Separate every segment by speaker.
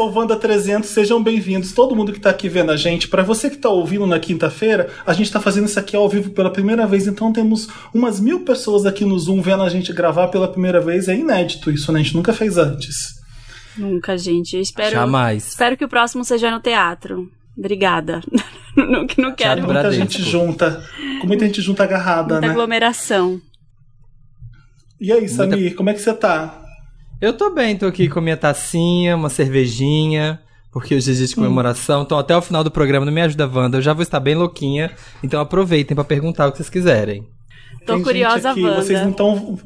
Speaker 1: é o Wanda 300, sejam bem-vindos, todo mundo que está aqui vendo a gente. Para você que está ouvindo na quinta-feira, a gente está fazendo isso aqui ao vivo pela primeira vez, então temos umas mil pessoas aqui no Zoom vendo a gente gravar pela primeira vez. É inédito isso, né? A gente nunca fez antes.
Speaker 2: Nunca, gente. Eu espero,
Speaker 3: Jamais.
Speaker 2: espero que o próximo seja no teatro. Obrigada. não, que não quero.
Speaker 3: Teatro
Speaker 1: Muita
Speaker 3: Bradesco.
Speaker 1: gente junta, com muita gente junta agarrada,
Speaker 2: Muita
Speaker 1: né?
Speaker 2: aglomeração.
Speaker 1: E aí, Samir, como é que você tá?
Speaker 3: Eu tô bem, tô aqui com minha tacinha, uma cervejinha, porque hoje é dia de comemoração. Então, até o final do programa, não me ajuda, Wanda. Eu já vou estar bem louquinha. Então, aproveitem pra perguntar o que vocês quiserem.
Speaker 2: Tô
Speaker 1: Tem
Speaker 2: curiosa,
Speaker 1: gente aqui,
Speaker 2: Wanda.
Speaker 1: Vocês não estão.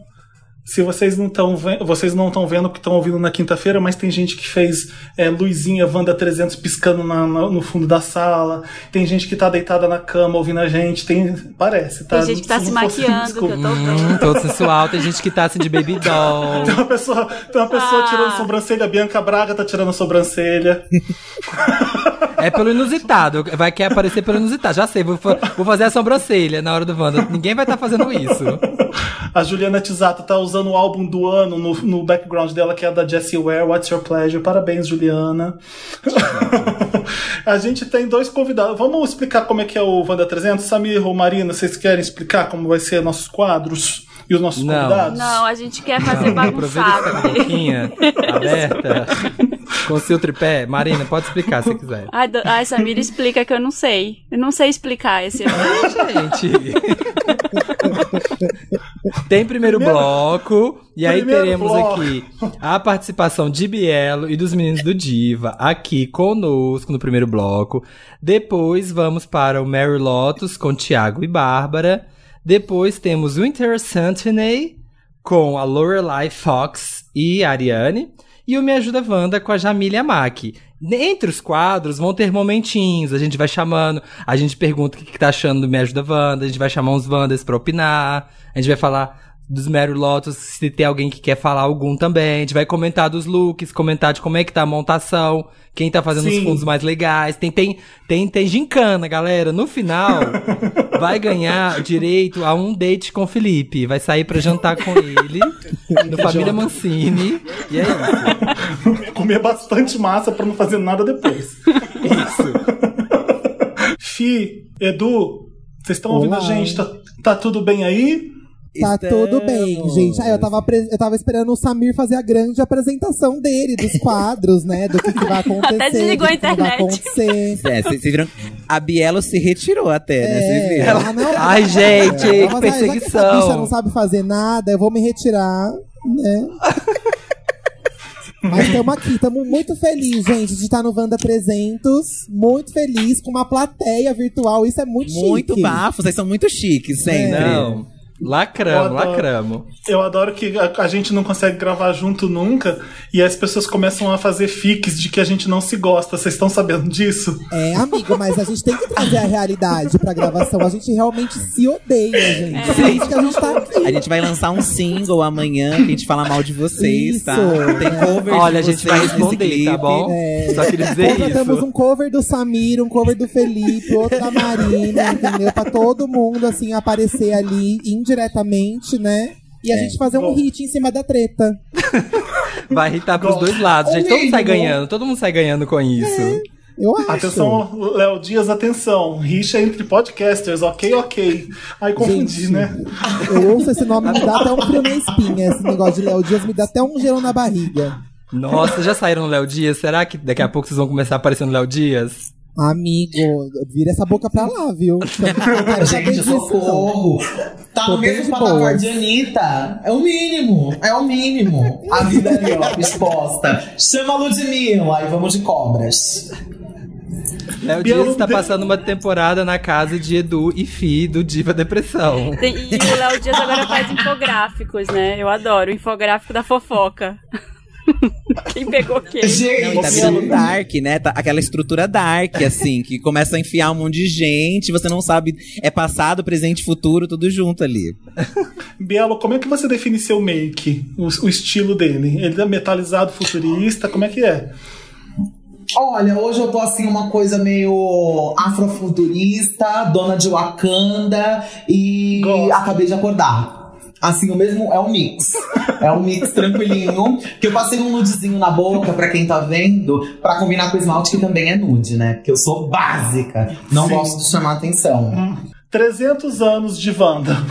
Speaker 1: Se vocês não estão vocês não estão vendo o que estão ouvindo na quinta-feira, mas tem gente que fez é, luzinha Wanda 300 piscando na- na- no fundo da sala. Tem gente que tá deitada na cama ouvindo a gente. Tem parece, tá?
Speaker 2: Tem gente que tá
Speaker 1: Se
Speaker 2: se
Speaker 1: não fosse-
Speaker 2: maquiando, que
Speaker 1: desculpa.
Speaker 2: eu tô
Speaker 3: Hum, todo sensual. Tem gente que tá assim de baby doll.
Speaker 1: Tem uma pessoa, tem uma pessoa
Speaker 2: Ah.
Speaker 1: tirando sobrancelha, Bianca Braga tá tirando sobrancelha.
Speaker 3: É pelo inusitado. Vai querer aparecer pelo inusitado. Já sei, vou, vou fazer a sobrancelha na hora do Wanda. Ninguém vai estar fazendo isso.
Speaker 1: A Juliana Tisato tá usando o álbum do ano no, no background dela, que é da Jessie Ware, What's Your Pleasure? Parabéns, Juliana. a gente tem dois convidados. Vamos explicar como é que é o Wanda 300? Samir ou Marina, vocês querem explicar como vai ser nossos quadros e os nossos
Speaker 3: Não.
Speaker 1: convidados?
Speaker 2: Não, a gente quer fazer
Speaker 3: Aproveita a
Speaker 2: bagunçado.
Speaker 3: boquinha aberta. Com seu tripé. Marina, pode explicar se quiser.
Speaker 2: Ai, do- ai, Samira, explica que eu não sei. Eu não sei explicar esse evento.
Speaker 3: Gente. Tem primeiro
Speaker 1: Primeiro-
Speaker 3: bloco. E aí
Speaker 1: Primeiro
Speaker 3: teremos
Speaker 1: bloco.
Speaker 3: aqui a participação de Bielo e dos meninos do Diva aqui conosco no primeiro bloco. Depois vamos para o Mary Lotus com Thiago e Bárbara. Depois temos o Interessantine com a Lorelai Fox e a Ariane. E o Me Ajuda Wanda com a Jamília Mack. Entre os quadros vão ter momentinhos, a gente vai chamando, a gente pergunta o que, que tá achando do Me Ajuda Wanda, a gente vai chamar uns Wandas pra opinar, a gente vai falar dos Mary Lotus, se tem alguém que quer falar algum também, a gente vai comentar dos looks, comentar de como é que tá a montação, quem tá fazendo os
Speaker 1: Sim.
Speaker 3: fundos mais legais, tem, tem, tem, tem gincana, galera, no final vai ganhar direito a um date com o Felipe, vai sair pra jantar com ele, no Família Mancini, e é isso.
Speaker 1: Comer bastante massa pra não fazer nada depois.
Speaker 3: Isso.
Speaker 1: Fi, Edu, vocês estão ouvindo a gente? Tá, tá tudo bem aí?
Speaker 4: Tá
Speaker 5: Estamos.
Speaker 4: tudo bem, gente. Ah, eu, tava eu tava esperando o Samir fazer a grande apresentação dele, dos quadros, né? Do que, que vai acontecer.
Speaker 2: Até desligou a internet.
Speaker 4: acontecer.
Speaker 5: É, vocês viram? A Bielo se retirou até, né? Vocês
Speaker 4: É,
Speaker 5: viram?
Speaker 4: ela não-
Speaker 3: Ai, gente,
Speaker 4: ela
Speaker 3: que
Speaker 4: fala assim, "Ah, já que essa
Speaker 3: perseguição."
Speaker 4: bicha não sabe fazer nada, eu vou me retirar, né? Mas estamos aqui, estamos muito felizes, gente, de estar no Wanda 300. Muito feliz, com uma plateia virtual. Isso é muito,
Speaker 5: Muito
Speaker 4: chique.
Speaker 5: bafo, vocês são muito chiques sempre.
Speaker 3: Não. Lacramo,
Speaker 1: Eu adoro.
Speaker 3: lacramo.
Speaker 1: Eu adoro que a, a gente não consegue gravar junto nunca e as pessoas começam a fazer fiques de que a gente não se gosta. Vocês estão sabendo disso?
Speaker 4: É, amigo, mas a gente tem que trazer a realidade pra gravação. A gente realmente se odeia, gente. É, isso que a gente tá aqui.
Speaker 5: A gente vai lançar um single amanhã que a gente fala mal de vocês,
Speaker 4: Isso,
Speaker 5: tá?
Speaker 4: é.
Speaker 5: Tem cover
Speaker 3: Olha, a gente vai responder, tá bom?
Speaker 4: É.
Speaker 3: Só queria dizer
Speaker 4: Contratamos
Speaker 3: isso.
Speaker 4: um cover do Samir, um cover do Felipe, outro da Marina, entendeu? Pra todo mundo, assim, aparecer ali indiretamente, né? E a gente fazer um
Speaker 1: Bom.
Speaker 4: hit em cima da treta.
Speaker 3: Vai irritar pros dois lados, gente. Todo mundo sai ganhando, todo mundo sai ganhando com isso.
Speaker 4: Eu acho.
Speaker 1: Atenção, Léo Dias, atenção. Rixa entre podcasters, ok, ok. Aí confundi,
Speaker 4: Gente.
Speaker 1: né?
Speaker 4: Eu ouço esse nome, me dá até um frio na espinha. Esse negócio de Léo Dias me dá até um gelo na barriga.
Speaker 3: Nossa, já saíram no Léo Dias? Será que daqui a pouco vocês vão começar a aparecer no Léo Dias?
Speaker 4: Amigo, vira essa boca pra lá, viu?
Speaker 6: Gente, socorro! Tá
Speaker 4: Tô
Speaker 6: no mesmo
Speaker 4: de
Speaker 6: patamar de Anitta. É o mínimo. É o mínimo. A vida ali, ó, exposta. Chama a Ludmilla e vamos de cobras.
Speaker 3: Léo
Speaker 1: Bielo-
Speaker 3: Dias está passando uma temporada na casa de Edu e Fi do Diva Depressão.
Speaker 2: Tem- e o Léo Dias agora faz infográficos, né? Eu adoro. O infográfico da fofoca. Quem pegou quem?
Speaker 5: Não,
Speaker 6: Gente,
Speaker 5: tá virando dark, né? Tá aquela estrutura dark, assim, que começa a enfiar um monte de gente, você não sabe. É passado, presente, futuro, tudo junto ali.
Speaker 1: Bielo, como é que você define seu make? O, o estilo dele? Ele é metalizado, futurista? Como é que é?
Speaker 6: Olha, hoje eu tô assim, uma coisa meio afrofuturista, dona de Wakanda e
Speaker 1: Gosto.
Speaker 6: acabei de acordar. Assim, o mesmo é um mix. É um mix tranquilinho. Que eu passei um nudezinho na boca, pra quem tá vendo, pra combinar com o esmalte, que também é nude, né? Porque eu sou básica. Não
Speaker 1: Sim.
Speaker 6: gosto de chamar atenção.
Speaker 1: 300 anos de Wanda.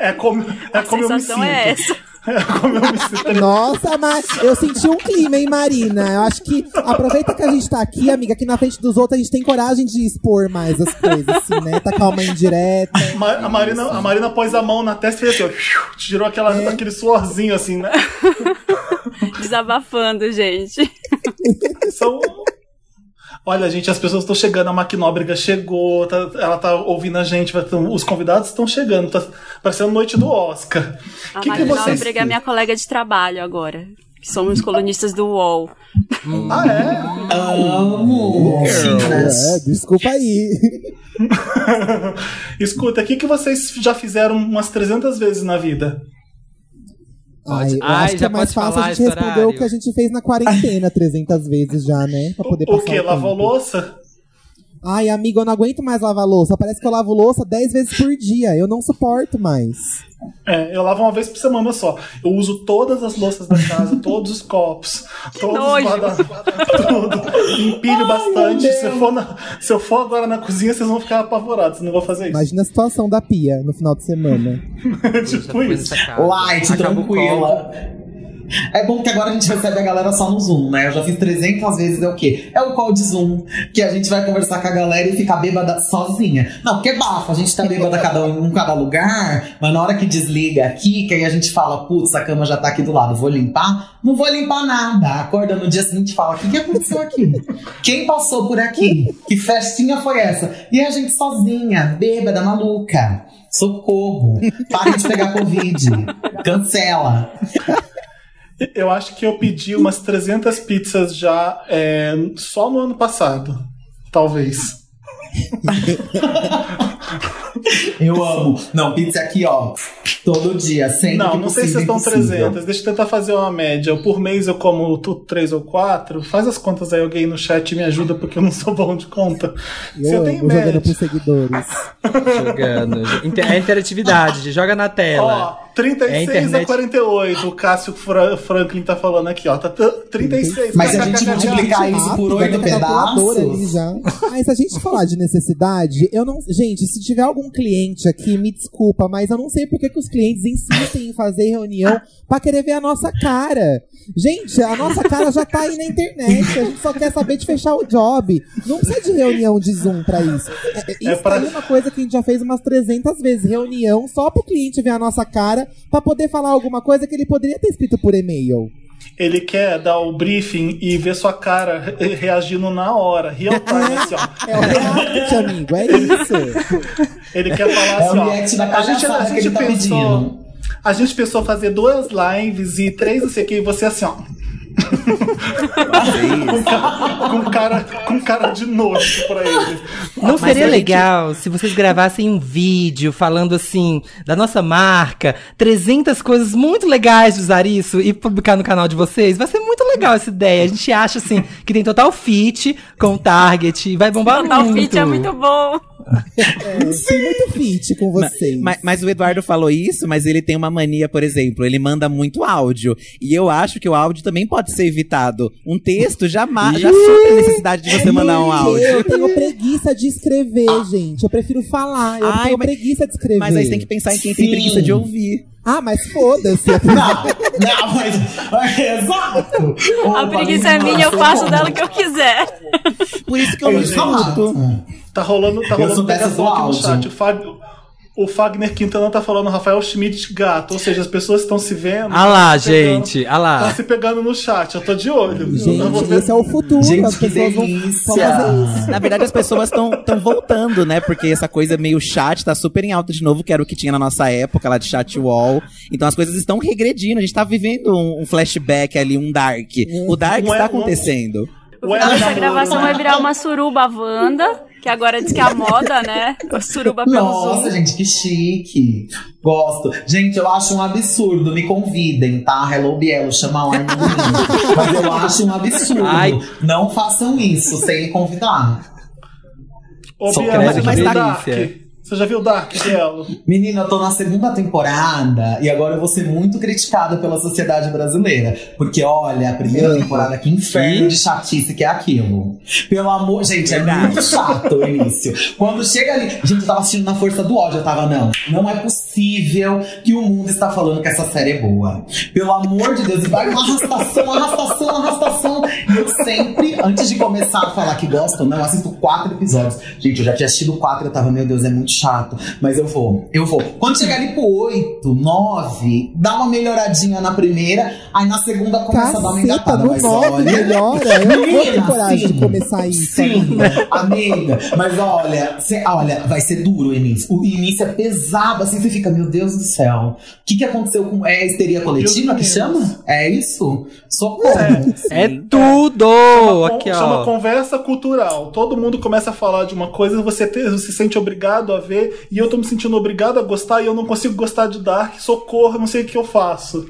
Speaker 1: é como, é
Speaker 2: A
Speaker 1: como eu me
Speaker 2: sensação
Speaker 1: sinto.
Speaker 2: é essa.
Speaker 1: Como eu me sinto.
Speaker 4: Nossa, mas eu senti um clima, hein, Marina? Eu acho que aproveita que a gente tá aqui, amiga, aqui na frente dos outros a gente tem coragem de expor mais as coisas, assim, né? Tacar uma indireta.
Speaker 1: Ma- A Marina, a Marina pôs a mão na testa e fez assim, ó, tirou aquela,
Speaker 4: É.
Speaker 1: aquele suorzinho assim, né?
Speaker 2: Desabafando, gente.
Speaker 1: São. Olha, gente, as pessoas estão chegando, a Maquinóbrega chegou, tá- ela tá ouvindo a gente, os convidados estão chegando, tá parecendo noite do Oscar.
Speaker 2: A
Speaker 1: que, que
Speaker 2: Marina
Speaker 1: vocês.
Speaker 2: É minha colega de trabalho agora. Que somos colunistas do UOL.
Speaker 1: Ah, é?
Speaker 6: Amo!
Speaker 4: É, desculpa aí.
Speaker 1: Escuta, o que, que vocês já fizeram umas 300 vezes na vida?
Speaker 4: Ai, eu
Speaker 3: Ai,
Speaker 4: acho que é mais
Speaker 3: pode
Speaker 4: fácil a gente responder
Speaker 3: horário.
Speaker 4: o que a gente fez na quarentena 300 vezes já, né? Pra poder
Speaker 1: O
Speaker 4: passar
Speaker 1: que?
Speaker 4: o
Speaker 1: Lavou
Speaker 4: tempo.
Speaker 1: louça?
Speaker 4: Ai, amigo, eu não aguento mais lavar louça. Parece que eu lavo louça 10 vezes por dia. Eu não suporto mais.
Speaker 1: É, eu lavo uma vez por semana só. Eu uso todas as louças da casa, todos os copos, todos
Speaker 2: nojo.
Speaker 1: os guarda tudo. Empilho bastante.
Speaker 6: meu
Speaker 1: Se eu, for na- se eu for agora na cozinha, vocês vão ficar apavorados. Não vou fazer isso.
Speaker 4: Imagina a situação da pia no final de semana.
Speaker 1: tipo isso.
Speaker 6: Light,
Speaker 3: Acaba o
Speaker 6: tranquila. É bom que agora a gente recebe a galera só no Zoom, né? Eu já fiz 300 vezes, é o quê? É o call de Zoom, que a gente vai conversar com a galera e ficar bêbada sozinha. Não, porque é bafo, a gente tá bêbada cada um em cada lugar, mas na hora que desliga aqui, que aí a gente fala, putz, a cama já tá aqui do lado, vou limpar? Não vou limpar nada. Acorda no dia seguinte e fala, o que, que aconteceu aqui? Quem passou por aqui? Que festinha foi essa? E a gente sozinha, bêbada, maluca. Socorro. Parem de pegar Covid. Cancela.
Speaker 1: Eu acho que eu pedi umas 300 pizzas já é, só no ano passado. Talvez.
Speaker 6: Eu amo. Não, pizza aqui, ó. Todo dia, sempre
Speaker 1: Não,
Speaker 6: que
Speaker 1: não sei se estão
Speaker 6: impossível.
Speaker 1: 300. Deixa eu tentar fazer uma média. Por mês eu como tu, três ou quatro. Faz as contas aí, alguém no chat me ajuda, porque eu não sou bom de conta.
Speaker 4: Eu
Speaker 1: se eu tenho
Speaker 4: jogando
Speaker 1: média.
Speaker 4: pros seguidores.
Speaker 3: Jogando. Inter- É interatividade, joga na
Speaker 1: Ó,
Speaker 3: tela.
Speaker 1: 36
Speaker 3: É internet.
Speaker 1: a 48. O Cássio Fra- Franklin tá falando aqui, ó. Tá t- 36.
Speaker 6: Mas se a gente multiplicar isso
Speaker 4: Rápido,
Speaker 6: por
Speaker 4: vai
Speaker 6: oito
Speaker 4: ter calculadora ali
Speaker 6: pedaços.
Speaker 4: já. Mas se a gente falar de necessidade, eu não. Gente, se tiver algum cliente aqui, me desculpa, mas eu não sei por que, que os clientes insistem em fazer reunião pra querer ver a nossa cara. Gente, a nossa cara já tá aí na internet. A gente só quer saber de fechar o job. Não precisa de reunião de Zoom pra isso. É, é- Isso
Speaker 1: pra-
Speaker 4: é uma coisa que a gente já fez umas 300 vezes. Reunião só pro cliente ver a nossa cara pra poder falar alguma coisa que ele poderia ter escrito por e-mail.
Speaker 1: Ele quer dar o briefing e ver sua cara re- reagindo na hora, real time, assim, ó.
Speaker 4: É o react, amigo. É isso.
Speaker 1: Ele quer falar
Speaker 6: É o
Speaker 1: assim, ó.
Speaker 6: react da
Speaker 1: a gente, a gente
Speaker 6: tá
Speaker 1: pensou.
Speaker 6: pedindo.
Speaker 1: A gente pensou fazer duas lives e três, não sei o que, e você assim, ó. Com, cara, com, cara, com cara de nojo pra ele.
Speaker 3: Não
Speaker 5: Mas
Speaker 3: seria
Speaker 5: a gente-
Speaker 3: legal se vocês gravassem um vídeo falando assim da nossa marca, 300 coisas muito legais de usar isso e publicar no canal de vocês? Vai ser muito legal essa ideia. A gente acha assim que tem total fit com o target e vai bombar
Speaker 2: Total
Speaker 3: muito.
Speaker 2: Fit é muito bom.
Speaker 4: É, tem muito fit com vocês.
Speaker 5: Mas, mas o Eduardo falou isso, mas ele tem uma mania, por exemplo, ele manda muito áudio. E eu acho que o áudio também pode ser evitado. Um texto já, ma- já supre a necessidade de você mandar um áudio.
Speaker 4: Eu tenho preguiça de escrever, gente. Eu prefiro falar. Eu
Speaker 5: Ai,
Speaker 4: tenho
Speaker 5: mas-
Speaker 4: preguiça de escrever.
Speaker 5: Mas aí você tem que pensar em quem tem
Speaker 6: Sim.
Speaker 5: preguiça de ouvir.
Speaker 4: Ah, mas foda-se.
Speaker 6: Não, não, mas. Exato!
Speaker 2: A preguiça é minha, eu faço dela o que eu quiser.
Speaker 5: Por isso que eu não escuto.
Speaker 1: Tá rolando, tá rolando pegação aqui no chat. O, Fag, o Fagner Quintana tá falando Rafael Schmidt gato. Ou seja, as pessoas estão se vendo.
Speaker 3: Ah lá,
Speaker 1: pegando-
Speaker 3: gente, ah lá.
Speaker 1: Tá se pegando no chat, eu tô de olho. Eu vou
Speaker 4: Gente,
Speaker 1: ver-
Speaker 4: esse é o futuro.
Speaker 6: Gente,
Speaker 4: As pessoas vão fazer isso.
Speaker 5: Na verdade, as pessoas estão voltando, né? Porque essa coisa meio chat tá super em alta de novo, que era o que tinha na nossa época, lá de chat wall. Então as coisas estão regredindo. A gente tá vivendo um, um flashback ali, um dark. O dark
Speaker 1: Um é-
Speaker 5: está
Speaker 1: um-
Speaker 5: acontecendo.
Speaker 1: Ué,
Speaker 2: Nossa
Speaker 1: namoro,
Speaker 2: gravação vai virar uma suruba Wanda, Que agora diz que é a moda, né? O suruba pelo
Speaker 6: Nossa,
Speaker 2: Zoom.
Speaker 6: gente, que chique. Gosto. Gente, eu acho um absurdo. Me convidem, tá? Hello Bielo, chama lá no domingo. Mas eu acho um absurdo.
Speaker 3: Ai.
Speaker 6: Não façam isso sem me convidar.
Speaker 1: Ô, Bielo,
Speaker 6: credo,
Speaker 1: você
Speaker 6: que
Speaker 1: já viu
Speaker 3: delícia.
Speaker 1: Dark? Você já viu Dark, Bielo?
Speaker 6: Menina, eu tô na segunda temporada e agora eu vou ser muito criticada pela sociedade brasileira. Porque, olha, a primeira temporada, que inferno de chatice que é aquilo. Pelo amor, gente, é muito chato o início. Quando chega ali, gente, eu tava assistindo na força do ódio, eu tava, não, não é possível que o mundo está falando que essa série é boa. Pelo amor de Deus, e vai uma arrastação, arrastação, arrastação. E eu sempre, antes de começar a falar que gosto, não, eu assisto quatro episódios. Gente, eu já tinha assistido quatro, eu tava, meu Deus, é muito chato. Mas eu vou, eu vou. Quando chegar ali pro oito, nove, dá uma melhoradinha na primeira, aí na segunda começa a dar uma
Speaker 4: Caceta,
Speaker 6: engatada. Mas
Speaker 4: 9
Speaker 6: olha.
Speaker 4: melhora. Eu não vou ter coragem
Speaker 6: sim.
Speaker 4: de começar isso.
Speaker 6: Sim,
Speaker 4: amiga.
Speaker 6: Mas olha, cê- olha, vai ser duro o início. O início é pesado, assim, você fica, meu Deus do céu. O que, que aconteceu com. É a histeria coletiva que chama? É isso? Socorro.
Speaker 3: É tudo!
Speaker 1: Chama,
Speaker 3: Aqui,
Speaker 1: chama
Speaker 3: ó.
Speaker 1: conversa cultural. Todo mundo começa a falar de uma coisa, você, te- você se sente obrigado a ver, e eu tô me sentindo obrigado a gostar, e eu não consigo gostar de Dark, socorro, não sei o que eu faço.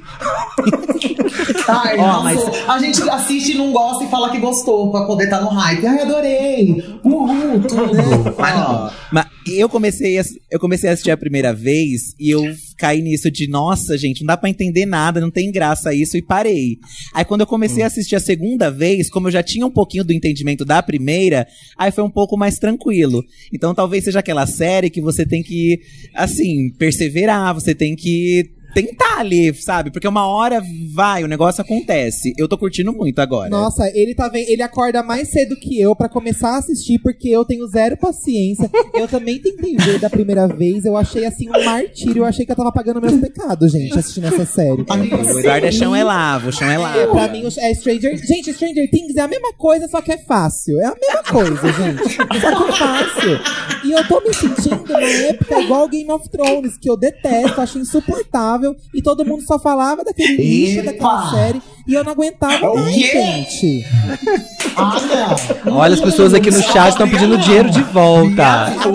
Speaker 6: Ai, não
Speaker 5: mas-
Speaker 6: A gente assiste e não gosta e fala que gostou, pra poder estar no hype. Ai, adorei! Uhul, tudo. Mas não.
Speaker 5: Mas eu comecei, a, eu comecei a assistir a primeira vez e eu caí nisso de, nossa, gente, não dá pra entender nada, não tem graça isso, e parei. Aí quando eu comecei a assistir a segunda vez, como eu já tinha um pouquinho do entendimento da primeira, aí foi um pouco mais tranquilo. Então talvez seja aquela série que você tem que, assim, perseverar, você tem que tentar ali, sabe? Porque uma hora vai, o negócio acontece. Eu tô curtindo muito agora.
Speaker 4: Nossa, ele tá vendo, ele acorda mais cedo que eu pra começar a assistir, porque eu tenho zero paciência. Eu também tentei ver da primeira vez, eu achei assim um martírio, eu achei que eu tava pagando meus pecados, gente, assistindo essa série.
Speaker 6: Amiga,
Speaker 5: O Eduardo é chão é lavo, chão é lavo.
Speaker 4: pra mim, é Stranger... Gente, Stranger Things é a mesma coisa, só que é fácil. É a mesma coisa, gente. Só que é fácil. E eu tô me sentindo na época igual Game of Thrones, que eu detesto, acho insuportável. E todo mundo só falava daquele lixo, daquela série. E eu não aguentava
Speaker 6: O
Speaker 4: mais,
Speaker 6: quê?
Speaker 4: gente.
Speaker 6: Ah, não.
Speaker 3: Olha, as pessoas aqui no chat estão pedindo dinheiro de volta.
Speaker 4: Não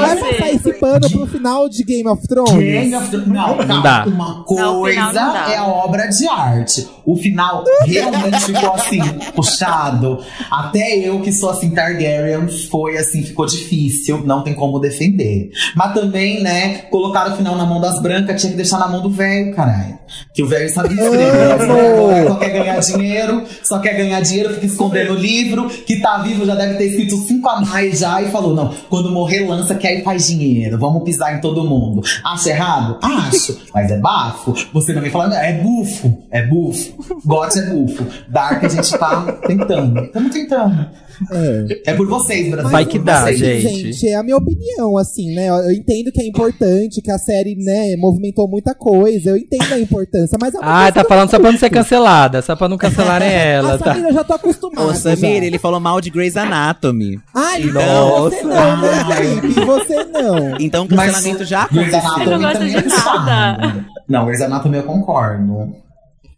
Speaker 4: vai passar esse pano pro final de Game of Thrones?
Speaker 6: Game of Thrones- Não, calma.
Speaker 3: dá.
Speaker 6: Uma
Speaker 2: Não,
Speaker 6: coisa
Speaker 2: não
Speaker 6: é a obra de arte. O final realmente ficou assim, puxado. Até eu, que sou assim, Targaryen, foi assim, ficou difícil. Não tem como defender. Mas também, né, colocaram o final na mão das brancas, tinha que deixar na mão do velho, caralho. Que o velho sabe escrever. Só quer ganhar dinheiro, só quer ganhar dinheiro, fica escondendo o livro, que tá vivo já deve ter escrito cinco a mais já e falou: não, quando morrer, lança que aí faz dinheiro, vamos pisar em todo mundo. Acha errado? Acho, mas é bafo. Você não vem falando, é bufo, é bufo. Got é bufo. Dark a gente tá tentando. Estamos tentando.
Speaker 4: É.
Speaker 6: É por vocês, Brasil.
Speaker 3: Vai
Speaker 6: por
Speaker 3: que dá,
Speaker 6: vocês.
Speaker 3: gente.
Speaker 4: Gente, é a minha opinião, assim, né? Eu entendo que é importante, que a série, né, movimentou muita coisa. Eu entendo a importância, mas é uma
Speaker 3: Ah, tá falando só pra não ser
Speaker 4: curto.
Speaker 3: Cancelada, só pra não cancelarem ela,
Speaker 4: A
Speaker 3: tá?
Speaker 4: Samira eu já tô acostumada.
Speaker 5: Ô, Samir,
Speaker 4: já.
Speaker 5: ele falou mal de Grey's Anatomy.
Speaker 4: Ai,
Speaker 5: Então-
Speaker 4: você não, né, Felipe? Você não.
Speaker 5: Então o cancelamento já
Speaker 6: Grey's
Speaker 5: aconteceu.
Speaker 6: Anatomy
Speaker 2: Você não gosta de
Speaker 6: é
Speaker 2: nada.
Speaker 6: Não, Grey's Anatomy eu concordo.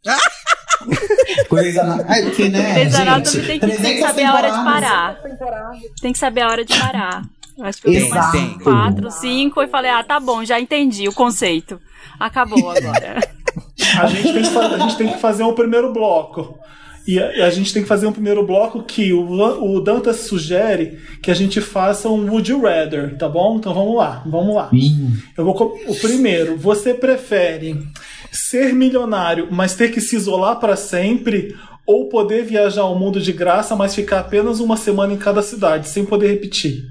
Speaker 6: Grey's Anatomy. É porque, né,
Speaker 2: Grey's Anatomy
Speaker 6: gente,
Speaker 2: tem que, tem que
Speaker 6: 300
Speaker 2: saber a hora de parar. Tem que saber a hora de parar. Eu acho que eu dei umas
Speaker 6: Exato.
Speaker 2: quatro, cinco e falei, ah, tá bom, já entendi o conceito. Acabou agora.
Speaker 1: A gente tem que, a gente tem que fazer um primeiro bloco. E a, a gente tem que fazer um primeiro bloco que o, o Dantas sugere que a gente faça um Would You Rather, tá bom? Então vamos lá, vamos lá. Eu vou o primeiro, você prefere ser milionário, mas ter que se isolar para sempre, ou poder viajar ao mundo de graça, mas ficar apenas uma semana em cada cidade, sem poder repetir?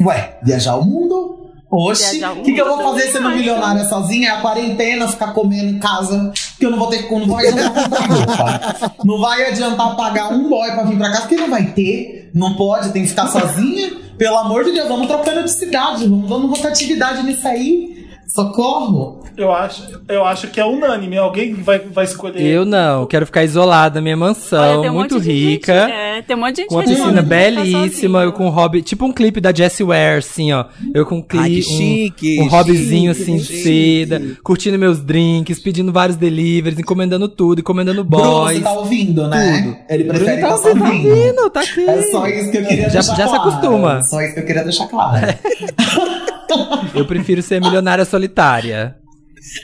Speaker 6: Ué, viajar o mundo? Oxi,
Speaker 2: Viajar o
Speaker 6: que, que eu vou fazer sendo
Speaker 2: acho.
Speaker 6: milionária sozinha? É a quarentena, ficar comendo em casa, que eu não vou ter não vai adiantar roupa. Não vai adiantar pagar um boy pra vir pra casa, porque não vai ter, não pode, tem que ficar sozinha. Pelo amor de Deus, vamos trocando de cidade, vamos dando rotatividade nisso aí. Socorro!
Speaker 1: Eu acho, eu acho que é unânime. Alguém vai, vai escolher.
Speaker 3: Eu não, quero ficar isolada na minha mansão,
Speaker 2: Olha, um
Speaker 3: muito
Speaker 2: de
Speaker 3: rica.
Speaker 2: gente- é, tem um monte de gente
Speaker 3: Com uma piscina
Speaker 2: resolve
Speaker 3: belíssima, eu com um hobby, tipo um clipe da Jessie Ware, assim, ó. Eu com um
Speaker 5: Ai,
Speaker 3: clipe,
Speaker 5: que chique,
Speaker 3: um, um hobbyzinho
Speaker 5: chique,
Speaker 3: assim,
Speaker 5: chique.
Speaker 3: seda, curtindo meus drinks, pedindo vários deliveries, encomendando tudo, encomendando
Speaker 6: Bruno,
Speaker 3: boys.
Speaker 6: você tá ouvindo, né?
Speaker 3: tudo.
Speaker 6: Ele prefere
Speaker 3: Bruno
Speaker 6: tá só
Speaker 3: tá
Speaker 6: ouvindo.
Speaker 3: ouvindo, tá aqui.
Speaker 6: É só isso que eu queria
Speaker 3: Já-
Speaker 6: deixar
Speaker 3: já se
Speaker 6: claro.
Speaker 3: acostuma.
Speaker 6: Só isso que eu queria deixar claro.
Speaker 3: Eu prefiro ser milionária solitária.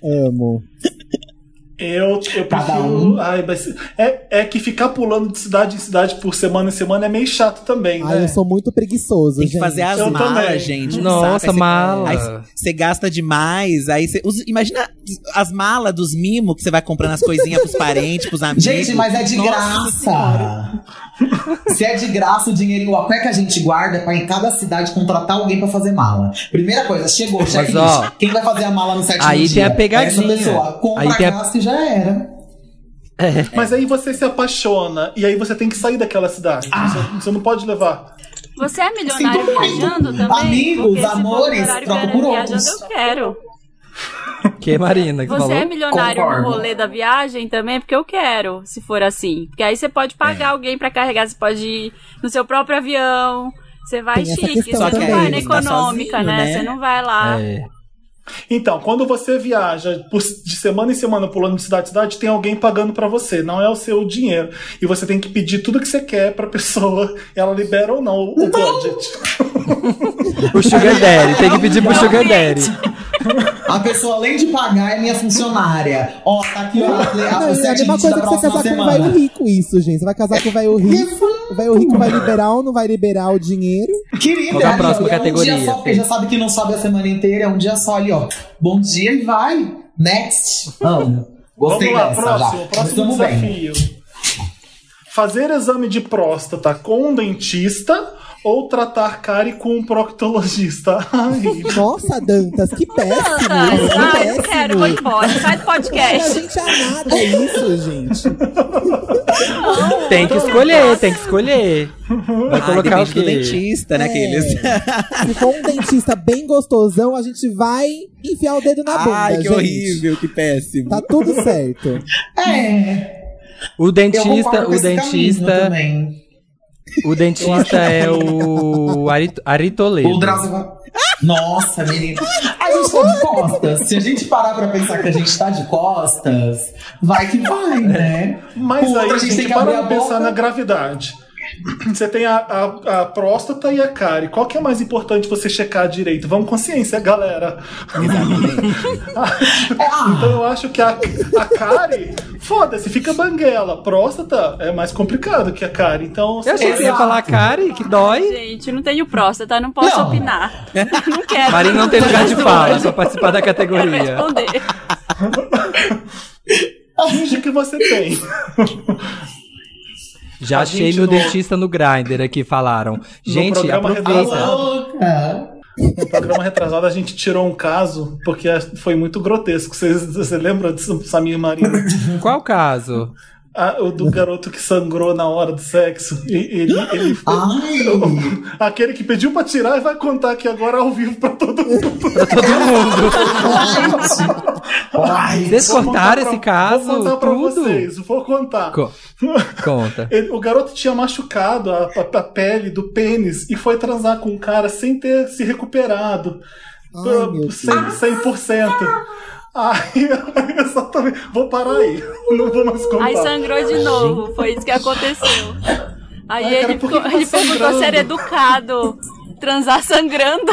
Speaker 4: Amo.
Speaker 1: Eu, eu
Speaker 6: Cada
Speaker 1: prefiro.
Speaker 6: um.
Speaker 1: Ai, mas é, é que ficar pulando de cidade em cidade por semana em semana é meio chato também, né?
Speaker 4: Ai, eu sou muito preguiçoso,
Speaker 5: Tem que
Speaker 4: gente.
Speaker 5: fazer as
Speaker 1: Eu
Speaker 5: malas,
Speaker 1: também.
Speaker 5: gente. um
Speaker 3: Nossa.
Speaker 5: Aí
Speaker 3: mala.
Speaker 5: Aí você gasta demais. Aí você. imagina as malas dos mimos que você vai comprando as coisinhas pros parentes, pros amigos.
Speaker 6: Gente, mas é de
Speaker 5: Nossa
Speaker 6: graça. Se é de graça, o dinheirinho, o que a gente guarda é pra em cada cidade contratar alguém pra fazer mala. Primeira coisa, chegou, checklist.
Speaker 3: ó,
Speaker 6: Quem vai fazer a mala no sétimo
Speaker 3: aí
Speaker 6: dia?
Speaker 3: tem a pegadinha.
Speaker 6: Essa pessoa. Compra
Speaker 3: Aí tem a-
Speaker 6: já era.
Speaker 1: Mas aí você se apaixona e aí você tem que sair daquela cidade.
Speaker 6: Ah.
Speaker 1: Você, você não pode levar.
Speaker 2: Você é milionário
Speaker 6: muito.
Speaker 2: viajando também?
Speaker 6: Amigos, amores,
Speaker 2: milionário
Speaker 6: troco por
Speaker 2: viajando,
Speaker 6: outros.
Speaker 2: eu quero.
Speaker 3: Que Marina que
Speaker 2: Você
Speaker 3: falou?
Speaker 2: é milionário
Speaker 6: Concordo.
Speaker 2: no rolê da viagem também? Porque eu quero, se for assim. Porque aí você pode
Speaker 3: É.
Speaker 2: pagar alguém pra carregar, você pode ir no seu próprio avião. Você vai
Speaker 4: Tem
Speaker 2: chique, você não vai na
Speaker 5: tá
Speaker 2: econômica,
Speaker 5: sozinho,
Speaker 2: né?
Speaker 5: né?
Speaker 2: Você não vai lá.
Speaker 3: É.
Speaker 1: Então, quando você viaja por- de semana em semana pulando de cidade em cidade, tem alguém pagando pra você, não é o seu dinheiro. E você tem que pedir tudo que você quer pra pessoa, ela libera ou não o budget.
Speaker 3: O Sugar Daddy, tem que pedir pro Sugar Daddy.
Speaker 6: A pessoa, além de pagar, é minha funcionária. Ó, tá aqui ó, a, a,
Speaker 4: Não,
Speaker 6: o
Speaker 4: é a mesma coisa que você casar com um
Speaker 6: semana.
Speaker 4: velho rico, isso, gente. Você vai casar com um velho rico. O velho rico vai liberar ou não vai liberar o dinheiro?
Speaker 6: Querida,
Speaker 3: Qual é a
Speaker 6: ali,
Speaker 3: próxima
Speaker 6: é
Speaker 3: categoria,
Speaker 6: Um dia só, porque já sabe que não sobe a semana inteira, é um dia só ali, ó. Bom dia e vai. Next. Amo. Gostei
Speaker 1: Vamos lá,
Speaker 6: dessa
Speaker 1: próximo,
Speaker 6: já.
Speaker 1: próximo
Speaker 6: bem.
Speaker 1: desafio. Fazer exame de próstata com um dentista ou tratar cárie com um proctologista? Ai,
Speaker 4: Nossa, Dantas, que péssimo.
Speaker 2: Ah, eu quero, vou embora. Sai do
Speaker 4: A
Speaker 2: podcast.
Speaker 4: gente é nada isso, gente.
Speaker 3: Tem que escolher, tem que escolher. Vai
Speaker 5: Ah,
Speaker 3: colocar o quê?
Speaker 5: dentista, né?
Speaker 4: É.
Speaker 5: Aqueles.
Speaker 4: Se for um dentista bem gostosão, a gente vai enfiar o dedo na bunda,
Speaker 5: Ai, que
Speaker 4: gente.
Speaker 5: horrível, que péssimo.
Speaker 4: Tá tudo certo.
Speaker 6: É.
Speaker 3: O dentista, o dentista,
Speaker 6: também.
Speaker 3: O dentista é o Ari, Ari Toledo.
Speaker 6: O Drauzio Nossa, menina. A gente tá de costas. Se a gente parar pra pensar que a gente tá de costas, vai que vai, né?
Speaker 1: Mas aí,
Speaker 6: a gente tem que
Speaker 1: para
Speaker 6: abrir
Speaker 1: pra
Speaker 6: a
Speaker 1: pensar na gravidade. Você tem a, a, a próstata e a cárie. Qual que é mais importante você checar direito? Vamos com ciência, galera.
Speaker 6: É, ah,
Speaker 1: Então eu acho que a, a cárie, foda-se, fica banguela. Próstata é mais complicado que a cárie. Então,
Speaker 3: Eu achei que você ia
Speaker 6: Exato.
Speaker 3: falar Kari, que dói.
Speaker 2: Gente, não tenho próstata, não posso
Speaker 6: Não.
Speaker 2: opinar. Não quero.
Speaker 3: Marina não tem lugar de fala pra participar da
Speaker 2: Quero
Speaker 3: categoria.
Speaker 2: responder.
Speaker 1: finge que você tem.
Speaker 3: Já
Speaker 1: A
Speaker 3: achei meu
Speaker 1: no-
Speaker 3: dentista no Grindr aqui, falaram. Gente,
Speaker 1: programa
Speaker 3: aproveita.
Speaker 1: retrasado.
Speaker 6: louca.
Speaker 1: No programa retrasado a gente tirou um caso, porque foi muito grotesco. Você, lembra disso, Samir Marina?
Speaker 3: Qual caso?
Speaker 1: Ah, o do garoto que sangrou na hora do sexo. Ele, ele Aquele que pediu pra tirar e vai contar aqui agora ao vivo pra todo mundo.
Speaker 3: pra todo mundo. Vocês cortaram esse caso?
Speaker 1: Vou contar pra vocês, vou contar.
Speaker 3: Co conta.
Speaker 1: Ele, o garoto tinha machucado a, a, a pele do pênis e foi transar com um cara sem ter se recuperado.
Speaker 4: Ai,
Speaker 1: 100%. 100%. Aí eu só também vou parar aí. Não vou mais contar.
Speaker 2: Aí sangrou de novo. Foi isso que aconteceu. Aí
Speaker 1: Ai,
Speaker 2: ele,
Speaker 1: tá
Speaker 2: ele perguntou se era educado transar sangrando.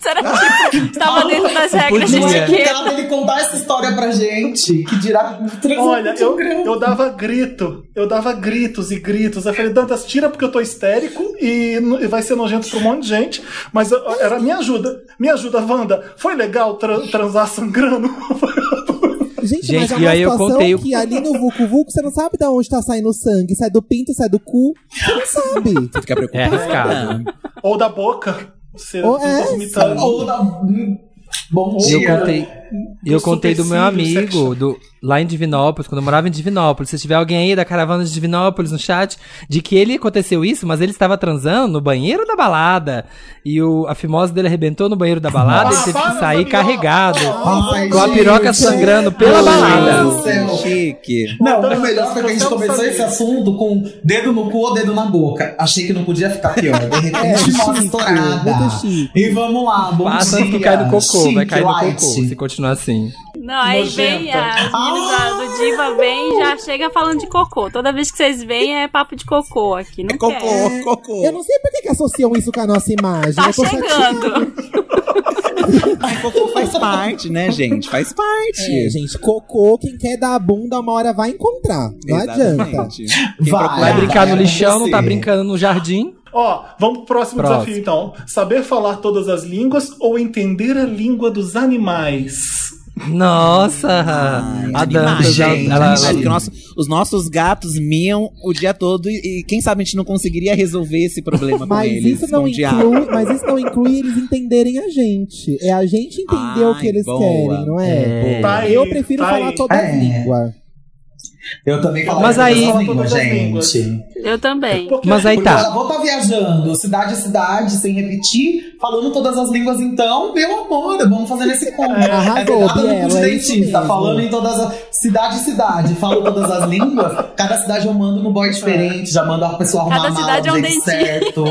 Speaker 2: Será que tipo, estava dentro das regras de
Speaker 3: podia.
Speaker 2: etiqueta?
Speaker 6: Cabe ele contar essa história pra gente, que dirá
Speaker 1: Olha, eu, eu dava grito, eu dava gritos e gritos. Eu falei, Dantas, tira porque eu tô histérico e, e vai ser nojento pra um monte de gente. Mas eu- era minha ajuda. Me ajuda, Wanda. Foi legal tra- transar sangrando?
Speaker 4: Gente,
Speaker 3: Gente,
Speaker 4: mas é uma
Speaker 3: aí eu
Speaker 4: situação
Speaker 3: contei o-
Speaker 4: que ali no Vucu Vucu você não sabe de onde tá saindo o sangue. Sai do pinto, sai do cu. Você não sabe.
Speaker 5: Você fica
Speaker 3: É
Speaker 5: preocupado.
Speaker 3: arriscado.
Speaker 1: Ou da boca. Você
Speaker 4: Ou é,
Speaker 1: vomitando.
Speaker 6: Bom
Speaker 3: Eu
Speaker 6: dia.
Speaker 3: contei, eu
Speaker 1: Do
Speaker 3: contei do meu amigo, do, lá em Divinópolis, quando eu morava em Divinópolis, se tiver alguém aí da caravana de Divinópolis no chat, de que ele aconteceu isso, mas ele estava transando no banheiro da balada. E o, a fimose dele arrebentou no banheiro da balada, ele teve que sair carregado.
Speaker 6: Ai,
Speaker 3: Com a piroca
Speaker 6: gente.
Speaker 3: sangrando pela balada.
Speaker 6: meu Deus do céu.
Speaker 5: Chique.
Speaker 6: Não,
Speaker 1: Então,
Speaker 6: o melhor foi que a gente
Speaker 1: não
Speaker 6: começou esse assunto com dedo no cu ou dedo na boca. Achei que não podia ficar pior. De
Speaker 4: É,
Speaker 6: repente, mó
Speaker 4: chique,
Speaker 6: estourada.
Speaker 4: muito chique.
Speaker 6: E vamos lá, bom
Speaker 3: Passa
Speaker 6: dia.
Speaker 3: antes que cai no cocô, vai
Speaker 6: Chique,
Speaker 3: cair no
Speaker 6: light.
Speaker 3: cocô, se continuar assim.
Speaker 2: Não, aí vem as meninas da- do Diva vem e já chega falando de cocô. Toda vez que vocês vêm é papo de cocô aqui. Não
Speaker 5: É cocô,
Speaker 2: quero.
Speaker 5: cocô.
Speaker 4: Eu não sei por que, que associam isso com a nossa imagem.
Speaker 2: Tá
Speaker 4: eu tô chateada.
Speaker 2: chegando.
Speaker 5: Ai, cocô faz parte, né, gente? Faz parte.
Speaker 4: É, gente, cocô, quem quer dar a bunda, uma hora vai encontrar. Não adianta.
Speaker 5: Exatamente.
Speaker 6: Vai.
Speaker 3: Vai brincar no lixão, não tá brincando no jardim.
Speaker 1: Ó, vamos pro próximo,
Speaker 3: Próximo.
Speaker 1: desafio então. Saber falar todas as línguas ou entender a língua dos animais?
Speaker 3: Nossa!
Speaker 5: Ai,
Speaker 3: a Dantas, ela,
Speaker 5: gente,
Speaker 3: ela-
Speaker 5: o nosso- os nossos gatos miam o dia todo e, e quem sabe a gente não conseguiria resolver esse problema com
Speaker 4: Mas
Speaker 5: eles,
Speaker 4: isso, não inclui, mas isso não inclui eles entenderem a gente. É a gente entender o que
Speaker 5: Ai,
Speaker 4: eles
Speaker 5: boa.
Speaker 4: querem, não é?
Speaker 3: É.
Speaker 1: Tá aí,
Speaker 4: Eu prefiro
Speaker 1: tá
Speaker 4: falar
Speaker 1: aí.
Speaker 4: todas as
Speaker 6: É.
Speaker 4: línguas.
Speaker 6: Eu também falo
Speaker 3: Mas aí-
Speaker 1: Todas as línguas.
Speaker 6: gente.
Speaker 2: Eu também.
Speaker 1: Porque-
Speaker 3: Mas aí
Speaker 6: Porque eu
Speaker 3: tá.
Speaker 6: vou estar viajando, cidade a cidade, sem repetir, falando todas as línguas, então, meu amor, vamos fazer nesse combo.
Speaker 1: É,
Speaker 4: arrasou,
Speaker 6: é
Speaker 4: Biela, é
Speaker 6: de dentista,
Speaker 4: mesmo.
Speaker 6: falando em todas as. Cidade a cidade, falo todas as línguas, cada cidade eu mando no boy diferente, já mando a pessoa arrumar
Speaker 2: Cada
Speaker 6: a mala
Speaker 2: cidade é
Speaker 6: do
Speaker 2: um dentista.
Speaker 6: certo.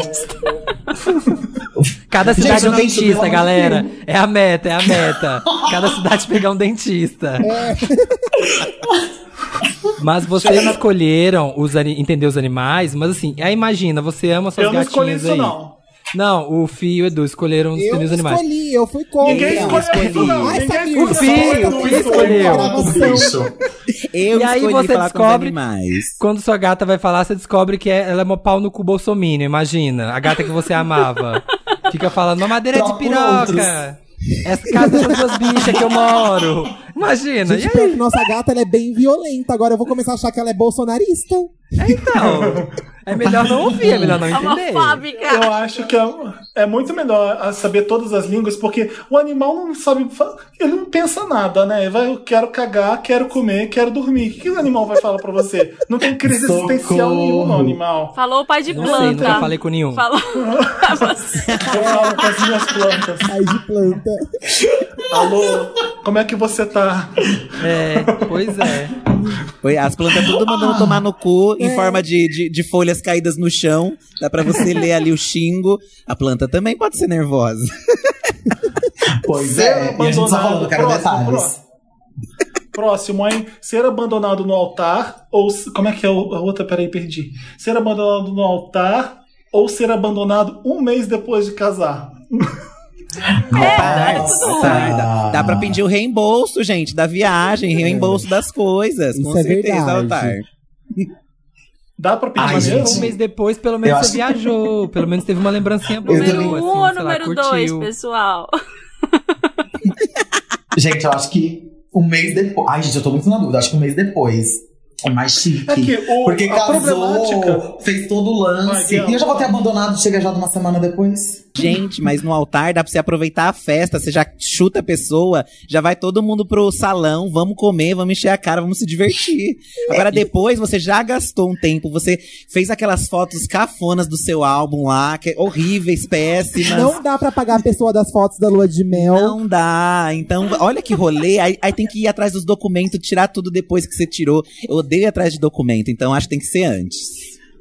Speaker 3: Cada cidade é um dentista, galera. É a meta, é a meta. Cada cidade pegar um dentista. Mas vocês escolheram os entender os animais, mas assim, aí imagina, você ama suas
Speaker 1: Eu não escolhi
Speaker 3: gatinhas
Speaker 1: isso,
Speaker 3: aí.
Speaker 1: não.
Speaker 3: Não, o Fio e o Edu escolheram os
Speaker 4: Eu
Speaker 3: animais.
Speaker 4: escolhi, eu fui contra.
Speaker 1: Ninguém escolheu isso, não.
Speaker 4: Ai,
Speaker 1: Ninguém
Speaker 3: O Fih,
Speaker 1: isso.
Speaker 3: o Fih
Speaker 1: Isso,
Speaker 3: escolheu.
Speaker 4: Gravação.
Speaker 5: Eu
Speaker 3: E aí
Speaker 5: escolhi
Speaker 3: você descobre-
Speaker 5: animais.
Speaker 3: Quando sua gata vai falar, você descobre que é- ela é uma pau no cu bolsominion, imagina. A gata que você amava. Fica falando, mamadeira de
Speaker 6: Troca por
Speaker 3: piroca.
Speaker 6: outros.
Speaker 3: Essa casa dessas duas bichas que eu moro. Imagina.
Speaker 4: Gente,
Speaker 3: E aí?
Speaker 4: que nossa gata ela é bem violenta. Agora eu vou começar a achar que ela é bolsonarista.
Speaker 3: Então, é melhor não ouvir, é melhor não entender.
Speaker 2: Homofóbica.
Speaker 1: Eu acho que é, é muito melhor saber todas as línguas, porque o animal não sabe. Ele não pensa nada, né? Vai, eu quero cagar, quero comer, quero dormir. O que, o animal vai falar pra você? Não tem crise
Speaker 6: Socorro.
Speaker 1: existencial nenhuma animal.
Speaker 2: Falou o pai de
Speaker 3: Não sei, nunca
Speaker 2: planta.
Speaker 3: falei com nenhum.
Speaker 2: Falou pra você.
Speaker 1: Eu falo com as minhas plantas.
Speaker 4: Ai, de planta.
Speaker 1: Alô, como é que você tá?
Speaker 3: É, pois é.
Speaker 5: Foi as plantas tudo mandando tomar no cu em forma de, de, de folhas caídas no chão. Dá pra você ler ali o xingo. A planta também pode ser nervosa.
Speaker 6: Pois
Speaker 1: Ser
Speaker 6: é, e a gente só
Speaker 1: abandonado.
Speaker 6: falando, quero
Speaker 1: Próximo,
Speaker 6: detalhes.
Speaker 1: próximo. Hein? Ser abandonado no altar ou. Como é que é o- a outra? Peraí, perdi. Ser abandonado no altar ou ser abandonado um mês depois de casar?
Speaker 5: Altar,
Speaker 6: Nossa.
Speaker 5: altar. Dá, dá pra pedir o reembolso, gente, da viagem, reembolso das coisas. com
Speaker 4: Isso é
Speaker 5: certeza,
Speaker 4: verdade.
Speaker 5: altar.
Speaker 1: Dá pra pedir
Speaker 6: Ai,
Speaker 1: maneiro?
Speaker 6: gente.
Speaker 3: Um mês depois, pelo menos
Speaker 6: Eu
Speaker 3: você
Speaker 6: acho-
Speaker 3: viajou. Pelo menos teve uma lembrancinha boa.
Speaker 2: Número
Speaker 6: também.
Speaker 2: um
Speaker 3: assim,
Speaker 2: ou
Speaker 3: sei lá,
Speaker 2: número dois, pessoal?
Speaker 6: Gente, eu acho que um mês depois. Ai, gente, eu tô muito na dúvida. Acho que um mês depois. É mais chique.
Speaker 1: É que o-
Speaker 6: Porque
Speaker 1: a
Speaker 6: casou, fez todo o lance. E eu já vou ter abandonado, chega já de uma semana depois.
Speaker 5: Gente, mas no altar dá pra você aproveitar a festa, você já chuta a pessoa, já vai todo mundo pro salão, vamos comer, vamos encher a cara, vamos se divertir. Agora depois você já gastou um tempo, você fez aquelas fotos cafonas do seu álbum lá, que é horríveis, péssimas.
Speaker 4: Não dá pra pagar a pessoa das fotos da lua de mel.
Speaker 5: Não dá. Então, olha que rolê. Aí, aí tem que ir atrás dos documentos, tirar tudo depois que você tirou. Eu odeio ir atrás de documento, então acho que tem que ser antes.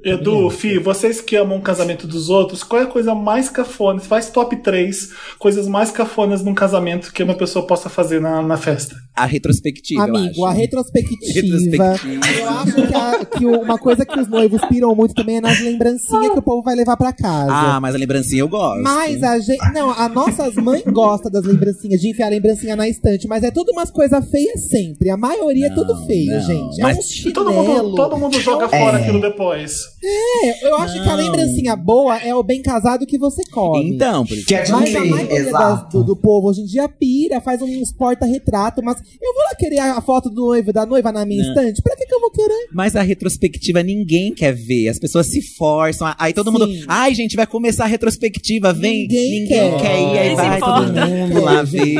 Speaker 1: Edu, Fi, vocês que amam o casamento dos outros, qual é a coisa mais cafona? Faz top 3 coisas mais cafonas num casamento que uma pessoa possa fazer na, na festa.
Speaker 5: A retrospectiva. eu
Speaker 4: Amigo,
Speaker 5: acho.
Speaker 4: a retrospectiva.
Speaker 5: Retrospectiva.
Speaker 4: Eu acho que, a- que uma coisa que os noivos piram muito também é nas lembrancinhas que o povo vai levar pra casa.
Speaker 5: Ah, mas a lembrancinha eu gosto.
Speaker 4: Mas a gente. Não, as nossas mães gostam das lembrancinhas, de enfiar a lembrancinha na estante, mas é tudo umas coisas feias sempre. A maioria é tudo feio,
Speaker 5: não,
Speaker 4: gente.
Speaker 5: mas
Speaker 4: é um
Speaker 1: E todo mundo,
Speaker 4: chinelo.
Speaker 1: todo mundo joga
Speaker 6: É.
Speaker 1: fora aquilo depois.
Speaker 4: É, eu acho que a
Speaker 5: Não.
Speaker 4: lembrancinha boa é o bem casado que você come.
Speaker 5: Então, por isso.
Speaker 6: É
Speaker 4: Mas a maioria das- do, do povo hoje em dia pira, faz uns porta-retrato, mas eu vou lá querer a foto do noivo da noiva na minha
Speaker 5: Não.
Speaker 4: estante? Pra que, que eu vou querer?
Speaker 5: Mas a retrospectiva ninguém quer ver. As pessoas se forçam. Aí todo mundo.
Speaker 4: Sim.
Speaker 5: Ai, gente, vai começar a retrospectiva. Vem.
Speaker 4: Ninguém
Speaker 5: Ninguém,
Speaker 4: quer.
Speaker 5: quer. ir. Aí vai todo mundo lá ver.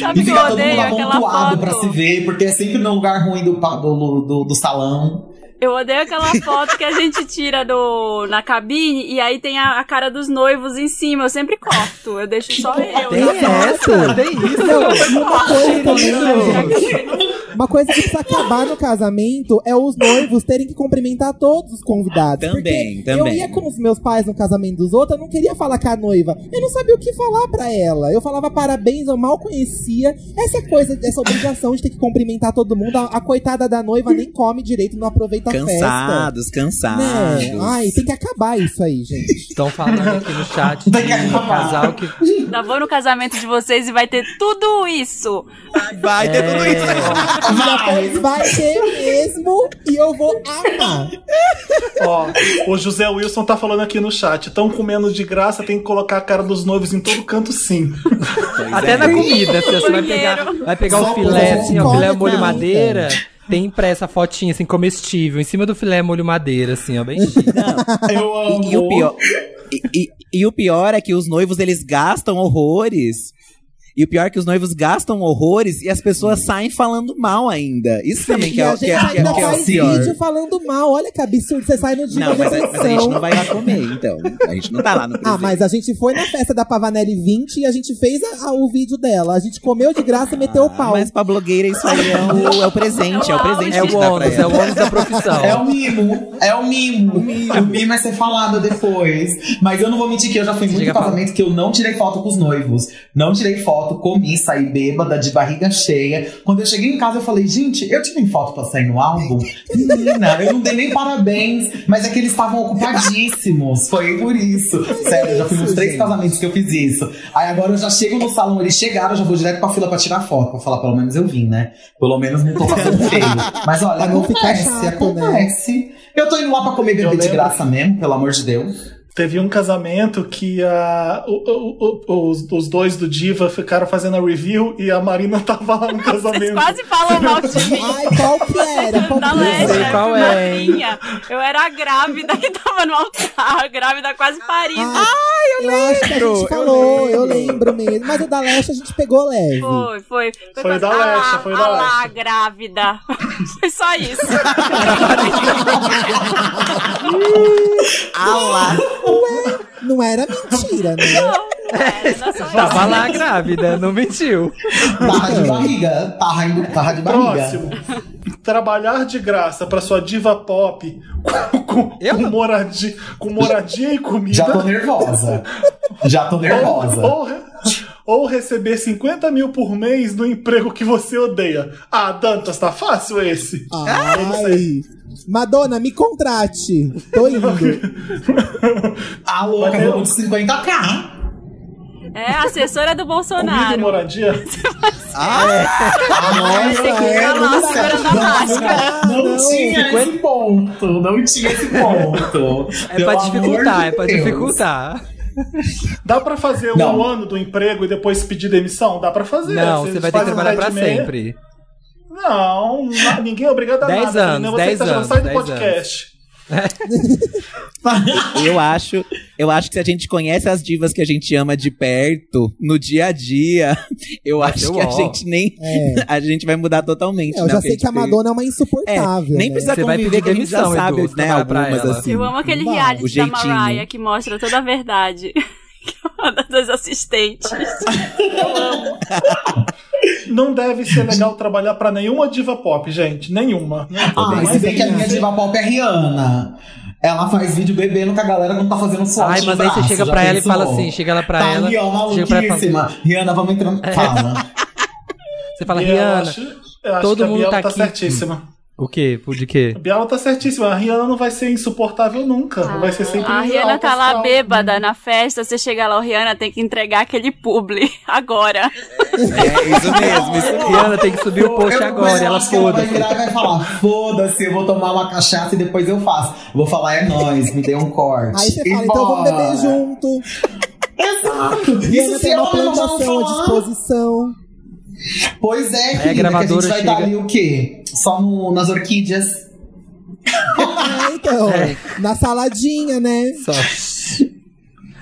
Speaker 2: Sabe
Speaker 6: E fica todo mundo amontoado pra se ver, porque é sempre no lugar ruim do, do, do, do salão.
Speaker 2: Eu odeio aquela foto que a gente tira do, na cabine e aí tem a, a cara dos noivos em cima. Eu sempre corto. Eu deixo só eu.
Speaker 3: Tem essa? Tem isso?
Speaker 4: Uma coisa também, gente, uma coisa que precisa acabar no casamento é os noivos terem que cumprimentar todos os convidados.
Speaker 5: Também,
Speaker 4: porque
Speaker 5: também.
Speaker 4: Eu ia com os meus pais no casamento dos outros, eu não queria falar com a noiva. Eu não sabia o que falar pra ela. Eu falava parabéns, eu mal conhecia. Essa coisa, essa obrigação de ter que cumprimentar todo mundo. A, a coitada da noiva nem come direito, não aproveita a festa.
Speaker 5: Cansados, cansados.
Speaker 4: Né? Ai, tem que acabar isso aí, gente.
Speaker 3: Estão falando aqui no chat de
Speaker 6: Tem que
Speaker 3: um casal que.
Speaker 2: Ainda vou no casamento de vocês e vai ter tudo isso.
Speaker 5: Vai ter tudo isso.
Speaker 6: Vai!
Speaker 4: Vai ter mesmo e eu vou amar.
Speaker 1: Ó, o José Wilson tá falando aqui no chat. Tão comendo de graça, tem que colocar a cara dos noivos em todo canto, sim.
Speaker 5: Pois
Speaker 3: Até
Speaker 5: é.
Speaker 3: na comida, assim, você vai pegar, vai pegar
Speaker 6: Só
Speaker 3: o filé, assim, ó, filé molho madeira. Tem impressa a fotinha, assim, comestível, em cima do filé molho madeira, assim, ó, bem chique.
Speaker 6: Eu amo.
Speaker 5: E, e o pior, e, e- e o pior é que os noivos eles gastam horrores. E o pior é que os noivos gastam horrores e as pessoas saem falando mal ainda. Isso também que é, o- que é, que é,
Speaker 4: ainda
Speaker 5: que é o
Speaker 4: faz
Speaker 5: pior.
Speaker 4: vídeo falando mal. Olha que absurdo. Você sai no dia
Speaker 5: Não,
Speaker 4: da
Speaker 5: mas a, mas a gente não vai lá comer, então. A gente não tá lá no
Speaker 4: Ah,
Speaker 5: presente.
Speaker 4: mas a gente foi na festa da Pavanelli 20 e a gente fez a- a- o vídeo dela. A gente comeu de graça e meteu o pau.
Speaker 5: Mas pra blogueira isso aí é o, é o presente, é o presente
Speaker 3: É
Speaker 5: que
Speaker 3: o
Speaker 5: gente dá pra
Speaker 3: ônus, é
Speaker 5: ela.
Speaker 3: o ônus da profissão.
Speaker 6: É o mimo, é o mimo. O mimo é ser falado depois. Mas eu não vou mentir que eu já fui muito
Speaker 3: Chega
Speaker 6: em
Speaker 3: a falar.
Speaker 6: casamento que eu não tirei foto com os noivos. Não tirei foto, comi, saí bêbada, de barriga cheia. Quando eu cheguei em casa, eu falei, gente, eu tirei foto pra sair no álbum? Menina, eu não dei nem parabéns, mas é que eles estavam ocupadíssimos. Foi por isso. Sério, eu já fui nos
Speaker 4: Isso,
Speaker 6: três
Speaker 4: gente.
Speaker 6: casamentos que eu fiz isso. Aí agora eu já chego no salão, eles chegaram, eu já vou direto pra fila pra tirar foto. Pra falar, pelo menos eu vim, né? Pelo menos não tô fazendo feio. Mas olha, acontece,
Speaker 4: chato, né?
Speaker 6: acontece. Eu tô indo lá pra comer bebê de graça mesmo, pelo amor de Deus.
Speaker 1: Teve um casamento que a, o- o- o- os, os dois do Diva ficaram fazendo a review e a Marina tava lá no
Speaker 2: Vocês
Speaker 1: casamento.
Speaker 2: quase falam mal de mim.
Speaker 4: Ai, qual que era? Qual
Speaker 2: Da
Speaker 4: que
Speaker 2: Leste,
Speaker 3: sei
Speaker 4: era?
Speaker 3: qual é.
Speaker 2: Eu era a grávida que tava no altar, grávida quase parindo.
Speaker 4: Ah, eu acho que a
Speaker 5: lembro,
Speaker 4: gente
Speaker 5: eu
Speaker 4: falou, eu lembro mesmo. Mas o da Leste a gente pegou leve.
Speaker 2: Foi, foi.
Speaker 1: Foi
Speaker 2: quase,
Speaker 1: da
Speaker 2: "Ah lá,
Speaker 1: Leste, foi da
Speaker 2: ah lá,
Speaker 1: Leste."
Speaker 2: grávida. Foi só isso.
Speaker 5: Ah lá.
Speaker 4: Não era mentira, né?
Speaker 2: Era só
Speaker 3: Tava lá grávida, não mentiu.
Speaker 6: Barra de barriga. Barra, barra de barriga.
Speaker 1: Próximo. Trabalhar de graça pra sua diva pop com, com,
Speaker 3: Eu
Speaker 1: com
Speaker 3: não.
Speaker 1: moradia, com moradia e comida.
Speaker 6: Já tô nervosa. Já tô nervosa.
Speaker 1: Ou, ou, ou receber 50 mil por mês no emprego que você odeia. Ah, Dantas, tá fácil esse?
Speaker 4: Ai. Madonna, me contrate. Tô indo.
Speaker 6: A louca, vamos de 50k.
Speaker 2: É, assessora do
Speaker 1: Comida e
Speaker 2: Bolsonaro.
Speaker 1: moradia?
Speaker 6: Ai,
Speaker 2: tem que ficar lá segurando a máscara.
Speaker 6: Não,
Speaker 4: Não,
Speaker 6: tinha esse ponto. Não tinha esse ponto.
Speaker 3: É
Speaker 6: Pelo
Speaker 3: pra dificultar,
Speaker 6: de
Speaker 3: é pra dificultar.
Speaker 1: Dá pra fazer
Speaker 6: Não.
Speaker 1: um ano do emprego e depois pedir demissão? Dá pra fazer.
Speaker 3: Não, você vai ter que trabalhar
Speaker 1: meia.
Speaker 3: sempre.
Speaker 1: Não, ninguém é obrigado a
Speaker 3: Dez
Speaker 1: nada.
Speaker 3: anos,
Speaker 1: nem você
Speaker 3: dez
Speaker 1: que tá
Speaker 3: anos,
Speaker 1: sai do podcast.
Speaker 5: Eu acho, eu acho que se a gente conhece as divas que a gente ama de perto, no dia a dia, eu
Speaker 3: Vai
Speaker 5: acho
Speaker 3: ser
Speaker 5: que a
Speaker 3: uó.
Speaker 5: gente nem.
Speaker 4: É.
Speaker 5: A gente vai mudar totalmente.
Speaker 4: É, eu
Speaker 5: né,
Speaker 4: já sei que a Madonna é uma
Speaker 5: É,
Speaker 4: insuportável.
Speaker 5: nem
Speaker 4: né?
Speaker 5: precisa
Speaker 3: Você vai
Speaker 5: conviver,
Speaker 3: pedir
Speaker 5: que a gente já sabe,
Speaker 3: Edu,
Speaker 5: né? Algumas assim.
Speaker 2: Eu amo aquele
Speaker 4: Vai,
Speaker 2: reality
Speaker 5: o
Speaker 2: da
Speaker 5: jeitinho.
Speaker 2: Mariah que mostra toda a verdade. Que é uma das assistentes. Eu amo.
Speaker 1: Não deve ser legal trabalhar pra nenhuma diva pop, gente. Nenhuma.
Speaker 6: Ah, se bem que a minha diva pop é Rihanna. Ela faz vídeo bebendo com a galera quando tá fazendo sorte
Speaker 3: Ai, mas aí você
Speaker 6: braço,
Speaker 3: chega pra ela e fala assim, chega lá pra
Speaker 6: tá
Speaker 3: ela.
Speaker 6: Ó,
Speaker 3: chega pra ela fala-
Speaker 6: maluquíssima. Rihanna, vamos entrando. Fala.
Speaker 3: Você fala,
Speaker 1: eu
Speaker 3: Rihanna,
Speaker 1: acho, eu acho
Speaker 3: todo
Speaker 1: que a
Speaker 3: mundo tá
Speaker 1: tá
Speaker 3: aqui.
Speaker 1: certíssima.
Speaker 3: O quê? De quê?
Speaker 1: A Biala tá certíssima. A Rihanna não vai ser insuportável nunca. vai ser sempre
Speaker 2: A Rihanna tá lá bêbada na festa, você chega lá, o Rihanna tem que entregar aquele publi agora.
Speaker 5: É isso mesmo, isso mesmo.
Speaker 3: Rihanna tem que subir o post
Speaker 6: Eu-
Speaker 3: agora, ela
Speaker 6: ela vai
Speaker 3: foda-se.
Speaker 6: virar e vai falar: foda-se, eu vou tomar uma cachaça e depois eu faço. Vou falar, é nóis, me dê um corte.
Speaker 4: Aí você
Speaker 6: E
Speaker 4: fala, então vamos beber junto.
Speaker 6: Exato. Isso se
Speaker 4: tem uma plantação à
Speaker 6: falar.
Speaker 4: disposição.
Speaker 6: Pois é, querida, que a
Speaker 3: gravadora
Speaker 6: gente vai
Speaker 3: chega-
Speaker 6: estar ali o quê? Só no, nas orquídeas.
Speaker 4: É, então.
Speaker 3: É.
Speaker 4: Na saladinha, né?
Speaker 3: Só.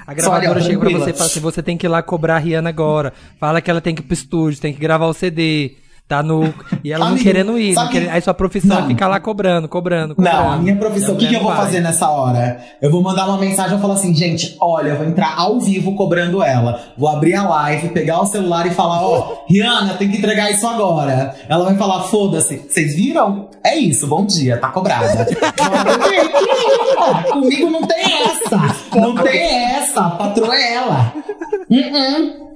Speaker 3: A gravadora
Speaker 6: Só,
Speaker 3: chega pra você e fala assim: você tem que ir lá cobrar a Rihanna agora. Fala que ela tem que ir pro estúdio, tem que gravar o CD. Tá no. E ela não
Speaker 6: Amigo,
Speaker 3: querendo ir. Não querendo... Aí sua profissão
Speaker 6: Não.
Speaker 3: é ficar lá cobrando, cobrando, cobrando.
Speaker 6: Não, a minha profissão, o que, que eu vou
Speaker 3: Vai.
Speaker 6: fazer nessa hora? Eu vou mandar uma mensagem e falar assim, gente, olha, eu vou entrar ao vivo cobrando ela. Vou abrir a live, pegar o celular e falar, ó, Rihanna, tem que entregar isso agora. Ela vai falar, foda-se, vocês viram? É isso, bom dia, tá cobrada. Comigo não tem essa. Não tem essa, a patroa é ela. Uh-uh.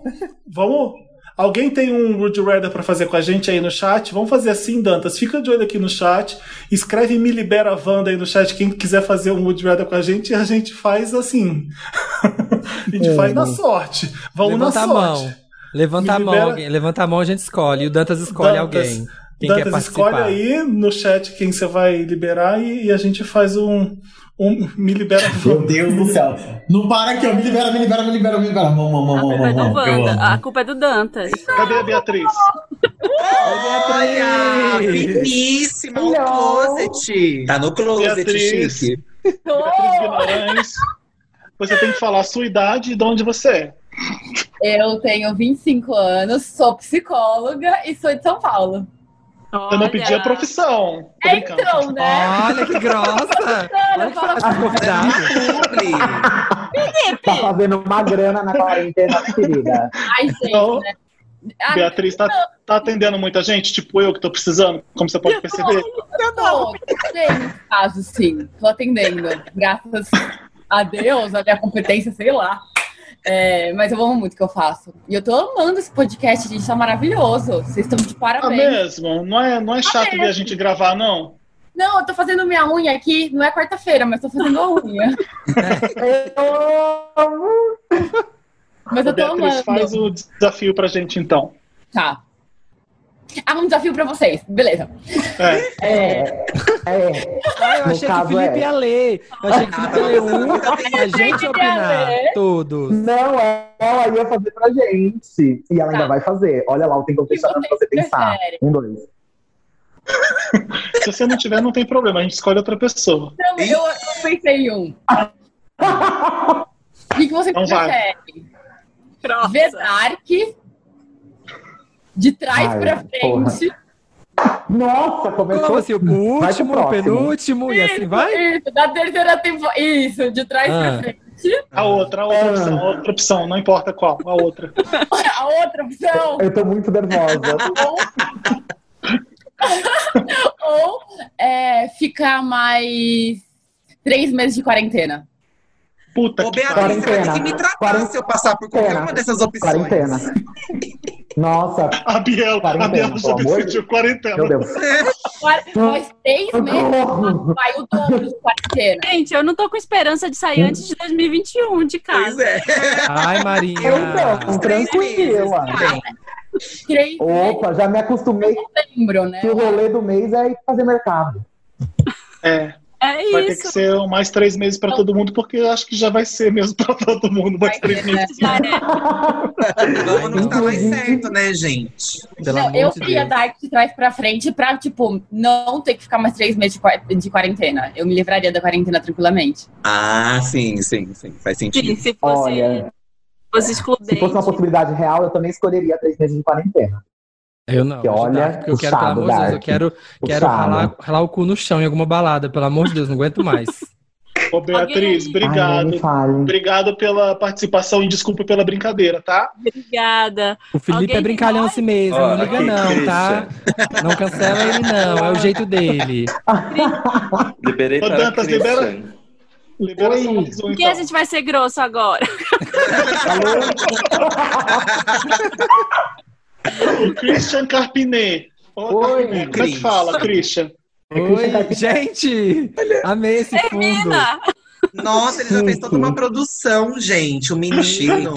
Speaker 1: Vamos. Alguém tem um Rude Radar pra fazer com a gente aí no chat? Vamos fazer assim, Dantas. Fica de olho aqui no chat. Escreve Me Libera Wanda aí no chat. Quem quiser fazer um Rude Radar com a gente, a gente faz assim. a gente
Speaker 4: É,
Speaker 1: faz na
Speaker 4: né?
Speaker 1: sorte. Vamos
Speaker 3: Levanta
Speaker 1: na
Speaker 3: a
Speaker 1: sorte.
Speaker 3: mão. Levanta a
Speaker 1: Me
Speaker 3: mão,
Speaker 1: libera-
Speaker 3: alguém. Levanta a mão, a gente escolhe. E o Dantas escolhe
Speaker 1: Dantas,
Speaker 3: alguém. Quem
Speaker 1: Dantas, escolhe aí no chat quem você vai liberar e, e a gente faz um, um Me Libera
Speaker 6: Meu. Deus do céu. Não para aqui, ó. Me libera, me libera, me libera, me libera. Mão, mão, mão,
Speaker 2: A
Speaker 6: mão,
Speaker 2: culpa é do
Speaker 6: mão,
Speaker 2: a culpa é do Dantas.
Speaker 1: Cadê a Beatriz?
Speaker 7: Olha, finíssima, o closet.
Speaker 8: Tá no closet,
Speaker 1: Beatriz.
Speaker 8: chique.
Speaker 1: Beatriz Guimarães. Você tem que falar a sua idade e de onde você é.
Speaker 9: Eu tenho 25 anos, sou psicóloga e sou de São Paulo.
Speaker 1: Eu não pedi a profissão.
Speaker 9: É então, né?
Speaker 3: Olha que grossa! Olha que.
Speaker 7: Publi.
Speaker 10: Tá fazendo uma grana na quarentena, querida.
Speaker 9: Ai, gente,
Speaker 1: Então,
Speaker 9: né? Ah,
Speaker 1: Beatriz tá, tá atendendo muita gente, tipo eu que tô precisando, como você pode perceber.
Speaker 9: Tô, tem casos sim, tô atendendo. Graças a Deus, a minha competência, sei lá. É, mas eu amo muito o que eu faço. E eu tô amando esse podcast, gente, tá maravilhoso. Vocês estão de
Speaker 1: Ah,
Speaker 9: parabéns.
Speaker 1: mesmo? Não é, não é chato ver a gente gravar, não?
Speaker 9: Não, eu tô fazendo minha unha aqui, não é quarta-feira, mas tô fazendo a unha. Mas eu tô
Speaker 1: Beatriz,
Speaker 9: amando.
Speaker 1: faz o desafio pra gente, então.
Speaker 9: Tá. Ah, um desafio pra vocês. Beleza.
Speaker 1: É.
Speaker 10: É, é.
Speaker 3: Ah, eu achei que o Felipe
Speaker 10: é.
Speaker 3: ia ler. Eu achei que o Felipe ia ler um, a gente opinar. Todos.
Speaker 10: Não, ela ia fazer pra gente. E ela ainda
Speaker 9: Tá.
Speaker 10: vai fazer. Olha lá o tempo fechado pra você pensar.
Speaker 9: preferem?
Speaker 10: Um, dois.
Speaker 1: Se você não tiver, não tem problema, a gente escolhe outra pessoa.
Speaker 9: Então, eu, eu pensei em um. O que,
Speaker 1: Então vai.
Speaker 2: Nossa.
Speaker 9: Ver Dark de trás
Speaker 10: Ai,
Speaker 9: pra frente.
Speaker 10: Nossa, começou.
Speaker 3: Como assim? O último, o penúltimo e assim vai?
Speaker 9: Isso, da terceira temporada. Isso, de trás
Speaker 3: Ah.
Speaker 9: pra frente.
Speaker 1: A outra, a outra
Speaker 10: Ah.
Speaker 1: opção, a outra opção, não importa qual, a outra.
Speaker 9: A outra opção.
Speaker 10: Eu tô muito nervosa.
Speaker 9: Ou, ou é, ficar mais três meses de quarentena.
Speaker 1: Puta
Speaker 7: Ô,
Speaker 1: que
Speaker 7: Beatriz,
Speaker 1: pariu.
Speaker 7: você vai ter que me
Speaker 10: Quarentena.
Speaker 7: tratar
Speaker 10: Quarentena.
Speaker 7: se eu passar por qualquer uma dessas opções.
Speaker 10: Quarentena. Nossa,
Speaker 1: A Biel, a
Speaker 10: Quarentena,
Speaker 1: Biel já
Speaker 10: de
Speaker 1: decidiu quarentena.
Speaker 10: meu Deus.
Speaker 9: Quar- Mais três meses vai o dobro de quarentena.
Speaker 2: Gente, eu não tô com esperança de sair antes de 2021 de
Speaker 7: Pois
Speaker 2: casa.
Speaker 7: é.
Speaker 3: Ai, Maria.
Speaker 10: Então, tranquila.
Speaker 9: Três
Speaker 10: Opa, já me acostumei
Speaker 9: setembro, né?
Speaker 10: que o rolê do mês é ir fazer mercado.
Speaker 1: É,
Speaker 2: É
Speaker 1: vai ter que
Speaker 2: isso.
Speaker 1: ser mais três meses pra todo mundo, porque eu acho que já vai ser mesmo pra todo mundo, mais
Speaker 9: Vai
Speaker 1: três
Speaker 9: ser, né?
Speaker 1: meses.
Speaker 2: É.
Speaker 7: Vamos não estar mais
Speaker 10: Inclusive-
Speaker 7: certo, né, gente?
Speaker 3: Pelo
Speaker 9: Não, eu queria
Speaker 3: Deus.
Speaker 9: Dark de trás pra frente pra, tipo, não ter que ficar mais três meses de qua- de quarentena. Eu me livraria da quarentena tranquilamente.
Speaker 7: Ah, sim, sim, sim. Faz
Speaker 2: Sim,
Speaker 7: sentido.
Speaker 2: se fosse,
Speaker 10: Olha,
Speaker 2: fosse
Speaker 10: se fosse uma possibilidade real, eu também escolheria três meses de quarentena.
Speaker 3: Eu não.
Speaker 10: Que olha,
Speaker 3: Dark, porque eu quero, pelo amor de Deus, eu quero, quero ralar, ralar o cu no chão em alguma balada. Pelo amor de Deus, não aguento mais.
Speaker 1: Ô, Beatriz, obrigado.
Speaker 10: Ai.
Speaker 1: Obrigado pela participação e desculpa pela brincadeira, tá?
Speaker 2: Obrigada.
Speaker 3: O Felipe
Speaker 2: Alguém
Speaker 3: é brincalhão assim mesmo,
Speaker 8: Ó,
Speaker 3: não liga não, tá? Não cancela ele não, é o jeito dele.
Speaker 8: Liberei
Speaker 1: Ô, Dantas, libera-. Libera só
Speaker 10: Oi.
Speaker 1: mais um,
Speaker 2: Por que
Speaker 1: então.
Speaker 2: a gente vai ser grosso agora?
Speaker 1: O Christian Carpinet. Ô,
Speaker 10: Oi,
Speaker 1: Carpinet, Como é que fala, Christian?
Speaker 3: Oi, gente! Amei esse fundo.
Speaker 2: Termina!
Speaker 7: Nossa, ele já fez toda uma produção, gente. O menino.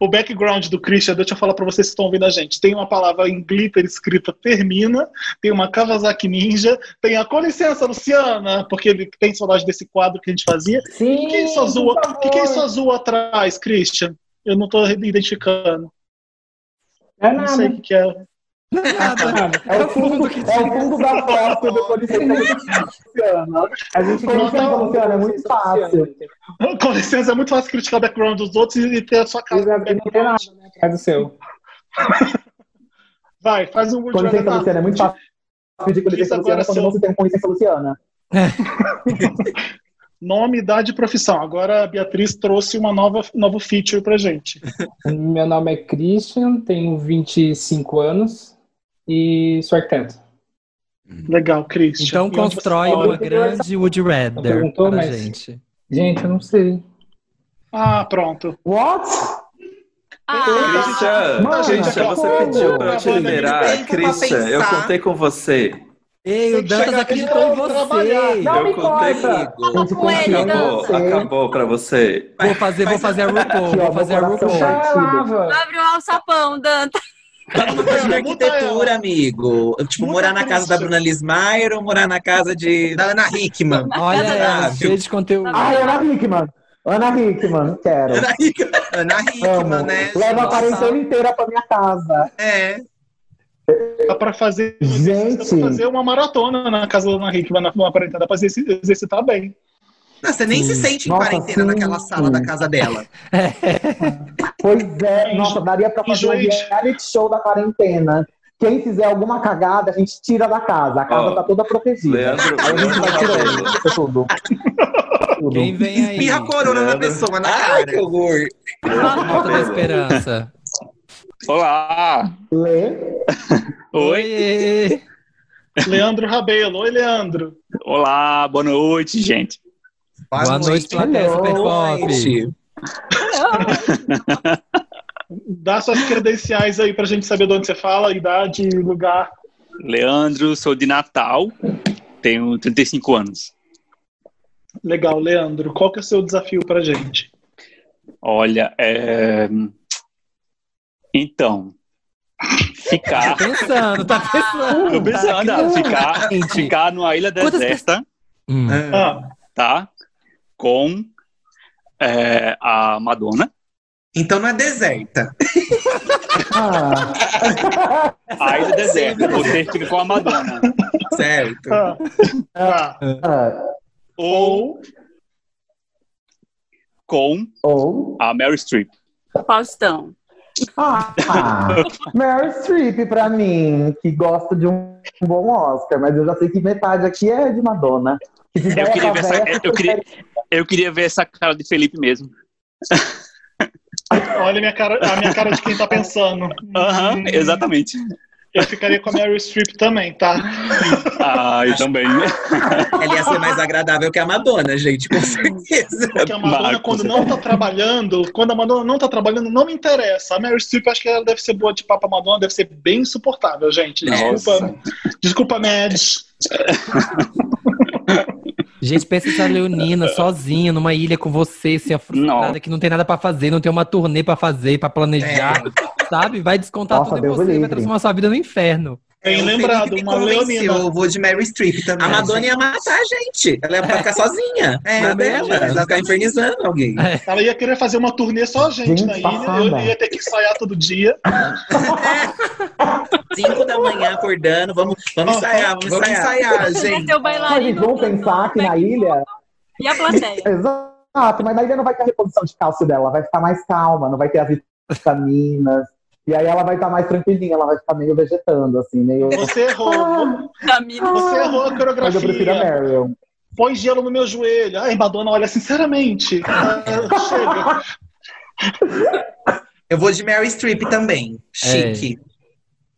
Speaker 11: O background do Christian, deixa eu falar pra vocês que estão ouvindo a gente. Tem uma palavra em glitter escrita termina, tem uma Kawasaki Ninja, tem a com licença, Luciana, porque ele tem saudade desse quadro que a gente fazia.
Speaker 10: Sim,
Speaker 11: O que é isso azul?
Speaker 10: por
Speaker 11: O que, que é isso
Speaker 10: favor.
Speaker 11: azul atrás, Christian? Eu não tô identificando.
Speaker 10: É
Speaker 11: Não sei o
Speaker 10: nada.
Speaker 11: que, que é.
Speaker 3: Nada.
Speaker 10: É o fundo, é o fundo da foto do Policença Luciana. A gente critica
Speaker 11: não.
Speaker 10: a Luciana, é muito fácil.
Speaker 11: Com licença, é muito fácil criticar o background dos outros e ter a sua casa.
Speaker 10: Não tem nada atrás do seu.
Speaker 11: Vai, faz um
Speaker 10: Com licença, Luciana, é muito fácil pedir com licença, Luciana, quando não se tem um com licença, Luciana.
Speaker 11: Nome, idade e profissão. Agora a Beatriz trouxe uma nova novo feature pra gente.
Speaker 12: Meu nome é Christian, tenho 25 anos e sou arquiteto.
Speaker 11: Legal, Christian.
Speaker 3: Então
Speaker 11: E
Speaker 3: constrói uma grande Wood Redder
Speaker 12: perguntou,
Speaker 3: pra
Speaker 12: mas-
Speaker 3: gente.
Speaker 12: Gente, eu não sei.
Speaker 11: Ah, pronto.
Speaker 10: What?
Speaker 2: Ah,
Speaker 8: Christian,
Speaker 10: Mano,
Speaker 8: Christian, você pediu pra eu te liberar. Christian, eu contei com você.
Speaker 3: Ei, o Dantas acreditou em
Speaker 11: e trabalhar.
Speaker 3: você.
Speaker 10: Não
Speaker 8: eu
Speaker 10: me
Speaker 8: contei
Speaker 10: corta.
Speaker 8: comigo.
Speaker 10: A gente
Speaker 2: com ele,
Speaker 10: confia em
Speaker 8: Acabou,
Speaker 10: você.
Speaker 8: acabou pra você.
Speaker 3: Vou fazer, vou fazer a RuPaul, vou fazer a RuPaul.
Speaker 2: abre o alçapão, Danta.
Speaker 7: Vamos no curso de arquitetura, amigo. Tipo, morar na casa da. Bruna Lismayer ou morar na casa de, da Ana Hickman?
Speaker 3: Olha
Speaker 7: Agradável.
Speaker 3: cheia de conteúdo.
Speaker 10: Ai, Ana Hickman. Ana Hickman, quero.
Speaker 7: Ana Hickman, Ana Hickman né?
Speaker 10: Leva a quarentena inteira pra minha casa.
Speaker 7: É.
Speaker 11: Dá pra fazer,
Speaker 10: Gente.
Speaker 11: dá pra fazer uma maratona na casa da Ana Hickman, na na quarentena, dá pra exerci- exercitar bem.
Speaker 7: Não, você nem se sente em
Speaker 10: Nossa,
Speaker 7: quarentena
Speaker 10: sim,
Speaker 7: naquela sala
Speaker 10: sim.
Speaker 7: da casa dela.
Speaker 10: Pois é, nossa, daria pra fazer um reality show da quarentena. Quem fizer alguma cagada, a gente tira da casa. A casa
Speaker 8: Ó,
Speaker 10: tá toda protegida.
Speaker 8: Leandro,
Speaker 10: a gente vai tirando tudo. Tudo.
Speaker 3: Quem vem aí?
Speaker 7: Espirra a corona na
Speaker 8: Leandro.
Speaker 7: pessoa, na Ai, que cara. horror.
Speaker 3: Volta da esperança.
Speaker 13: Olá!
Speaker 10: Lê.
Speaker 13: Oi!
Speaker 11: Leandro Rabelo. Oi, Leandro.
Speaker 13: Olá, boa noite, gente.
Speaker 3: Boa noite, plateia. Super Pop.
Speaker 11: Dá suas credenciais aí pra gente saber de onde você fala, idade e lugar.
Speaker 13: Leandro, sou de Natal, tenho 35 anos.
Speaker 11: Legal, Leandro. Qual que é o seu desafio pra gente?
Speaker 13: Olha, é... então, ficar.
Speaker 3: Tá pensando, tá pensando.
Speaker 13: Tô pensando, ah, ficar, ficar numa ilha deserta,
Speaker 3: Hum.
Speaker 11: Ah,
Speaker 13: tá? Com é, a Madonna.
Speaker 7: Então não é deserta.
Speaker 10: Ah.
Speaker 13: A ilha deserta, você fica com a Madonna.
Speaker 7: Certo.
Speaker 11: ah, ah.
Speaker 10: Ah.
Speaker 13: Ou com
Speaker 10: Ou.
Speaker 13: a Mary Streep.
Speaker 2: Faustão.
Speaker 10: Ah, Meryl Streep pra mim, que gosta de um bom Oscar, mas eu já sei que metade aqui é de Madonna. Que
Speaker 13: Eu queria, ver
Speaker 10: essa
Speaker 13: eu, queria, eu queria ver essa cara de Felipe mesmo.
Speaker 11: Olha a minha cara, a minha cara de quem tá pensando.
Speaker 13: Aham,
Speaker 11: Hum,
Speaker 13: exatamente.
Speaker 11: Eu ficaria com a Mary Streep também, tá?
Speaker 13: Ah, eu também.
Speaker 7: Ela ia ser mais agradável que a Madonna, gente, com certeza.
Speaker 11: Porque a Madonna,
Speaker 13: Marcos.
Speaker 11: quando não tá trabalhando, quando a Madonna não tá trabalhando, não me interessa. A Mary Streep, acho que ela deve ser boa de papo. A Madonna deve ser bem insuportável, gente. Desculpa,
Speaker 13: Nossa.
Speaker 11: desculpa, Mads.
Speaker 3: Gente, pensa essa Leonina sozinha numa ilha com você, assim, a frustrada,
Speaker 13: Não.
Speaker 3: que não tem nada pra fazer, não tem uma turnê pra fazer, pra planejar, sabe? Vai descontar
Speaker 10: Nossa,
Speaker 3: tudo em você, vai transformar sua vida no inferno.
Speaker 11: Bem lembrado, uma Leonina.
Speaker 7: Eu vou de Mary Streep também. A Madonna ia matar a gente. Ela ia ficar sozinha. É,
Speaker 3: Não é
Speaker 7: na dela.
Speaker 3: mesmo?
Speaker 7: Ela ia ficar infernizando alguém.
Speaker 11: Ela ia querer fazer uma turnê só a gente,
Speaker 10: Gente,
Speaker 11: na ilha.
Speaker 10: passada.
Speaker 11: Eu ia ter que ensaiar todo dia.
Speaker 7: Cinco da manhã acordando. Vamos, vamos ensaiar, vamos,
Speaker 11: Vamos
Speaker 7: ensaiar,
Speaker 2: Vai
Speaker 7: gente.
Speaker 10: Mas
Speaker 2: bailarino
Speaker 10: vamos pensar que na ilha.
Speaker 2: e a plateia.
Speaker 10: Exato, mas na ilha não vai ter a reposição de cálcio dela, ela vai ficar mais calma, não vai ter as vitaminas. E aí ela vai estar mais tranquilinha, ela vai ficar meio vegetando, assim, meio.
Speaker 11: Você errou.
Speaker 2: Caminho.
Speaker 11: Você errou a
Speaker 10: Mas eu prefiro a
Speaker 11: coreografia.
Speaker 10: Meryl.
Speaker 11: Põe gelo no meu joelho. Ai, Madonna, olha, sinceramente. ah, chega.
Speaker 7: Eu vou de Mary Streep também. Chique.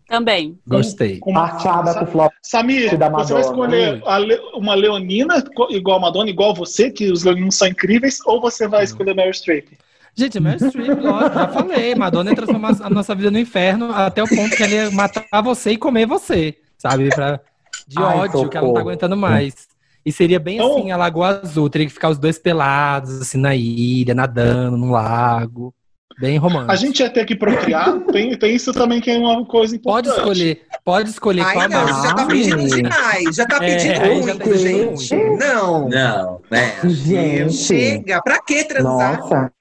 Speaker 2: Também.
Speaker 3: Gostei.
Speaker 11: Com uma-
Speaker 10: Parteada com o flop
Speaker 11: Samir,
Speaker 10: da
Speaker 11: você vai
Speaker 10: Madonna.
Speaker 11: escolher Le- uma leonina igual a Madonna, igual você, que os leoninos são incríveis, ou você vai escolher Meryl Streep?
Speaker 3: Gente, Meryl Streep, já falei, Madonna ia transformar a nossa vida no inferno até o ponto que ela ia matar você e comer você, sabe? Pra... De
Speaker 10: Ai,
Speaker 3: ódio, que ela não tá
Speaker 10: socorro.
Speaker 3: aguentando mais. E seria bem
Speaker 11: Então-
Speaker 3: assim, a Lagoa Azul. Teria que ficar os dois pelados, assim, na ilha, nadando num lago. Bem romântico.
Speaker 11: A gente ia ter que procriar? tem, tem isso também que é uma coisa
Speaker 3: Pode
Speaker 11: importante.
Speaker 3: escolher, pode escolher
Speaker 7: Ai,
Speaker 3: qual
Speaker 7: não, já tá pedindo demais. Já tá
Speaker 3: É,
Speaker 7: pedindo
Speaker 3: já
Speaker 7: muito,
Speaker 3: tá
Speaker 7: gente.
Speaker 3: muito.
Speaker 7: Não.
Speaker 6: Não, né?
Speaker 10: Gente.
Speaker 7: Chega. Pra que transar?
Speaker 10: Nossa.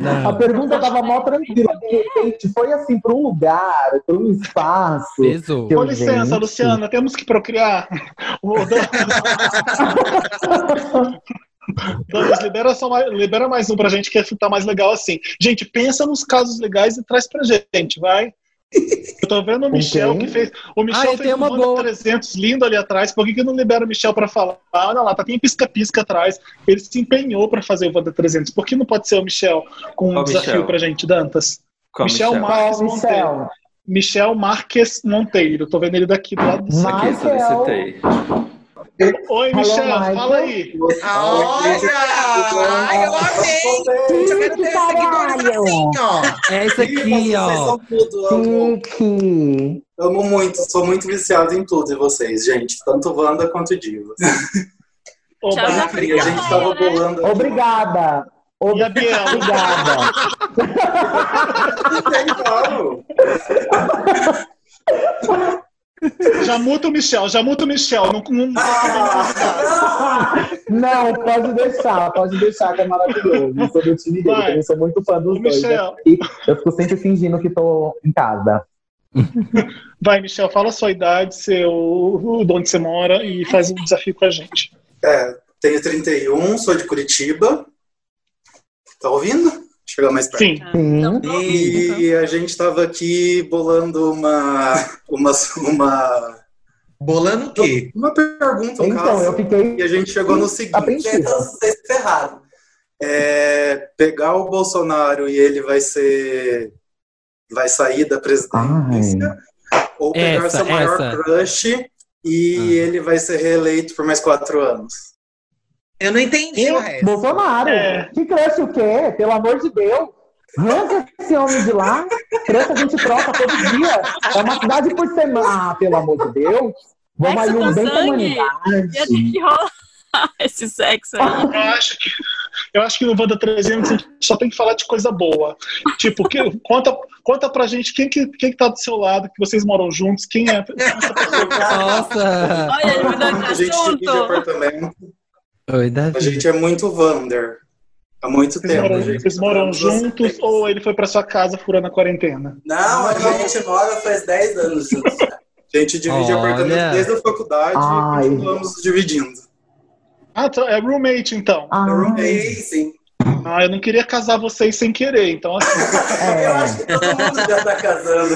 Speaker 3: Não.
Speaker 10: A pergunta tava mó tranquila. De repente, foi assim pra um lugar, pra um espaço.
Speaker 3: Pesou.
Speaker 11: Com licença,
Speaker 10: gente,
Speaker 11: Luciana, temos que procriar. O Douglas, libera, só mais, libera mais um pra gente que tá mais legal assim. Gente, pensa nos casos legais e traz pra gente, vai. Eu tô vendo o Michel
Speaker 10: quem?
Speaker 11: que fez. O
Speaker 3: Ah,
Speaker 11: Michel
Speaker 3: eu
Speaker 11: fez
Speaker 3: tenho
Speaker 11: um
Speaker 3: uma
Speaker 11: Banda
Speaker 3: boa.
Speaker 11: 300 lindo ali atrás. Por que, que não libera o Michel pra falar? Ah, olha lá, tá tem pisca-pisca atrás. Ele se empenhou pra fazer o Banda 300. Por que não pode ser o Michel com um
Speaker 8: Qual
Speaker 11: desafio
Speaker 8: Michel?
Speaker 11: pra gente, Dantas?
Speaker 8: Qual
Speaker 11: Michel
Speaker 8: Michel?
Speaker 11: Marques Monteiro.
Speaker 10: Michel?
Speaker 11: Michel Marques Monteiro. Tô vendo ele daqui do lado do.
Speaker 8: Aqui, solicitei.
Speaker 11: Oi, Michel, fala aí.
Speaker 7: Olha! Ai, eu amei! Eu quero ter seguidores assim, ó.
Speaker 3: É isso aqui, ó.
Speaker 14: tudo. Amo, muito, sou muito viciado em tudo de vocês, gente. Tanto Wanda quanto Divas.
Speaker 11: Oba,
Speaker 2: Tchau,
Speaker 14: a gente tava bolando.
Speaker 10: Obrigada.
Speaker 11: A Biela?
Speaker 10: Obrigada.
Speaker 14: Tem, claro.
Speaker 11: Já muta o Michel, já muta o Michel. Não, não,
Speaker 10: Não, pode deixar, pode deixar, que é maravilhoso. Eu sou do time dele,
Speaker 11: Vai.
Speaker 10: eu sou muito fã dos
Speaker 11: O
Speaker 10: dois.
Speaker 11: Michel.
Speaker 10: né? E eu fico sempre fingindo que tô em casa.
Speaker 11: Vai, Michel, fala a sua idade, seu, de onde você mora e faz um desafio com a gente.
Speaker 14: É, tenho 31, sou de Curitiba. Tá ouvindo? Chegar mais perto.
Speaker 11: Sim.
Speaker 10: Sim.
Speaker 14: E a gente tava aqui bolando uma. uma, uma
Speaker 7: Bolando o quê?
Speaker 14: Uma pergunta, um
Speaker 10: Então,
Speaker 14: caso.
Speaker 10: eu fiquei
Speaker 14: E a gente chegou no seguinte: então vocês ferraram. É, pegar o Bolsonaro e ele vai ser. vai sair da presidência, ou pegar
Speaker 3: Essa,
Speaker 14: seu maior
Speaker 3: essa.
Speaker 14: crush e
Speaker 3: Ah.
Speaker 14: ele vai ser reeleito por mais quatro anos.
Speaker 7: Eu não entendi o resto.
Speaker 10: Bolsonaro.
Speaker 11: É.
Speaker 10: Que crush o quê? Pelo amor de Deus. Arranca esse homem de lá. Crush a gente troca todo dia. É uma cidade por semana. Ah, pelo amor de Deus. Vamos aí um bem com a
Speaker 2: sangue?
Speaker 10: humanidade.
Speaker 2: Ia ter que rolar esse sexo aí.
Speaker 11: Eu acho que, eu acho que no Wanda 300 a gente só tem que falar de coisa boa. Tipo, que, conta, conta pra gente quem que, quem que tá do seu lado, que vocês moram juntos, quem é.
Speaker 3: Nossa!
Speaker 2: Olha, ele mudou de
Speaker 14: A gente divide
Speaker 2: assunto.
Speaker 14: apartamento.
Speaker 3: Oi,
Speaker 14: A
Speaker 3: Davi.
Speaker 14: gente é muito Wander. Há muito
Speaker 11: Vocês
Speaker 14: tempo.
Speaker 11: moram,
Speaker 14: gente.
Speaker 11: vocês moram juntos ou ele foi pra sua casa furando a quarentena?
Speaker 14: Não, a gente mora faz 10 anos juntos. A gente divide
Speaker 3: Olha.
Speaker 14: apartamento desde a faculdade
Speaker 10: Ai.
Speaker 14: e continuamos dividindo.
Speaker 11: Ah, tá, é roommate então.
Speaker 10: Ah,
Speaker 14: Ei, sim.
Speaker 11: Ah, eu não queria casar vocês sem querer, então assim.
Speaker 10: é.
Speaker 14: Eu acho que todo mundo já tá casando.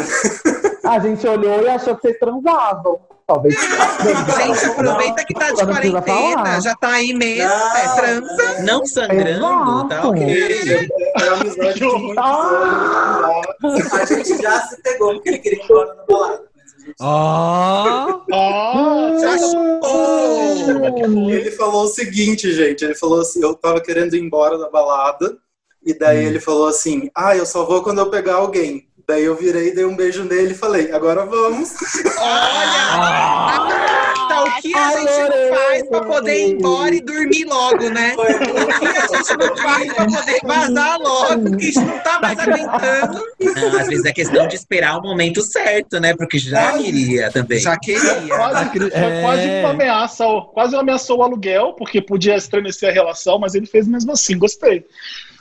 Speaker 10: A gente olhou e achou que vocês transavam. Talvez.
Speaker 7: Gente, aproveita que tá de quarentena,
Speaker 10: falar.
Speaker 7: já tá aí mesmo,
Speaker 14: Não,
Speaker 7: é transa.
Speaker 6: Não sangrando, tá ok.
Speaker 14: É amizade de muitos
Speaker 10: Ah.
Speaker 14: anos. A gente já se pegou porque ele queria ir embora na balada.
Speaker 3: Ó!
Speaker 11: Ah,
Speaker 7: Já chupou.
Speaker 14: Ele falou o seguinte, gente. Ele falou assim: eu tava querendo ir embora da balada. E daí ele falou assim: Ah, eu só vou quando eu pegar alguém. Daí eu virei, dei um beijo nele e falei: Agora vamos.
Speaker 7: Olha! Então, o que a gente não faz pra poder ir embora e dormir logo, né? O que a gente não faz pra poder vazar logo, porque a gente não tá mais aguentando.
Speaker 6: Não, às vezes é questão de esperar o momento certo, né? Porque já queria também.
Speaker 7: Já queria.
Speaker 11: quase, foi
Speaker 3: é.
Speaker 11: quase uma ameaça, quase ameaçou o aluguel, porque podia estremecer a relação, mas ele fez mesmo assim, gostei.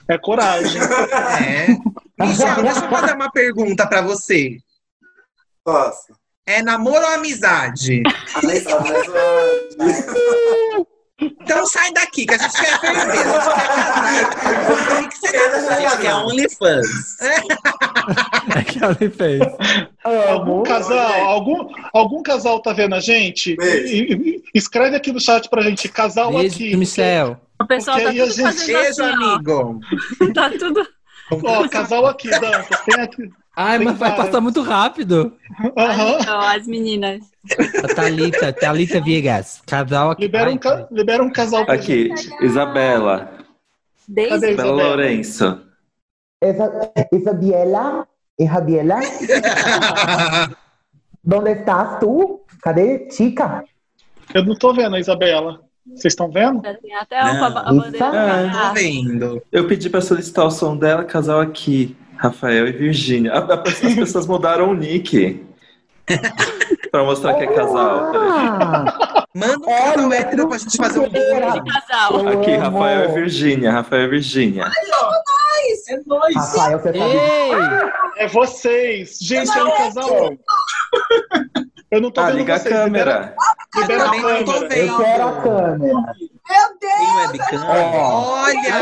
Speaker 11: É coragem.
Speaker 7: É. Michel, deixa eu fazer uma pergunta pra você.
Speaker 14: Nossa.
Speaker 7: É namoro ou amizade? Então sai daqui, que a gente quer ferver. A gente quer casar. O que você
Speaker 6: A gente quer OnlyFans.
Speaker 3: É que ela fez.
Speaker 11: Algum casal, algum, algum casal tá vendo a gente?
Speaker 14: Beijo.
Speaker 11: E- e- escreve aqui no chat pra gente, casal
Speaker 3: Beijo
Speaker 11: aqui.
Speaker 3: pro Michel.
Speaker 2: O pessoal
Speaker 11: Porque
Speaker 2: tá tudo
Speaker 11: gente-
Speaker 2: fazendo assim,
Speaker 7: amigo.
Speaker 2: Tá tudo...
Speaker 11: Ó, casal aqui, Dantas, tem aqui.
Speaker 3: Ai,
Speaker 11: Tem
Speaker 3: mas vai
Speaker 11: várias.
Speaker 3: passar muito rápido.
Speaker 11: Aham.
Speaker 2: Ó, as meninas.
Speaker 3: A Thalita, Thalita Viegas. Casal aqui.
Speaker 11: Libera, um, ca- libera um casal pra
Speaker 8: Aqui. Isabela.
Speaker 2: Desde
Speaker 8: Isabela
Speaker 11: Isabela?
Speaker 8: Lourenço.
Speaker 10: Esa, Isabiela, Isabiela, ¿dónde estás tú? Cadê Tica?
Speaker 1: Eu não tô vendo a Isabela. Vocês estão vendo?
Speaker 2: Tem até a bandeira.
Speaker 8: Ah,
Speaker 2: Ah,
Speaker 14: vendo.
Speaker 8: Eu pedi pra solicitar o som dela, casal aqui, Rafael e Virgínia. As pessoas mudaram o nick. pra mostrar que é casal. Peraí.
Speaker 7: Manda um casal hétero pra gente fazer um vídeo.
Speaker 2: casal.
Speaker 8: Aqui, Rafael e Virgínia. Rafael e Virgínia.
Speaker 7: É nóis.
Speaker 10: Rafael, você tá
Speaker 1: É vocês. Gente, é um casal. Eu não tô
Speaker 8: Ah,
Speaker 1: vendo
Speaker 8: liga a
Speaker 1: vocês.
Speaker 8: câmera.
Speaker 1: Libera, libera a
Speaker 7: Também não tô
Speaker 1: câmera.
Speaker 7: Vendo.
Speaker 10: Eu quero a câmera.
Speaker 7: Tem webcam? Olha!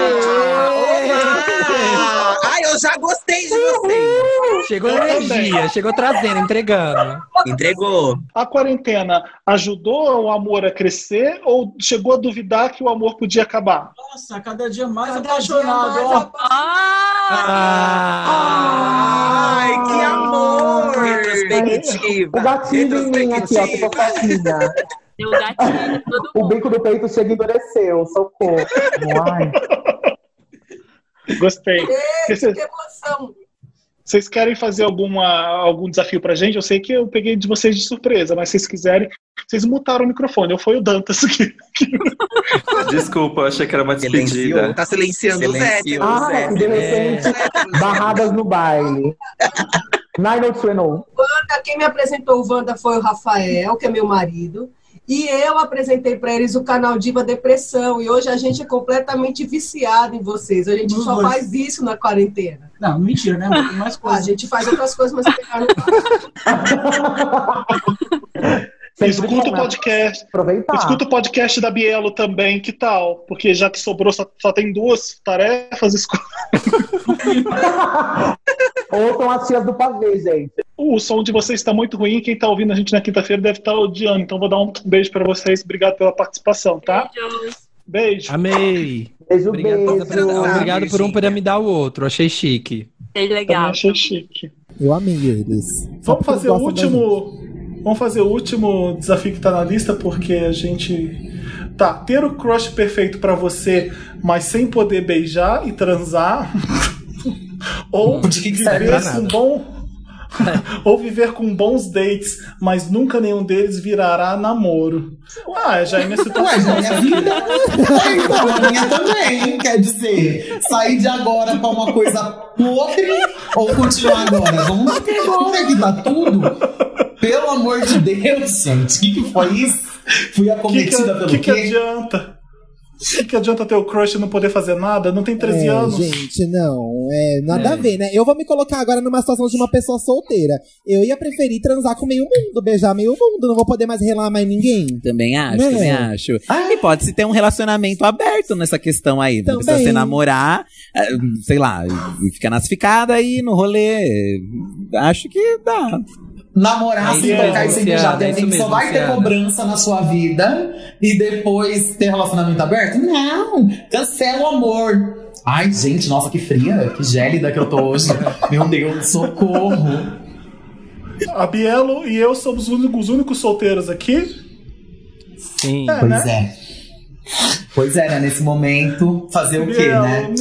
Speaker 7: Olá! Ai, eu já gostei de você.
Speaker 3: Chegou
Speaker 1: Eu
Speaker 3: energia, chegou trazendo, entregando.
Speaker 14: Entregou.
Speaker 1: A quarentena ajudou o amor a crescer ou chegou a duvidar que o amor podia acabar?
Speaker 15: Nossa, cada dia mais
Speaker 16: Cada
Speaker 15: apaixonado.
Speaker 16: dia mais
Speaker 3: Ah,
Speaker 7: Ai, que amor!
Speaker 14: Retrospectiva.
Speaker 10: O gatilho em mim aqui, ó, que
Speaker 2: o gatilho, todo
Speaker 10: O bico do peito chega e endureceu. Socorro. Ai.
Speaker 1: Gostei.
Speaker 16: Gente,
Speaker 1: Vocês-
Speaker 16: que emoção.
Speaker 1: Vocês querem fazer alguma, algum desafio pra gente? Eu sei que eu peguei de vocês de surpresa, mas se vocês quiserem, vocês mutaram o microfone. Eu fui o Dantas aqui.
Speaker 8: Desculpa, eu achei que era uma
Speaker 7: Silenciou.
Speaker 8: despedida.
Speaker 7: Tá silenciando os
Speaker 14: Silenciou.
Speaker 7: héteros.
Speaker 10: Ah, que de repente, barradas no baile. Nine oh oh.
Speaker 16: Wanda, quem me apresentou o Wanda foi o Rafael, que é meu marido. E eu apresentei para eles o canal Diva Depressão. E hoje a gente é completamente viciado em vocês. A gente
Speaker 15: Nos
Speaker 16: só
Speaker 15: dois.
Speaker 16: faz isso na quarentena.
Speaker 15: Não, mentira, né? Tem mais
Speaker 16: Ah, a
Speaker 15: coisa.
Speaker 16: gente faz outras coisas, mas não.
Speaker 10: Sempre
Speaker 1: Escuta o podcast.
Speaker 10: Aproveitar.
Speaker 1: Escuta o podcast da Bielo também, que tal? Porque já que sobrou, só, só tem duas tarefas, escuta.
Speaker 10: Ouçam as tias do pavê, gente.
Speaker 1: O som de vocês está muito ruim. Quem tá ouvindo a gente na quinta-feira deve estar odiando. Então vou dar um beijo pra vocês. Obrigado pela participação, tá?
Speaker 2: Beijos.
Speaker 1: Beijo.
Speaker 3: amei.
Speaker 10: Beijo,
Speaker 3: Obrigado,
Speaker 10: beijo.
Speaker 3: por- obrigado por um para me dar o outro. Achei chique.
Speaker 2: Achei
Speaker 1: Também
Speaker 2: legal.
Speaker 1: achei chique.
Speaker 4: Eu amei eles. Só
Speaker 1: Vamos fazer o último. Vamos fazer o último desafio que tá na lista, porque a gente. Tá, ter o crush perfeito pra você, mas sem poder beijar e transar. Ou
Speaker 6: De que
Speaker 1: viver com
Speaker 3: nada.
Speaker 1: bom. Ou viver com bons dates, mas nunca nenhum deles virará namoro. Ah, já é minha
Speaker 6: Ué,
Speaker 1: situação.
Speaker 6: já é minha vida. É, então, a minha também. Quer dizer, sair de agora pra uma coisa podre ou continuar agora? Vamos bater agora que tá tudo. Pelo amor de Deus, gente. O que, que foi isso? Fui
Speaker 1: que, que,
Speaker 6: acometida pelo
Speaker 1: que, que
Speaker 6: quê?
Speaker 1: adianta? O que, adianta ter o crush e não poder fazer nada? Não tem 13
Speaker 4: É,
Speaker 1: anos.
Speaker 4: gente, não. É, nada
Speaker 3: É.
Speaker 4: a ver, né? Eu vou me colocar agora numa situação de uma pessoa solteira. Eu ia preferir transar com meio mundo, beijar meio mundo. Não vou poder mais relar mais ninguém.
Speaker 5: Também acho,
Speaker 4: Né?
Speaker 5: também acho. E pode-se ter um relacionamento aberto nessa questão aí. Não precisa
Speaker 4: Também.
Speaker 5: ser namorar, eh, sei lá, ficar nas ficadas aí no rolê. Acho que dá.
Speaker 6: Namorar
Speaker 5: Aí
Speaker 6: sem
Speaker 5: é,
Speaker 6: tocar e sem beijar. Tem
Speaker 3: é
Speaker 6: alguém
Speaker 3: isso
Speaker 6: que só vai ter cobrança na sua vida e depois ter relacionamento aberto? Não! Cancela o amor. Ai, gente, nossa, que fria, que gélida que eu tô hoje. Meu Deus, socorro.
Speaker 1: A Bielo e eu somos os únicos, os únicos solteiros aqui.
Speaker 3: Sim.
Speaker 1: É,
Speaker 6: Pois
Speaker 1: né?
Speaker 6: é. Pois é, né? Nesse momento, fazer o quê,
Speaker 1: Bielo,
Speaker 6: né?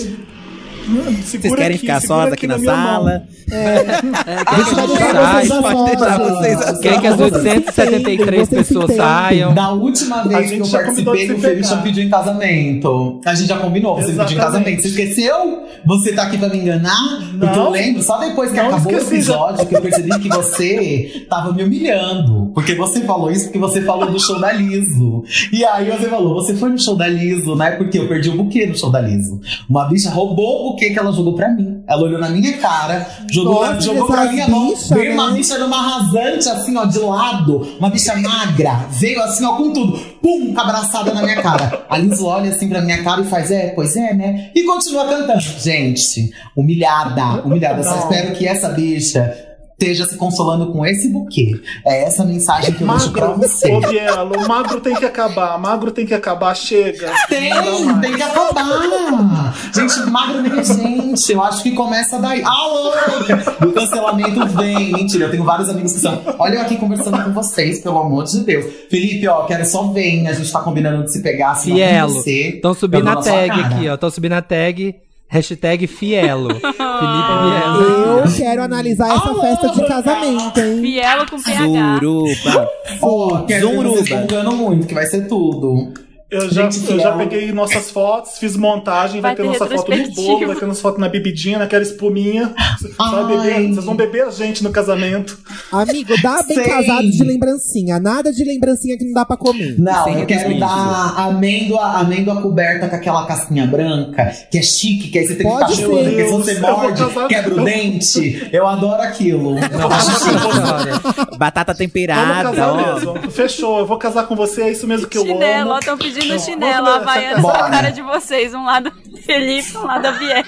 Speaker 5: Vocês querem
Speaker 1: aqui,
Speaker 5: ficar sós aqui na
Speaker 1: minha mão.
Speaker 5: sala?
Speaker 3: Que a gente
Speaker 4: deixar
Speaker 3: saia?
Speaker 4: vocês
Speaker 5: Pode deixar vocês.
Speaker 3: Que as 873
Speaker 4: Vocês se
Speaker 3: pessoas saiam?
Speaker 6: Da última vez que eu participei, o
Speaker 1: pegar.
Speaker 6: pediu em casamento. A gente já combinou, você pediu em casamento. Você esqueceu? Você tá aqui pra me enganar? Porque eu
Speaker 1: Não.
Speaker 6: lembro, só depois que
Speaker 1: Não
Speaker 6: acabou o
Speaker 1: esqueci,
Speaker 6: episódio, que eu percebi que você tava me humilhando. Porque você falou isso porque você falou do show da Liso. E aí você falou, você foi no show da Liso, né? Porque eu perdi o buquê no show da Liso. Uma bicha roubou o buquê que ela jogou pra mim. Ela olhou na minha cara, jogou,
Speaker 4: Nossa,
Speaker 6: jogou pra minha mão. Veio uma
Speaker 4: né?
Speaker 6: bicha numa rasante, assim, ó, de lado. Uma bicha magra. Veio assim, ó, com tudo. Pum, abraçada na minha cara. A Liz olha assim pra minha cara e faz, é, pois é, né? E continua cantando. Gente, humilhada, humilhada. Só espero que essa bicha esteja se consolando com esse buquê. É essa mensagem que eu deixo pra
Speaker 1: Magro,
Speaker 6: você.
Speaker 1: ô Bielo, o magro tem que acabar. Magro tem que acabar, chega.
Speaker 6: Tem,
Speaker 1: Não
Speaker 6: tem que acabar. Gente, magro nem é gente. Eu acho que começa daí. Ah, louca! O cancelamento vem. Mentira, eu tenho vários amigos que são. Olha eu aqui conversando com vocês, pelo amor de Deus. Felipe, ó, quero só vir. A gente tá combinando de se pegar assim, com
Speaker 3: Fielo.
Speaker 6: você.
Speaker 3: Estão subindo a tag
Speaker 6: cara.
Speaker 3: aqui, ó. Estão subindo a tag. Hashtag Fielo. Felipe Fielo.
Speaker 4: Eu quero analisar essa festa de casamento, hein?
Speaker 2: Fielo com PH.
Speaker 5: Zuruba.
Speaker 6: Ó, quero ver vocês
Speaker 5: Zuruba.
Speaker 6: muito, que vai ser tudo.
Speaker 1: Eu já, eu já peguei nossas fotos, fiz montagem, vai,
Speaker 2: Vai
Speaker 1: ter
Speaker 2: ter
Speaker 1: nossa foto no bolo, vai ter nossa foto na bebidinha, naquela espuminha. Você vai beber, vocês vão beber a gente no casamento.
Speaker 4: Amigo, dá bem
Speaker 6: Sei.
Speaker 4: casado de lembrancinha. Nada de lembrancinha que não dá pra comer.
Speaker 6: Não,
Speaker 5: Sem
Speaker 6: eu quero dar amêndoa, amêndoa coberta com aquela casquinha branca, que é chique, que aí você tem que
Speaker 4: Pode
Speaker 6: ficar
Speaker 4: ser.
Speaker 6: chorando, porque você
Speaker 1: Eu vou
Speaker 6: morde, quebra o dente. Eu adoro aquilo. Eu acho chique.
Speaker 5: Batata temperada,
Speaker 1: casar
Speaker 5: ó.
Speaker 1: mesmo. Fechou, eu vou casar com você, é isso mesmo que eu
Speaker 2: Chinelo, ó,
Speaker 1: amo.
Speaker 2: estão pedindo
Speaker 1: Não,
Speaker 2: chinelo, a Havaiana
Speaker 6: Bora.
Speaker 2: na cara de vocês. Um lado Felipe, um lado a Biel.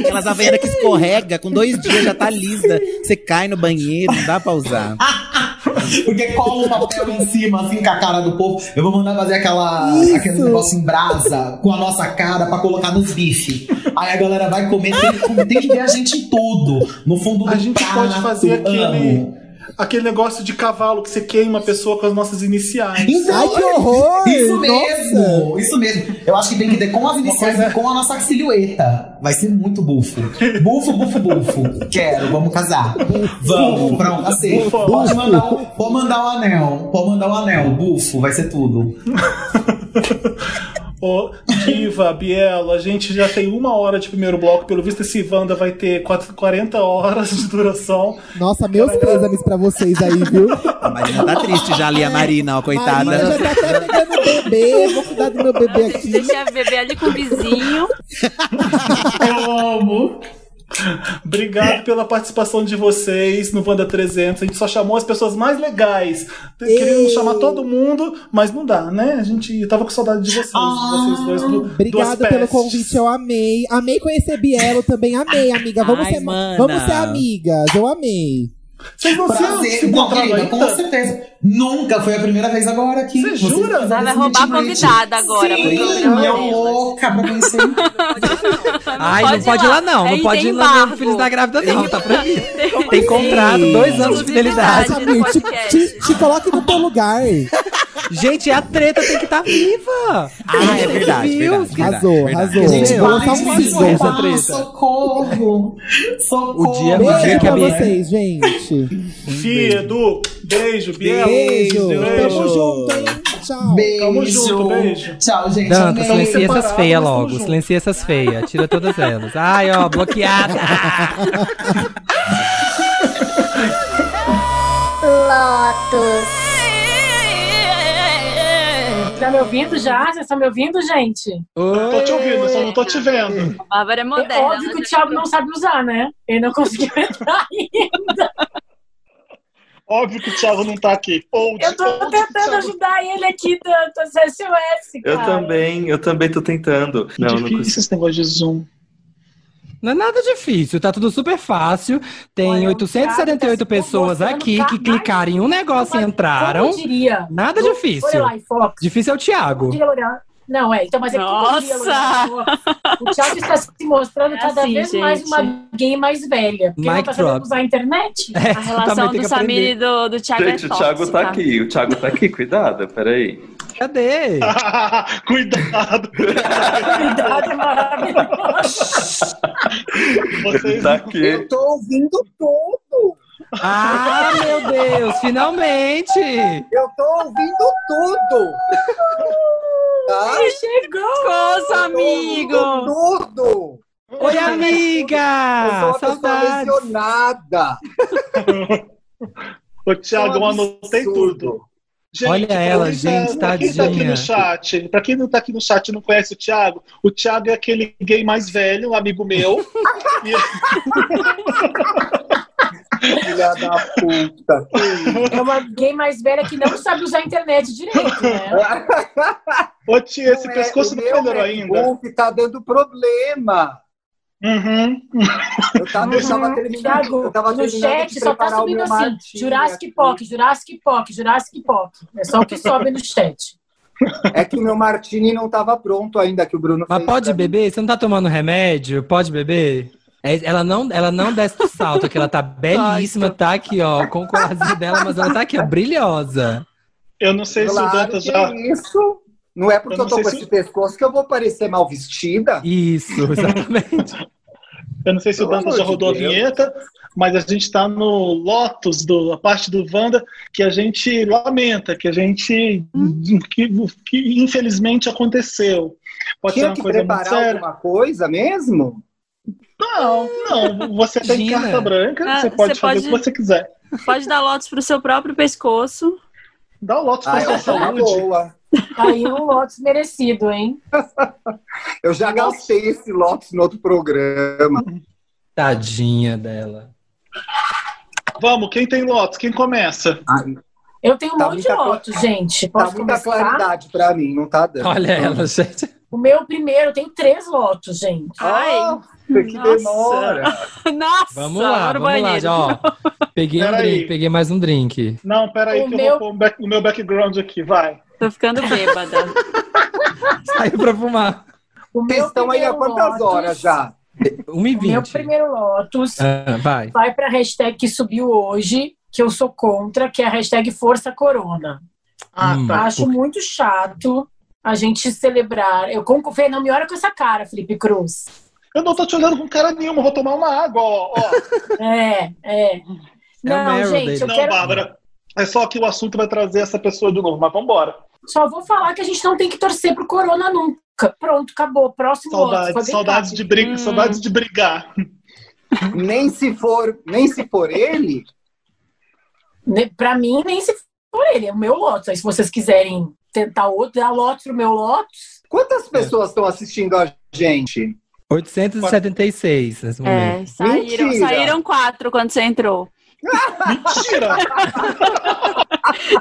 Speaker 5: Aquelas havaianas que escorrega, com dois dias já tá lisa. Você cai no banheiro, não dá pra usar.
Speaker 6: Porque cola o papel em cima, assim, com a cara do povo. Eu vou mandar fazer aquela, aquele negócio em brasa com a nossa cara pra colocar nos bifes. Aí a galera vai comer, tem, tem que ver a gente em tudo. No fundo do
Speaker 1: A gente
Speaker 6: prato,
Speaker 1: pode fazer aquele,
Speaker 6: amo.
Speaker 1: Aquele negócio de cavalo que você queima a pessoa com as nossas iniciais.
Speaker 6: Então,
Speaker 4: Ai, que horror!
Speaker 6: Isso
Speaker 4: Nossa.
Speaker 6: mesmo, isso mesmo. Eu acho que tem que ter com as iniciais e com a nossa silhueta. Vai ser muito bufo. Bufo, bufo, bufo. Quero, vamos casar. Vamos, pronto, aceito.
Speaker 1: Bufo.
Speaker 6: Pode mandar, o- pode mandar o anel. Pode mandar o anel. Bufo, vai ser tudo.
Speaker 1: Ô, Diva, Bielo, a gente já tem uma hora de primeiro bloco. Pelo visto, esse Wanda vai ter quatro- 40 horas de duração.
Speaker 4: Nossa, meus pêsames pra vocês aí, viu?
Speaker 5: A Marina tá triste já ali, a Marina, ó, coitada.
Speaker 4: Marina já tá até pegando bebê. Vou cuidar do meu bebê aqui.
Speaker 2: Deixa a bebê ali com o vizinho.
Speaker 6: Eu amo.
Speaker 1: Obrigado pela participação de vocês no Wanda 300. A gente só chamou as pessoas mais legais. Queríamos chamar todo mundo, mas não dá, né? A gente tava com saudade de vocês, de vocês dois. Do,
Speaker 4: Obrigada
Speaker 1: duas
Speaker 4: pelo
Speaker 1: pestes.
Speaker 4: convite, eu amei. Amei conhecer Bielo também, amei, amiga. Vamos,
Speaker 5: Ai,
Speaker 4: ser,
Speaker 5: mana.
Speaker 4: vamos ser amigas, eu amei.
Speaker 1: Vocês não se, se
Speaker 6: Prazer,
Speaker 1: encontraram
Speaker 6: querida, com
Speaker 1: ainda?
Speaker 6: certeza. Nunca foi a primeira vez agora aqui.
Speaker 1: Você jura?
Speaker 2: Ela vai roubar a convidada agora
Speaker 6: Sim,
Speaker 2: delas.
Speaker 6: louca pra conhecer.
Speaker 3: Ai, não pode ir lá não. Não pode
Speaker 2: tem
Speaker 3: ir lá no
Speaker 2: embargo.
Speaker 3: Filhos da Grávida não, tá proibido.
Speaker 2: Tem-
Speaker 3: Tem contrato, dois anos de fidelidade.
Speaker 4: Te, te coloque no teu lugar.
Speaker 3: Gente, a treta tem que estar viva.
Speaker 5: Ah, é verdade,
Speaker 3: Viu?
Speaker 5: verdade, verdade,
Speaker 4: Arrasou,
Speaker 5: verdade.
Speaker 4: arrasou.
Speaker 6: Gente,
Speaker 4: lançar
Speaker 6: vai,
Speaker 4: um
Speaker 6: vai,
Speaker 3: essa treta.
Speaker 6: Socorro! Socorro!
Speaker 3: O dia- o
Speaker 4: Beijo
Speaker 3: dia que a
Speaker 4: pra
Speaker 3: Bia-
Speaker 4: vocês, gente.
Speaker 1: Fih, Edu, beijo, Bielo.
Speaker 4: Beijo.
Speaker 1: Beijo.
Speaker 4: Tamo junto, hein? Tchau.
Speaker 6: Beijo.
Speaker 1: Tamo junto, beijo.
Speaker 6: Tchau, gente.
Speaker 3: Danta, silencia essas feias logo.
Speaker 1: junto.
Speaker 3: Silencia essas feias. Tira todas elas. Ai, ó, bloqueada.
Speaker 17: Tá me ouvindo já? Vocês estão me ouvindo, gente?
Speaker 1: Tô te ouvindo, só não tô te vendo.
Speaker 2: A Bárbara é
Speaker 17: É
Speaker 2: moderna.
Speaker 17: óbvio que o Thiago não sabe usar, né? Ele não conseguiu entrar ainda.
Speaker 1: Óbvio que o Thiago não tá aqui. Old,
Speaker 17: Eu tô
Speaker 1: old,
Speaker 17: tentando
Speaker 1: Thiago.
Speaker 17: ajudar ele aqui do- dos SOS,
Speaker 8: Eu
Speaker 17: cara.
Speaker 8: também, eu também tô tentando. Não, não consigo.
Speaker 1: Difícil esse negócio de Zoom.
Speaker 3: Não é nada difícil, tá tudo super fácil. Tem
Speaker 17: Olha, o
Speaker 3: 878
Speaker 17: Thiago tá
Speaker 3: pessoas aqui que clicaram em um negócio e entraram.
Speaker 17: Como diria?
Speaker 3: Nada difícil. Difícil é o Thiago.
Speaker 17: Diria Não, é. Então, mas é
Speaker 2: Nossa!
Speaker 17: Fox, O Thiago está se mostrando
Speaker 2: É
Speaker 17: cada
Speaker 2: assim,
Speaker 17: vez
Speaker 2: gente.
Speaker 17: mais uma gay mais velha. Porque
Speaker 3: Mic
Speaker 17: não tá usar a internet.
Speaker 3: É,
Speaker 2: A relação do Samir e do, do Thiago
Speaker 8: Gente,
Speaker 2: é
Speaker 8: o Thiago tá
Speaker 2: tóxica.
Speaker 8: aqui, o Thiago tá aqui, cuidado, peraí.
Speaker 3: Cadê?
Speaker 1: Cuidado.
Speaker 17: Cuidado, é maravilhoso.
Speaker 8: Ele tá aqui.
Speaker 10: Eu tô ouvindo tudo.
Speaker 3: Ah, meu Deus, finalmente!
Speaker 10: Eu tô ouvindo tudo. Tá?
Speaker 17: Chegou!
Speaker 2: Coisa,
Speaker 10: Tô
Speaker 2: amigo!
Speaker 10: Tudo.
Speaker 3: Oi,
Speaker 10: Eu
Speaker 3: amiga!
Speaker 10: sou uma pessoa
Speaker 3: Saudades!
Speaker 10: lesionada.
Speaker 1: Ô, Thiago, eu anotei tudo. Gente,
Speaker 3: Olha ela,
Speaker 1: pra quem tá-
Speaker 3: gente,
Speaker 1: pra quem tá aqui
Speaker 3: tadinha.
Speaker 1: no chat, pra quem não tá aqui no chat e não conhece o Thiago, o Thiago é aquele gay mais velho, um amigo meu. E-
Speaker 10: Filha da puta.
Speaker 17: É uma gay mais velha que não sabe usar a internet direito, né?
Speaker 1: Ô, tia, esse
Speaker 10: Não é,
Speaker 1: pescoço
Speaker 10: o
Speaker 1: não melhorou ainda.
Speaker 10: MacBook tá dando problema.
Speaker 1: Uhum.
Speaker 10: Eu tava, eu tava terminando,
Speaker 17: Thiago,
Speaker 10: eu tava
Speaker 17: no chat só tá
Speaker 10: o
Speaker 17: subindo assim, Jurassic. Pock, Jurassic Pock, Jurassic Pock. É só o que sobe no chat.
Speaker 10: É que o meu martini não tava pronto ainda, que o Bruno
Speaker 3: Mas
Speaker 10: fez
Speaker 3: pode beber? Você não tá tomando remédio? Pode beber? É, Ela não, ela não desce do salto, aqui ela tá belíssima, tá aqui, ó, com o colarzinho dela, mas ela tá aqui, ó, brilhosa.
Speaker 1: Eu não sei se o
Speaker 10: Claro
Speaker 1: Dantas
Speaker 10: que
Speaker 1: já.
Speaker 10: é isso.
Speaker 18: Não é porque
Speaker 11: Eu
Speaker 18: eu, tô com
Speaker 11: se-
Speaker 18: esse pescoço que eu vou parecer mal vestida.
Speaker 3: Isso, exatamente.
Speaker 11: Eu não sei se o
Speaker 18: Pelo
Speaker 11: Dantas
Speaker 18: amor
Speaker 11: já
Speaker 18: de
Speaker 11: rodou a vinheta, mas a gente está no Lotus, do, a parte do Wanda, que a gente lamenta, que a gente. Que, que infelizmente aconteceu. Pode
Speaker 18: Tinha
Speaker 11: ser uma
Speaker 18: que
Speaker 11: coisa muito
Speaker 18: preparar
Speaker 11: séria.
Speaker 18: alguma coisa mesmo?
Speaker 11: Não, não. Você tem
Speaker 3: Imagina.
Speaker 11: carta branca,
Speaker 2: Ah,
Speaker 11: você pode
Speaker 2: você
Speaker 11: fazer
Speaker 2: pode-
Speaker 11: o que você quiser.
Speaker 2: Pode dar lotes pro seu próprio pescoço.
Speaker 11: Dá o Lotus
Speaker 18: Ah,
Speaker 11: pra sua saúde.
Speaker 18: boa.
Speaker 17: Aí um Lotus merecido, hein?
Speaker 18: Eu já gastei esse Lotus no outro programa.
Speaker 3: Tadinha dela.
Speaker 11: Vamos, quem tem Lotus? Quem começa?
Speaker 17: Eu tenho um
Speaker 18: Tá
Speaker 17: monte de Lotus, gente.
Speaker 18: Tá
Speaker 17: Posso
Speaker 18: muita
Speaker 17: começar?
Speaker 18: claridade pra mim, não tá dando.
Speaker 3: Olha ela, gente.
Speaker 17: O meu primeiro, eu tenho três Lotus, gente.
Speaker 18: Ai, que
Speaker 2: Nossa.
Speaker 18: demora.
Speaker 2: Nossa,
Speaker 3: Vamos lá, vamos lá, já, ó. Peguei um drink, peguei mais um drink.
Speaker 11: Não, peraí,
Speaker 17: O
Speaker 11: que eu
Speaker 17: meu-
Speaker 11: vou pôr o, back- o meu background aqui, vai.
Speaker 2: Tô ficando bêbada.
Speaker 3: Saiu pra fumar.
Speaker 17: O
Speaker 18: Vocês estão aí há
Speaker 17: primeiro
Speaker 18: quantas
Speaker 17: Lotus-
Speaker 18: horas já?
Speaker 17: O meu
Speaker 3: 1h20.
Speaker 17: primeiro Lotus
Speaker 3: Ah, vai.
Speaker 17: vai pra hashtag que subiu hoje, que eu sou contra, que é a hashtag Força Corona.
Speaker 11: Ah,
Speaker 3: Hum.
Speaker 11: tá.
Speaker 17: Acho muito chato a gente celebrar. Eu concordo. Fê, Não me olha com essa cara, Felipe Cruz.
Speaker 11: Eu não tô te olhando com cara nenhuma, vou tomar uma água, ó. ó.
Speaker 17: É, é.
Speaker 3: É
Speaker 17: Não, gente,
Speaker 11: Não,
Speaker 17: quero.
Speaker 11: Bárbara. É só que o assunto vai trazer essa pessoa de novo, mas vambora.
Speaker 17: Só vou falar que a gente não tem que torcer pro Corona nunca. Pronto, acabou. Próximo
Speaker 11: Saudades, saudades de briga,
Speaker 2: Hum.
Speaker 11: saudades de brigar.
Speaker 18: Nem se for, nem se for ele,
Speaker 17: Pra mim, nem se for ele, é o meu Lotus. Aí, se vocês quiserem tentar outro, dar Lotus pro meu Lotus.
Speaker 18: quantas pessoas estão assistindo a gente?
Speaker 3: 876 nesse
Speaker 2: É,
Speaker 3: momento.
Speaker 2: saíram,
Speaker 18: Mentira.
Speaker 2: saíram quatro quando você entrou.
Speaker 11: Mentira!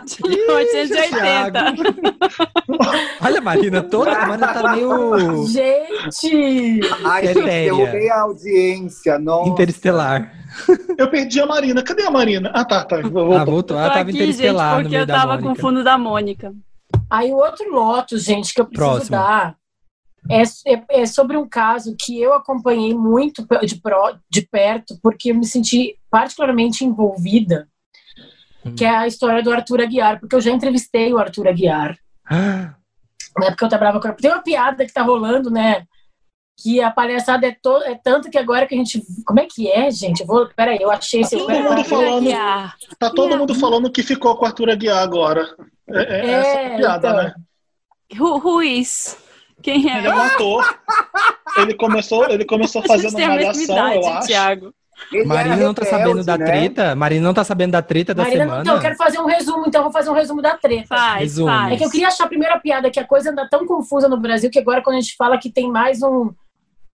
Speaker 2: Tinha 880.
Speaker 3: Olha a Marina toda, a Marina tá meio
Speaker 17: Gente!
Speaker 18: Ai, gente, derrubei a audiência. Nossa.
Speaker 3: interestelar.
Speaker 11: Eu perdi a Marina. Cadê a Marina? Ah, tá, tá. Vou-
Speaker 3: Ah, voltou. Ela tava
Speaker 2: aqui, gente,
Speaker 3: interestelar no
Speaker 2: porque
Speaker 3: meio
Speaker 2: eu
Speaker 3: da
Speaker 2: tava com o fundo da Mônica.
Speaker 17: Aí o outro Lotus, gente, que eu preciso
Speaker 3: Próximo.
Speaker 17: dar é, é- é sobre um caso que eu acompanhei muito de, pro- de perto, porque eu me senti particularmente envolvida,
Speaker 3: Hum.
Speaker 17: que é a história do Arthur Aguiar, porque eu já entrevistei o Arthur Aguiar.
Speaker 3: Ah,
Speaker 17: Na época eu trabalhava com Tem uma piada que tá rolando, né? Que a palhaçada é, to... é tanto que agora que a gente. Como é que é, gente? Eu vou. Peraí, eu achei esse.
Speaker 11: Todo mundo falando.
Speaker 2: Aguiar.
Speaker 11: Tá todo mundo falando que ficou com o Arthur Aguiar agora. É, é,
Speaker 17: É,
Speaker 11: essa é piada,
Speaker 17: então.
Speaker 11: né?
Speaker 2: Who, who is? Quem é?
Speaker 11: Ele é um ator. Ele começou, ele começou fazendo malhação, eu acho.
Speaker 2: Thiago.
Speaker 18: Ele
Speaker 3: Marina não tá
Speaker 18: rebelde,
Speaker 3: sabendo da
Speaker 18: né?
Speaker 3: treta? Marina não tá sabendo da treta da
Speaker 17: Marina,
Speaker 3: semana?
Speaker 17: então, eu quero fazer um resumo, então eu vou fazer um resumo da treta.
Speaker 2: Faz,
Speaker 3: Resume.
Speaker 2: faz.
Speaker 17: É que eu queria achar a primeira piada, que a coisa anda tão confusa no Brasil que agora quando a gente fala que tem mais um.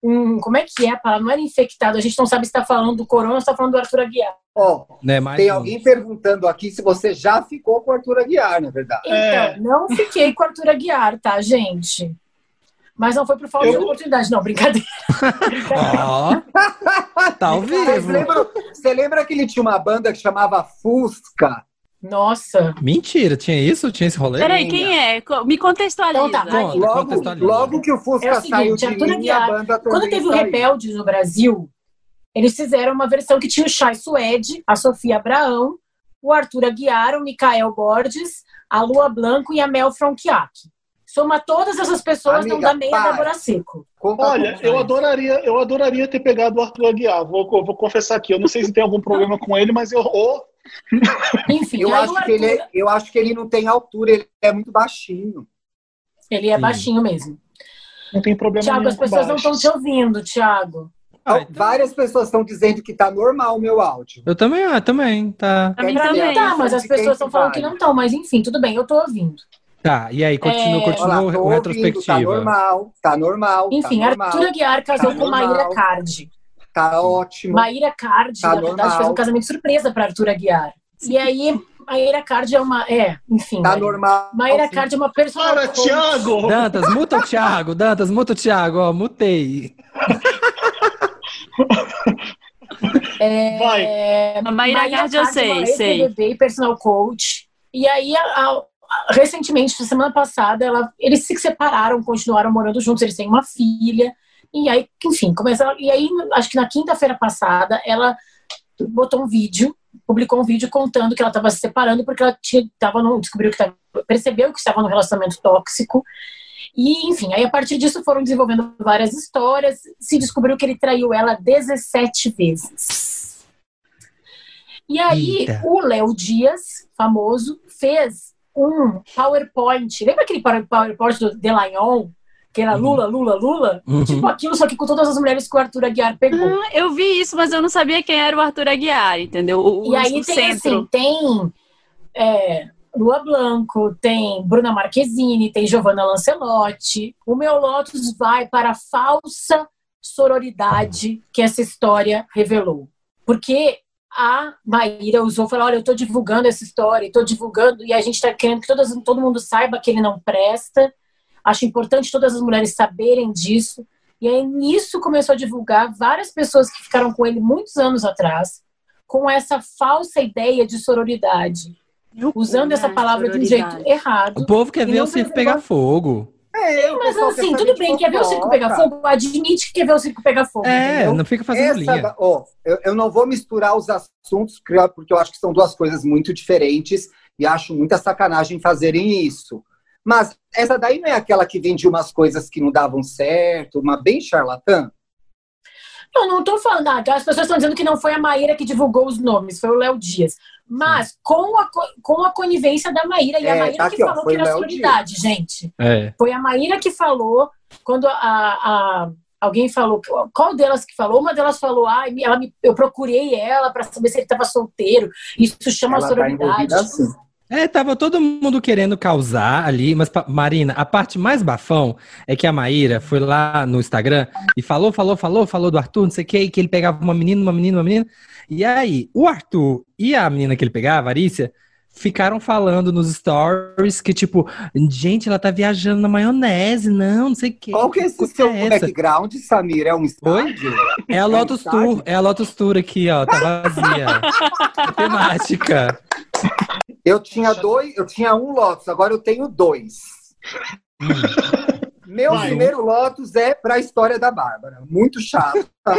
Speaker 17: Um como é que é a palavra? Não era infectado, a gente não sabe se está falando do corona ou se está falando do Arthur Aguiar.
Speaker 18: Ó,
Speaker 3: Né, mais
Speaker 18: tem
Speaker 3: um.
Speaker 18: alguém perguntando aqui se você já ficou com o Arthur Aguiar, na verdade.
Speaker 17: Então,
Speaker 11: É.
Speaker 17: não fiquei com o Arthur Aguiar, tá, gente? Mas não foi por falta de
Speaker 11: Eu-
Speaker 17: oportunidade, não, brincadeira.
Speaker 3: Ó, tá ao vivo.
Speaker 18: lembram, você lembra que ele tinha uma banda que chamava Fusca?
Speaker 17: Nossa.
Speaker 3: Mentira, tinha isso? Tinha esse rolê?
Speaker 2: Peraí, quem é? Me contextualiza.
Speaker 17: Então tá,
Speaker 3: Conta,
Speaker 18: Logo,
Speaker 3: contextualiza.
Speaker 18: logo que o Fusca
Speaker 17: É o
Speaker 18: saiu
Speaker 17: seguinte,
Speaker 18: de
Speaker 17: Arthur
Speaker 18: linha, a banda
Speaker 17: Quando teve o
Speaker 18: saiu.
Speaker 17: Rebeldes no Brasil, eles fizeram uma versão que tinha o Chay Suede, a Sofia Abraão, o Arthur Aguiar, o Mikael Borges, a Lua Blanco e a Mel Fronchiac. Soma todas essas pessoas, não
Speaker 18: Amiga,
Speaker 17: dá meia
Speaker 18: para.
Speaker 17: Débora Seco.
Speaker 18: Conta
Speaker 11: Olha, eu adoraria, eu adoraria ter pegado o Arthur Aguiar. Vou, vou confessar aqui. Eu não sei se tem algum problema com ele, mas eu. oh,
Speaker 17: Enfim,
Speaker 18: Eu acho,
Speaker 17: o
Speaker 18: que ele,
Speaker 17: Arthur,
Speaker 18: é- eu acho que ele não tem altura, ele é muito baixinho.
Speaker 17: ele é
Speaker 3: Sim.
Speaker 17: baixinho mesmo.
Speaker 11: não tem problema
Speaker 17: Tiago, as pessoas não estão te ouvindo, Tiago.
Speaker 3: Ah,
Speaker 18: Então, Várias pessoas estão dizendo que tá normal o meu áudio.
Speaker 3: Eu também, ah, também, tá.
Speaker 2: Pra mim
Speaker 18: dizer,
Speaker 2: também.
Speaker 17: Tá, mas as
Speaker 18: de quem
Speaker 17: pessoas estão falando que não estão, mas enfim, tudo bem, eu tô ouvindo.
Speaker 3: Tá, e aí, continua,
Speaker 17: É,
Speaker 3: continua
Speaker 18: Olha lá, tô
Speaker 3: o
Speaker 18: ouvindo,
Speaker 3: retrospectiva.
Speaker 18: tá normal, tá normal.
Speaker 17: Enfim,
Speaker 18: tá normal,
Speaker 17: Arthur Aguiar casou
Speaker 18: Tá
Speaker 17: com Maíra. Cardi.
Speaker 18: Tá ótimo.
Speaker 17: Maíra Cardi,
Speaker 18: Tá
Speaker 17: na verdade,
Speaker 18: normal.
Speaker 17: fez um casamento surpresa para Arthur Aguiar. E aí, Maíra Cardi é uma. É, enfim.
Speaker 18: Tá
Speaker 17: Maíra.
Speaker 18: normal.
Speaker 17: Maíra Cardi é uma personal.
Speaker 11: Para. Thiago!
Speaker 3: Dantas, muta o Thiago, Dantas, muta o Thiago, ó, mutei.
Speaker 17: É,
Speaker 11: Vai.
Speaker 2: A Maíra Cardi eu sei,
Speaker 17: é
Speaker 2: sei.
Speaker 17: ex-BBB e personal coach. E aí, a- a- recentemente, na semana passada, ela- eles se separaram, continuaram morando juntos, eles têm uma filha. E aí, enfim, começaram. E aí, acho que na quinta-feira passada, ela botou um vídeo publicou um vídeo contando que ela estava se separando porque ela tinha, tava no, descobriu que tava, percebeu que estava num relacionamento tóxico. E, enfim, aí a partir disso foram desenvolvendo várias histórias. Se descobriu que ele traiu ela 17 vezes. E aí,
Speaker 19: Eita.
Speaker 17: o Léo Dias, famoso, fez um PowerPoint. Lembra aquele power- PowerPoint do Delagnol? Que era Lula, Lula, Lula?
Speaker 2: Uhum.
Speaker 17: Tipo aquilo, só que com todas as mulheres que o Arthur Aguiar pegou.
Speaker 2: Ah, eu vi isso, mas eu não sabia quem era o Arthur Aguiar, entendeu? O,
Speaker 17: E aí
Speaker 2: o
Speaker 17: tem
Speaker 2: centro.
Speaker 17: assim, tem é, Lua Blanco, tem Bruna Marquezine, tem Giovanna Lancelotti. O meu Lotus vai para a falsa sororidade que essa história revelou. Porque a Maíra usou, falou, olha, eu estou divulgando essa história, estou divulgando, e a gente está querendo que todas, todo mundo saiba que ele não presta. Acho importante todas as mulheres saberem disso. E aí, nisso, começou a divulgar várias pessoas que ficaram com ele muitos anos atrás, com essa falsa ideia de sororidade. Usando essa
Speaker 2: né?
Speaker 17: palavra de um jeito errado.
Speaker 3: O povo quer ver o circo pegar fogo.
Speaker 4: É,
Speaker 17: Sim, mas assim, tudo bem, quer ver o circo pegar fogo? Admite que quer ver o circo pegar fogo.
Speaker 3: É,
Speaker 17: entendeu?
Speaker 3: não fica fazendo
Speaker 18: Essa
Speaker 3: linha.
Speaker 18: eu, eu não vou misturar os assuntos, porque eu acho que são duas coisas muito diferentes e acho muita sacanagem fazerem isso. Mas essa daí não é aquela que vendia umas coisas que não davam certo, uma bem charlatã?
Speaker 17: Não, não tô falando. Ah, as pessoas estão dizendo que não foi a Maíra que divulgou os nomes, foi o Léo Dias. Mas com a, co- com a conivência da Maíra, e a
Speaker 18: É,
Speaker 17: Maíra
Speaker 18: tá
Speaker 17: que
Speaker 18: aqui, ó,
Speaker 17: falou
Speaker 18: foi
Speaker 17: que era sororidade, gente.
Speaker 3: É.
Speaker 17: Foi a Maíra que falou, quando a, a- alguém falou, qual delas que falou? Uma delas falou, ah, ela me- eu procurei ela para saber se ele estava solteiro. Isso chama
Speaker 18: Ela tá
Speaker 17: sororidade.
Speaker 18: envolvida assim.
Speaker 3: É, tava todo mundo querendo causar ali, mas, Marina, a parte mais bafão é que a Maíra foi lá no Instagram e falou, falou, falou, falou do Arthur, não sei o que, que ele pegava uma menina, uma menina, uma menina. E aí, o Arthur e a menina que ele pegava, a Arícia, ficaram falando nos stories que, tipo, gente, ela tá viajando na maionese, não, não sei o que.
Speaker 18: Qual que é esse seu background, Samir? É um estádio?
Speaker 3: É a
Speaker 18: um
Speaker 3: Lotus
Speaker 18: estádio?
Speaker 3: Tour, é a Lotus Tour aqui, ó, tá vazia. É temática.
Speaker 18: Eu tinha dois, eu tinha um Lotus, agora eu tenho dois. Meu
Speaker 1: Vai.
Speaker 18: primeiro Lotus é para a história da Bárbara. Muito chato. tá?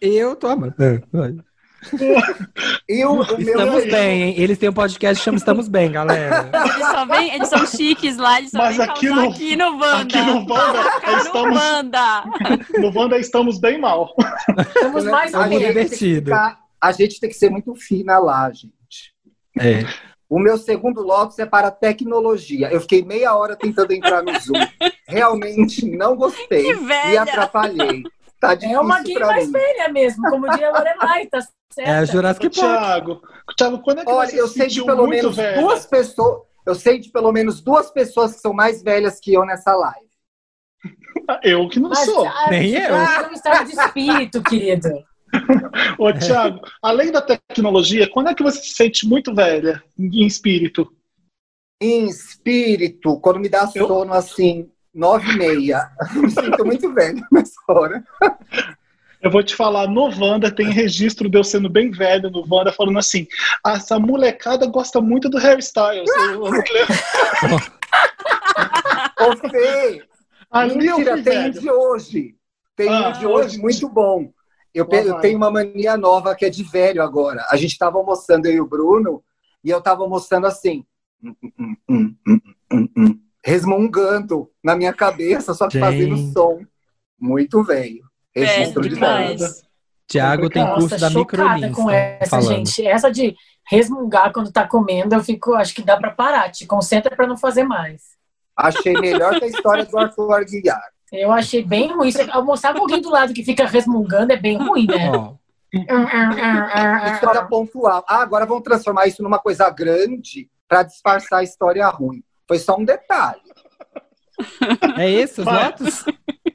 Speaker 3: Eu tô amando. É.
Speaker 18: E meu
Speaker 3: Estamos bem, hein? Eles têm um podcast que chama Estamos Bem, galera.
Speaker 2: Eles só vêm, eles são chiques lá, eles só
Speaker 1: Mas aqui no-
Speaker 2: aqui no Wanda.
Speaker 1: aqui no Wanda,
Speaker 2: no
Speaker 1: estamos-
Speaker 2: Wanda.
Speaker 1: No Wanda estamos bem mal.
Speaker 17: Estamos mais
Speaker 18: a
Speaker 17: ou
Speaker 18: que
Speaker 3: divertido.
Speaker 18: ficar- a gente tem que ser muito fina lá, gente.
Speaker 3: É.
Speaker 18: O meu segundo Lotus é para tecnologia. Eu fiquei meia hora tentando entrar no Zoom. Realmente não gostei.
Speaker 17: Que velha!
Speaker 18: Me atrapalhei. Tá
Speaker 17: É
Speaker 18: difícil
Speaker 17: uma gay
Speaker 18: pra
Speaker 17: mais
Speaker 18: mim.
Speaker 17: velha mesmo, como diria Lorelai, tá certo?
Speaker 3: É a Jurassic
Speaker 1: Ô, Thiago, Thiago, quando é que
Speaker 18: Olha,
Speaker 1: você
Speaker 18: eu
Speaker 1: se
Speaker 18: sei de pelo menos
Speaker 1: velha?
Speaker 18: duas pessoas. Eu sei de pelo menos duas pessoas que são mais velhas que eu nessa live.
Speaker 1: Eu que não
Speaker 17: Mas,
Speaker 1: sou.
Speaker 17: ah,
Speaker 3: Nem
Speaker 17: você
Speaker 3: eu.
Speaker 17: tá num estado de espírito, querido.
Speaker 1: Ô, Thiago, além da tecnologia, quando é que você se sente muito velha em espírito?
Speaker 18: Em espírito, quando me dá sono assim, nove e meia. Me sinto muito velho nessa hora.
Speaker 1: Eu vou te falar, no Wanda tem registro de eu sendo bem velho no Wanda, falando assim: "Ah, essa molecada gosta muito do. Eu- eu lembro.
Speaker 18: Ô, Fê,
Speaker 1: Ali eu
Speaker 18: mentira, tem um
Speaker 1: velho.
Speaker 18: de hoje. Tem um
Speaker 1: Ah,
Speaker 18: de hoje muito bom. Eu, eu tenho uma mania nova que é de velho agora. A gente tava almoçando, eu e o Bruno, e eu tava almoçando assim. resmungando na minha cabeça, só que fazendo
Speaker 3: Gente.
Speaker 18: som. Muito velho. Registro de velho.
Speaker 3: Tiago tem
Speaker 17: Nossa,
Speaker 3: curso da
Speaker 17: chocada
Speaker 3: Microlins.
Speaker 17: com essa,
Speaker 3: falando.
Speaker 17: gente. Essa de resmungar quando tá comendo, eu fico, acho que dá pra parar. Te concentra pra não fazer mais.
Speaker 18: Achei melhor que a história do Arthur Aguiar.
Speaker 17: Eu achei bem ruim. Você almoçar com alguém do lado que fica resmungando é bem ruim, né?
Speaker 18: Isso era pontual. Ah, agora vamos transformar isso numa coisa grande para disfarçar a história ruim. Foi só um detalhe.
Speaker 3: é esse os votos?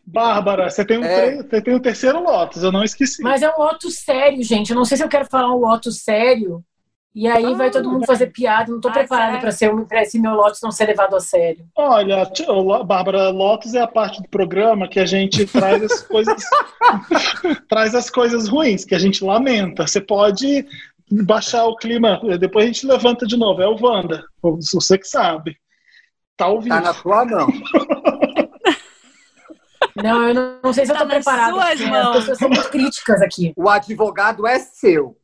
Speaker 1: Bárbara, você tem, um
Speaker 18: É.
Speaker 1: você tem o terceiro Lotus, eu não esqueci.
Speaker 17: Mas é um Lotus sério, gente. Eu não sei se eu quero falar um Lotus sério. E aí vai todo mundo fazer piada. Não tô
Speaker 2: Ah,
Speaker 17: preparada pra ser um- pra esse meu Lotus não ser levado a sério.
Speaker 1: Olha, Bárbara, Lotus é a parte do programa que a gente traz as coisas traz as coisas ruins, que a gente lamenta. Você pode baixar o clima, depois a gente levanta de novo. É o Wanda, você que sabe. Tá ouvindo.
Speaker 18: Tá na tua mão.
Speaker 17: Não, eu não, não sei se eu
Speaker 2: Tá
Speaker 17: tô
Speaker 2: nas
Speaker 17: preparada.
Speaker 2: suas
Speaker 17: porque
Speaker 2: mãos.
Speaker 17: As pessoas são muito críticas aqui.
Speaker 18: O advogado é seu.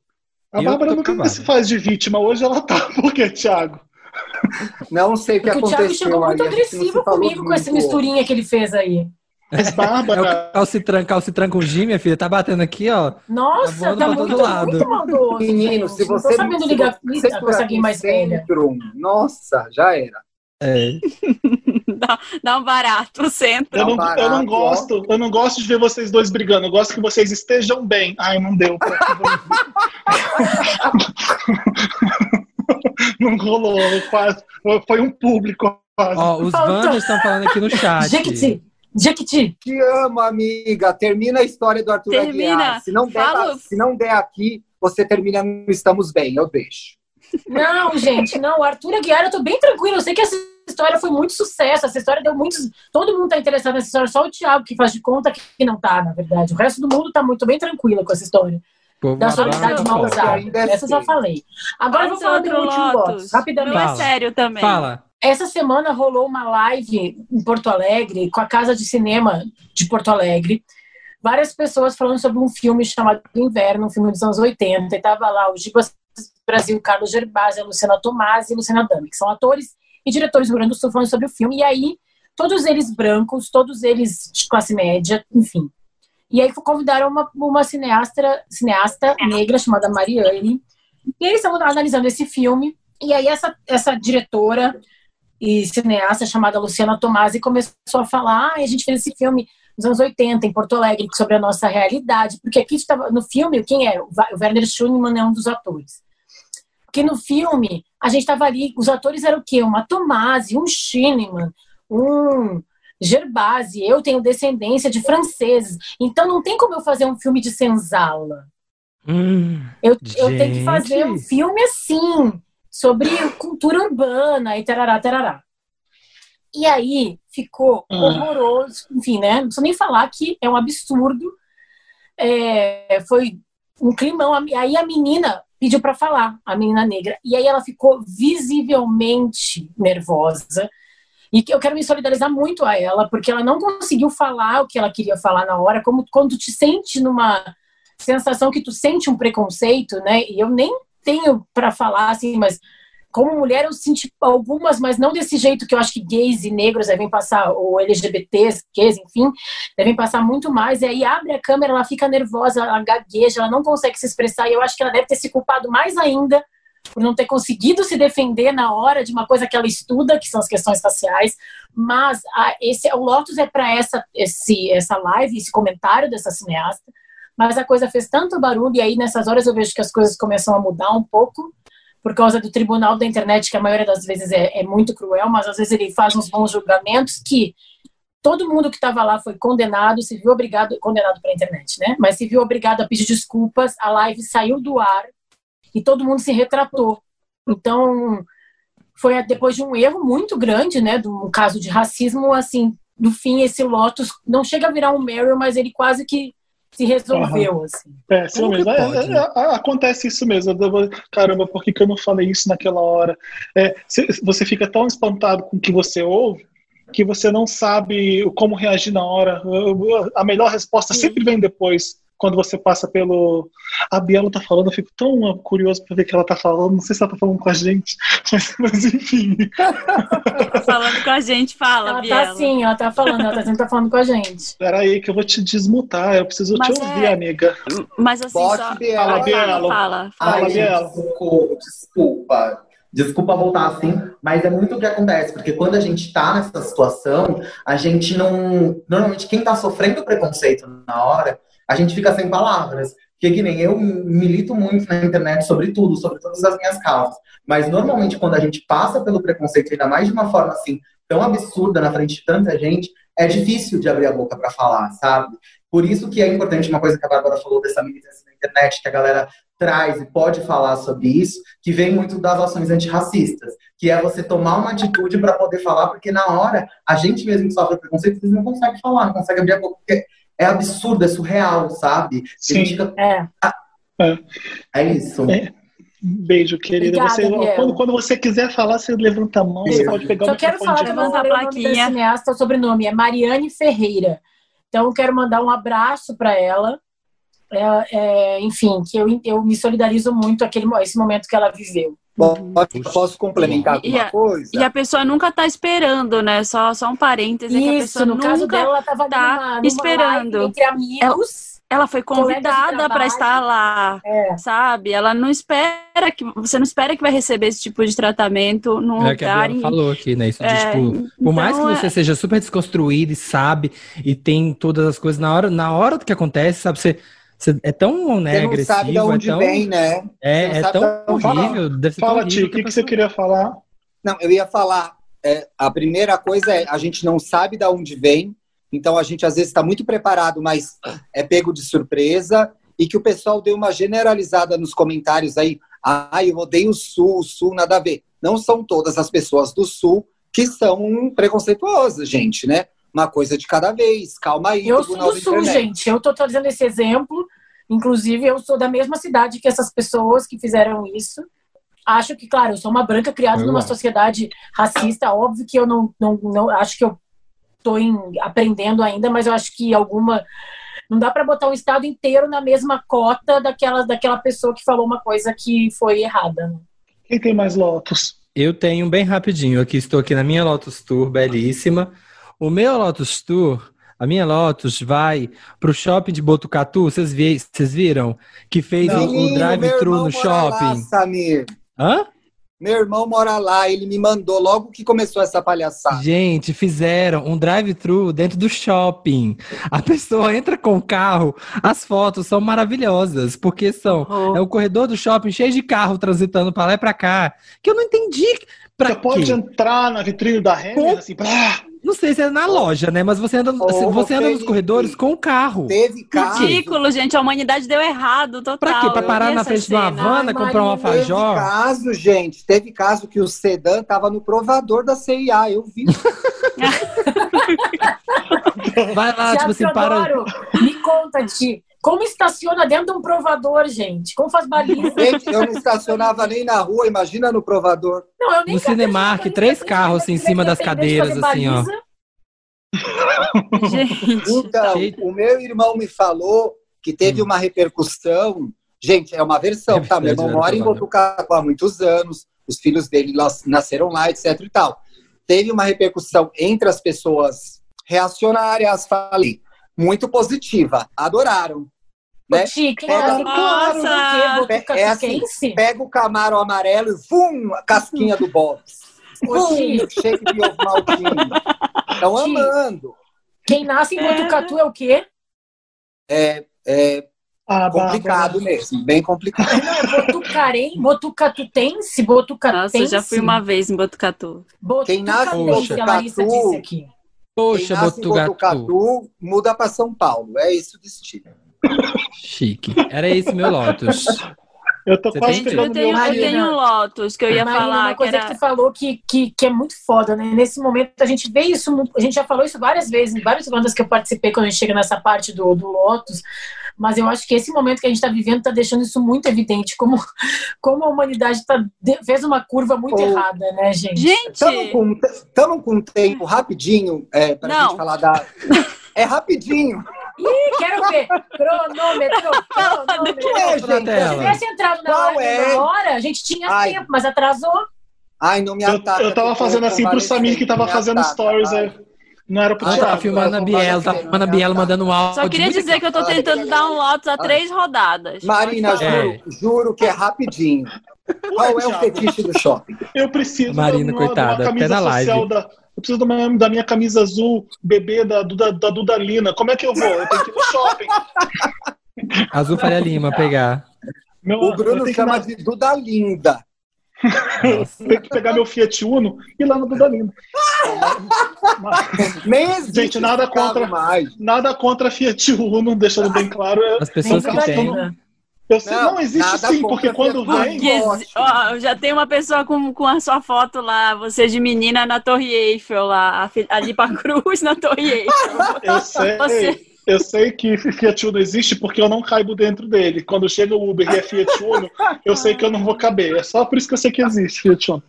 Speaker 1: A
Speaker 3: Eu
Speaker 1: Bárbara nunca
Speaker 3: acabado.
Speaker 1: se faz de vítima, hoje ela tá. Por quê, Thiago?
Speaker 18: Não sei o que
Speaker 17: Porque o
Speaker 18: aconteceu
Speaker 17: Thiago chegou muito
Speaker 18: não se
Speaker 17: agressivo comigo com esse
Speaker 18: muito.
Speaker 17: misturinha que ele fez aí.
Speaker 1: Mas,
Speaker 3: É
Speaker 1: Bárbara,
Speaker 3: o calcitran, calcitran com G, minha filha. Tá batendo aqui, ó.
Speaker 17: Nossa, tá
Speaker 3: todo
Speaker 17: muito,
Speaker 3: lado.
Speaker 17: muito maldoso.
Speaker 18: Menino,
Speaker 17: gente.
Speaker 18: se
Speaker 17: Não
Speaker 18: você
Speaker 17: tô sabendo
Speaker 18: se
Speaker 17: ligar,
Speaker 18: você
Speaker 17: lidar com essa gay mais velha.
Speaker 18: Nossa, já era.
Speaker 3: É.
Speaker 2: Dá, dá um barato, centro.
Speaker 1: eu não,
Speaker 18: barato,
Speaker 1: eu não
Speaker 18: ó.
Speaker 1: gosto, eu não gosto de ver vocês dois brigando. Eu gosto que vocês estejam bem. Ai, não deu. não rolou. quase- Foi um público. quase.
Speaker 3: Ó, os. Wanders estão falando aqui no chat.
Speaker 17: Jequiti, Jequiti.
Speaker 18: Te amo, amiga. Termina a história do Arthur
Speaker 2: Termina.
Speaker 18: Aguiar. Se não, der,
Speaker 2: Fala-
Speaker 18: se não der aqui, você termina no Estamos Bem, eu deixo.
Speaker 17: Não, gente, não. O Arthur Aguiar, eu tô bem tranquilo. Eu sei que essa história foi muito sucesso. Essa história deu muitos. Todo mundo tá interessado nessa história, só o Thiago que faz de conta que não tá, na verdade. O resto do mundo tá muito bem tranquilo com essa história.
Speaker 3: Povo
Speaker 17: Da solidariedade mal usada.
Speaker 18: É
Speaker 17: Essa eu já
Speaker 18: cedo.
Speaker 17: falei. Agora eu vou
Speaker 2: Esse
Speaker 17: falar do
Speaker 2: outro
Speaker 17: último.
Speaker 2: Lotus,
Speaker 17: rapidamente.
Speaker 2: Meu é sério também.
Speaker 3: Fala.
Speaker 17: Essa semana rolou uma live em Porto Alegre com a Casa de Cinema de Porto Alegre. Várias pessoas falando sobre um filme chamado Inverno, um filme dos anos 80. E tava lá o Gibas Brasil, Carlos Gerbasi, a Luciana Tomás e a Luciana Dami, que são atores e diretores Sul falando sobre o filme. E aí, todos eles brancos, todos eles de classe média, enfim. E aí convidaram uma, uma cineasta, cineasta negra chamada Mariane. E eles estavam analisando esse filme. E aí essa, essa diretora e cineasta chamada Luciana Tomasi começou a falar: ah, a gente fez esse filme nos anos 80 em Porto Alegre sobre a nossa realidade, porque aqui estava no filme quem é? O Werner Schumann é um dos atores. Porque no filme a gente estava ali, os atores eram o quê? Uma Tomasi, um Schumann, um Gerbasi, eu tenho descendência de franceses, então não tem como eu fazer um filme de senzala.
Speaker 3: Hum,
Speaker 17: Eu, eu tenho que fazer um filme assim, sobre cultura urbana e tarará, tarará. E aí ficou
Speaker 1: Ah.
Speaker 17: horroroso, enfim, né? Não preciso nem falar que é um absurdo. É, foi um climão. Aí a menina pediu para falar, a menina negra. E aí ela ficou visivelmente nervosa. E eu quero me solidarizar muito a ela, porque ela não conseguiu falar o que ela queria falar na hora, como quando te sente numa sensação que tu sente um preconceito, né? E eu nem tenho para falar assim, mas como mulher eu senti algumas, mas não desse jeito que eu acho que gays e negros devem passar, ou LGBTs, gays, enfim, devem passar muito mais. E aí abre a câmera, ela fica nervosa, ela gagueja, ela não consegue se expressar. E eu acho que ela deve ter se culpado mais ainda por não ter conseguido se defender na hora de uma coisa que ela estuda, que são as questões raciais. Mas a, esse, o Lotus é para essa, esse, essa live, esse comentário dessa cineasta. Mas a coisa fez tanto barulho, e aí nessas horas eu vejo que as coisas começam a mudar um pouco por causa do tribunal da internet, que a maioria das vezes é, é muito cruel, mas às vezes ele faz uns bons julgamentos que todo mundo que estava lá foi condenado, se viu obrigado, condenado pela internet, né? Mas se viu obrigado a pedir desculpas, a live saiu do ar e todo mundo se retratou. Então, foi depois de um erro muito grande, né, de um caso de racismo, assim, no fim esse Lotus não chega a virar um Meryl, mas ele quase que se resolveu,
Speaker 1: Aham.
Speaker 17: assim.
Speaker 1: É, sim mesmo. É,
Speaker 3: pode?
Speaker 1: é, é, acontece isso mesmo. Vou- Caramba, por que, que eu não falei isso naquela hora? É, você fica tão espantado com o que você ouve que você não sabe como reagir na hora. A melhor resposta sempre vem depois, quando você passa pelo. A Biela tá falando, eu fico tão curioso para ver o que ela tá falando. Não sei se ela tá falando com a gente, mas, mas enfim.
Speaker 2: Tá falando com a gente, fala,
Speaker 17: Ela
Speaker 2: Biela.
Speaker 17: tá sim, ela tá falando, ela tá sempre tá falando com a gente.
Speaker 1: Peraí, que eu vou te desmutar. Eu preciso
Speaker 2: Mas
Speaker 1: te ouvir,
Speaker 2: é-
Speaker 1: amiga.
Speaker 2: Mas assim,
Speaker 18: Bote
Speaker 2: só...
Speaker 18: Biela.
Speaker 1: Fala,
Speaker 2: Fala,
Speaker 1: Biela.
Speaker 2: fala.
Speaker 1: Fala,
Speaker 6: Ai, socorro, desculpa. Desculpa voltar assim, mas é muito o que acontece, porque quando a gente tá nessa situação, a gente não. Normalmente, quem tá sofrendo preconceito na hora, a gente fica sem palavras. Porque que nem eu milito muito na internet sobre tudo, sobre todas as minhas causas. Mas normalmente, quando a gente passa pelo preconceito, ainda mais de uma forma assim, tão absurda na frente de tanta gente, é difícil de abrir a boca para falar, sabe? Por isso que é importante uma coisa que a Bárbara falou dessa militância na internet, que a galera traz e pode falar sobre isso, que vem muito das ações antirracistas, que é você tomar uma atitude para poder falar, porque na hora a gente mesmo que sofre preconceito, vocês não consegue falar, não consegue abrir a boca, porque é absurdo, é surreal, sabe?
Speaker 1: Sim.
Speaker 6: Fica...
Speaker 17: É.
Speaker 6: É isso.
Speaker 1: É. Um Beijo, querida.
Speaker 17: Obrigada,
Speaker 1: Você- quando, quando você quiser falar, você levanta a mão, você
Speaker 6: Beijo.
Speaker 1: pode pegar
Speaker 17: Só
Speaker 1: o
Speaker 17: quero falar
Speaker 1: de
Speaker 17: que eu
Speaker 1: volta.
Speaker 17: não
Speaker 2: Levanta a plaquinha.
Speaker 17: cineasta, o sobrenome é Mariane Ferreira. Então, eu quero mandar um abraço para ela. É, é, enfim, que eu, eu me solidarizo muito aquele esse momento que ela viveu.
Speaker 18: Bom, posso complementar
Speaker 2: E
Speaker 18: alguma
Speaker 2: a,
Speaker 18: coisa?
Speaker 2: e a pessoa nunca tá esperando, né? Só, só um parêntese. é que a
Speaker 17: Isso,
Speaker 2: pessoa
Speaker 17: no
Speaker 2: nunca
Speaker 17: caso dela, ela tava
Speaker 2: tá
Speaker 17: numa- numa
Speaker 2: esperando.
Speaker 17: entre amigos,
Speaker 2: ela, ela foi convidada para estar lá, sabe? Ela não espera que você não espera que vai receber esse tipo de tratamento num
Speaker 3: É que a
Speaker 2: lugar.
Speaker 3: Biela
Speaker 2: em-
Speaker 3: falou aqui, né? Isso de,
Speaker 2: É,
Speaker 3: tipo, por mais que
Speaker 2: então
Speaker 3: você
Speaker 2: é-
Speaker 3: seja super desconstruído e sabe, e tem todas as coisas na hora, na hora que acontece, sabe? Você é tão, né,
Speaker 18: Você não
Speaker 3: agressivo,
Speaker 18: sabe de onde
Speaker 3: é tão,
Speaker 18: vem, né? Você
Speaker 3: É, é tão horrível. Deve
Speaker 11: Fala,
Speaker 3: horrível
Speaker 11: Tio, o que, que você queria falar?
Speaker 18: Não, eu ia falar. é, a primeira coisa é a gente não sabe de onde vem, então a gente às vezes está muito preparado, mas é pego de surpresa e que o pessoal deu uma generalizada nos comentários aí. Ah, eu odeio o Sul, o Sul nada a ver. Não são todas as pessoas do Sul que são preconceituosas, gente, né? Uma coisa de cada vez. Calma aí,
Speaker 17: Eu sou do Sul,
Speaker 18: Internet.
Speaker 17: gente. Eu tô trazendo esse exemplo. Inclusive, eu sou da mesma cidade que essas pessoas que fizeram isso. Acho que, claro, eu sou uma branca criada numa sociedade racista. Óbvio que eu não, não, não acho que eu tô em- aprendendo ainda, mas eu acho que alguma. Não dá para botar um estado inteiro na mesma cota daquela, daquela pessoa que falou uma coisa que foi errada. né?
Speaker 11: Quem tem mais Lotus?
Speaker 3: Eu tenho bem rapidinho. Aqui estou aqui na minha Lotus Tour, belíssima. O meu Lotus Tour, a minha Lotus vai pro shopping de Botucatu. Vocês vi, vocês viram que fez o- o,
Speaker 18: meu
Speaker 3: drive-thru
Speaker 18: irmão
Speaker 3: no
Speaker 18: mora lá,
Speaker 3: shopping?
Speaker 18: Samir.
Speaker 3: Hã?
Speaker 18: Meu irmão mora lá, ele me mandou logo que começou essa palhaçada.
Speaker 3: Gente, fizeram um drive-thru dentro do shopping. A pessoa entra com o carro, as fotos são maravilhosas, porque são é o corredor do shopping cheio de carro transitando para lá e para cá, que eu não entendi pra
Speaker 11: Você pode
Speaker 3: quê.
Speaker 11: entrar na vitrine da Renner, assim, blá,
Speaker 3: Não sei se é na loja, né? Mas você anda,
Speaker 18: Ô,
Speaker 3: você anda nos corredores com o carro.
Speaker 18: Teve caso.
Speaker 2: Ridículo, gente. A humanidade deu errado total.
Speaker 3: Pra quê? Pra parar na frente de uma. Havana,
Speaker 2: Ai,
Speaker 3: comprar um
Speaker 2: Marina.
Speaker 18: Teve
Speaker 3: alfajor?
Speaker 18: caso, gente, teve caso que o sedã tava no provador da CIA, eu vi.
Speaker 3: Vai lá, tipo assim, para.
Speaker 17: Me conta, Ti. Como estaciona dentro de um provador, gente? Como faz baliza?
Speaker 18: Gente, eu não estacionava nem na rua, imagina no provador.
Speaker 17: Não, eu nem
Speaker 3: No Cinemark, três carros assim, em cima das cadeiras, assim, ó.
Speaker 18: Então, o meu irmão me falou que teve
Speaker 3: Hum.
Speaker 18: uma repercussão. Gente, é uma versão, tá? Meu irmão mora em. Botucatu há muitos anos, os filhos dele nas- nasceram lá, etc e tal. Teve uma repercussão entre as pessoas reacionárias, falei, muito positiva, adoraram. Né? Pega-
Speaker 17: Botucatu, quê?
Speaker 18: Pe- É assim, pega o camaro amarelo e vum, a casquinha do Bob's.
Speaker 17: Ti.
Speaker 18: milkshake de ovo. Estão amando.
Speaker 17: Quem nasce em Botucatu é o quê?
Speaker 18: É, é
Speaker 11: Ah,
Speaker 18: complicado mesmo, bem complicado.
Speaker 17: Não, é Botucarém, Botucatutense, Botucatense.
Speaker 2: Nossa, eu já fui uma vez em Botucatu.
Speaker 18: Quem nasce em Botucatu.
Speaker 3: Poxa,
Speaker 18: quem nasce em
Speaker 3: Botucatu.
Speaker 18: Botucatu muda para São Paulo. É isso o destino.
Speaker 3: Chique. Era esse meu Lotus.
Speaker 11: Eu tô
Speaker 3: Você
Speaker 11: quase
Speaker 3: tem,
Speaker 2: Eu tenho,
Speaker 11: meu
Speaker 2: eu tenho um Lotus que eu ia
Speaker 17: Marina,
Speaker 2: falar.
Speaker 17: uma
Speaker 2: Que
Speaker 17: coisa
Speaker 2: era...
Speaker 17: que tu falou que, que, que é muito foda, né? Nesse momento, a gente vê isso, a gente já falou isso várias vezes, em várias bandas que eu participei quando a gente chega nessa parte do, do Lotus, mas eu acho que esse momento que a gente está vivendo está deixando isso muito evidente, como, como a humanidade tá, fez uma curva muito
Speaker 18: Ô,
Speaker 17: errada, né, gente?
Speaker 2: Gente,
Speaker 18: Estamos com, tamo com tempo rapidinho é, para
Speaker 2: Não.
Speaker 18: gente falar da. É rapidinho.
Speaker 17: Ih, quero ver! Cronômetro! Cronômetro! Se
Speaker 18: gente,
Speaker 17: eu tivesse entrado na live
Speaker 18: é?
Speaker 17: na hora, a gente tinha
Speaker 18: Ai.
Speaker 17: tempo, mas atrasou.
Speaker 18: Ai, não me
Speaker 11: Eu,
Speaker 18: ataca.
Speaker 11: eu tava
Speaker 18: que tô
Speaker 11: fazendo assim pro Samir que tava fazendo
Speaker 18: ataca,
Speaker 11: stories.
Speaker 18: vai.
Speaker 11: é. Não era pro
Speaker 3: Ah,
Speaker 11: Thiago.
Speaker 3: tava filmando a Biela, tava filmando a Biela mandando um áudio.
Speaker 2: Só queria dizer que eu tô tentando dar um Lotus a três rodadas.
Speaker 18: Marina,
Speaker 2: Pode falar.
Speaker 18: juro, juro que é rapidinho. Qual é o fetiche do shopping?
Speaker 11: Eu preciso
Speaker 3: Marina,
Speaker 11: da, uma-
Speaker 3: coitada,
Speaker 11: de uma camisa
Speaker 3: até na live.
Speaker 11: social da. Eu preciso da minha, da minha camisa azul, bebê da, Duda- da Dudalina. Como é que eu vou? Eu tenho que ir no shopping.
Speaker 3: Azul Faria Lima pegar.
Speaker 11: Meu,
Speaker 18: O Bruno chama
Speaker 11: ir na-
Speaker 18: de Duda Linda.
Speaker 11: eu tenho que pegar meu Fiat Uno e ir lá no Dudalina.
Speaker 18: Nem existe
Speaker 11: Gente, nada contra,
Speaker 18: mais.
Speaker 11: nada contra Fiat Uno, deixando bem claro.
Speaker 3: As pessoas que têm.
Speaker 11: Eu sei,
Speaker 18: Não,
Speaker 11: não, existe sim,
Speaker 18: contra
Speaker 11: porque quando vem.
Speaker 2: Que exi- ó, já tem uma pessoa com, com a sua foto lá, você de menina na Torre Eiffel lá, ali pra cruz na Torre Eiffel.
Speaker 11: Eu sei.
Speaker 2: Você,
Speaker 1: Eu sei que Fiat Uno existe porque eu não caibo dentro dele. Quando chega o Uber e é Fiat Uno, eu sei que eu não vou caber. É só por isso que eu sei que existe Fiat Uno.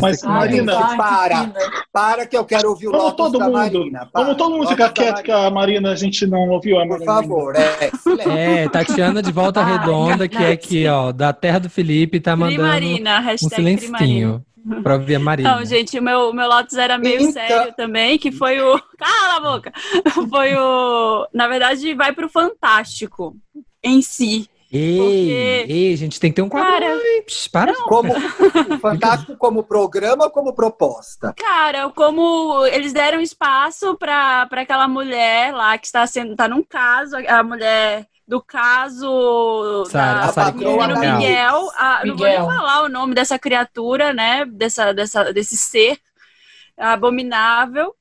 Speaker 1: Mas,
Speaker 18: Ai,
Speaker 1: Marina.
Speaker 18: gente, para, para que eu quero ouvir o
Speaker 1: Vamos
Speaker 18: Lotus
Speaker 1: todo
Speaker 18: da
Speaker 1: mundo.
Speaker 18: Marina. para.
Speaker 1: Vamos todo mundo ficar
Speaker 18: da
Speaker 1: quieto que a Marina a gente não ouviu a Marina.
Speaker 18: Por favor, é.
Speaker 3: É, Tatiana de Volta Redonda, que é aqui, ó, da terra do Felipe, tá mandando
Speaker 2: Primarina,
Speaker 3: um
Speaker 2: hashtag
Speaker 3: silencinho pra ouvir a Marina.
Speaker 2: Não, gente, o meu, o meu Lotus era meio
Speaker 18: Então-
Speaker 2: sério também, que foi o. Cala a boca! Foi o. Na verdade, vai pro Fantástico em si.
Speaker 3: Ei,
Speaker 2: Porque-
Speaker 3: ei, gente, tem que ter um quadro.
Speaker 2: Cara,
Speaker 3: psh, para.
Speaker 18: Como, o Fantástico como programa ou como proposta?
Speaker 2: Cara, como eles deram espaço pra pra aquela mulher lá que está sendo. tá num caso, a mulher do caso
Speaker 3: Sara-
Speaker 2: da,
Speaker 3: a Sara
Speaker 2: do
Speaker 3: Miguel.
Speaker 2: Miguel. a- não vou nem
Speaker 17: Miguel.
Speaker 2: falar o nome dessa criatura, né? Dessa, dessa, desse ser abominável.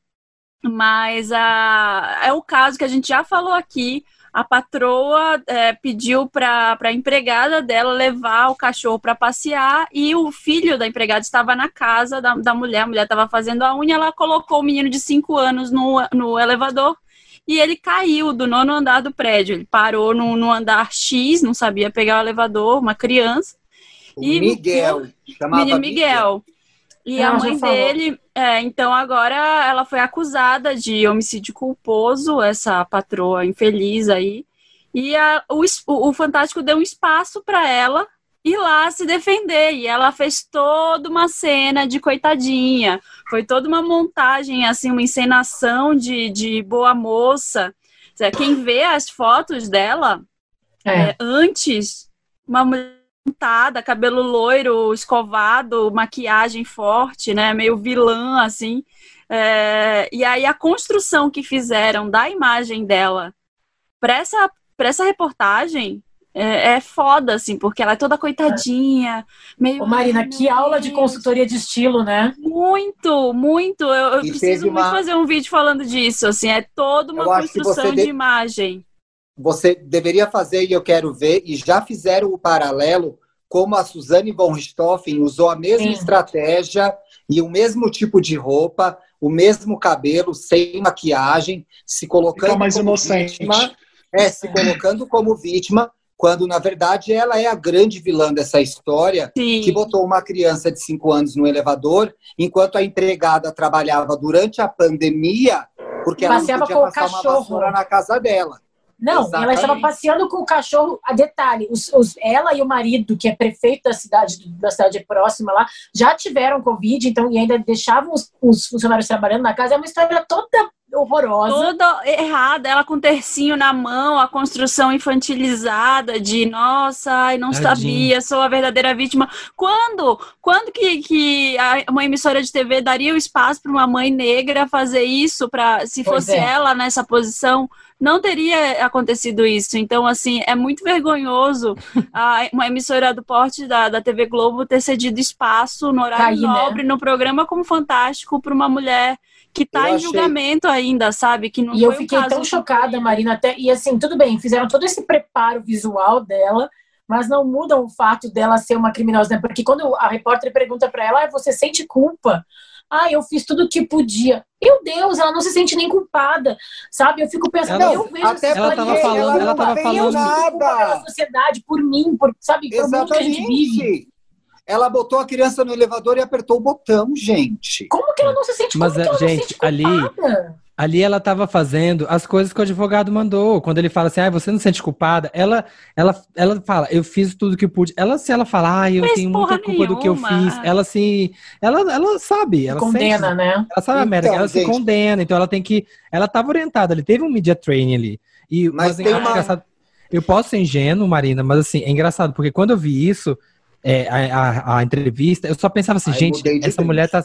Speaker 2: Mas a, é o caso que a gente já falou aqui. A patroa é, pediu para a empregada dela levar o cachorro para passear e o filho da empregada estava na casa da, da mulher. A mulher estava fazendo a unha, ela colocou o menino de 5 anos no, no elevador e ele caiu do nono andar do prédio. Ele parou no, no andar X, não sabia pegar o elevador, uma criança.
Speaker 18: O
Speaker 2: E-
Speaker 18: Miguel. Chamava
Speaker 2: Menino Miguel. E
Speaker 17: Ah,
Speaker 2: a mãe dele, é, então agora ela foi acusada de homicídio culposo, essa patroa infeliz aí. E a- o, o Fantástico deu um espaço para ela ir lá se defender. E ela fez toda uma cena de coitadinha. Foi toda uma montagem, assim, uma encenação de, de boa moça. Quem vê as fotos dela
Speaker 17: É.
Speaker 2: é, antes, uma mulher montada, cabelo loiro, escovado, maquiagem forte, né? Meio vilã, assim. É, e aí a construção que fizeram da imagem dela para essa, pra essa reportagem é, é foda, assim, porque ela é toda coitadinha, meio.
Speaker 17: Ô, Marina, que aula de consultoria de estilo, né?
Speaker 2: Muito, muito. Eu, eu preciso
Speaker 18: teve
Speaker 2: muito
Speaker 18: uma-
Speaker 2: fazer um vídeo falando disso, assim, é toda uma
Speaker 18: Eu
Speaker 2: construção de
Speaker 18: de-
Speaker 2: imagem.
Speaker 18: Você deveria fazer, e eu quero ver, e já fizeram o paralelo, como a Suzane von Richthofen usou a mesma
Speaker 17: Sim.
Speaker 18: estratégia e o mesmo tipo de roupa, o mesmo cabelo, sem maquiagem, se colocando
Speaker 1: Fica mais
Speaker 18: como
Speaker 1: inocente.
Speaker 18: vítima. É, se colocando como vítima, quando na verdade ela é a grande vilã dessa história,
Speaker 2: Sim.
Speaker 18: que botou uma criança de 5 anos no elevador, enquanto a empregada trabalhava durante a pandemia, porque ela não podia
Speaker 17: com o
Speaker 18: passar uma vassoura na casa dela.
Speaker 17: Não,
Speaker 18: Exatamente.
Speaker 17: ela estava passeando com o cachorro. A detalhe, os, os- ela e o marido, que é prefeito da cidade, da cidade próxima lá, já tiveram Covid, então, e ainda deixavam os, os funcionários trabalhando na casa. É uma história toda horrorosa.
Speaker 2: toda errada, ela com tercinho na mão, a construção infantilizada de nossa, ai, não
Speaker 3: Tadinho.
Speaker 2: sabia, sou a verdadeira vítima. Quando? Quando que, que a- uma emissora de TV daria o espaço para uma mãe negra fazer isso para se
Speaker 17: Pois
Speaker 2: fosse
Speaker 17: é.
Speaker 2: ela nessa posição? Não teria acontecido isso. Então, assim, é muito vergonhoso a- uma emissora do porte da, da TV Globo ter cedido espaço no horário
Speaker 17: Cair, né?
Speaker 2: nobre, no programa como Fantástico, para uma mulher que tá
Speaker 18: Eu
Speaker 2: em
Speaker 18: achei-
Speaker 2: julgamento ainda, sabe? Que não
Speaker 17: E eu
Speaker 2: um
Speaker 17: fiquei
Speaker 2: caso
Speaker 17: tão chocada, Marina, até. E assim, tudo bem, fizeram todo esse preparo visual dela, mas não mudam o fato dela ser uma criminosa, né? Porque quando a repórter pergunta pra ela, ah, você sente culpa? Ah, eu fiz tudo o que podia. Meu Deus, ela não se sente nem culpada, sabe? Eu fico pensando,
Speaker 3: Ela-
Speaker 17: eu vejo
Speaker 18: até
Speaker 17: essa
Speaker 3: ela tava falando-
Speaker 17: ela
Speaker 3: ela
Speaker 17: não
Speaker 3: tava falando-
Speaker 17: culpa pela sociedade, por mim, por, sabe, pelo mundo que a gente vive.
Speaker 18: Ela botou a criança no elevador e apertou o botão, gente.
Speaker 17: Como que ela não se sente
Speaker 3: Mas,
Speaker 17: como que ela não se
Speaker 3: gente,
Speaker 17: sente
Speaker 3: ali-
Speaker 17: culpada?
Speaker 3: Ali ela estava fazendo as coisas que o advogado mandou. Quando ele fala assim, ah, você não se sente culpada, ela, ela, ela fala, eu fiz tudo que pude. Ela, se ela falar, ah, eu
Speaker 2: Fez
Speaker 3: tenho muita culpa do que eu
Speaker 2: nenhuma.
Speaker 3: fiz, ela se. Ela, ela sabe, ela
Speaker 17: Condena,
Speaker 3: sente-
Speaker 17: né?
Speaker 3: Ela sabe a merda,
Speaker 18: Então,
Speaker 3: ela se
Speaker 18: gente.
Speaker 3: condena, então ela tem que. Ela estava orientada, ele teve um media training ali. E,
Speaker 18: Mas
Speaker 3: é
Speaker 18: tem uma-
Speaker 3: engraçado. Eu posso ser ingênuo, Marina, mas assim, é engraçado, porque quando eu vi isso, é, a, a- a entrevista, eu só pensava assim,
Speaker 18: Ai,
Speaker 3: gente, essa
Speaker 18: frente.
Speaker 3: mulher tá,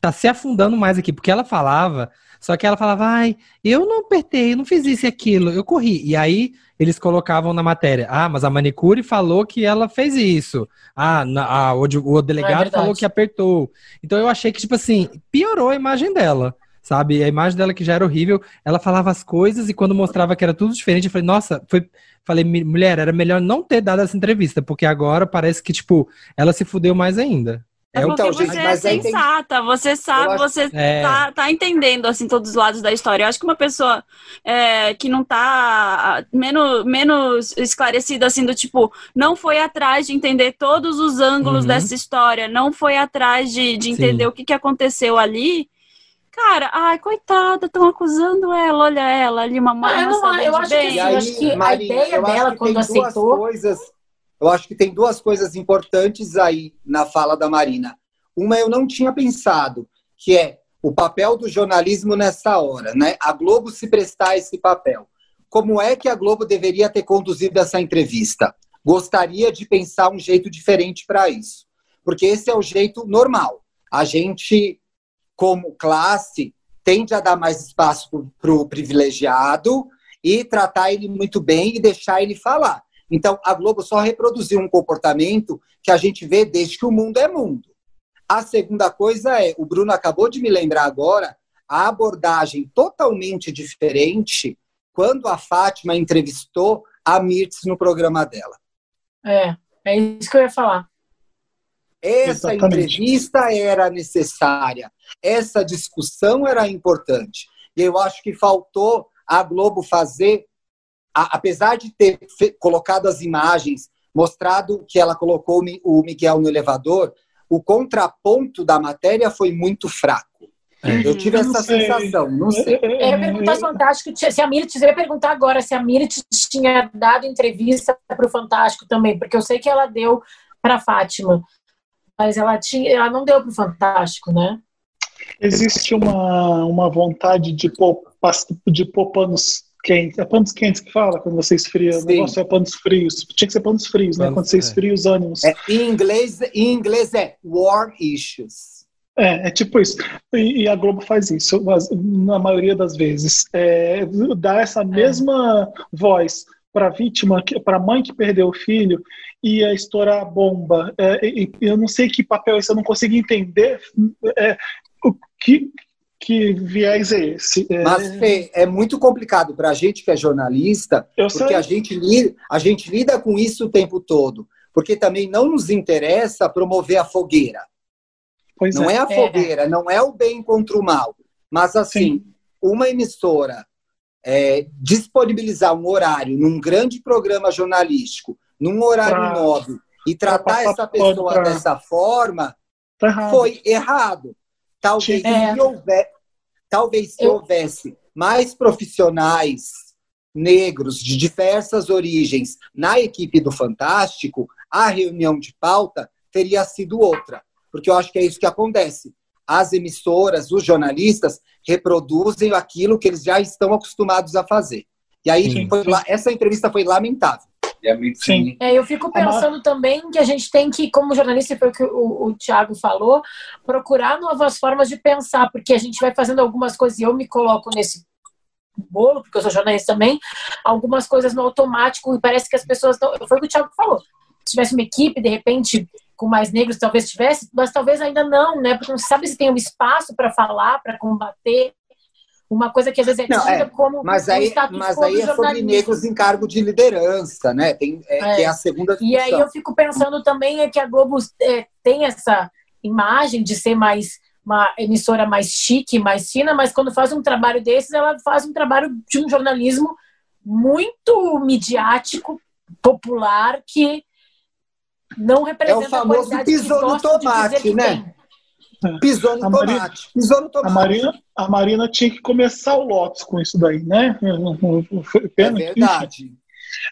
Speaker 3: tá se afundando mais aqui, porque ela falava, só que ela falava, ai, eu não apertei, eu não fiz isso e aquilo, eu corri. E aí eles colocavam na matéria, ah, mas a manicure falou que ela fez isso. Ah, na- ah, o, de- o delegado
Speaker 17: verdade.
Speaker 3: falou que apertou. Então eu achei que, tipo assim, piorou a imagem dela. Sabe, a imagem dela que já era horrível, ela falava as coisas e quando mostrava que era tudo diferente, eu falei, nossa, foi. Falei, "Mi- mulher, era melhor não ter dado essa entrevista, porque agora parece que, tipo, ela se fudeu mais ainda.
Speaker 2: É,
Speaker 3: É o-
Speaker 2: porque
Speaker 18: Então,
Speaker 2: você
Speaker 18: gente,
Speaker 2: é
Speaker 18: mas aí tem-
Speaker 2: sensata, você sabe,
Speaker 18: acho-
Speaker 2: você
Speaker 3: É.
Speaker 2: tá, tá entendendo assim todos os lados da história. Eu acho que uma pessoa é, que não tá menos, menos esclarecida assim do tipo, não foi atrás de entender todos os ângulos
Speaker 3: Uhum.
Speaker 2: dessa história, não foi atrás de, de entender
Speaker 3: Sim.
Speaker 2: o que, que aconteceu ali. Cara, ai, coitada, estão acusando ela, olha ela ali, uma mãe.
Speaker 17: Ah, eu não- eu acho que
Speaker 2: bem.
Speaker 18: E
Speaker 17: eu
Speaker 18: aí,
Speaker 17: acho que a
Speaker 18: Marina,
Speaker 17: ideia
Speaker 18: eu acho
Speaker 17: dela,
Speaker 18: que
Speaker 17: quando
Speaker 18: tem duas
Speaker 17: aceitou-
Speaker 18: Coisas, eu acho que tem duas coisas importantes aí na fala da Marina. Uma eu não tinha pensado, que é o papel do jornalismo nessa hora, né? A Globo se prestar a esse papel. Como é que a Globo deveria ter conduzido essa entrevista? Gostaria de pensar um jeito diferente para isso. Porque esse é o jeito normal. A gente, como classe, tende a dar mais espaço para o privilegiado e tratar ele muito bem e deixar ele falar. Então, a Globo só reproduziu um comportamento que a gente vê desde que o mundo é mundo. A segunda coisa é, o Bruno acabou de me lembrar agora, a abordagem totalmente diferente quando a Fátima entrevistou a Mirtz no programa dela.
Speaker 17: É, é isso que eu ia falar.
Speaker 18: Essa
Speaker 11: Exatamente.
Speaker 18: entrevista era necessária, essa discussão era importante. E eu acho que faltou a Globo fazer, a- apesar de ter fe- colocado as imagens, mostrado que ela colocou o Mi- o Miguel no elevador, o contraponto da matéria foi muito fraco. Eu tive
Speaker 11: Eu
Speaker 18: essa
Speaker 11: sei.
Speaker 18: sensação, não sei.
Speaker 17: Eu ia perguntar se Fantástico se a Mirit, eu ia perguntar agora se a Mirit tinha dado entrevista para o Fantástico também, porque eu sei que ela deu para Fátima, mas ela tinha, ela não deu para o Fantástico, né?
Speaker 11: Existe uma, uma vontade de pôr, pas- de pôr panos quentes. É panos quentes que fala quando você esfria. O
Speaker 18: Sim.
Speaker 11: negócio é panos frios. Tinha que ser panos frios, né?
Speaker 3: Panos-
Speaker 11: Quando você
Speaker 3: é.
Speaker 11: esfria os ânimos.
Speaker 18: É, em, inglês, em inglês é war issues.
Speaker 11: É, é tipo isso. E, e a Globo faz isso, mas, na maioria das vezes. É, dá essa mesma voz para a vítima, para a mãe que perdeu o filho, e a estourar a bomba. É, e- eu não sei que papel é esse, eu não consigo entender é, o que, que viés é esse. É,
Speaker 18: Mas, Fê, é muito complicado para a gente que é jornalista,
Speaker 11: Eu
Speaker 18: porque
Speaker 11: sei.
Speaker 18: a gente, li- a gente lida com isso o tempo todo. Porque também não nos interessa promover a fogueira.
Speaker 11: pois
Speaker 18: não é,
Speaker 11: é.
Speaker 18: a fogueira, não é o bem contra o mal. Mas, assim, uma emissora é, disponibilizar um horário num grande programa jornalístico, num horário
Speaker 11: Pra-
Speaker 18: nobre, e tratar essa pessoa
Speaker 11: pra-
Speaker 18: dessa forma,
Speaker 11: Tá
Speaker 18: foi errado. Talvez
Speaker 17: É.
Speaker 18: se, houver, talvez se
Speaker 17: Eu-
Speaker 18: houvesse mais profissionais negros de diversas origens na equipe do Fantástico, a reunião de pauta teria sido outra. Porque eu acho que é isso que acontece. As emissoras, os jornalistas, reproduzem aquilo que eles já estão acostumados a fazer. E aí, essa entrevista foi lamentável.
Speaker 11: Sim.
Speaker 17: É, eu fico pensando também que a gente tem que, como jornalista, foi o que o, o Thiago falou, procurar novas formas de pensar, porque a gente vai fazendo algumas coisas, e eu me coloco nesse bolo, porque eu sou jornalista também, algumas coisas no automático, e parece que as pessoas não. Foi o que o Thiago falou. Se tivesse uma equipe, de repente, com mais negros, talvez tivesse, mas talvez ainda não, né? Porque não se sabe se tem um espaço para falar, para combater. Uma coisa que às vezes é
Speaker 18: Não,
Speaker 17: tida
Speaker 18: é,
Speaker 17: como
Speaker 18: Mas
Speaker 17: um
Speaker 18: aí, mas aí é sobre negros em cargo de liderança, né? Tem, é,
Speaker 17: É.
Speaker 18: Que é a segunda discussão.
Speaker 17: E aí eu fico pensando também é que a Globo é, tem essa imagem de ser mais uma emissora mais chique, mais fina, mas quando faz um trabalho desses, ela faz um trabalho de um jornalismo muito midiático, popular, que não
Speaker 18: É
Speaker 17: representa
Speaker 18: o famoso pisou
Speaker 17: que
Speaker 18: no tomate, né? Pisou no
Speaker 11: A Marina-
Speaker 18: tomate. Pisou no
Speaker 11: A
Speaker 18: tomate.
Speaker 11: Marina, a Marina tinha que começar o Lotus com isso daí, né? Foi
Speaker 18: É
Speaker 11: pena.
Speaker 18: verdade.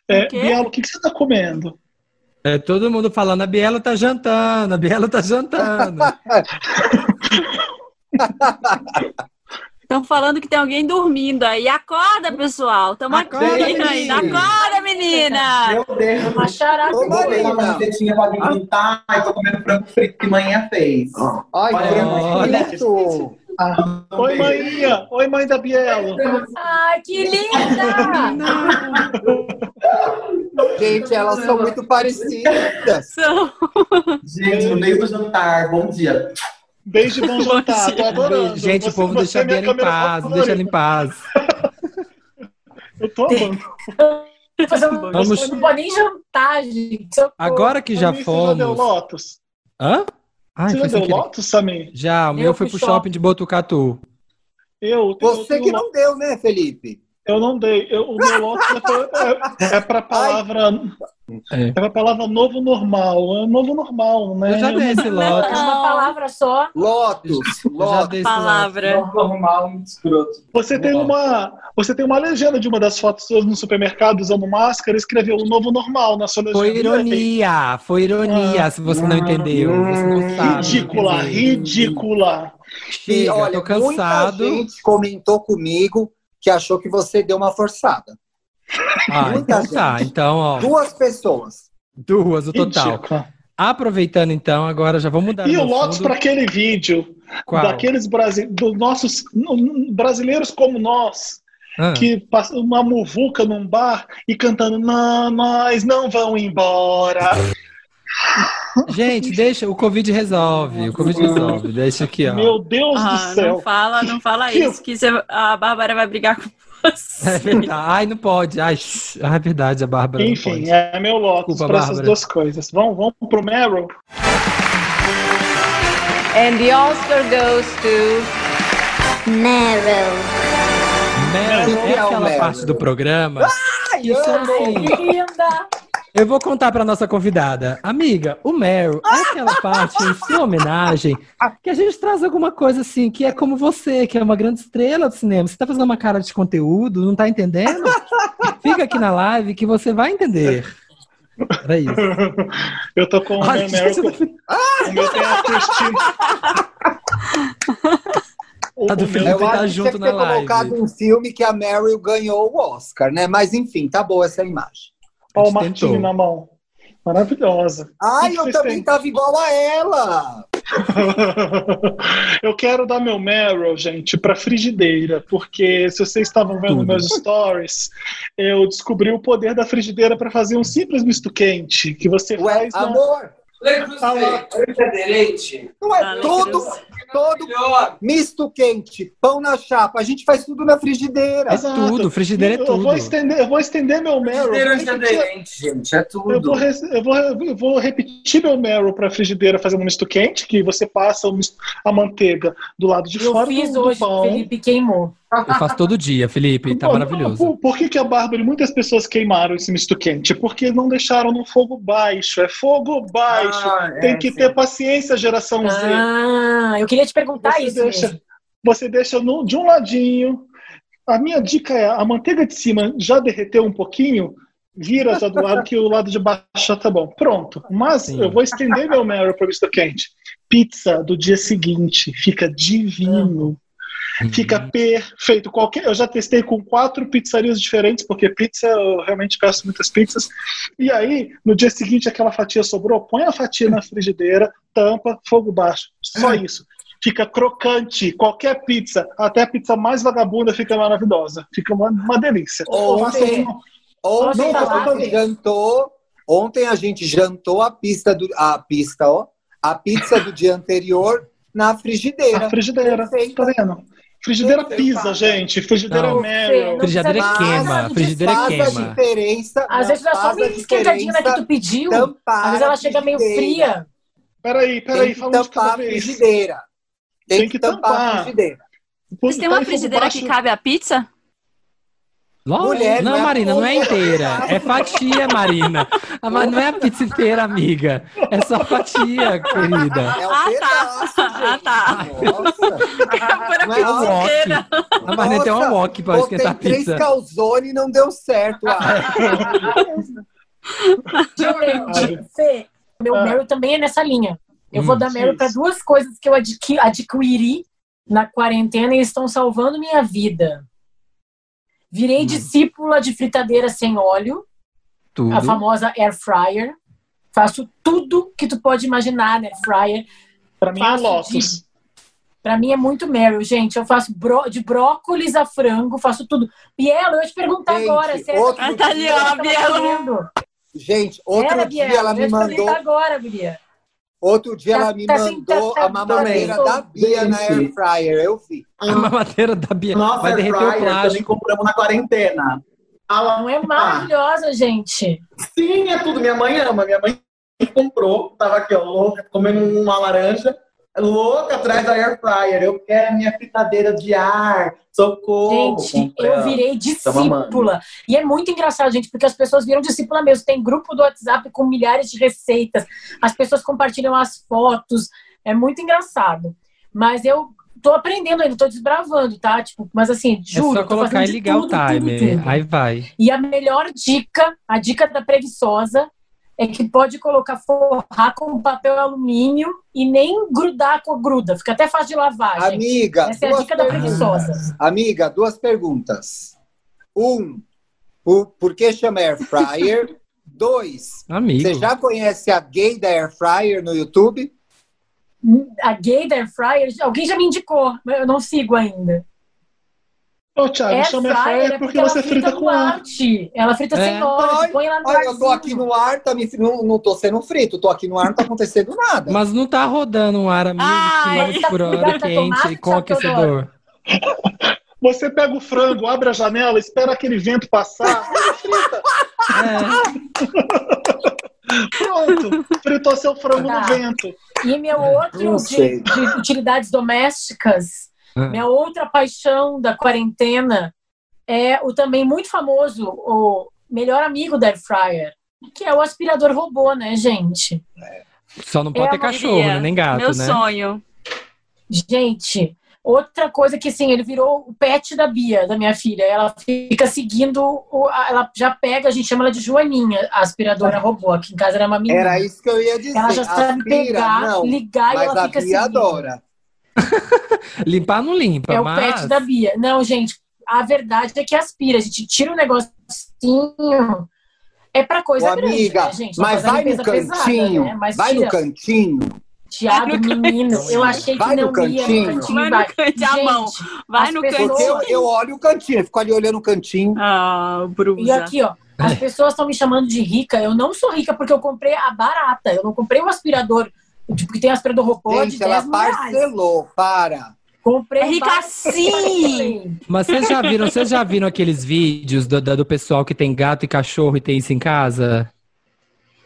Speaker 11: É,
Speaker 2: O?
Speaker 11: Bielo, o que, que você tá comendo?
Speaker 3: É todo mundo falando, a Biela tá jantando, a Biela tá jantando.
Speaker 2: Estão falando que tem alguém dormindo aí. Acorda, pessoal. Estamos aqui
Speaker 3: Acorda,
Speaker 2: ainda.
Speaker 3: menina.
Speaker 2: Acorda, menina.
Speaker 15: Meu Deus.
Speaker 17: Uma charada.
Speaker 18: Ô,
Speaker 15: botei uma
Speaker 18: Marina.
Speaker 15: camisetinha pra alimentar e tô comendo frango frito que manhã fez.
Speaker 18: Ai,
Speaker 15: Olha,
Speaker 18: frango frito.
Speaker 11: Ah, oi, mãinha! Oi, mãe da Bielo!
Speaker 17: Ai, que linda!
Speaker 18: Gente, elas são muito parecidas.
Speaker 2: São-
Speaker 15: Gente, no meio do jantar, bom dia.
Speaker 11: Beijo e bom jantar, tô adorando.
Speaker 3: Gente, o
Speaker 11: Você-
Speaker 3: povo
Speaker 11: você
Speaker 3: deixa
Speaker 11: é
Speaker 3: a
Speaker 11: minha
Speaker 3: Biela em paz,
Speaker 11: favorita.
Speaker 3: deixa ela em paz.
Speaker 11: Eu tô amando.
Speaker 17: Um-
Speaker 3: Vamos-
Speaker 17: Não pode nem jantar, gente.
Speaker 3: Agora que já
Speaker 11: Você já deu
Speaker 3: fomos.
Speaker 11: Lotus?
Speaker 3: Hã? Ai,
Speaker 11: Você já deu
Speaker 3: querer.
Speaker 11: Lotus, Samir?
Speaker 3: Já, o meu
Speaker 11: Eu
Speaker 3: foi pro shopping de Botucatu.
Speaker 11: Eu,
Speaker 18: Você
Speaker 11: eu-
Speaker 18: que não deu, né, Felipe?
Speaker 11: Eu não dei. Eu- o meu Lotus é pra, é, é pra palavra. É. pra palavra novo normal. É novo normal, né?
Speaker 3: Eu já dei esse
Speaker 17: É
Speaker 3: Lotus.
Speaker 17: uma palavra só.
Speaker 18: Lotus.
Speaker 3: esse
Speaker 2: Palavra.
Speaker 11: normal, escroto. Você tem uma, você tem uma legenda de uma das fotos suas no supermercado usando máscara, escreveu o novo normal na sua legenda.
Speaker 3: Foi ironia, foi ironia, se você não entendeu. Você não sabe.
Speaker 11: Ridícula,
Speaker 3: entendeu?
Speaker 11: ridícula.
Speaker 18: E
Speaker 3: Chega,
Speaker 18: olha,
Speaker 3: tô cansado.
Speaker 18: muita gente comentou comigo que achou que você deu uma forçada.
Speaker 3: Ah,
Speaker 18: muita
Speaker 3: então tá.
Speaker 18: gente.
Speaker 3: Então, ó.
Speaker 18: Duas pessoas.
Speaker 3: Duas, o total.
Speaker 11: Ridícula.
Speaker 3: Aproveitando então, agora já vamos mudar
Speaker 11: E o Lotus para aquele vídeo
Speaker 3: Qual?
Speaker 11: daqueles brasi dos nossos brasileiros como nós,
Speaker 3: Ah.
Speaker 11: que passam uma muvuca num bar e cantando não, nós não vão embora.
Speaker 3: Gente, deixa, o Covid resolve. O Covid resolve. Deixa aqui, ó.
Speaker 11: Meu Deus
Speaker 2: Ah,
Speaker 11: do céu.
Speaker 2: não fala, não fala
Speaker 11: Que-
Speaker 2: isso, que você- a Bárbara vai brigar com você.
Speaker 3: É verdade. Ai, não pode. Ai. Ah, é verdade, a Bárbara não
Speaker 11: Enfim,
Speaker 3: pode.
Speaker 11: é meu Lotus
Speaker 3: Desculpa,
Speaker 11: para essas duas coisas. Vamos, vamos pro Meryl?
Speaker 19: And the Oscar goes to Meryl.
Speaker 3: Meryl
Speaker 18: que
Speaker 3: é aquela
Speaker 18: Meryl?
Speaker 3: parte do programa que são assim.
Speaker 17: Linda!
Speaker 3: Eu vou contar pra nossa convidada. Amiga, o Meryl é aquela parte em sua homenagem que a gente traz alguma coisa assim, que é como você, que é uma grande estrela do cinema. Você tá fazendo uma cara de conteúdo, não tá entendendo? Fica aqui na live que você vai entender. Era isso.
Speaker 11: Eu tô com o meu Meryl.
Speaker 3: gente,
Speaker 11: O meu tem a Cristina. O,
Speaker 3: A do
Speaker 18: Eu
Speaker 3: tá
Speaker 18: acho
Speaker 3: junto
Speaker 18: que
Speaker 3: na
Speaker 18: ter
Speaker 3: live.
Speaker 18: colocado um filme que a Meryl ganhou o Oscar, né? Mas enfim, tá boa essa imagem.
Speaker 11: O Martini na mão. Maravilhosa.
Speaker 18: Ai, eu também tava igual a ela.
Speaker 11: eu quero dar meu Meryl, gente, pra frigideira, porque se vocês estavam vendo
Speaker 3: Tudo.
Speaker 11: meus stories, eu descobri o poder da frigideira para fazer um simples misto quente que você
Speaker 18: Ué,
Speaker 11: faz. não-
Speaker 18: amor,
Speaker 11: Ah lá.
Speaker 18: não é
Speaker 2: Ale
Speaker 18: tudo. Todo misto quente, pão na chapa. A gente faz tudo na frigideira.
Speaker 3: É tudo, frigideira é
Speaker 11: Eu vou
Speaker 3: tudo.
Speaker 11: estender, eu vou estender meu Meryl.
Speaker 15: Frigideira
Speaker 11: eu vou repetir-
Speaker 15: antiaderente, gente, é
Speaker 11: Eu
Speaker 15: tudo.
Speaker 11: vou, res- eu, vou, eu vou repetir meu Meryl para frigideira fazer um misto quente, que você passa o misto- a manteiga do lado de
Speaker 17: Eu
Speaker 11: fora
Speaker 17: fiz
Speaker 11: do, do
Speaker 17: hoje,
Speaker 11: pão.
Speaker 17: o Felipe queimou.
Speaker 3: Eu faço todo dia, Felipe, tá
Speaker 11: Pô,
Speaker 3: maravilhoso.
Speaker 11: Por, por que, que a Bárbara e muitas pessoas queimaram esse misto quente? Porque não deixaram no fogo baixo. É fogo baixo.
Speaker 15: Ah, é,
Speaker 11: Tem que
Speaker 15: sim.
Speaker 11: ter paciência, geração Z.
Speaker 17: Ah, eu queria te perguntar
Speaker 11: Você
Speaker 17: isso
Speaker 11: deixa,
Speaker 17: mesmo.
Speaker 11: você deixa no- de um ladinho. A minha dica é: a manteiga de cima já derreteu um pouquinho, vira já do lado que o lado de baixo já tá bom. Pronto. Mas
Speaker 3: Sim.
Speaker 11: eu vou estender meu Meryl para o misto quente. Pizza do dia seguinte fica divino. Fica perfeito. Qualquer, eu já testei com quatro pizzarias diferentes, porque pizza eu realmente peço muitas pizzas. E aí, no dia seguinte, aquela fatia sobrou, põe a fatia na frigideira, tampa, fogo baixo. Só isso. Fica crocante. Qualquer pizza, até a pizza mais vagabunda, fica maravilhosa. Fica uma, uma delícia.
Speaker 18: Ontem, ontem a gente jantou. Ontem a gente jantou a pista do a pista, ó, a pizza do dia anterior na frigideira.
Speaker 11: A frigideira, tá vendo? Frigideira pisa, gente. Frigideira
Speaker 3: Não.
Speaker 11: Meryl.
Speaker 3: Frigideira queima, frigideira
Speaker 18: faz a
Speaker 3: queima.
Speaker 18: diferença.
Speaker 17: Às
Speaker 18: não,
Speaker 17: vezes é só
Speaker 18: a
Speaker 17: esquentadinha
Speaker 18: diferença
Speaker 17: que tu pediu. Às vezes ela
Speaker 18: a
Speaker 17: chega meio
Speaker 18: frigideira.
Speaker 17: fria.
Speaker 11: Peraí,
Speaker 18: Tem
Speaker 11: peraí, fala de cada
Speaker 18: a
Speaker 11: vez.
Speaker 18: frigideira. Tem,
Speaker 11: Tem
Speaker 18: que,
Speaker 11: que
Speaker 18: tampar a
Speaker 11: tampar.
Speaker 18: frigideira.
Speaker 2: Vocês têm uma frigideira que cabe a pizza?
Speaker 3: Lógico.
Speaker 18: Mulher,
Speaker 3: não,
Speaker 18: não é
Speaker 3: Marina, não é inteira. É fatia, Marina. Ah, Mas não é a pizza inteira, amiga. É só fatia, querida.
Speaker 18: É um
Speaker 2: Ah,
Speaker 18: pedaço,
Speaker 2: tá. Ah, tá.
Speaker 18: Nossa.
Speaker 2: Por
Speaker 18: é
Speaker 3: um
Speaker 18: Nossa.
Speaker 3: wok. A Marina tem um wok pra
Speaker 18: botei
Speaker 3: esquentar
Speaker 18: três
Speaker 3: pizza.
Speaker 18: calzone e não deu certo. Ah.
Speaker 17: Gente, Fê, meu
Speaker 11: Ah.
Speaker 17: Meryl também é nessa linha. Eu
Speaker 3: Hum,
Speaker 17: vou dar Meryl para duas coisas que eu adqui- adquiri na quarentena e estão salvando minha vida. Virei discípula de fritadeira sem óleo,
Speaker 3: Tudo.
Speaker 17: a famosa air fryer. Faço tudo que tu pode imaginar na air fryer.
Speaker 11: Pra mim é Lotus.
Speaker 17: Pra mim é muito Meryl, gente. Eu faço bró- de brócolis a frango, faço tudo. Bielo, eu ia te perguntar
Speaker 18: Gente,
Speaker 17: agora. Se
Speaker 18: outro
Speaker 2: Ah, tá ali, ó, Bielo.
Speaker 18: Gente, outro
Speaker 17: Era,
Speaker 18: dia
Speaker 17: Bielo,
Speaker 18: ela
Speaker 17: eu
Speaker 18: me
Speaker 17: ia te
Speaker 18: mandou.
Speaker 17: perguntar agora, Bia.
Speaker 18: Outro dia
Speaker 17: Tá-
Speaker 18: ela me
Speaker 17: tá
Speaker 18: mandou
Speaker 17: tá-
Speaker 18: a
Speaker 17: tá-
Speaker 18: mamadeira
Speaker 17: tá-
Speaker 18: da Bia na air fryer. Eu vi.
Speaker 3: A mamadeira da Bia.
Speaker 15: Nossa,
Speaker 3: Vai derreter o
Speaker 15: fryer, também
Speaker 3: plástico.
Speaker 15: compramos na quarentena. Ah, lá-
Speaker 17: Não é maravilhosa, gente.
Speaker 15: Sim, é tudo. Minha mãe ama. Minha mãe comprou, tava aqui, ó, louca, comendo uma laranja, louca atrás da air fryer. Eu quero a minha fritadeira de ar, socorro.
Speaker 17: Gente, eu virei
Speaker 15: mamando.
Speaker 17: discípula. E é muito engraçado, gente, porque as pessoas viram discípula mesmo. Tem grupo do WhatsApp com milhares de receitas. As pessoas compartilham as fotos. É muito engraçado. Mas eu tô aprendendo ainda, tô desbravando, tá? Tipo, mas assim,
Speaker 3: É
Speaker 17: juro,
Speaker 3: só
Speaker 17: tô
Speaker 3: colocar
Speaker 17: fazendo
Speaker 3: e
Speaker 17: de
Speaker 3: ligar o
Speaker 17: tudo, tudo,
Speaker 3: timer. Aí vai.
Speaker 17: E a melhor dica, a dica da preguiçosa, é que pode colocar forrar com papel alumínio e nem grudar com gruda. Fica até fácil de lavar, gente.
Speaker 18: Amiga,
Speaker 17: Essa é a
Speaker 18: duas
Speaker 17: dica da
Speaker 18: perguntas.
Speaker 17: preguiçosa.
Speaker 18: Amiga, duas perguntas. Um, por, por que chama Air Fryer? Dois,
Speaker 3: Amigo.
Speaker 18: você já conhece a gay da Air Fryer no YouTube?
Speaker 17: A gay da Air Fryer, alguém já me indicou, mas eu não sigo ainda.
Speaker 11: Ô, Thiago,
Speaker 17: Air
Speaker 11: chama
Speaker 17: fryer é
Speaker 11: porque
Speaker 17: ela
Speaker 11: você frita
Speaker 17: no
Speaker 11: com ar.
Speaker 17: arte. Ela frita sem
Speaker 18: É.
Speaker 17: óleo,
Speaker 18: Ai,
Speaker 17: põe lá no
Speaker 18: ai, eu tô aqui no ar, tá me, não, não tô sendo frito, tô aqui no ar, não tá acontecendo nada.
Speaker 3: Mas não tá rodando um ar a mil km
Speaker 17: tá
Speaker 3: por hora quente
Speaker 17: tomate,
Speaker 3: e com aquecedor.
Speaker 11: Você pega o frango, abre a janela, espera aquele vento passar, frita. Pronto, fritou seu frango
Speaker 17: Tá.
Speaker 11: no vento.
Speaker 17: E meu outro
Speaker 11: Não
Speaker 17: de, de utilidades domésticas,
Speaker 3: Ah.
Speaker 17: minha outra paixão da quarentena é o também muito famoso, o melhor amigo da Air Fryer, que é o aspirador robô, né, gente?
Speaker 3: Só não pode
Speaker 17: É
Speaker 3: ter cachorro, né? nem gato,
Speaker 17: Meu
Speaker 3: né?
Speaker 17: sonho. Gente, outra coisa que assim, ele virou o pet da Bia, da minha filha. Ela fica seguindo, o- ela já pega, a gente chama ela de Joaninha, a aspiradora robô. Aqui em casa era uma menina.
Speaker 18: Era isso que eu ia dizer.
Speaker 17: Ela já sabe
Speaker 18: Aspira,
Speaker 17: pegar,
Speaker 18: não,
Speaker 17: ligar e
Speaker 18: mas
Speaker 17: ela
Speaker 18: a
Speaker 17: fica
Speaker 18: Bia
Speaker 17: seguindo.
Speaker 18: adora.
Speaker 3: Limpar não limpa,
Speaker 17: É o
Speaker 3: mas...
Speaker 17: pet da Bia. Não, gente, a verdade é que aspira. A gente tira um negocinho. É pra coisa
Speaker 18: Ô,
Speaker 17: grande,
Speaker 18: amiga,
Speaker 17: né, gente?
Speaker 18: mas vai no
Speaker 17: limpeza pesada,
Speaker 18: cantinho,
Speaker 17: né? Mas
Speaker 18: vai no
Speaker 17: tira-
Speaker 18: cantinho.
Speaker 17: Tiago, menino, eu achei que
Speaker 18: Vai no
Speaker 17: não ia
Speaker 18: cantinho.
Speaker 17: no cantinho.
Speaker 2: Vai no cantinho, a mão. Vai no
Speaker 17: pessoas-
Speaker 18: Porque eu, eu olho o cantinho, eu fico ali olhando o cantinho.
Speaker 2: Ah, Brusa.
Speaker 17: E aqui, ó, as pessoas estão me chamando de rica. Eu não sou rica porque eu comprei a barata. Eu não comprei um aspirador, tipo, que tem aspirador robô de
Speaker 18: Gente, ela
Speaker 17: 10 mil reais.
Speaker 18: parcelou, para.
Speaker 17: Comprei
Speaker 2: É rica sim!
Speaker 3: Mas vocês já viram, vocês já viram aqueles vídeos do, do pessoal que tem gato e cachorro e tem isso em casa?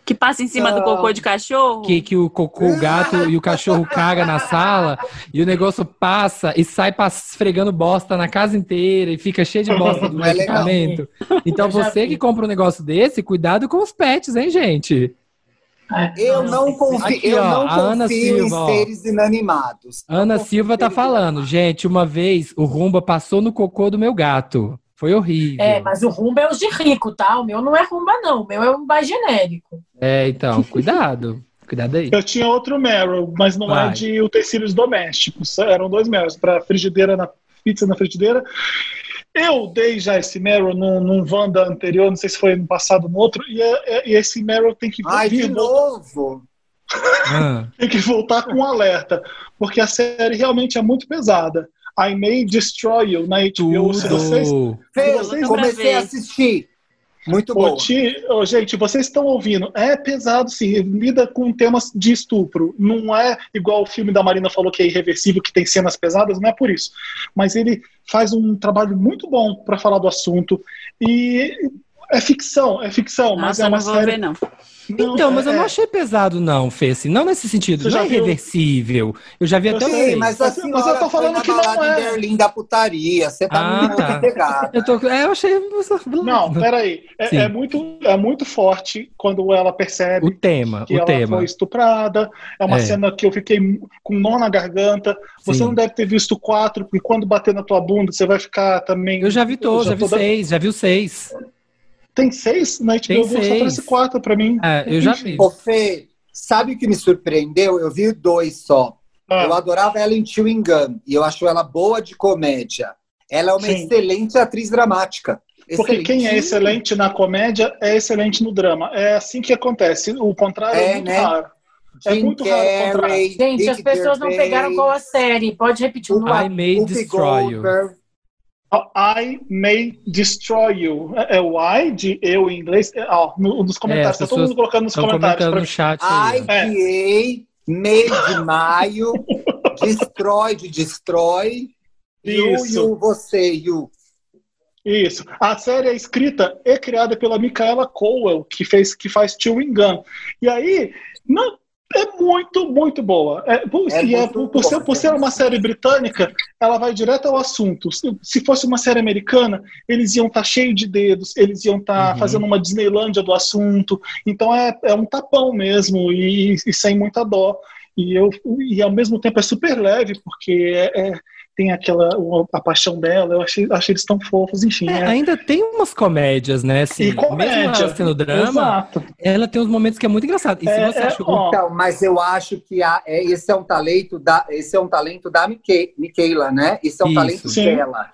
Speaker 2: Que passa em cima do cocô de cachorro?
Speaker 3: Que, que o cocô, o gato e o cachorro caga na sala e o negócio passa e sai pass- esfregando bosta na casa inteira e fica cheio de bosta do
Speaker 18: é legal.
Speaker 3: equipamento. Então você
Speaker 17: vi.
Speaker 3: que compra um negócio desse, cuidado com os pets, hein, gente?
Speaker 18: Eu não confio,
Speaker 3: Aqui,
Speaker 18: eu
Speaker 3: ó,
Speaker 18: não
Speaker 3: a Ana
Speaker 18: confio
Speaker 3: Silva,
Speaker 18: em seres inanimados.
Speaker 3: Ana Silva tá falando, gente, uma vez o Rumba passou no cocô do meu gato. Foi horrível.
Speaker 17: É, mas o rumba é os de rico, tá? O meu não é rumba, não. O meu é um mais genérico.
Speaker 3: É, então, cuidado. Cuidado aí.
Speaker 11: Eu tinha outro Meryl, mas não
Speaker 3: Vai.
Speaker 11: é de utensílios domésticos. Eram dois Meryls, para frigideira na pizza na frigideira. Eu dei já esse Meryl num, num Wanda anterior, não sei se foi no passado ou no outro, e, é- e esse Meryl tem que
Speaker 18: Ai,
Speaker 11: vir
Speaker 18: de novo.
Speaker 3: Ah,
Speaker 11: tem que voltar com um alerta, porque a série realmente é muito pesada. I May Destroy You na HBO. Se vocês,
Speaker 3: tudo.
Speaker 18: Fê,
Speaker 11: vocês-
Speaker 18: comecei a assistir. Muito bom.
Speaker 11: Ô, gente, vocês estão ouvindo? É pesado, sim. Lida com temas de estupro. Não é igual o filme da Marina falou que é irreversível, que tem cenas pesadas, não é por isso. Mas ele faz um trabalho muito bom para falar do assunto. E é ficção, é ficção, mas
Speaker 2: Nossa,
Speaker 11: é
Speaker 2: eu
Speaker 11: uma
Speaker 2: não vou
Speaker 11: série.
Speaker 2: ver, não.
Speaker 11: Não,
Speaker 3: Então, mas eu
Speaker 11: é-
Speaker 3: não achei pesado, não, Fê. Assim, não nesse sentido.
Speaker 11: Você
Speaker 3: não
Speaker 11: já
Speaker 3: é
Speaker 11: viu?
Speaker 3: irreversível. Eu já vi
Speaker 11: Eu
Speaker 3: até
Speaker 11: sei.
Speaker 18: Mas a
Speaker 11: Mas- eu tô falando que não é.
Speaker 18: Berlim da putaria. Você tá
Speaker 3: Ah,
Speaker 18: muito
Speaker 3: tá.
Speaker 18: pegada.
Speaker 3: Eu, tô, é, eu achei.
Speaker 11: Não, peraí. É, é muito, é muito forte quando ela percebe
Speaker 3: O tema,
Speaker 11: que
Speaker 3: o
Speaker 11: ela
Speaker 3: tema.
Speaker 11: foi estuprada. É uma
Speaker 3: É.
Speaker 11: cena que eu fiquei com nó na garganta. Você
Speaker 3: Sim.
Speaker 11: não deve ter visto quatro, porque quando bater na tua bunda, você vai ficar também.
Speaker 3: Eu já vi todos, já vi
Speaker 11: tô dando-
Speaker 3: seis, já vi os seis.
Speaker 11: Tem seis na
Speaker 3: Tem
Speaker 11: HBO, só
Speaker 3: seis.
Speaker 11: aparece quatro pra mim.
Speaker 3: É, eu já vi.
Speaker 18: Ô, Fê, sabe o que me surpreendeu? Eu vi dois só.
Speaker 11: Ah.
Speaker 18: Eu adorava ela em Chewing Gum. E eu acho ela boa de comédia. Ela é uma
Speaker 11: Sim.
Speaker 18: excelente atriz dramática.
Speaker 11: Porque quem é excelente na comédia é excelente no drama. É assim que acontece. O contrário é,
Speaker 18: É,
Speaker 11: muito
Speaker 18: né?
Speaker 11: raro. É
Speaker 18: Jim
Speaker 11: muito raro o contrário.
Speaker 18: Carrey,
Speaker 17: Gente,
Speaker 18: Rick
Speaker 17: as pessoas não pegaram qual a série. Pode repetir o
Speaker 3: I
Speaker 17: nome.
Speaker 3: may
Speaker 18: Whoopi
Speaker 3: destroy you.
Speaker 11: I may destroy you. É é o I de eu em inglês. É, ó, no- nos comentários.
Speaker 3: as
Speaker 11: tá todo mundo colocando nos comentários.
Speaker 3: comentando
Speaker 11: pra
Speaker 3: no chat aí. ó.
Speaker 18: IPA, mês de maio, destrói de destrói. You,
Speaker 11: Isso.
Speaker 18: you, você, you.
Speaker 11: Isso. A série é escrita e criada pela Micaela Cowell, que, fez, que faz Chewing Gun. E aí, não, é muito, muito boa. É, por,
Speaker 18: É
Speaker 11: é-
Speaker 18: muito
Speaker 11: por, ser, por ser uma série britânica, ela vai direto ao assunto. Se, se fosse uma série americana, eles iam estar cheio de dedos, eles iam estar
Speaker 3: Uhum.
Speaker 11: fazendo uma Disneylândia do assunto. Então é, é um tapão mesmo e, e sem muita dó. E, eu, e ao mesmo tempo é super leve, porque é- é- tem aquela a paixão dela. Eu achei, achei eles tão fofos, enfim.
Speaker 3: É,
Speaker 11: é-
Speaker 3: ainda tem umas comédias, né? Assim,
Speaker 11: E comédia,
Speaker 3: mesmo ela sendo drama,
Speaker 11: exato.
Speaker 3: ela tem uns momentos que é muito engraçado. E se
Speaker 11: É,
Speaker 3: você
Speaker 11: é,
Speaker 3: achou.
Speaker 18: Então, mas eu acho que a, é, esse é um talento da, esse é um talento da Mique- Miquela, né? Esse é um
Speaker 3: Isso.
Speaker 18: talento
Speaker 11: Sim.
Speaker 18: dela.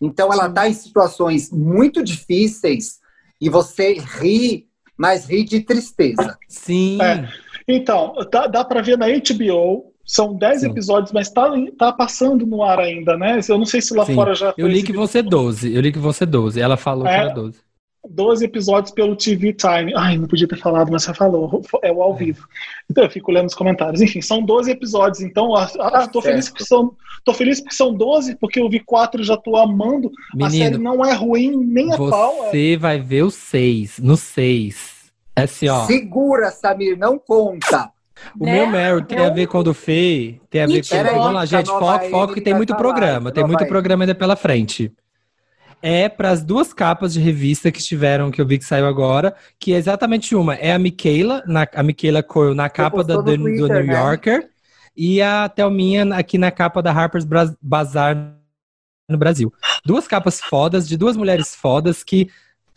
Speaker 18: Então ela está em situações muito difíceis e você ri, mas ri de tristeza.
Speaker 3: Sim.
Speaker 11: É. Então, dá, dá pra ver na HBO. São 10
Speaker 3: Sim.
Speaker 11: episódios, mas tá, tá passando no ar ainda, né? Eu não sei se lá
Speaker 3: Sim.
Speaker 11: fora já
Speaker 3: Eu li que vão ser 12. Eu li que vão ser 12. Ela falou que
Speaker 11: É.
Speaker 3: era 12.
Speaker 11: 12 episódios pelo TV Time. Ai, não podia ter falado, mas você falou. É o ao vivo. Então eu fico lendo os comentários. Enfim, são 12 episódios. Então, a- a-
Speaker 18: Tá
Speaker 11: tô, feliz
Speaker 18: certo.
Speaker 11: que são, tô feliz porque são 12, porque eu vi 4 e já tô amando. a série
Speaker 3: Menino,
Speaker 11: não é ruim nem a pau. é-
Speaker 3: você vai ver o 6. No 6. É assim, ó.
Speaker 18: Segura, Samir, não conta.
Speaker 3: O
Speaker 17: Né?
Speaker 3: meu Meryl tem a ver com o do Fê. Tem a ver com. Vamos lá, gente. Foco, foco, que tem muito programa. Tem muito programa ainda pela frente. É para as duas capas de revista que estiveram, que eu vi que saiu agora, que é exatamente uma. É a Michaela, na, a Michaela Coyle na capa da, do,
Speaker 18: no
Speaker 3: do
Speaker 18: Twitter,
Speaker 3: New
Speaker 18: né?
Speaker 3: Yorker e a Thelminha aqui na capa da Harper's Bazaar no Brasil. Duas capas fodas, de duas mulheres fodas que,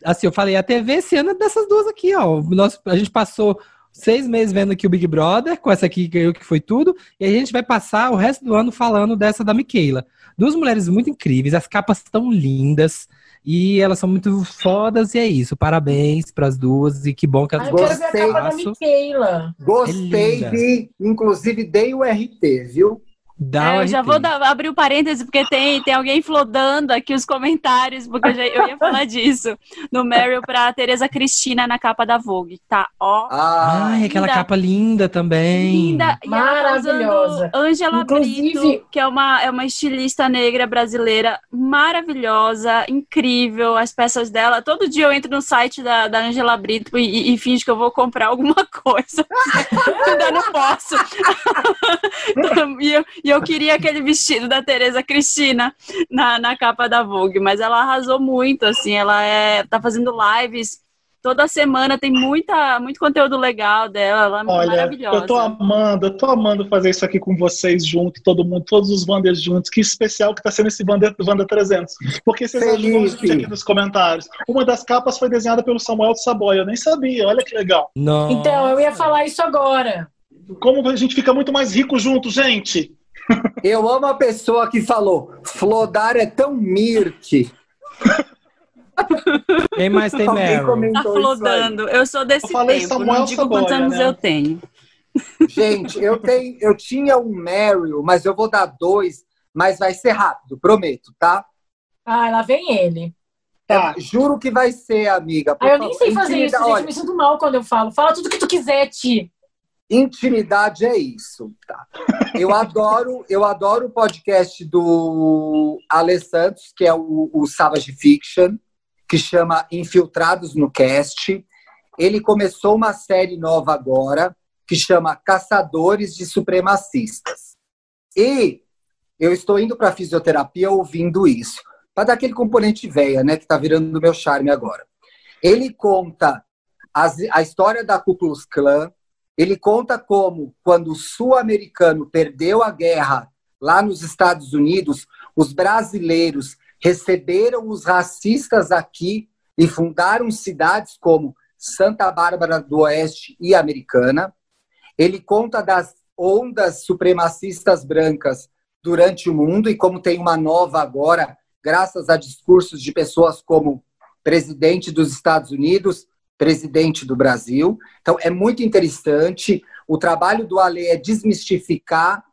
Speaker 3: assim, eu falei, a TV esse ano é dessas duas aqui, ó. Nós, a gente passou seis meses vendo aqui o Big Brother, com essa aqui que ganhou que foi tudo, e a gente vai passar o resto do ano falando dessa da Michaela. Duas mulheres muito incríveis, as capas tão lindas, e elas são muito fodas, e é isso. Parabéns pras duas, e que bom que elas
Speaker 17: Ai, eu quero ver a
Speaker 18: Gostei. Gostei,
Speaker 3: É
Speaker 18: vi. Inclusive, dei o RT, viu?
Speaker 3: Dá
Speaker 2: É, eu já vou dar- abrir o parêntese, porque tem, tem alguém flodando aqui os comentários, porque eu, já, eu ia falar disso. No Meryl pra Tereza Cristina na capa da Vogue. Tá, ó.
Speaker 18: Ah,
Speaker 3: Ai, aquela capa linda também.
Speaker 2: Linda. E tá
Speaker 17: Maravilhosa.
Speaker 2: usando Angela
Speaker 17: Inclusive-
Speaker 2: Brito, que é uma, é uma estilista negra brasileira maravilhosa, incrível. As peças dela. Todo dia eu entro no site da, da Angela Brito e, e, e finge que eu vou comprar alguma coisa. Ainda não posso. e, eu, e eu queria aquele vestido da Tereza Cristina na, na capa da Vogue, mas ela arrasou muito, assim, ela é, tá fazendo lives toda semana, tem muita, muito conteúdo legal dela, ela é
Speaker 11: Olha,
Speaker 2: maravilhosa.
Speaker 11: eu tô amando, eu tô amando fazer isso aqui com vocês junto, todo mundo, todos os Wanders juntos. Que especial que tá sendo esse Wander, Wander 300. Porque vocês ajudam a gente aqui nos comentários. Uma das capas foi desenhada pelo Samuel Saboia, eu nem sabia, olha que legal.
Speaker 3: Não.
Speaker 17: Então, eu ia falar isso agora.
Speaker 11: Como a gente fica muito mais rico junto, gente.
Speaker 18: Eu amo a pessoa que falou: Flodar é tão Mirk.
Speaker 3: Quem mais tem
Speaker 18: Alguém
Speaker 3: Meryl?
Speaker 2: Tá
Speaker 18: isso
Speaker 2: flodando. Eu sou desse
Speaker 11: Eu falei
Speaker 2: tempo,
Speaker 11: Samuel
Speaker 2: não digo quantos
Speaker 11: Saboia,
Speaker 2: anos
Speaker 11: né?
Speaker 2: eu tenho.
Speaker 18: Gente, eu, tenho, eu tinha um Meryl, mas eu vou dar dois, mas vai ser rápido, prometo, tá?
Speaker 17: Ah, lá vem ele.
Speaker 11: Tá.
Speaker 18: Juro que vai ser, amiga.
Speaker 17: Ah, eu nem sei fazer isso,
Speaker 18: Intimida-
Speaker 17: gente.
Speaker 18: olha,
Speaker 17: Me sinto mal quando eu falo. Fala tudo que tu quiser, Ti.
Speaker 18: Intimidade é isso, tá? Eu adoro, eu adoro o podcast do Ale Santos, que é o, o Savage Fiction, que chama Infiltrados no Cast. Ele começou uma série nova agora, que chama Caçadores de Supremacistas. E eu estou indo para fisioterapia ouvindo isso, para dar aquele componente véia, né, que tá virando meu charme agora. Ele conta as- a história da Ku Klux Klan, ele conta como, quando o sul-americano perdeu a guerra lá nos Estados Unidos, os brasileiros receberam os racistas aqui e fundaram cidades como Santa Bárbara do Oeste e Americana. Ele conta das ondas supremacistas brancas durante o mundo e como tem uma nova agora, graças a discursos de pessoas como presidente dos Estados Unidos, presidente do Brasil. Então, é muito interessante. O trabalho do Ale é desmistificar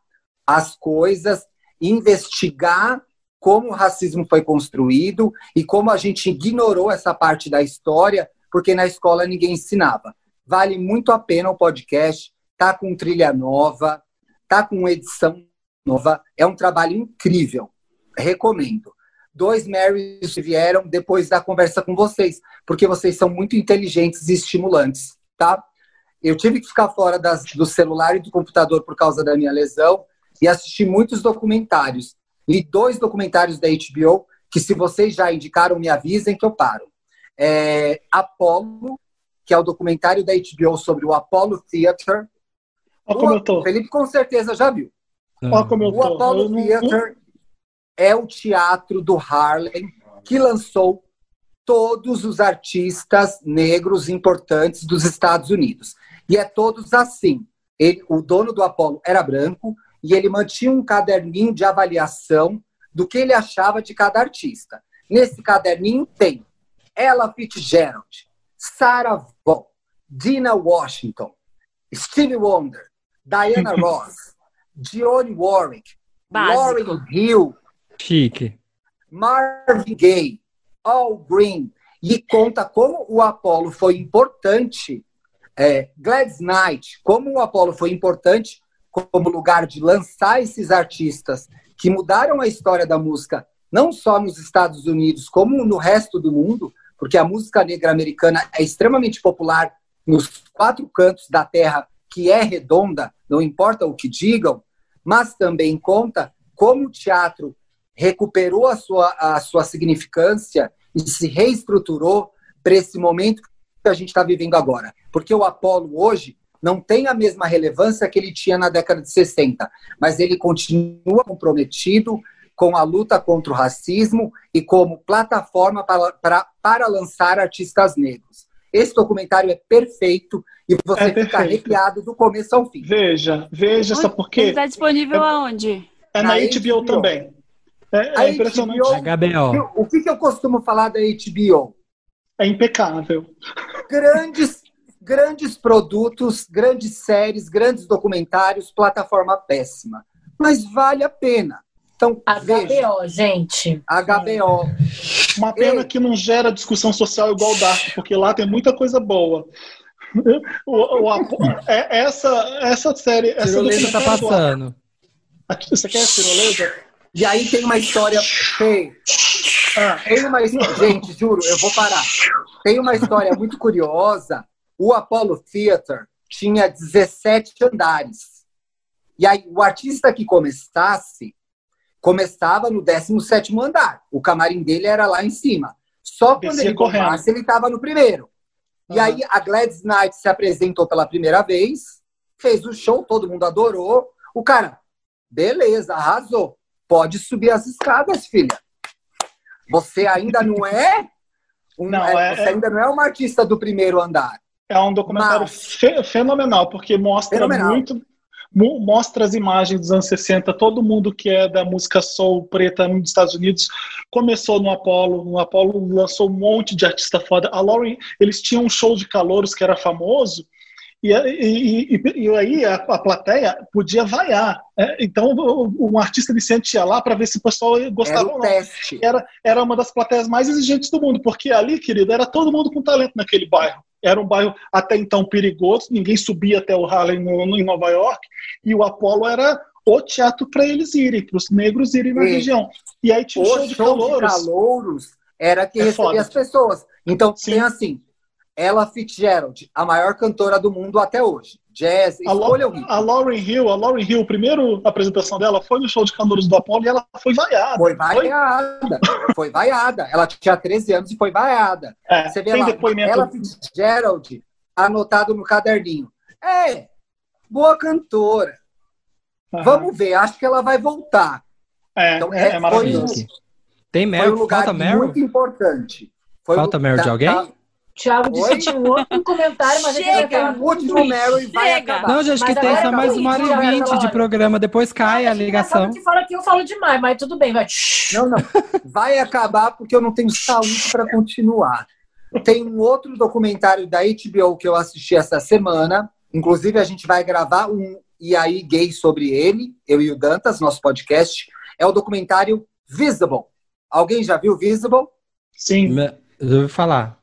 Speaker 18: as coisas, investigar como o racismo foi construído e como a gente ignorou essa parte da história, porque na escola ninguém ensinava. Vale muito a pena o podcast, tá com trilha nova, tá com edição nova, é um trabalho incrível. Recomendo. Dois Marys vieram depois da conversa com vocês, porque vocês são muito inteligentes e estimulantes, tá? Eu tive que ficar fora das- do celular e do computador por causa da minha lesão e assisti muitos documentários. Li dois documentários da HBO que, se vocês já indicaram, me avisem que eu paro. É, Apollo, que é o documentário da HBO sobre o Apollo Theater.
Speaker 11: Olha como
Speaker 18: O
Speaker 11: eu tô.
Speaker 18: Felipe com certeza já viu.
Speaker 11: Olha como eu
Speaker 18: O
Speaker 11: tô.
Speaker 18: Apollo
Speaker 11: Eu
Speaker 18: Theater é o teatro do Harlem que lançou todos os artistas negros importantes dos Estados Unidos. E é todos assim. Ele- o dono do Apollo era branco e ele mantinha um caderninho de avaliação do que ele achava de cada artista. Nesse caderninho tem Ella Fitzgerald, Sarah Vaughan, Dina Washington, Stevie Wonder, Diana Ross, Dionne Warwick,
Speaker 2: Básico.
Speaker 18: Lauryn Hill,
Speaker 3: Chique.
Speaker 18: Marvin Gaye, Al Green, e conta como o Apollo foi importante, é, Gladys Knight, como o Apollo foi importante como lugar de lançar esses artistas que mudaram a história da música, não só nos Estados Unidos, como no resto do mundo, porque a música negra americana é extremamente popular nos quatro cantos da terra, que é redonda, não importa o que digam, mas também conta como o teatro recuperou a sua, a sua significância e se reestruturou para esse momento que a gente está vivendo agora. Porque o Apollo hoje não tem a mesma relevância que ele tinha na década de 60, mas ele continua comprometido com a luta contra o racismo e como plataforma para, para, para lançar artistas negros. Esse documentário é perfeito e você
Speaker 11: É
Speaker 18: fica arrepiado do começo ao fim.
Speaker 11: Veja, veja, sabe por
Speaker 2: Ele
Speaker 11: quê?
Speaker 2: está disponível aonde?
Speaker 11: É na
Speaker 18: Na
Speaker 11: HBO,
Speaker 18: HBO.
Speaker 11: também. É,
Speaker 18: A
Speaker 11: é impressionante.
Speaker 18: HBO, O que, que eu costumo falar da HBO?
Speaker 11: É impecável.
Speaker 18: Grandes, grandes produtos, grandes séries, grandes documentários, plataforma péssima. Mas vale a pena. Então, veja,
Speaker 17: HBO, gente.
Speaker 18: HBO.
Speaker 11: Uma pena que não gera discussão social igual o Dark, porque lá tem muita coisa boa. O- o Apo- é- essa, essa série. Essa
Speaker 3: Tirolesa tá passando.
Speaker 11: Aqui, Você quer a tirolesa?
Speaker 18: E aí tem uma história. Tem, tem uma Gente, juro, eu vou parar. Tem uma história muito curiosa. O Apollo Theater tinha 17 andares. E aí, o artista que começasse, começava no 17 andar. O camarim dele era lá em cima. Só quando
Speaker 11: Descia
Speaker 18: ele
Speaker 11: correndo.
Speaker 18: bombasse, ele estava no primeiro. E aí, a Gladys Knight se apresentou pela primeira vez, fez o show, todo mundo adorou. O cara, beleza, arrasou. Pode subir as escadas, filha. Você ainda não é, um-
Speaker 11: Não,
Speaker 18: é-
Speaker 11: é-
Speaker 18: você ainda não é uma artista do primeiro andar.
Speaker 11: É um documentário fe- fenomenal, porque mostra
Speaker 18: Fenomenal.
Speaker 11: muito. mo- Mostra as imagens dos anos 60, todo mundo que é da música soul preta nos Estados Unidos começou no Apollo. O Apollo lançou um monte de artista foda. A Lauren, eles tinham um show de calouros que era famoso, e, e- e- e aí a, a plateia podia vaiar. né? Então, o- um artista iniciante ia lá para ver se o pessoal gostava ou não.
Speaker 18: teste.
Speaker 11: Era, era uma das plateias mais exigentes do mundo, porque ali, querido, era todo mundo com talento naquele bairro. Era um bairro até então perigoso, ninguém subia até o Harlem no, no- em Nova York, e o Apollo era o teatro para eles irem, para os negros irem na
Speaker 18: E
Speaker 11: região. E aí tinha um
Speaker 18: o
Speaker 11: show de calouros.
Speaker 18: calouros era que
Speaker 11: É
Speaker 18: recebia
Speaker 11: foda.
Speaker 18: as pessoas. Então, tem assim, Ella Fitzgerald, a maior cantora do mundo até hoje. Jazz, escolha o ritmo.
Speaker 11: a Lauren Hill, a Lauren Hill, a primeira apresentação dela foi no show de calouros do Apollo e ela foi vaiada.
Speaker 18: Foi vaiada. Foi vaiada. Ela tinha 13 anos e foi vaiada.
Speaker 11: É,
Speaker 18: Você vê
Speaker 11: tem
Speaker 18: lá,
Speaker 11: depoimento-
Speaker 18: Ella Fitzgerald anotado no caderninho. É, boa cantora. Vamos ver, acho que ela vai voltar.
Speaker 11: É,
Speaker 18: Então,
Speaker 11: é, é
Speaker 18: foi
Speaker 11: maravilhoso.
Speaker 18: um-
Speaker 3: Tem
Speaker 18: Foi um
Speaker 3: Meryl?
Speaker 18: lugar
Speaker 3: Falta Meryl?
Speaker 18: muito importante. Foi
Speaker 3: Falta
Speaker 18: um-
Speaker 3: Meryl de alguém?
Speaker 18: Tá-
Speaker 17: Thiago disse
Speaker 18: Oi?
Speaker 17: que tinha um outro comentário, mas
Speaker 18: Chega,
Speaker 17: ele vai falar
Speaker 18: o último Meryl e vai
Speaker 17: Chega.
Speaker 18: acabar.
Speaker 3: Não, gente, que tem só
Speaker 17: tá
Speaker 3: mais uma hora e
Speaker 17: essa
Speaker 3: vinte de
Speaker 17: hora.
Speaker 3: programa, depois cai a ligação.
Speaker 17: que fala que eu falo demais, mas tudo bem, vai.
Speaker 18: Não, não. Vai acabar porque eu não tenho saúde para continuar. Tem um outro documentário da HBO que eu assisti essa semana. Inclusive, a gente vai gravar um E aí Gay sobre ele, eu e o Dantas, nosso podcast. É o documentário Visible. Alguém já viu Visible?
Speaker 11: Sim.
Speaker 3: Já ouvi falar.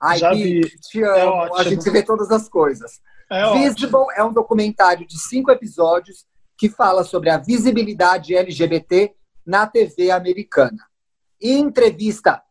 Speaker 18: Ai,
Speaker 11: Já vi.
Speaker 18: te
Speaker 11: É
Speaker 18: amo.
Speaker 11: ótimo.
Speaker 18: a gente vê todas as coisas.
Speaker 11: É ótimo.
Speaker 18: Visible é um documentário de cinco episódios que fala sobre a visibilidade LGBT na TV americana. e entrevista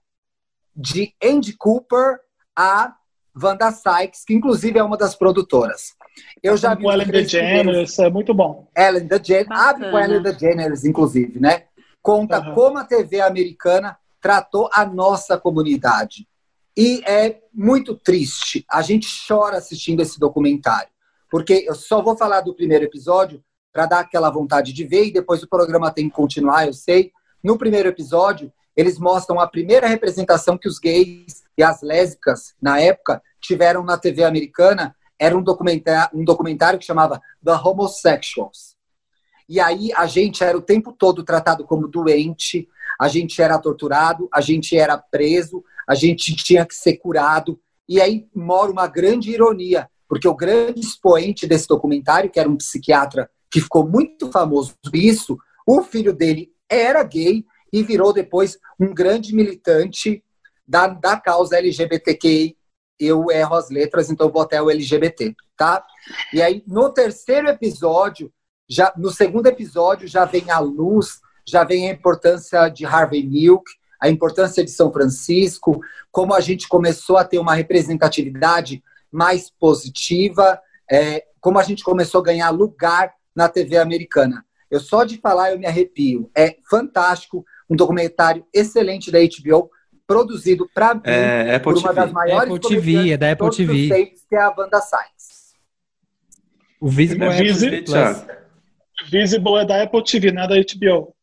Speaker 18: de Andy Cooper a Wanda Sykes, que inclusive é uma das produtoras. Eu já vi
Speaker 11: Com Ellen DeGeneres, é muito bom.
Speaker 18: Ellen DeGeneres, abre com
Speaker 11: Bacana.
Speaker 18: Ellen DeGeneres, inclusive, né? Conta como a TV americana tratou a nossa comunidade. E é muito triste. A gente chora assistindo esse documentário. Porque eu só vou falar do primeiro episódio para dar aquela vontade de ver e depois o programa tem que continuar, eu sei. No primeiro episódio, eles mostram a primeira representação que os gays e as lésbicas, na época, tiveram na TV americana. Era um documentário, um documentário que chamava The Homosexuals. E aí a gente era o tempo todo tratado como doente, a gente era torturado, a gente era preso, a gente tinha que ser curado. E aí mora uma grande ironia, porque o grande expoente desse documentário, que era um psiquiatra que ficou muito famoso por isso, o filho dele era gay e virou depois um grande militante da, da causa LGBTQI. Eu erro as letras, então vou até o LGBT, tá? E aí, no terceiro episódio, já no segundo episódio, já vem a luz, já vem a importância de Harvey Milk, a importância de São Francisco, como a gente começou a ter uma representatividade mais positiva, é, como a gente começou a ganhar lugar na TV americana. Eu só de falar eu me arrepio. É fantástico, um documentário excelente da HBO, produzido para mim
Speaker 8: É, Apple
Speaker 18: por uma
Speaker 8: TV.
Speaker 18: das maiores
Speaker 3: Apple TV, é da Apple TV.
Speaker 18: tempos, que é a Wanda Sykes.
Speaker 3: O Visible
Speaker 11: É
Speaker 3: é.
Speaker 11: Visible é da Apple TV, não é da HBO.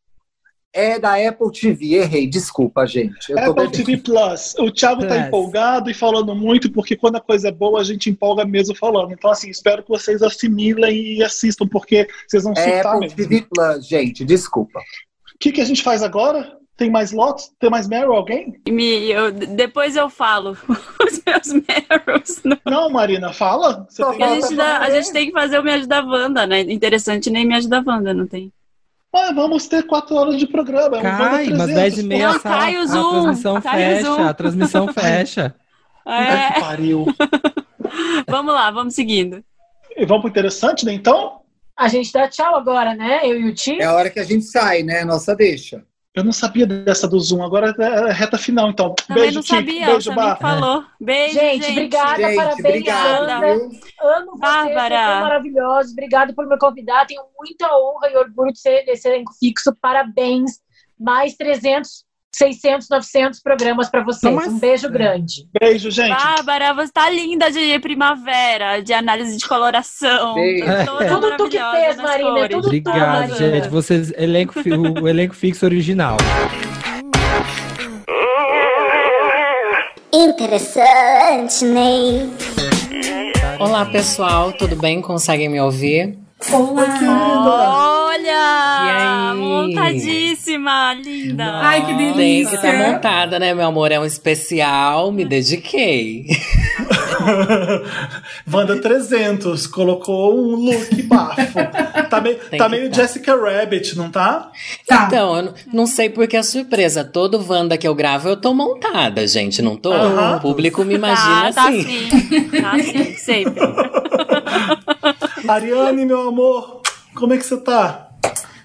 Speaker 18: É da Apple TV, errei, desculpa, gente. Eu
Speaker 11: Apple. TV Plus. O Thiago tá
Speaker 18: Plus.
Speaker 11: empolgado e falando muito, porque quando a coisa é boa, a gente empolga mesmo falando. Então, assim, espero que vocês assimilem e assistam, porque vocês vão
Speaker 18: É
Speaker 11: surtar
Speaker 18: Apple
Speaker 11: mesmo.
Speaker 18: TV Plus, gente, desculpa.
Speaker 11: O que, que a gente faz agora? Tem mais lotes? Tem mais Meryl alguém?
Speaker 2: Me, eu, depois eu falo os meus Meryls.
Speaker 11: Não, Marina, fala. Você
Speaker 2: Porque a, gente dá- a gente tem que fazer o Me Ajuda Wanda, né? Interessante nem Me Ajuda Wanda, não tem?
Speaker 11: Ah, vamos ter quatro horas de programa. é
Speaker 3: Cai,
Speaker 11: Wanda
Speaker 3: mas
Speaker 11: 300,
Speaker 3: 10 e meia
Speaker 2: Não,
Speaker 3: sa-
Speaker 2: cai o
Speaker 3: a
Speaker 2: Zoom,
Speaker 3: transmissão
Speaker 2: cai o
Speaker 3: fecha,
Speaker 2: Zoom.
Speaker 3: a transmissão fecha.
Speaker 2: É.
Speaker 11: Que pariu.
Speaker 2: vamos lá, vamos seguindo.
Speaker 11: E vamos pro interessante, né, então?
Speaker 17: A gente dá tchau agora, né? Eu e o Ti.
Speaker 18: É a hora que a gente sai, né? Nossa deixa.
Speaker 11: Eu não sabia dessa do Zoom, agora é a reta final, então.
Speaker 2: Também
Speaker 11: beijo,
Speaker 2: não sabia,
Speaker 11: Beijo,
Speaker 2: o Samir
Speaker 11: Bá.
Speaker 2: falou. Beijo,
Speaker 17: Gente,
Speaker 2: gente.
Speaker 17: obrigada,
Speaker 18: Gente,
Speaker 17: parabéns,
Speaker 18: obrigado,
Speaker 17: Wanda.
Speaker 18: viu?
Speaker 17: Amo
Speaker 2: Bárbara.
Speaker 17: vocês são maravilhosos. Obrigado por me convidar. Tenho muita honra e orgulho de ser desse elenco fixo. Parabéns. Mais 300, 600, 900 programas para vocês.
Speaker 3: Então, mas-
Speaker 17: Um beijo grande.
Speaker 11: Beijo, gente.
Speaker 2: Bárbara, você tá linda de primavera, de análise de coloração.
Speaker 18: Beijo.
Speaker 2: Tá toda
Speaker 17: Tudo tu que fez, Marina,
Speaker 2: cores.
Speaker 17: tudo tu,
Speaker 3: Obrigado,
Speaker 17: Marina.
Speaker 3: gente. Vocês, elenco, o elenco fixo original.
Speaker 19: Interessante, Ney.
Speaker 20: Olá, pessoal, tudo bem? Conseguem me ouvir?
Speaker 2: Olha! Montadíssima, linda!
Speaker 21: Ai, que delícia.
Speaker 20: Tem que estar montada, né, meu amor? É um especial, me dediquei.
Speaker 1: Wanda 300 colocou um look bafo. Tá, meio-
Speaker 20: Tem
Speaker 1: tá
Speaker 20: que
Speaker 1: meio
Speaker 20: tá.
Speaker 1: Jessica Rabbit, não tá?
Speaker 20: Então, eu não- sei porque é surpresa. Todo Wanda que eu gravo, eu tô montada, gente, não tô?
Speaker 1: Aham.
Speaker 20: O público me imagina
Speaker 2: tá,
Speaker 20: assim.
Speaker 2: Tá sim, tá sim, sempre.
Speaker 1: Ariane, meu amor, como é que você tá?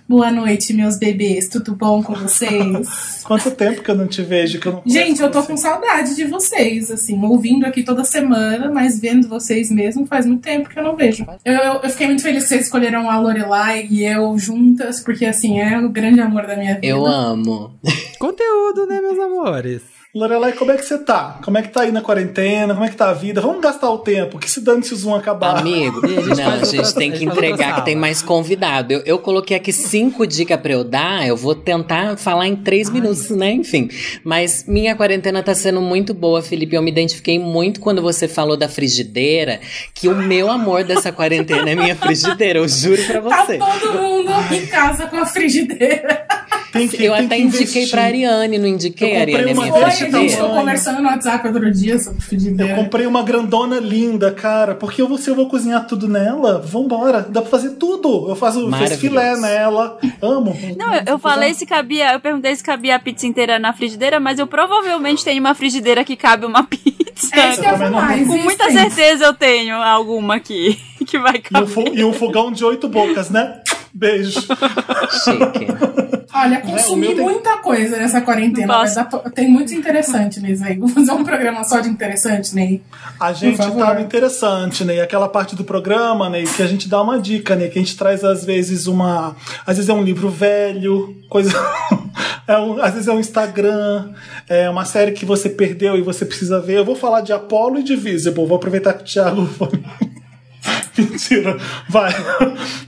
Speaker 21: Boa noite, meus bebês. Tudo bom com vocês?
Speaker 1: Quanto tempo que eu não te vejo? Que eu não
Speaker 21: Gente, eu tô com saudade de vocês, assim, ouvindo aqui toda semana, mas vendo vocês mesmo faz muito tempo que eu não vejo. Eu, eu- eu fiquei muito feliz que vocês escolheram a Lorelai e eu juntas, porque, assim, é o grande amor da minha vida.
Speaker 20: Eu amo.
Speaker 3: Conteúdo, né, meus amores?
Speaker 1: Lorelai, como é que você tá? Como é que tá aí na quarentena? Como é que tá a vida? Vamos gastar o tempo, que se dane se o Zoom acabar.
Speaker 20: Amigo,
Speaker 3: a gente
Speaker 20: não, a gente
Speaker 3: outra-
Speaker 20: tem que entregar que tem mais convidado. Eu, eu coloquei aqui cinco dicas pra eu dar, eu vou tentar falar em três minutos, né? Enfim. Mas minha quarentena tá sendo muito boa, Felipe. Eu me identifiquei muito quando você falou da frigideira, que o meu amor dessa quarentena é minha frigideira, eu juro pra
Speaker 21: Tá
Speaker 20: você.
Speaker 21: todo mundo em casa com a frigideira.
Speaker 1: Tem que,
Speaker 20: Eu
Speaker 1: tem
Speaker 20: até
Speaker 1: que
Speaker 20: indiquei
Speaker 1: investir.
Speaker 20: pra Ariane, não indiquei, Ariane,
Speaker 1: uma
Speaker 20: minha
Speaker 1: dessa
Speaker 20: Frigideira.
Speaker 21: tô conversando no WhatsApp outro dia sobre frigideira.
Speaker 1: Eu comprei uma grandona linda, cara, porque eu vou, se eu vou cozinhar tudo nela, vambora, dá pra fazer tudo. Eu faço filé nela, amo.
Speaker 2: Não, eu, eu falei se cabia, eu perguntei se cabia a pizza inteira na frigideira, mas eu provavelmente tenho uma frigideira que cabe uma pizza.
Speaker 21: É isso que eu falar,
Speaker 2: Com
Speaker 21: existem.
Speaker 2: muita certeza eu tenho alguma aqui que vai caber.
Speaker 1: e um fogão de oito bocas, né? Beijo.
Speaker 20: Chique.
Speaker 21: Olha,
Speaker 1: Né, o
Speaker 21: consumi
Speaker 1: tem-
Speaker 21: muita coisa nessa quarentena. Pra- Tem muito interessante nisso aí. Vou fazer um programa só de interessante, Ney.
Speaker 1: A gente tava interessante, né? E aquela parte do programa, né? Que a gente dá uma dica, né? Que a gente traz às vezes uma. Às vezes é um livro velho, coisa. é um- às vezes é um Instagram, é uma série que você perdeu e você precisa ver. Eu vou falar de Apollo e de Visible. Vou aproveitar que o Thiago. Mentira. Vai.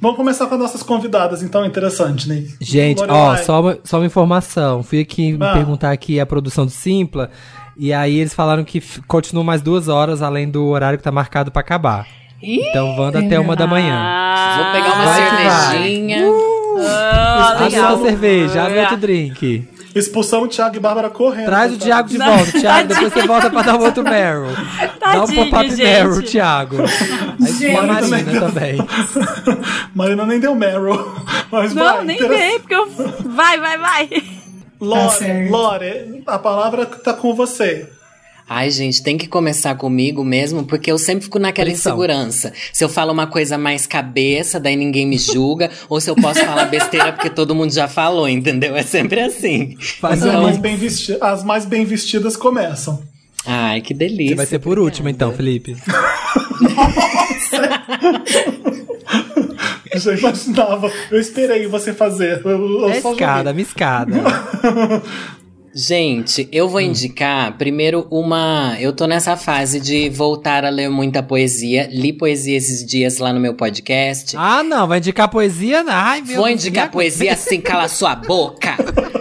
Speaker 1: Vamos começar com as nossas convidadas, então, interessante, né?
Speaker 3: Gente, ó, só uma, só uma informação. Fui aqui me
Speaker 1: Ah.
Speaker 3: perguntar aqui a produção do Simpla. E aí eles falaram que f- continua mais duas horas além do horário que tá marcado pra acabar. Então Wanda até uma da manhã.
Speaker 20: Vou pegar uma
Speaker 3: Vai
Speaker 20: cervejinha.
Speaker 2: Ah,
Speaker 3: abre outra cerveja, abre outro drink.
Speaker 1: Expulsamos o Thiago e Bárbara correndo.
Speaker 3: Traz o Thiago de volta. Thiago, depois você volta pra dar um outro Meryl. Dá um pop-up. Meryl, Thiago. Aí
Speaker 21: Gente.
Speaker 3: a Marina também.
Speaker 1: Marina nem deu Meryl. Mas
Speaker 2: Não,
Speaker 1: vai,
Speaker 2: nem
Speaker 1: interessa-
Speaker 2: dei, porque eu. Vai, vai, vai.
Speaker 1: Lore,
Speaker 21: Tá.
Speaker 1: Lore, a palavra tá com você.
Speaker 20: Ai, gente, tem que começar comigo mesmo, porque eu sempre fico naquela
Speaker 3: Pressão.
Speaker 20: insegurança. Se eu falo uma coisa mais cabeça, daí ninguém me julga, ou se eu posso falar besteira porque todo mundo já falou, entendeu? É sempre assim.
Speaker 3: Faz
Speaker 1: As mais, vesti- as mais bem vestidas começam.
Speaker 20: Ai, que delícia.
Speaker 3: Você vai ser por último, então, Felipe.
Speaker 1: Eu já imaginava. Eu esperei você fazer. Eu, eu
Speaker 3: É
Speaker 1: só
Speaker 3: escada, me escada.
Speaker 20: Gente, eu vou indicar primeiro uma. Eu tô nessa fase de voltar a ler muita poesia. Li poesia esses dias lá no meu podcast.
Speaker 3: Ah, não, vai indicar poesia? Ai, meu
Speaker 20: Vou indicar poesia assim, cala sua boca!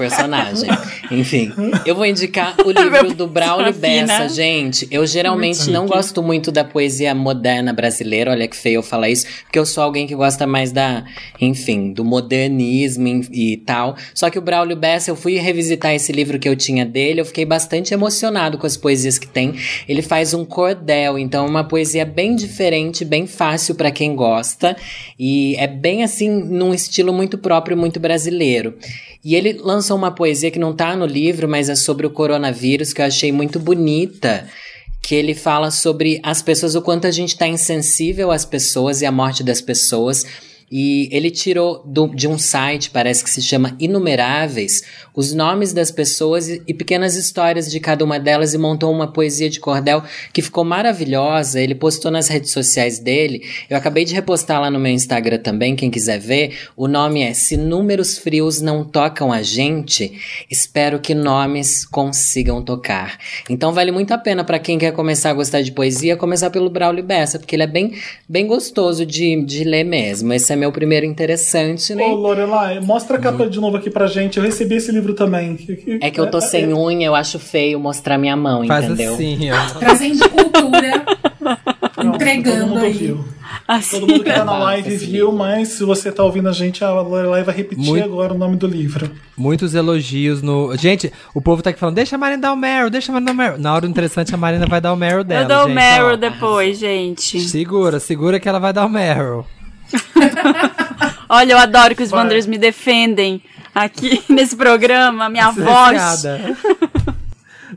Speaker 20: Personagem. Enfim, eu vou indicar o livro do Braulio
Speaker 2: Fina.
Speaker 20: Bessa, gente. Eu geralmente
Speaker 1: Muito
Speaker 20: não gosto muito da poesia moderna brasileira, olha que feio eu falar isso, porque eu sou alguém que gosta mais da, enfim, do modernismo e, e tal. Só que o Braulio Bessa, eu fui revisitar esse livro que eu tinha dele, eu fiquei bastante emocionado com as poesias que tem. Ele faz um cordel, então é uma poesia bem diferente, bem fácil pra quem gosta, e é bem assim, num estilo muito próprio, muito brasileiro. E ele lançou uma poesia que não tá no livro, mas é sobre o coronavírus, que eu achei muito bonita. Que ele fala sobre as pessoas, o quanto a gente tá insensível às pessoas e à morte das pessoas. E ele tirou do- de um site, parece que se chama Inumeráveis, os nomes das pessoas e, e pequenas histórias de cada uma delas e montou uma poesia de cordel que ficou maravilhosa. Ele postou nas redes sociais dele. Eu acabei de repostar lá no meu Instagram também, quem quiser ver. O nome é Se Números Frios Não Tocam a Gente, espero que nomes consigam tocar. Então vale muito a pena para quem quer começar a gostar de poesia, começar pelo Braulio Bessa, porque ele é bem, bem gostoso de, de ler mesmo. Esse é meu primeiro interessante, né?
Speaker 1: Ô, Lorelai, mostra a capa de novo aqui pra gente. Eu recebi esse livro também.
Speaker 20: É que eu tô sem unha, eu acho feio mostrar minha mão,
Speaker 3: Faz
Speaker 20: entendeu?
Speaker 3: assim, ó.
Speaker 21: Trazendo cultura,
Speaker 1: Todo
Speaker 21: entregando
Speaker 1: mundo
Speaker 21: aí.
Speaker 1: viu.
Speaker 2: Assim.
Speaker 1: Todo mundo que tá na live viu, mas se você tá ouvindo a gente, a Lorelai vai repetir
Speaker 3: Muito-
Speaker 1: agora o nome do livro.
Speaker 3: Muitos elogios no. Gente, o povo tá aqui falando, deixa a Marina dar o Meryl, deixa a Marina dar o Meryl. Na hora do interessante, a Marina vai dar o Meryl dela.
Speaker 2: Eu dou o
Speaker 3: gente,
Speaker 2: Meryl
Speaker 3: ó.
Speaker 2: depois, gente.
Speaker 3: Segura, segura que ela vai dar o Meryl.
Speaker 2: Olha, eu adoro que os
Speaker 1: Vai.
Speaker 2: Wanderers me defendem aqui nesse programa. Minha voz.
Speaker 3: Silenciada.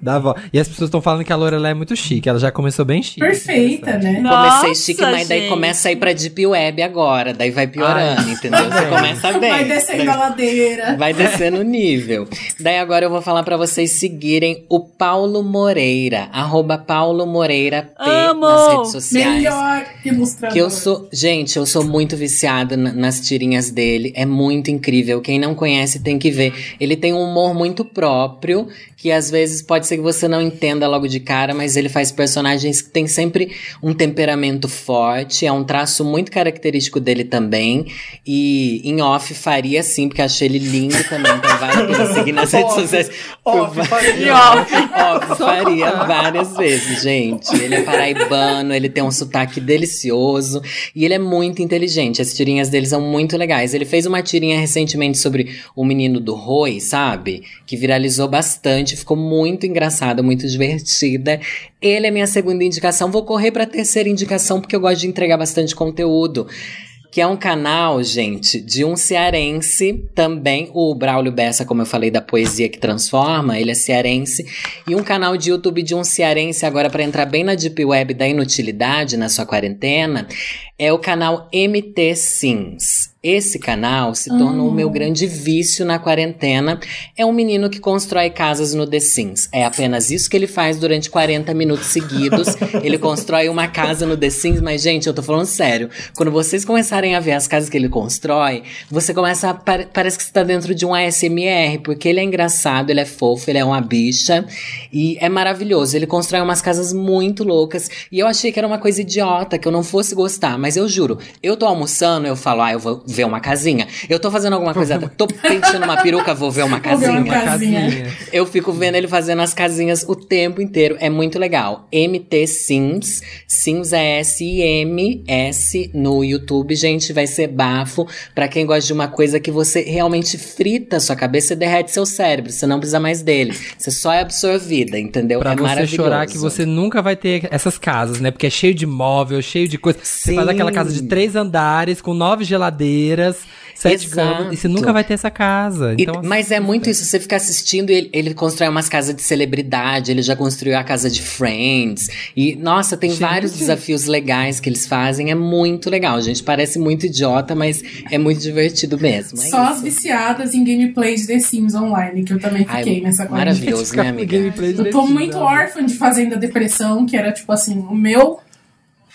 Speaker 3: Dá vo... E as pessoas estão falando que a Lorelai é muito chique. Ela já começou bem chique.
Speaker 21: Perfeita, né?
Speaker 20: Comecei
Speaker 2: Nossa,
Speaker 20: chique, mas daí
Speaker 2: gente.
Speaker 20: começa a ir pra Deep Web agora. Daí vai piorando,
Speaker 3: Ai.
Speaker 20: entendeu? Você começa bem.
Speaker 21: Vai descendo
Speaker 20: daí-
Speaker 21: a ladeira.
Speaker 20: Vai descendo o nível. Daí agora eu vou falar pra vocês seguirem o Paulo Moreira, arroba Paulo Moreira P
Speaker 2: Amo!
Speaker 20: nas redes sociais.
Speaker 21: Melhor ilustrador.
Speaker 20: Que eu sou, gente, eu sou muito viciada na- nas tirinhas dele, é muito incrível. Quem não conhece tem que ver. Ele tem um humor muito próprio, que às vezes pode ser que você não entenda logo de cara, mas ele faz personagens que têm sempre um temperamento forte, é um traço muito característico dele também. E em off faria sim, porque achei ele lindo também, então vale a pena seguir nas redes
Speaker 1: Off,
Speaker 20: sociais.
Speaker 1: off,
Speaker 20: Por-
Speaker 1: faria.
Speaker 20: Off, off, faria várias vezes, gente. Ele é paraibano, ele tem um sotaque delicioso e ele é muito inteligente. As tirinhas dele são muito legais. Ele fez uma tirinha recentemente sobre o menino do Roi, sabe? Que viralizou bastante, ficou muito engraçada, muito divertida. Ele é minha segunda indicação. Vou correr pra terceira indicação porque eu gosto de entregar bastante conteúdo que é um canal, gente, de um cearense também, o Braulio Bessa, como eu falei, da poesia que transforma, ele é cearense, e um canal de YouTube de um cearense, agora para entrar bem na Deep Web da inutilidade na sua quarentena, é o canal MT Sims. Esse canal se tornou o
Speaker 21: Ah.
Speaker 20: meu grande vício na quarentena. É um menino que constrói casas no The Sims. É apenas isso que ele faz durante 40 minutos seguidos. ele constrói uma casa no The Sims, mas, gente, eu tô falando sério. Quando vocês começarem a ver as casas que ele constrói, você começa a. pare- Parece que você tá dentro de um ASMR, porque ele é engraçado, ele é fofo, ele é uma bicha. E é maravilhoso. Ele constrói umas casas muito loucas. E eu achei que era uma coisa idiota, que eu não fosse gostar. Mas eu juro, eu tô almoçando, eu falo, ah, eu vou ver uma casinha. Eu tô fazendo alguma coisa, tô penteando uma peruca, vou ver uma
Speaker 21: Vou ver uma
Speaker 20: casinha.
Speaker 21: casinha.
Speaker 20: Eu fico vendo ele fazendo as casinhas o tempo inteiro. É muito legal. MT Sims. Sims é S-I-M-S no YouTube. Gente, vai ser bafo. Pra quem gosta de uma coisa que você realmente frita sua cabeça e derrete seu cérebro. Você não precisa mais dele. Você só é absorvida, entendeu?
Speaker 3: Pra
Speaker 20: é
Speaker 3: você chorar que você nunca vai ter essas casas, né? Porque é cheio de móvel, cheio de coisa. Você faz
Speaker 20: Sim.
Speaker 3: aquela casa de três andares, com nove geladeiras, sete
Speaker 20: Exato.
Speaker 3: camas, e você nunca vai ter essa casa.
Speaker 20: E-
Speaker 3: Então, assim,
Speaker 20: mas é muito isso, você fica assistindo e ele, ele constrói umas casas de celebridade, ele já construiu a casa de Friends. E, nossa, tem
Speaker 3: Gente.
Speaker 20: vários desafios legais que eles fazem, é muito legal, gente. Parece muito idiota, mas é muito divertido mesmo. É
Speaker 21: Só as
Speaker 20: isso.
Speaker 21: viciadas em gameplay de The Sims Online, que eu também
Speaker 20: Ai,
Speaker 21: fiquei nessa quarentena.
Speaker 20: maravilhoso, né, amiga?
Speaker 21: Eu tô muito órfã de Fazenda Depressão, que era tipo assim, o meu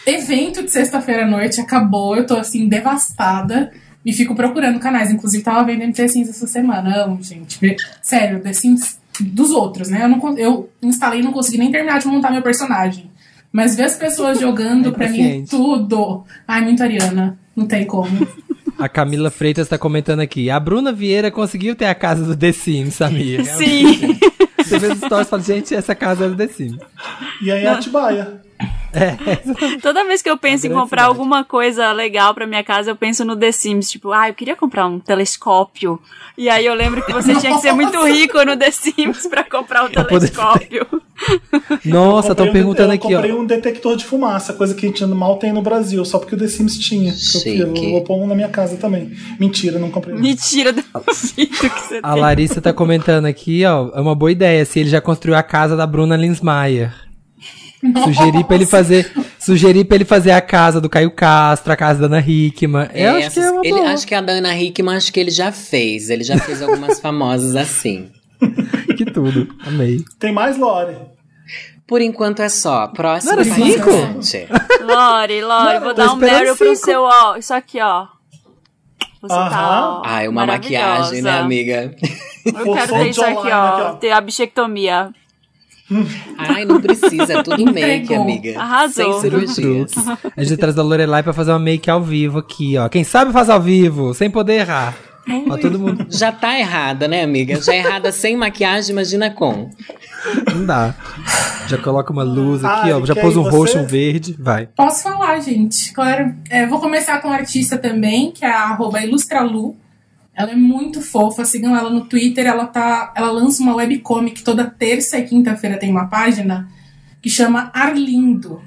Speaker 21: evento de sexta-feira à noite acabou, eu tô assim, devastada. E fico procurando canais. Inclusive, tava vendo The Sims essa semana. Amo, gente. Sério, The Sims dos outros, né? Eu, não, eu instalei e não consegui nem terminar de montar meu personagem. Mas ver as pessoas jogando, pra mim, é tudo. Ai, muito Ariana. Não tem como.
Speaker 3: A Camila Freitas tá comentando aqui. A Bruna Vieira conseguiu ter a casa do The Sims, Samir.
Speaker 2: Sim.
Speaker 3: Você vê os stories e fala, gente, essa casa é do The Sims.
Speaker 1: E aí, Atibaia.
Speaker 2: Toda vez que eu penso em
Speaker 3: grande
Speaker 2: comprar alguma coisa legal pra minha casa, eu penso no The Sims. Tipo, ah, eu queria comprar um telescópio. E aí eu lembro que você tinha que ser muito rico no The Sims pra comprar o
Speaker 3: poder-
Speaker 2: telescópio.
Speaker 3: Nossa,
Speaker 1: Eu
Speaker 3: estão
Speaker 1: comprei um-
Speaker 3: perguntando
Speaker 1: eu
Speaker 3: aqui,
Speaker 1: comprei
Speaker 3: ó.
Speaker 1: um detector de fumaça, coisa que a gente mal tem no Brasil, só porque o The Sims tinha. Eu, eu vou pôr um na minha casa também. Mentira, não comprei.
Speaker 2: Mentira, duvido que você
Speaker 3: A
Speaker 2: tem.
Speaker 3: Larissa tá comentando aqui, ó. É uma boa ideia, se ele já construiu a casa da Bruna Linsmeyer. Sugeri pra ele fazer. Sugeri pra ele fazer a casa do Caio Castro, a casa da Ana Hickman.
Speaker 20: É,
Speaker 3: eu acho que é
Speaker 20: ele,
Speaker 3: boa.
Speaker 20: acho que a Dana Hickman, acho que ele já fez. Ele já fez algumas famosas assim.
Speaker 3: Que tudo. Amei.
Speaker 1: Tem mais, Lore?
Speaker 20: Por enquanto é só. Próximo
Speaker 3: Não era cinco?
Speaker 2: Lore, Lore, vou dar um Meryl pro seu, ó. Isso aqui, ó. Você tá, ó,
Speaker 20: Ai, uma maquiagem, né, amiga?
Speaker 2: Eu quero ter isso aqui, ó. Ter a bichectomia.
Speaker 20: Ai, não precisa, é tudo make,
Speaker 2: Entregou.
Speaker 20: amiga.
Speaker 2: Arrasou.
Speaker 20: Sem cirurgias.
Speaker 3: A gente traz a Lorelai pra fazer uma make ao vivo aqui, ó. Quem sabe faz ao vivo, sem poder errar. Ó, todo mundo.
Speaker 20: Já tá errada, né, amiga? Já errada sem maquiagem, imagina com.
Speaker 3: Não dá. Já coloca uma luz aqui,
Speaker 21: Ai,
Speaker 3: ó. Já pôs um
Speaker 21: você-
Speaker 3: roxo, um verde. Vai.
Speaker 21: Posso falar, gente. Claro. É, vou começar com a artista também, que é a arroba Ilustralu. Ela é muito fofa, sigam ela no Twitter. Ela, tá, ela lança uma webcomic toda terça e quinta-feira tem uma página que chama Arlindo.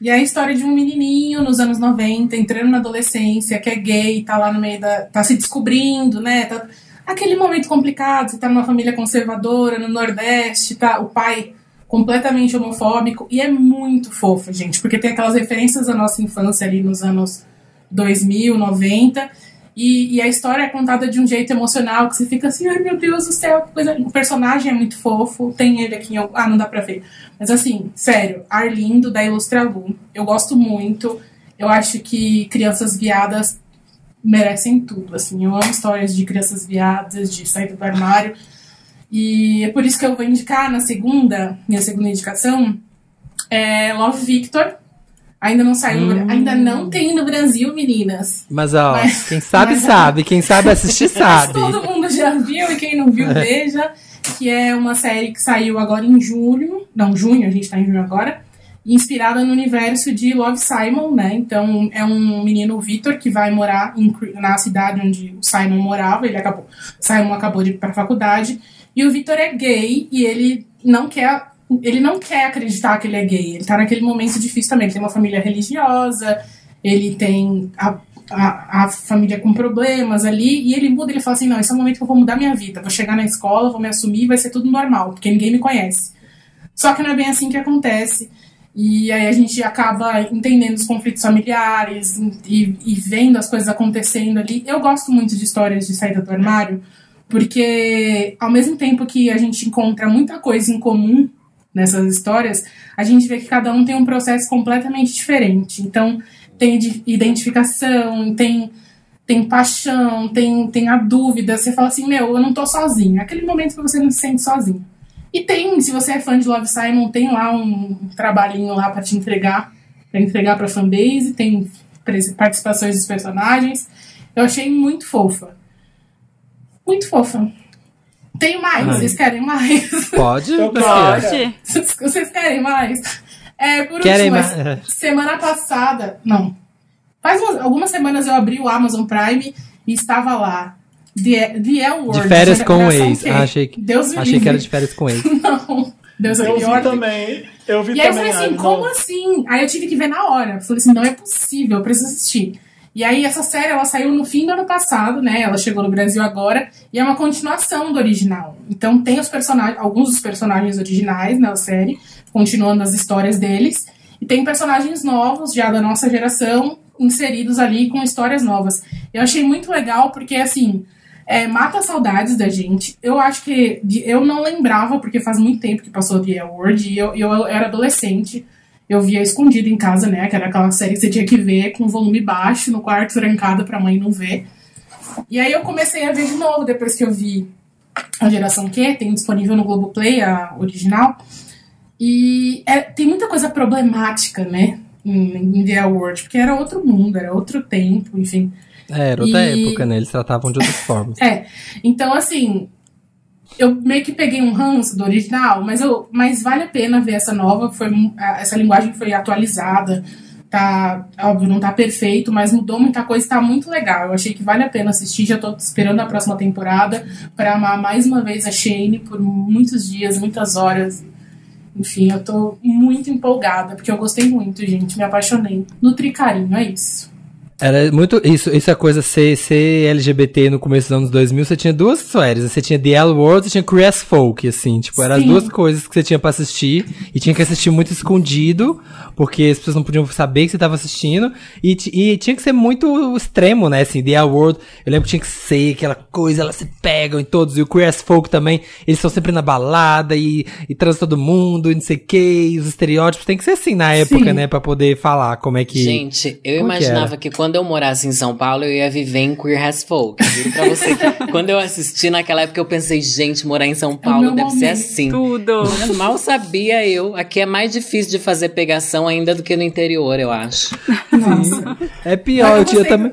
Speaker 21: E é a história de um menininho nos anos 90, entrando na adolescência, que é gay, tá lá no meio da. tá se descobrindo, né? Tá, aquele momento complicado, você tá numa família conservadora, no Nordeste, tá? O pai completamente homofóbico. E é muito fofo, gente, porque tem aquelas referências da nossa infância ali nos anos 2000, 90. E, e a história é contada de um jeito emocional que você fica assim, ai meu Deus do céu, que coisa. O personagem é muito fofo, tem ele aqui em. Ah, não dá pra ver. Mas assim, sério, Arlindo da Ilustralu. Eu gosto muito. Eu acho que crianças viadas merecem tudo. Assim, eu amo histórias de crianças viadas, de saída do armário. E é por isso que eu vou indicar na segunda, minha segunda indicação, é Love Victor. Ainda não saiu, no- ainda não tem no Brasil, meninas.
Speaker 3: Mas, ó,
Speaker 21: Mas-
Speaker 3: quem sabe,
Speaker 21: mas-
Speaker 3: sabe. Quem sabe assistir, sabe.
Speaker 21: Mas todo mundo já viu e quem não viu, veja. Que é uma série que saiu agora em julho. Não, junho, a gente tá em junho agora. Inspirada no universo de Love Simon, né? Então é um menino, o Victor, que vai morar em na cidade onde o Simon morava. Ele acabou. Simon acabou de ir pra faculdade. E o Victor é gay e ele não quer. Ele não quer acreditar que ele é gay. Ele tá naquele momento difícil também. Ele tem uma família religiosa, ele tem a, a, a família com problemas ali, e ele muda, ele fala assim, não, esse é o momento que eu vou mudar minha vida, vou chegar na escola, vou me assumir, vai ser tudo normal, porque ninguém me conhece. Só que não é bem assim que acontece. E aí a gente acaba entendendo os conflitos familiares e, e vendo as coisas acontecendo ali. Eu gosto muito de histórias de saída do armário, porque ao mesmo tempo que a gente encontra muita coisa em comum nessas histórias, a gente vê que cada um tem um processo completamente diferente. Então, tem de- identificação, tem tem paixão, tem, tem a dúvida. Você fala assim, meu, eu não tô sozinho. Aquele momento que você não se sente sozinho. E tem, se você é fã de Love Simon, tem lá um trabalhinho lá pra te entregar, pra entregar pra fanbase, tem participações dos personagens. Eu achei muito fofa. Muito fofa. Tem mais,
Speaker 3: Ai.
Speaker 21: vocês querem mais?
Speaker 3: Pode?
Speaker 21: Eu
Speaker 3: Pode.
Speaker 21: Vocês querem mais? É, por
Speaker 3: Querem
Speaker 21: último,
Speaker 3: mais?
Speaker 21: semana passada, não. Faz umas- algumas semanas eu abri o Amazon Prime e estava lá. The, The L Word.
Speaker 3: De férias com o ex. Ah, achei que,
Speaker 21: Deus me
Speaker 3: achei que era
Speaker 21: livre.
Speaker 3: de férias com ex.
Speaker 21: Não. Deus
Speaker 1: Eu
Speaker 21: me
Speaker 1: vi
Speaker 21: livre.
Speaker 1: também. Eu vi
Speaker 21: E aí eu falei assim, como
Speaker 1: não.
Speaker 21: assim? Aí eu tive que ver na hora. Eu falei assim, não é possível, eu preciso assistir. E aí essa série, ela saiu no fim do ano passado, né? Ela chegou no Brasil agora. E é uma continuação do original. Então tem os personagens, alguns dos personagens originais na série, continuando as histórias deles. E tem personagens novos, já da nossa geração, inseridos ali com histórias novas. Eu achei muito legal, porque assim... É, mata saudades da gente. Eu acho que eu não lembrava, porque faz muito tempo que passou The Award, e eu, eu era adolescente. Eu via escondido em casa, né? Que era aquela série que você tinha que ver com volume baixo, no quarto trancado pra mãe não ver. E aí eu comecei a ver de novo depois que eu vi a geração Q, tem disponível no Globoplay, a original. E é- tem muita coisa problemática, né? Em, em The Award, porque era outro mundo, era outro tempo, enfim.
Speaker 3: É, era outra
Speaker 21: E-
Speaker 3: época, né? Eles tratavam de outras formas.
Speaker 21: É. Então, assim, eu meio que peguei um ranço do original, mas, eu, mas vale a pena ver essa nova. Foi, essa linguagem foi atualizada. Tá, óbvio, não tá perfeito, mas mudou muita coisa tá muito legal. Eu achei que vale a pena assistir. Já tô esperando a próxima temporada pra amar mais uma vez a Shane por muitos dias, muitas horas. Enfim, eu tô muito empolgada, porque eu gostei muito, gente. Me apaixonei. Nutri carinho, é isso.
Speaker 3: Era muito. Isso, isso é coisa ser, ser LGBT no começo dos anos 2000. Você tinha duas séries. Você tinha The L World e tinha Queer as Folk, assim. Tipo, eram as duas coisas que você tinha pra assistir. E tinha que assistir muito escondido, porque as pessoas não podiam saber que você tava assistindo. E, e tinha que ser muito extremo, né? Assim, The L World, eu lembro que tinha que ser aquela coisa, elas se pegam em todos. E o Queer as Folk também, eles estão sempre na balada e, e transam todo mundo, e não sei o que. Os estereótipos tem que ser assim na época,
Speaker 20: Sim.
Speaker 3: né? Pra poder falar como é que.
Speaker 20: Gente, eu
Speaker 3: como que
Speaker 20: imaginava
Speaker 3: era.
Speaker 20: que, quando eu morasse em São Paulo, eu ia viver em Queer as Folk. Juro pra você quando eu assisti naquela época, eu pensei, gente, morar em São Paulo
Speaker 21: meu
Speaker 20: deve ser assim.
Speaker 2: Tudo.
Speaker 20: Mal sabia eu. Aqui é mais difícil de fazer pegação ainda do que no interior, eu acho.
Speaker 3: É pior, eu tinha também.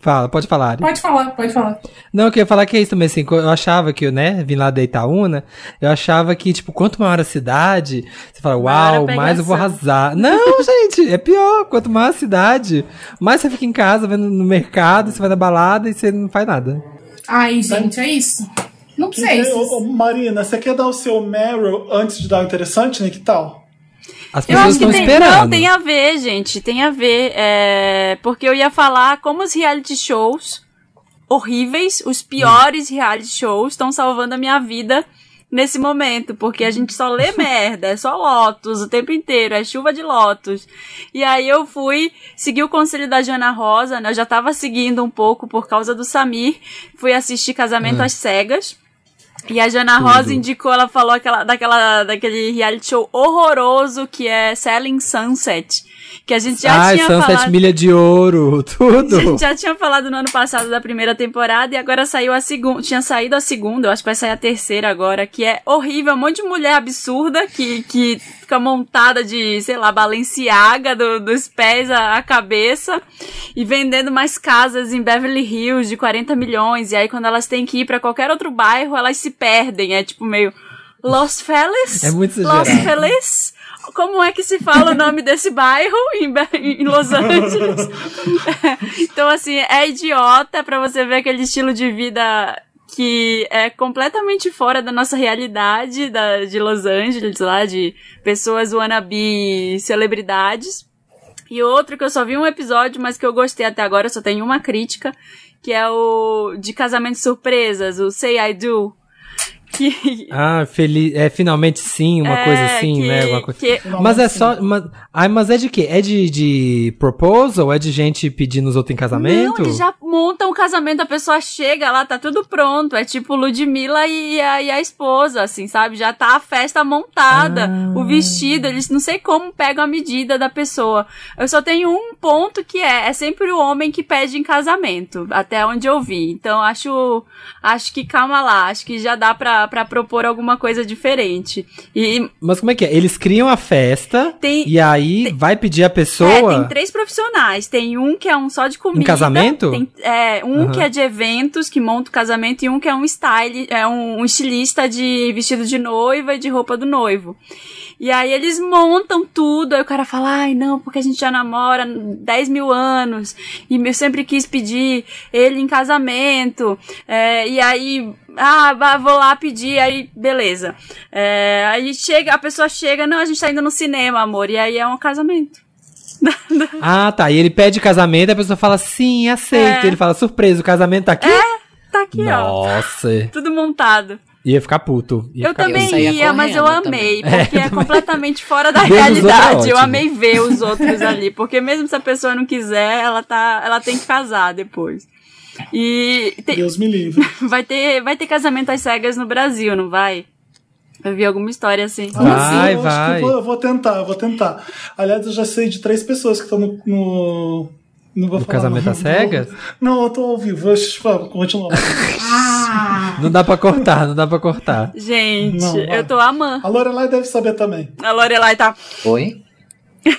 Speaker 3: Fala, pode falar.
Speaker 21: Pode falar, pode falar.
Speaker 3: Não, eu queria falar que é isso também, assim, eu achava que, né, vim lá da Itaúna, eu achava que, tipo, quanto maior a cidade, você fala, uau, mais eu vou arrasar. Não, gente, é pior, quanto maior a cidade, mais você fica em casa, vendo no mercado, você vai na balada e você não faz nada.
Speaker 21: Ai, gente, é isso. Não sei.
Speaker 1: Ô, ô, Marina, você quer dar o seu Meryl antes de dar o interessante, né? Que tal?
Speaker 3: As
Speaker 2: Eu acho que tem, não, tem a ver, gente, tem a ver. é, porque eu ia falar como os reality shows horríveis, os piores reality shows, estão salvando a minha vida nesse momento, porque a gente só lê merda, é só Lotus o tempo inteiro, é chuva de Lotus. E aí eu fui seguir o conselho da Jana Rosa, né? Eu já tava seguindo um pouco por causa do Samir, fui assistir Casamento
Speaker 3: Ah.
Speaker 2: às Cegas. E a Jana
Speaker 3: Tudo.
Speaker 2: Rosa indicou, ela falou aquela, daquela, daquele reality show horroroso que é Selling Sunset. Que a gente já
Speaker 3: Ai,
Speaker 2: tinha
Speaker 3: Sunset
Speaker 2: falado.
Speaker 3: Milha de Ouro,
Speaker 2: A
Speaker 3: tudo.
Speaker 2: gente já tinha falado no ano passado da primeira temporada e agora saiu a segunda. Tinha saído a segunda, eu acho que vai sair a terceira agora, que é horrível. Um monte de mulher absurda que, que fica montada de, sei lá, Balenciaga do- dos pés à, cabeça e vendendo mais casas em Beverly Hills de 40 milhões. E aí, quando elas têm que ir pra qualquer outro bairro, elas se perdem. É tipo meio. Los Feliz?
Speaker 3: É muito
Speaker 2: Los. Feliz? Como é que se fala o nome desse bairro em, em Los Angeles? então, assim, é idiota pra você ver aquele estilo de vida que é completamente fora da nossa realidade da, de Los Angeles, lá, de pessoas wannabe celebridades. E outro que eu só vi um episódio, mas que eu gostei até agora, só tenho uma crítica, que é o de casamentos surpresas, o Say I Do.
Speaker 3: Ah, feliz, é finalmente sim, uma
Speaker 2: É,
Speaker 3: coisa assim,
Speaker 2: que-
Speaker 3: né? Coisa.
Speaker 2: que-
Speaker 3: Mas é só. Mas, ai, mas é de quê? É de, de proposal? É de gente pedindo os outros em casamento?
Speaker 2: Não, eles já montam o casamento, a pessoa chega lá, tá tudo pronto. É tipo Ludmilla e a, e a esposa, assim, sabe? Já tá a festa montada,
Speaker 3: Ah.
Speaker 2: o vestido, eles não sei como pegam a medida da pessoa. Eu só tenho um ponto que é, é sempre o homem que pede em casamento, até onde eu vi. Então acho, acho que calma lá, acho que já dá pra, pra propor alguma coisa diferente. E
Speaker 3: Mas como é que é? Eles criam a festa
Speaker 2: Tem-
Speaker 3: e aí vai pedir a
Speaker 2: É,
Speaker 3: pessoa.
Speaker 2: tem três profissionais. Tem um que é um só de comida.
Speaker 3: casamento?
Speaker 2: Tem, é, um
Speaker 3: Aham.
Speaker 2: que é de eventos, que monta o casamento, e um que é um style, é um, um estilista de vestido de noiva e de roupa do noivo. E aí eles montam tudo, aí o cara fala, ai não, porque a gente já namora 10 mil anos, e eu sempre quis pedir ele em casamento, é, e aí, ah, vou lá pedir, aí beleza. É, aí chega, a pessoa chega, não, a gente tá indo no cinema, amor, e aí é um casamento.
Speaker 3: Ah, tá. E ele pede casamento, a pessoa fala sim, aceito.
Speaker 2: É.
Speaker 3: Ele fala, surpresa, o casamento tá aqui?
Speaker 2: Tá aqui, ó.
Speaker 3: Nossa.
Speaker 2: Tudo montado.
Speaker 3: Ia ficar puto. Ia
Speaker 2: eu
Speaker 3: ficar
Speaker 2: também
Speaker 3: puto.
Speaker 2: ia, mas eu amei,
Speaker 3: também.
Speaker 2: porque
Speaker 3: É,
Speaker 2: é, completamente fora da
Speaker 3: é
Speaker 2: realidade. eu
Speaker 3: ótimo.
Speaker 2: amei ver os outros ali, porque mesmo se a pessoa não quiser, ela tá, ela tem que casar depois. E tem-
Speaker 1: Deus me livre.
Speaker 2: vai ter, vai ter casamento às cegas no Brasil, não vai? Eu vi alguma história assim.
Speaker 3: Vai,
Speaker 1: eu acho que
Speaker 3: vai.
Speaker 1: eu vou, eu vou tentar, eu vou tentar. Aliás, eu já sei de três pessoas que estão no. no- Não vou
Speaker 3: No
Speaker 1: falar
Speaker 3: casamento
Speaker 1: não.
Speaker 3: às cegas?
Speaker 1: Não, eu tô ao vivo. Falar, continuar.
Speaker 3: Não dá pra cortar, não dá pra cortar.
Speaker 2: Gente,
Speaker 1: Não,
Speaker 2: eu tô amando.
Speaker 1: A Lorelai deve saber também.
Speaker 2: A Lorelai tá.
Speaker 5: Oi?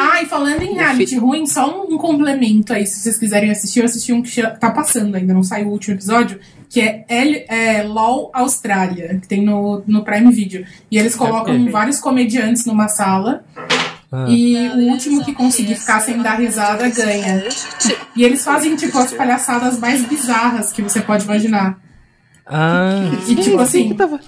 Speaker 21: Ah, e falando em reality ruim, só um, complemento aí, se vocês quiserem assistir, eu assisti um que tá passando ainda, não saiu o último episódio, que é, L, é LOL Austrália, que tem no, no Prime Video. E eles colocam
Speaker 3: perfeito.
Speaker 21: vários comediantes numa sala.
Speaker 3: Ah.
Speaker 21: E o último que conseguir ficar sem dar risada ganha. E eles fazem, tipo, as palhaçadas mais bizarras que você pode imaginar.
Speaker 3: Ah.
Speaker 21: E, tipo assim.
Speaker 3: Quem tava,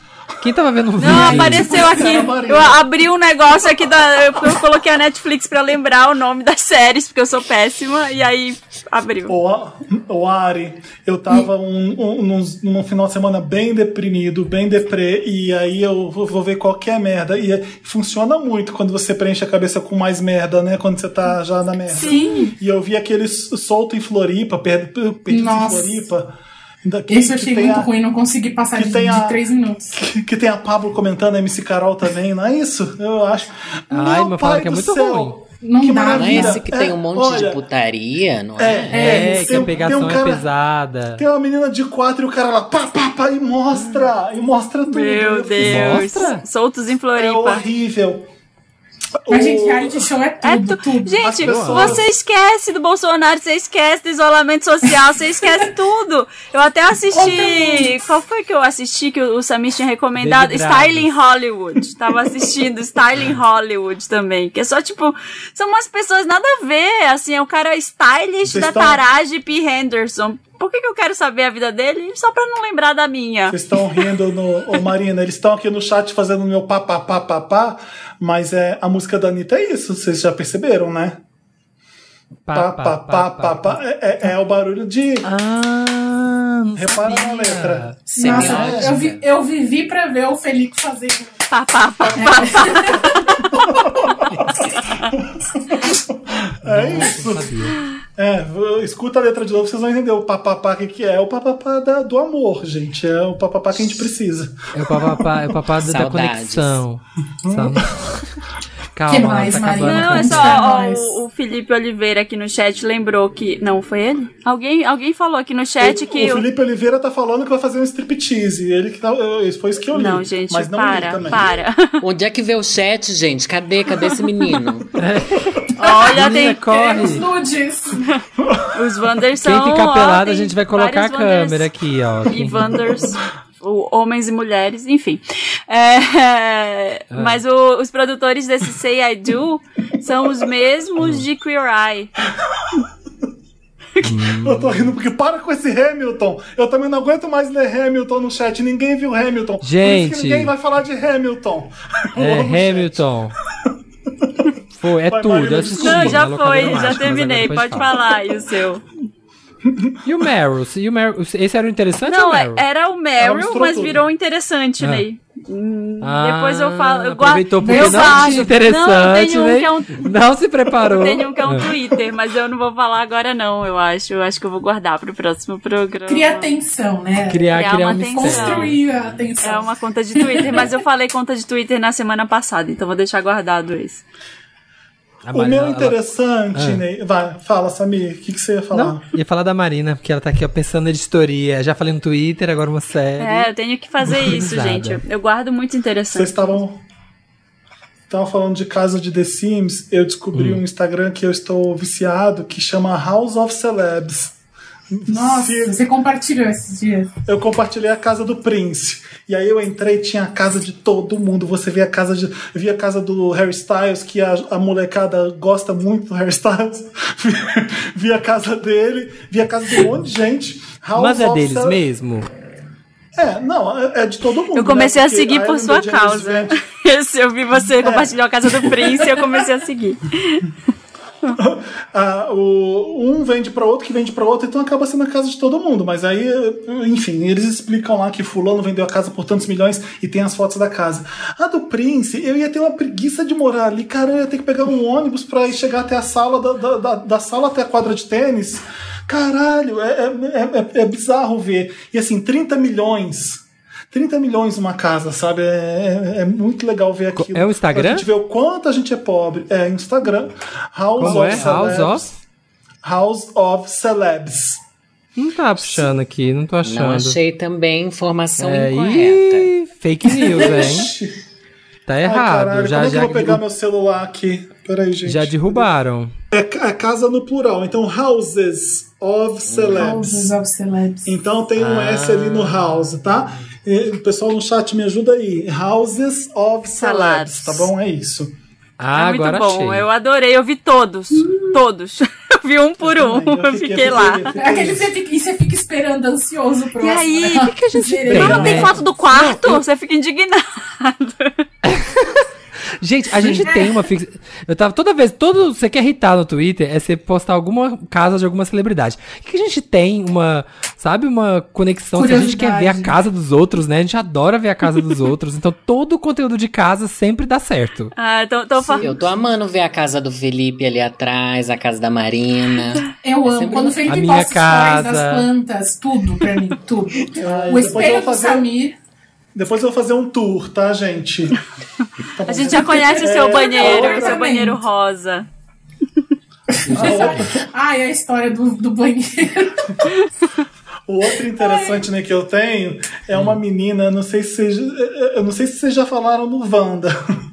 Speaker 3: quem tava vendo o vídeo?
Speaker 2: Não, apareceu aqui. Eu abri um negócio aqui da. Eu, eu coloquei a Netflix pra lembrar o nome das séries, porque eu sou péssima, e aí abriu.
Speaker 1: O, o Ari, eu tava um, um, num, num final de semana bem deprimido, bem deprê, e aí eu vou, ver qualquer merda. E funciona muito quando você preenche a cabeça com mais merda, né? Quando você tá já na merda.
Speaker 21: Sim.
Speaker 1: E eu vi aquele solto em Floripa, per- perdido em. Floripa. Daqui,
Speaker 21: Esse eu achei
Speaker 1: tem
Speaker 21: muito
Speaker 1: a-
Speaker 21: ruim, não consegui passar
Speaker 1: que
Speaker 21: de,
Speaker 1: tem
Speaker 21: de
Speaker 1: a-
Speaker 21: três minutos.
Speaker 1: Que tem a Pablo comentando, a MC Carol também, não é isso? Eu acho.
Speaker 3: Ai,
Speaker 1: Meu
Speaker 3: mas fala
Speaker 1: pai
Speaker 3: que é muito
Speaker 1: céu.
Speaker 3: ruim.
Speaker 21: Não
Speaker 1: Que
Speaker 21: dá,
Speaker 20: Não é
Speaker 1: maravilha.
Speaker 20: esse que tem um monte
Speaker 1: olha,
Speaker 20: de putaria, não é?
Speaker 1: É,
Speaker 3: É,
Speaker 1: tem-
Speaker 3: que a pegação
Speaker 1: tem um cara-
Speaker 3: é pesada.
Speaker 1: Tem uma menina de quatro e o cara lá, pá, pá, pá, e mostra, e mostra tudo.
Speaker 2: Meu Deus.
Speaker 1: "Nossa,
Speaker 2: Soltos em
Speaker 1: É
Speaker 2: Floripa.
Speaker 1: horrível.
Speaker 21: Mas,
Speaker 1: O-
Speaker 21: gente, reality show é tudo, tudo.
Speaker 2: Gente,
Speaker 1: pessoas-
Speaker 2: você esquece do Bolsonaro, você esquece do isolamento social, você esquece tudo. Eu até assisti. Qual foi que eu assisti que o Samir tinha recomendado? Styling Hollywood. Tava assistindo Styling Hollywood também. Que é só tipo. São umas pessoas nada a ver. Assim, é o cara stylish
Speaker 1: Vocês
Speaker 2: da
Speaker 1: estão-
Speaker 2: Taraji P. Henderson. Por que, que eu quero saber a vida dele? Só pra não lembrar da minha.
Speaker 1: Vocês estão rindo no. Ô, Marina, eles estão aqui no chat fazendo o meu pá, pá, pá, pá, pá, mas é, a música da Anitta é isso, vocês já perceberam, né? Pá, pá, pá, pá, pá. É, é- é o barulho de.
Speaker 3: Ah, não
Speaker 1: Repara na letra.
Speaker 21: Nossa, eu, vi- eu vivi pra ver o Felipe fazer.
Speaker 2: Pá, pá, pá,
Speaker 1: É isso. É, escuta a letra de novo, vocês vão entender o papapá que que é. É o papapá da- do amor, gente. É o papapá que a gente precisa.
Speaker 3: É o papapá, é o papá da- da conexão. Sabe? Calma,
Speaker 21: Que
Speaker 3: ela
Speaker 21: mais,
Speaker 3: tá
Speaker 2: Não, é só ó, o, o Felipe Oliveira aqui no chat lembrou que. Não, foi ele? Alguém, alguém falou aqui no chat
Speaker 1: o,
Speaker 2: que.
Speaker 1: o Felipe Oliveira tá falando que vai fazer um striptease. Ele que tá, eu- foi isso que eu li.
Speaker 2: Não, gente,
Speaker 1: mas não
Speaker 2: para, para.
Speaker 20: Onde é que vê o chat, gente? Cadê? Cadê esse menino?
Speaker 2: Olha, tem.
Speaker 3: corre.
Speaker 21: Os nudes.
Speaker 2: Os Wanders
Speaker 3: Quem
Speaker 2: são.
Speaker 3: ficar
Speaker 2: ó,
Speaker 3: pelado, a gente vai colocar a
Speaker 2: vários Wanders
Speaker 3: câmera aqui, ó.
Speaker 2: E Wanders. O- homens e mulheres, enfim. É,
Speaker 3: Ah.
Speaker 2: Mas o- os produtores desse Say I Do são os mesmos de Queer Eye.
Speaker 1: Eu tô rindo porque para com esse Hamilton. Eu também não aguento mais ler Hamilton no chat. Ninguém viu Hamilton. Por isso
Speaker 3: Gente.
Speaker 1: que ninguém vai falar de Hamilton.
Speaker 3: É Hamilton. Foi, é
Speaker 1: Vai,
Speaker 3: tudo.
Speaker 2: Não, já foi,
Speaker 3: mágica,
Speaker 2: já terminei. Pode
Speaker 3: fala.
Speaker 2: falar aí o seu.
Speaker 3: E o Meryl? E o Meryl? Esse era o interessante ou
Speaker 2: Não,
Speaker 3: o
Speaker 2: é-
Speaker 3: Meryl?
Speaker 2: era o Meryl,
Speaker 3: misturou
Speaker 2: mas
Speaker 3: tudo.
Speaker 2: virou interessante,
Speaker 3: Ah.
Speaker 2: Ney. Hum,
Speaker 3: Ah,
Speaker 2: Depois eu falo. Eu
Speaker 3: aproveitou
Speaker 2: guardo,
Speaker 3: porque
Speaker 2: eu
Speaker 3: não tinha interessante,
Speaker 2: Não, um
Speaker 3: né?
Speaker 2: é um
Speaker 3: Não se preparou.
Speaker 2: Tem um que é um
Speaker 3: Ah.
Speaker 2: Twitter, mas eu não vou falar agora não, eu acho. Eu acho que eu vou guardar pro próximo programa.
Speaker 21: Criar atenção, né?
Speaker 3: Criar- criar
Speaker 2: uma
Speaker 3: um mistério.
Speaker 2: atenção.
Speaker 21: Construir a atenção.
Speaker 2: É uma conta de Twitter, mas eu falei conta de Twitter na semana passada, então vou deixar guardado esse.
Speaker 3: A
Speaker 1: O
Speaker 3: Marina,
Speaker 1: meu
Speaker 3: ela-
Speaker 1: interessante,
Speaker 3: Ah.
Speaker 1: Ney. Vai, fala, Samir. O que, que você ia falar?
Speaker 3: Não, ia falar da Marina, porque ela tá aqui ó, pensando na editoria. Já falei no Twitter, agora uma série.
Speaker 2: É, eu tenho que fazer isso, gente. Eu, eu guardo muito interessante.
Speaker 1: Vocês estavam estavam falando de casa de The Sims. Eu descobri
Speaker 3: Hum.
Speaker 1: um Instagram que eu estou viciado que chama House of Celebs.
Speaker 21: Nossa,
Speaker 1: Se-
Speaker 21: você compartilhou esses dias.
Speaker 1: Eu compartilhei a casa do Prince. E aí eu entrei, tinha a casa de todo mundo. Você vê a casa de. Eu vi a casa do Harry Styles, que a, a molecada gosta muito do Harry Styles. vi a casa dele, vi a casa de um monte de gente. House
Speaker 3: Mas é deles mesmo?
Speaker 1: É, não, é é de todo mundo.
Speaker 2: Eu comecei
Speaker 1: né?
Speaker 2: a seguir por sua causa. Eu vi você compartilhar a casa do Prince e eu comecei a seguir.
Speaker 1: Ah, o, um vende para outro, que vende para outro, então acaba sendo a casa de todo mundo. Mas aí, enfim, eles explicam lá que fulano vendeu a casa por tantos milhões e tem as fotos da casa. A do Prince, eu ia ter uma preguiça de morar ali, cara, eu ia ter que pegar um ônibus para chegar até a sala, da, da, da- da sala até a quadra de tênis. Caralho, é, é, é, é bizarro ver. E assim, 30 milhões. 30 milhões uma casa, sabe? É, é- é muito legal ver aquilo.
Speaker 3: é o Instagram?
Speaker 1: A gente vê o quanto a gente é pobre. É, Instagram. House
Speaker 3: Como
Speaker 1: of
Speaker 3: é? House
Speaker 1: Celebs.
Speaker 3: of?
Speaker 1: House of Celebs.
Speaker 3: Não tá puxando aqui, não tô achando.
Speaker 20: Não achei também informação
Speaker 3: É,
Speaker 20: incorreta.
Speaker 3: ih, fake news, hein? Tá
Speaker 1: Ai,
Speaker 3: errado.
Speaker 1: caralho,
Speaker 3: já
Speaker 1: como é que
Speaker 3: já,
Speaker 1: eu vou pegar meu celular aqui? Peraí, gente.
Speaker 3: já derrubaram.
Speaker 1: É é casa no plural. Então, houses of celebs.
Speaker 21: Houses of Celebs.
Speaker 1: Então tem um
Speaker 3: Ah.
Speaker 1: S ali no house, tá? O pessoal no chat me ajuda aí. Houses of celebs, tá bom? É isso.
Speaker 3: Ah,
Speaker 2: é muito
Speaker 3: agora
Speaker 2: bom,
Speaker 3: achei.
Speaker 2: eu adorei, eu vi todos. Todos. Eu vi um por um,
Speaker 1: também, eu fiquei- eu
Speaker 2: lá.
Speaker 1: fiquei-
Speaker 21: É aquele que você fica, e você fica esperando ansioso o próximo.
Speaker 2: E aí,
Speaker 21: né?
Speaker 2: o que, que a gente
Speaker 21: Zerei.
Speaker 3: tem,
Speaker 2: Não, tem
Speaker 3: né?
Speaker 2: foto do quarto, você fica indignado.
Speaker 3: Gente, a gente tem uma fixa. Eu tava toda vez, todo você quer irritar no Twitter é você postar alguma casa de alguma celebridade. Que que a gente tem uma, sabe, uma conexão se a gente quer ver a casa dos outros, né? A gente adora ver a casa dos outros. Então todo o conteúdo de casa sempre dá certo.
Speaker 2: Ah, então, então fa-
Speaker 20: Eu tô amando ver a casa do Felipe ali atrás, a casa da Marina.
Speaker 21: Eu amo.
Speaker 20: sempre
Speaker 21: Quando o
Speaker 3: A
Speaker 21: Felipe
Speaker 3: minha
Speaker 21: posta das
Speaker 3: casa.
Speaker 21: plantas, tudo pra mim, tudo.
Speaker 1: Ai,
Speaker 21: o espelho do Samir.
Speaker 1: Depois eu vou fazer um tour, tá, gente? Tá
Speaker 2: a gente já conhece o seu
Speaker 1: É,
Speaker 2: banheiro, o seu banheiro rosa.
Speaker 21: Ai, a história do, do banheiro.
Speaker 1: O outro interessante né, que eu tenho é uma menina, não sei se vocês, eu não sei se vocês já falaram no Wanda.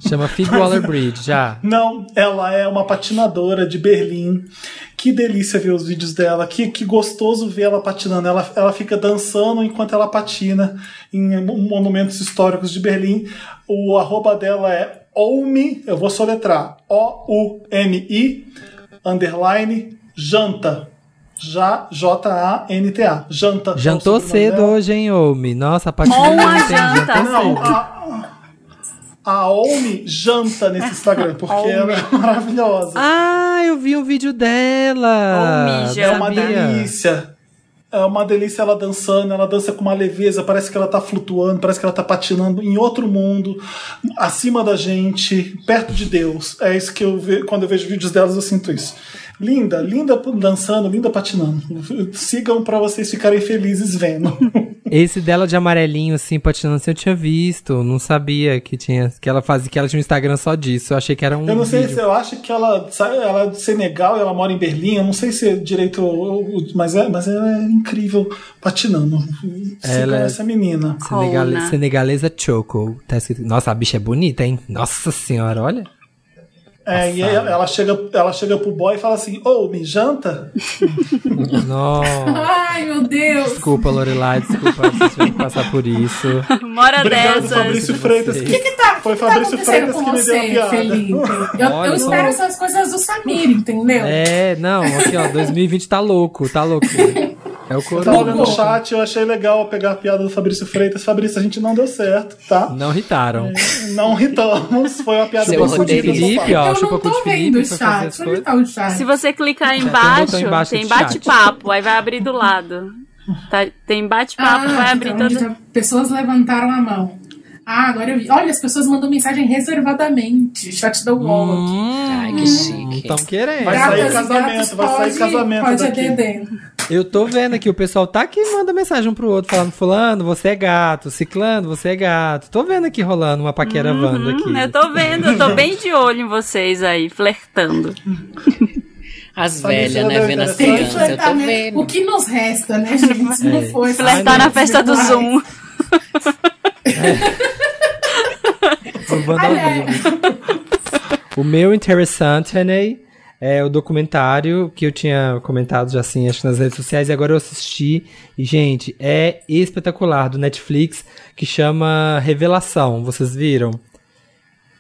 Speaker 3: Chama Phoebe Waller-Bridge, já.
Speaker 1: Não, ela é uma patinadora de Berlim. Que delícia ver os vídeos dela. Que, que gostoso ver ela patinando. Ela, ela fica dançando enquanto ela patina em monumentos históricos de Berlim. O arroba dela é Oumi, eu vou soletrar, O-U-M-I, underline, janta. Já, J-A-N-T-A. Janta.
Speaker 3: Jantou cedo
Speaker 1: dela.
Speaker 3: hoje, hein, Omi? Nossa, a Patina
Speaker 2: Com a janta.
Speaker 3: jantou
Speaker 1: Não, a, a Omi janta nesse Instagram, porque ela é maravilhosa.
Speaker 3: Ah, eu vi um vídeo dela.
Speaker 2: Omi,
Speaker 1: É uma
Speaker 2: Janta.
Speaker 1: delícia. É uma delícia ela dançando, ela dança com uma leveza, parece que ela tá flutuando, parece que ela tá patinando em outro mundo, acima da gente, perto de Deus. É isso que eu vejo, quando eu vejo vídeos delas, eu sinto isso. Linda, linda dançando, linda patinando. Sigam pra vocês ficarem felizes vendo.
Speaker 3: Esse dela de amarelinho, assim, patinando assim, eu tinha visto. Não sabia que tinha. Que ela fazia, que ela tinha um Instagram só disso. Eu achei que era um.
Speaker 1: Eu não sei
Speaker 3: vídeo.
Speaker 1: se eu acho que ela, sabe, ela é do Senegal e ela mora em Berlim. Eu não sei se é direito, mas, é, mas ela é incrível patinando.
Speaker 3: Ela é-
Speaker 1: essa menina.
Speaker 3: Senegale-. Senegalesa Choco. Tá escrito. Nossa, a bicha é bonita, hein? Nossa senhora, olha.
Speaker 1: É, e aí ela chega, ela chega pro boy e fala assim: Ô, me janta?
Speaker 3: Nossa.
Speaker 21: Ai, meu Deus.
Speaker 3: Desculpa, Lorelai, desculpa tiver que passar por isso.
Speaker 2: Mora
Speaker 1: Obrigado,
Speaker 2: dessas.
Speaker 1: Fabrício Freitas.
Speaker 3: O
Speaker 1: que,
Speaker 21: que tá,
Speaker 1: Foi
Speaker 21: que tá
Speaker 1: Fabrício
Speaker 21: acontecendo
Speaker 1: Freitas
Speaker 21: com
Speaker 1: que me deu a
Speaker 21: você,
Speaker 1: piada.
Speaker 21: Felipe? Eu,
Speaker 3: Olha,
Speaker 21: eu espero essas coisas do Samir, entendeu?
Speaker 3: É, não, aqui ó, 2020 tá louco, tá louco. É o
Speaker 1: Eu tava
Speaker 3: Corona.
Speaker 1: olhando no chat, eu achei legal pegar a piada do Fabrício Freitas. Fabrício, a gente não deu certo, tá?
Speaker 3: Não irritaram.
Speaker 1: Não ritamos, foi uma piada
Speaker 3: Seu
Speaker 1: fodida.
Speaker 3: Felipe, ó,
Speaker 21: Eu não tô vendo
Speaker 3: Felipe,
Speaker 21: o chat. Onde tá o chat?
Speaker 2: Se você clicar
Speaker 3: tem um
Speaker 2: embaixo, tem
Speaker 3: do
Speaker 2: bate-papo, aí vai abrir do lado. Tá- tem bate-papo, vai abrir
Speaker 21: então,
Speaker 2: todo.
Speaker 21: tá- Pessoas levantaram a mão. Ah, agora eu vi. Olha, as pessoas mandam mensagem reservadamente. Chat da UOL aqui.
Speaker 20: Ai, que chique.
Speaker 3: Estão querendo.
Speaker 1: Vai sair
Speaker 21: Gatas
Speaker 1: casamento,
Speaker 21: gatos
Speaker 1: vai sair
Speaker 21: pode-
Speaker 1: casamento
Speaker 21: Pode
Speaker 1: daqui.
Speaker 21: ADD.
Speaker 3: Eu tô vendo aqui, o pessoal tá aqui e manda mensagem um pro outro, falando, fulano, você é gato, ciclano, você é gato. Tô vendo aqui rolando uma paquera Wanda aqui.
Speaker 2: Hum, eu tô vendo, eu tô bem de olho em vocês aí, flertando.
Speaker 20: As velhas,
Speaker 1: isso
Speaker 20: né?
Speaker 1: é
Speaker 20: Vendo as crianças, eu tô
Speaker 21: né?
Speaker 20: vendo.
Speaker 21: O que nos resta, né, gente? Se não
Speaker 3: É.
Speaker 21: for essa
Speaker 2: Flertar na festa do Zoom.
Speaker 3: O Vivo. O meu interessante, Ney, é o documentário que eu tinha comentado já assim, acho nas redes sociais, e agora eu assisti. E, gente, é espetacular, do Netflix, que chama Revelação. Vocês viram?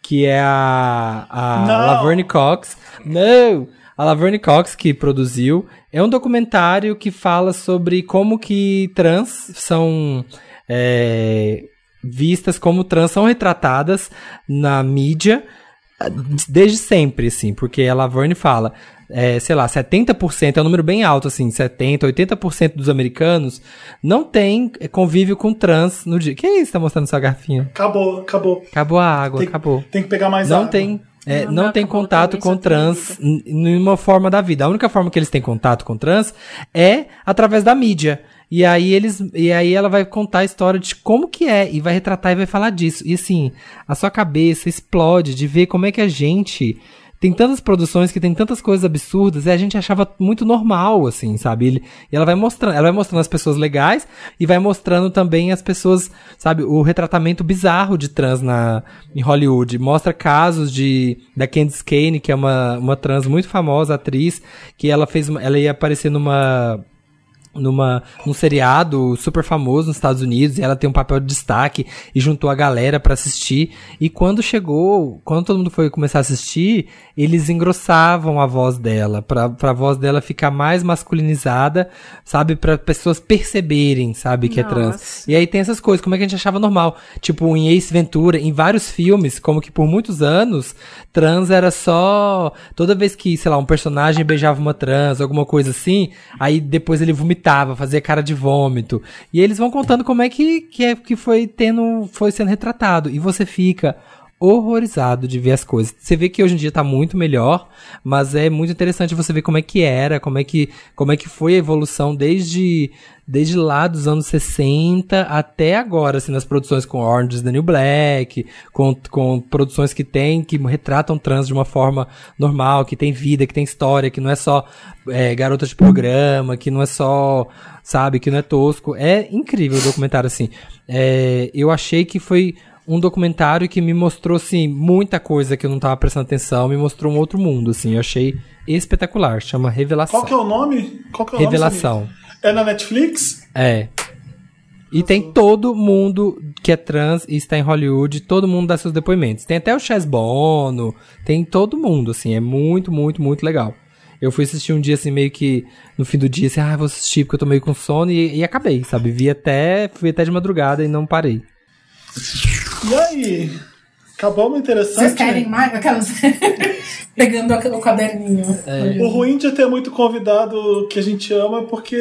Speaker 3: Que é a, a
Speaker 1: Não.
Speaker 3: Laverne Cox. Não! A Laverne Cox que produziu. É um documentário que fala sobre como que trans são é, vistas como trans, são retratadas na mídia ah, desde sempre, assim, porque a Laverne fala, é, sei lá, 70%, é um número bem alto, assim, 70%, 80% dos americanos não tem convívio com trans no dia. Que é isso? Tá mostrando sua garfinha?
Speaker 1: Acabou, acabou.
Speaker 3: Acabou a água,
Speaker 1: Tem-
Speaker 3: acabou.
Speaker 1: Tem que pegar mais
Speaker 3: não
Speaker 1: água.
Speaker 3: tem é,
Speaker 2: Não
Speaker 3: não
Speaker 2: dá
Speaker 3: tem
Speaker 2: pra
Speaker 3: contato com trans em nenhuma forma da vida. A única forma que eles têm contato com trans é através da mídia. E aí eles e aí ela vai contar a história de como que é e vai retratar e vai falar disso. E assim, a sua cabeça explode de ver como é que a gente tem tantas produções que tem tantas coisas absurdas e a gente achava muito normal, assim, sabe? Ele- E ela vai mostrando, ela vai mostrando as pessoas legais e vai mostrando também as pessoas, sabe, o retratamento bizarro de trans na, em Hollywood. Mostra casos de da Candice Kane, que é uma, uma trans muito famosa, atriz, que ela fez, ela ia aparecer numa numa num seriado super famoso nos Estados Unidos e ela tem um papel de destaque e juntou a galera pra assistir. E quando chegou quando todo mundo foi começar a assistir eles engrossavam a voz dela pra pra voz dela ficar mais masculinizada sabe? Pra pessoas perceberem sabe que é trans.
Speaker 2: Nossa.
Speaker 3: e aí tem essas coisas como é que a gente achava normal? Tipo em Ace Ventura em vários filmes como que por muitos anos trans era só toda vez que sei lá um personagem beijava uma trans alguma coisa assim aí depois ele vomitava fazia cara de vômito. E eles vão contando como é que que, é, que foi tendo foi sendo retratado. E você fica horrorizado de ver as coisas. Você vê que hoje em dia tá muito melhor, mas é muito interessante você ver como é que era, como é que, como é que foi a evolução desde, desde lá dos anos 60 até agora, assim, nas produções com Orange is the New Black, com, com produções que tem, que retratam trans de uma forma normal, que tem vida, que tem história, que não é só é, garota de programa, que não é só, sabe, que não é tosco. É incrível o documentário, assim. É, eu achei que foi um documentário que me mostrou, assim, muita coisa que eu não tava prestando atenção, me mostrou um outro mundo, assim, eu achei espetacular, chama Revelação.
Speaker 1: Qual que é o nome? Qual que é o nome,
Speaker 3: Revelação.
Speaker 1: Samir? É na Netflix?
Speaker 3: É. E tem todo mundo que é trans e está em Hollywood, todo mundo dá seus depoimentos. Tem até o Chess Bono, tem todo mundo, assim, é muito, muito, muito legal. Eu fui assistir um dia, assim, meio que no fim do dia, assim, ah, vou assistir porque eu tô meio com sono e, e acabei, sabe? Vi até, fui até de madrugada e não parei.
Speaker 1: E aí? Acabou uma interessante.
Speaker 21: Vocês querem mais? Aquelas. Pegando aquele- o caderninho.
Speaker 1: O ruim de ter muito convidado que a gente ama é porque,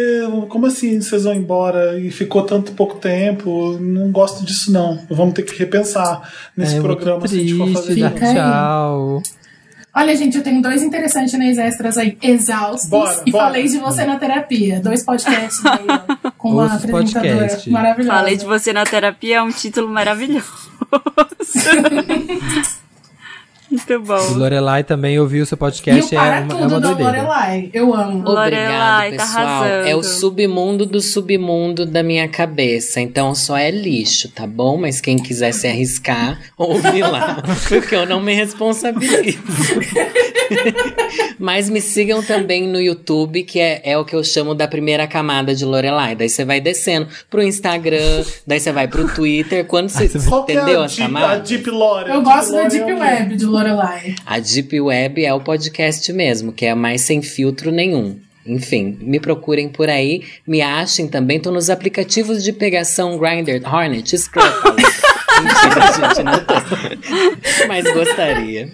Speaker 1: como assim vocês vão embora e ficou tanto pouco tempo? Não gosto disso, não. Vamos ter que repensar nesse
Speaker 3: É
Speaker 1: programa se a gente for fazer.
Speaker 21: Fica aí.
Speaker 3: Tchau.
Speaker 21: Olha, gente, eu tenho dois interessantes nas extras aí, exaustos.
Speaker 1: Bora,
Speaker 21: e
Speaker 1: bora.
Speaker 21: falei de você na terapia. Dois podcasts aí, ó, com uma
Speaker 3: Ouça os
Speaker 21: apresentadora
Speaker 3: podcasts.
Speaker 21: maravilhosa.
Speaker 2: Falei de você na terapia, é um título maravilhoso. Muito
Speaker 3: O
Speaker 2: bom.
Speaker 3: Lorelai também ouviu o seu
Speaker 21: E o
Speaker 3: podcast, é uma, é
Speaker 21: tudo
Speaker 3: uma
Speaker 21: da
Speaker 3: doideira.
Speaker 21: Lorelai. Eu amo.
Speaker 2: Lorelai,
Speaker 20: Obrigado,
Speaker 2: tá
Speaker 20: pessoal.
Speaker 2: arrasando.
Speaker 20: é o submundo do submundo da minha cabeça. Então só é lixo, tá bom? Mas quem quiser se arriscar, ouve lá. Porque eu não me responsabilizo. Mas me sigam também no YouTube, que é, é o que eu chamo da primeira camada de Lorelai. Daí você vai descendo pro Instagram, daí você vai pro Twitter. Quando você.
Speaker 1: Qual que é
Speaker 20: entendeu
Speaker 1: a
Speaker 20: a
Speaker 1: Deep, a? Deep Lore?
Speaker 21: Eu gosto da Deep
Speaker 1: é?
Speaker 21: Web de Lorelai.
Speaker 20: A Deep Web é o podcast mesmo, que é mais sem filtro nenhum. Enfim, me procurem por aí, me achem também. Tô nos aplicativos de pegação Grindr, Hornet, Scruffle. Mentira, gente, não tô. Mas gostaria.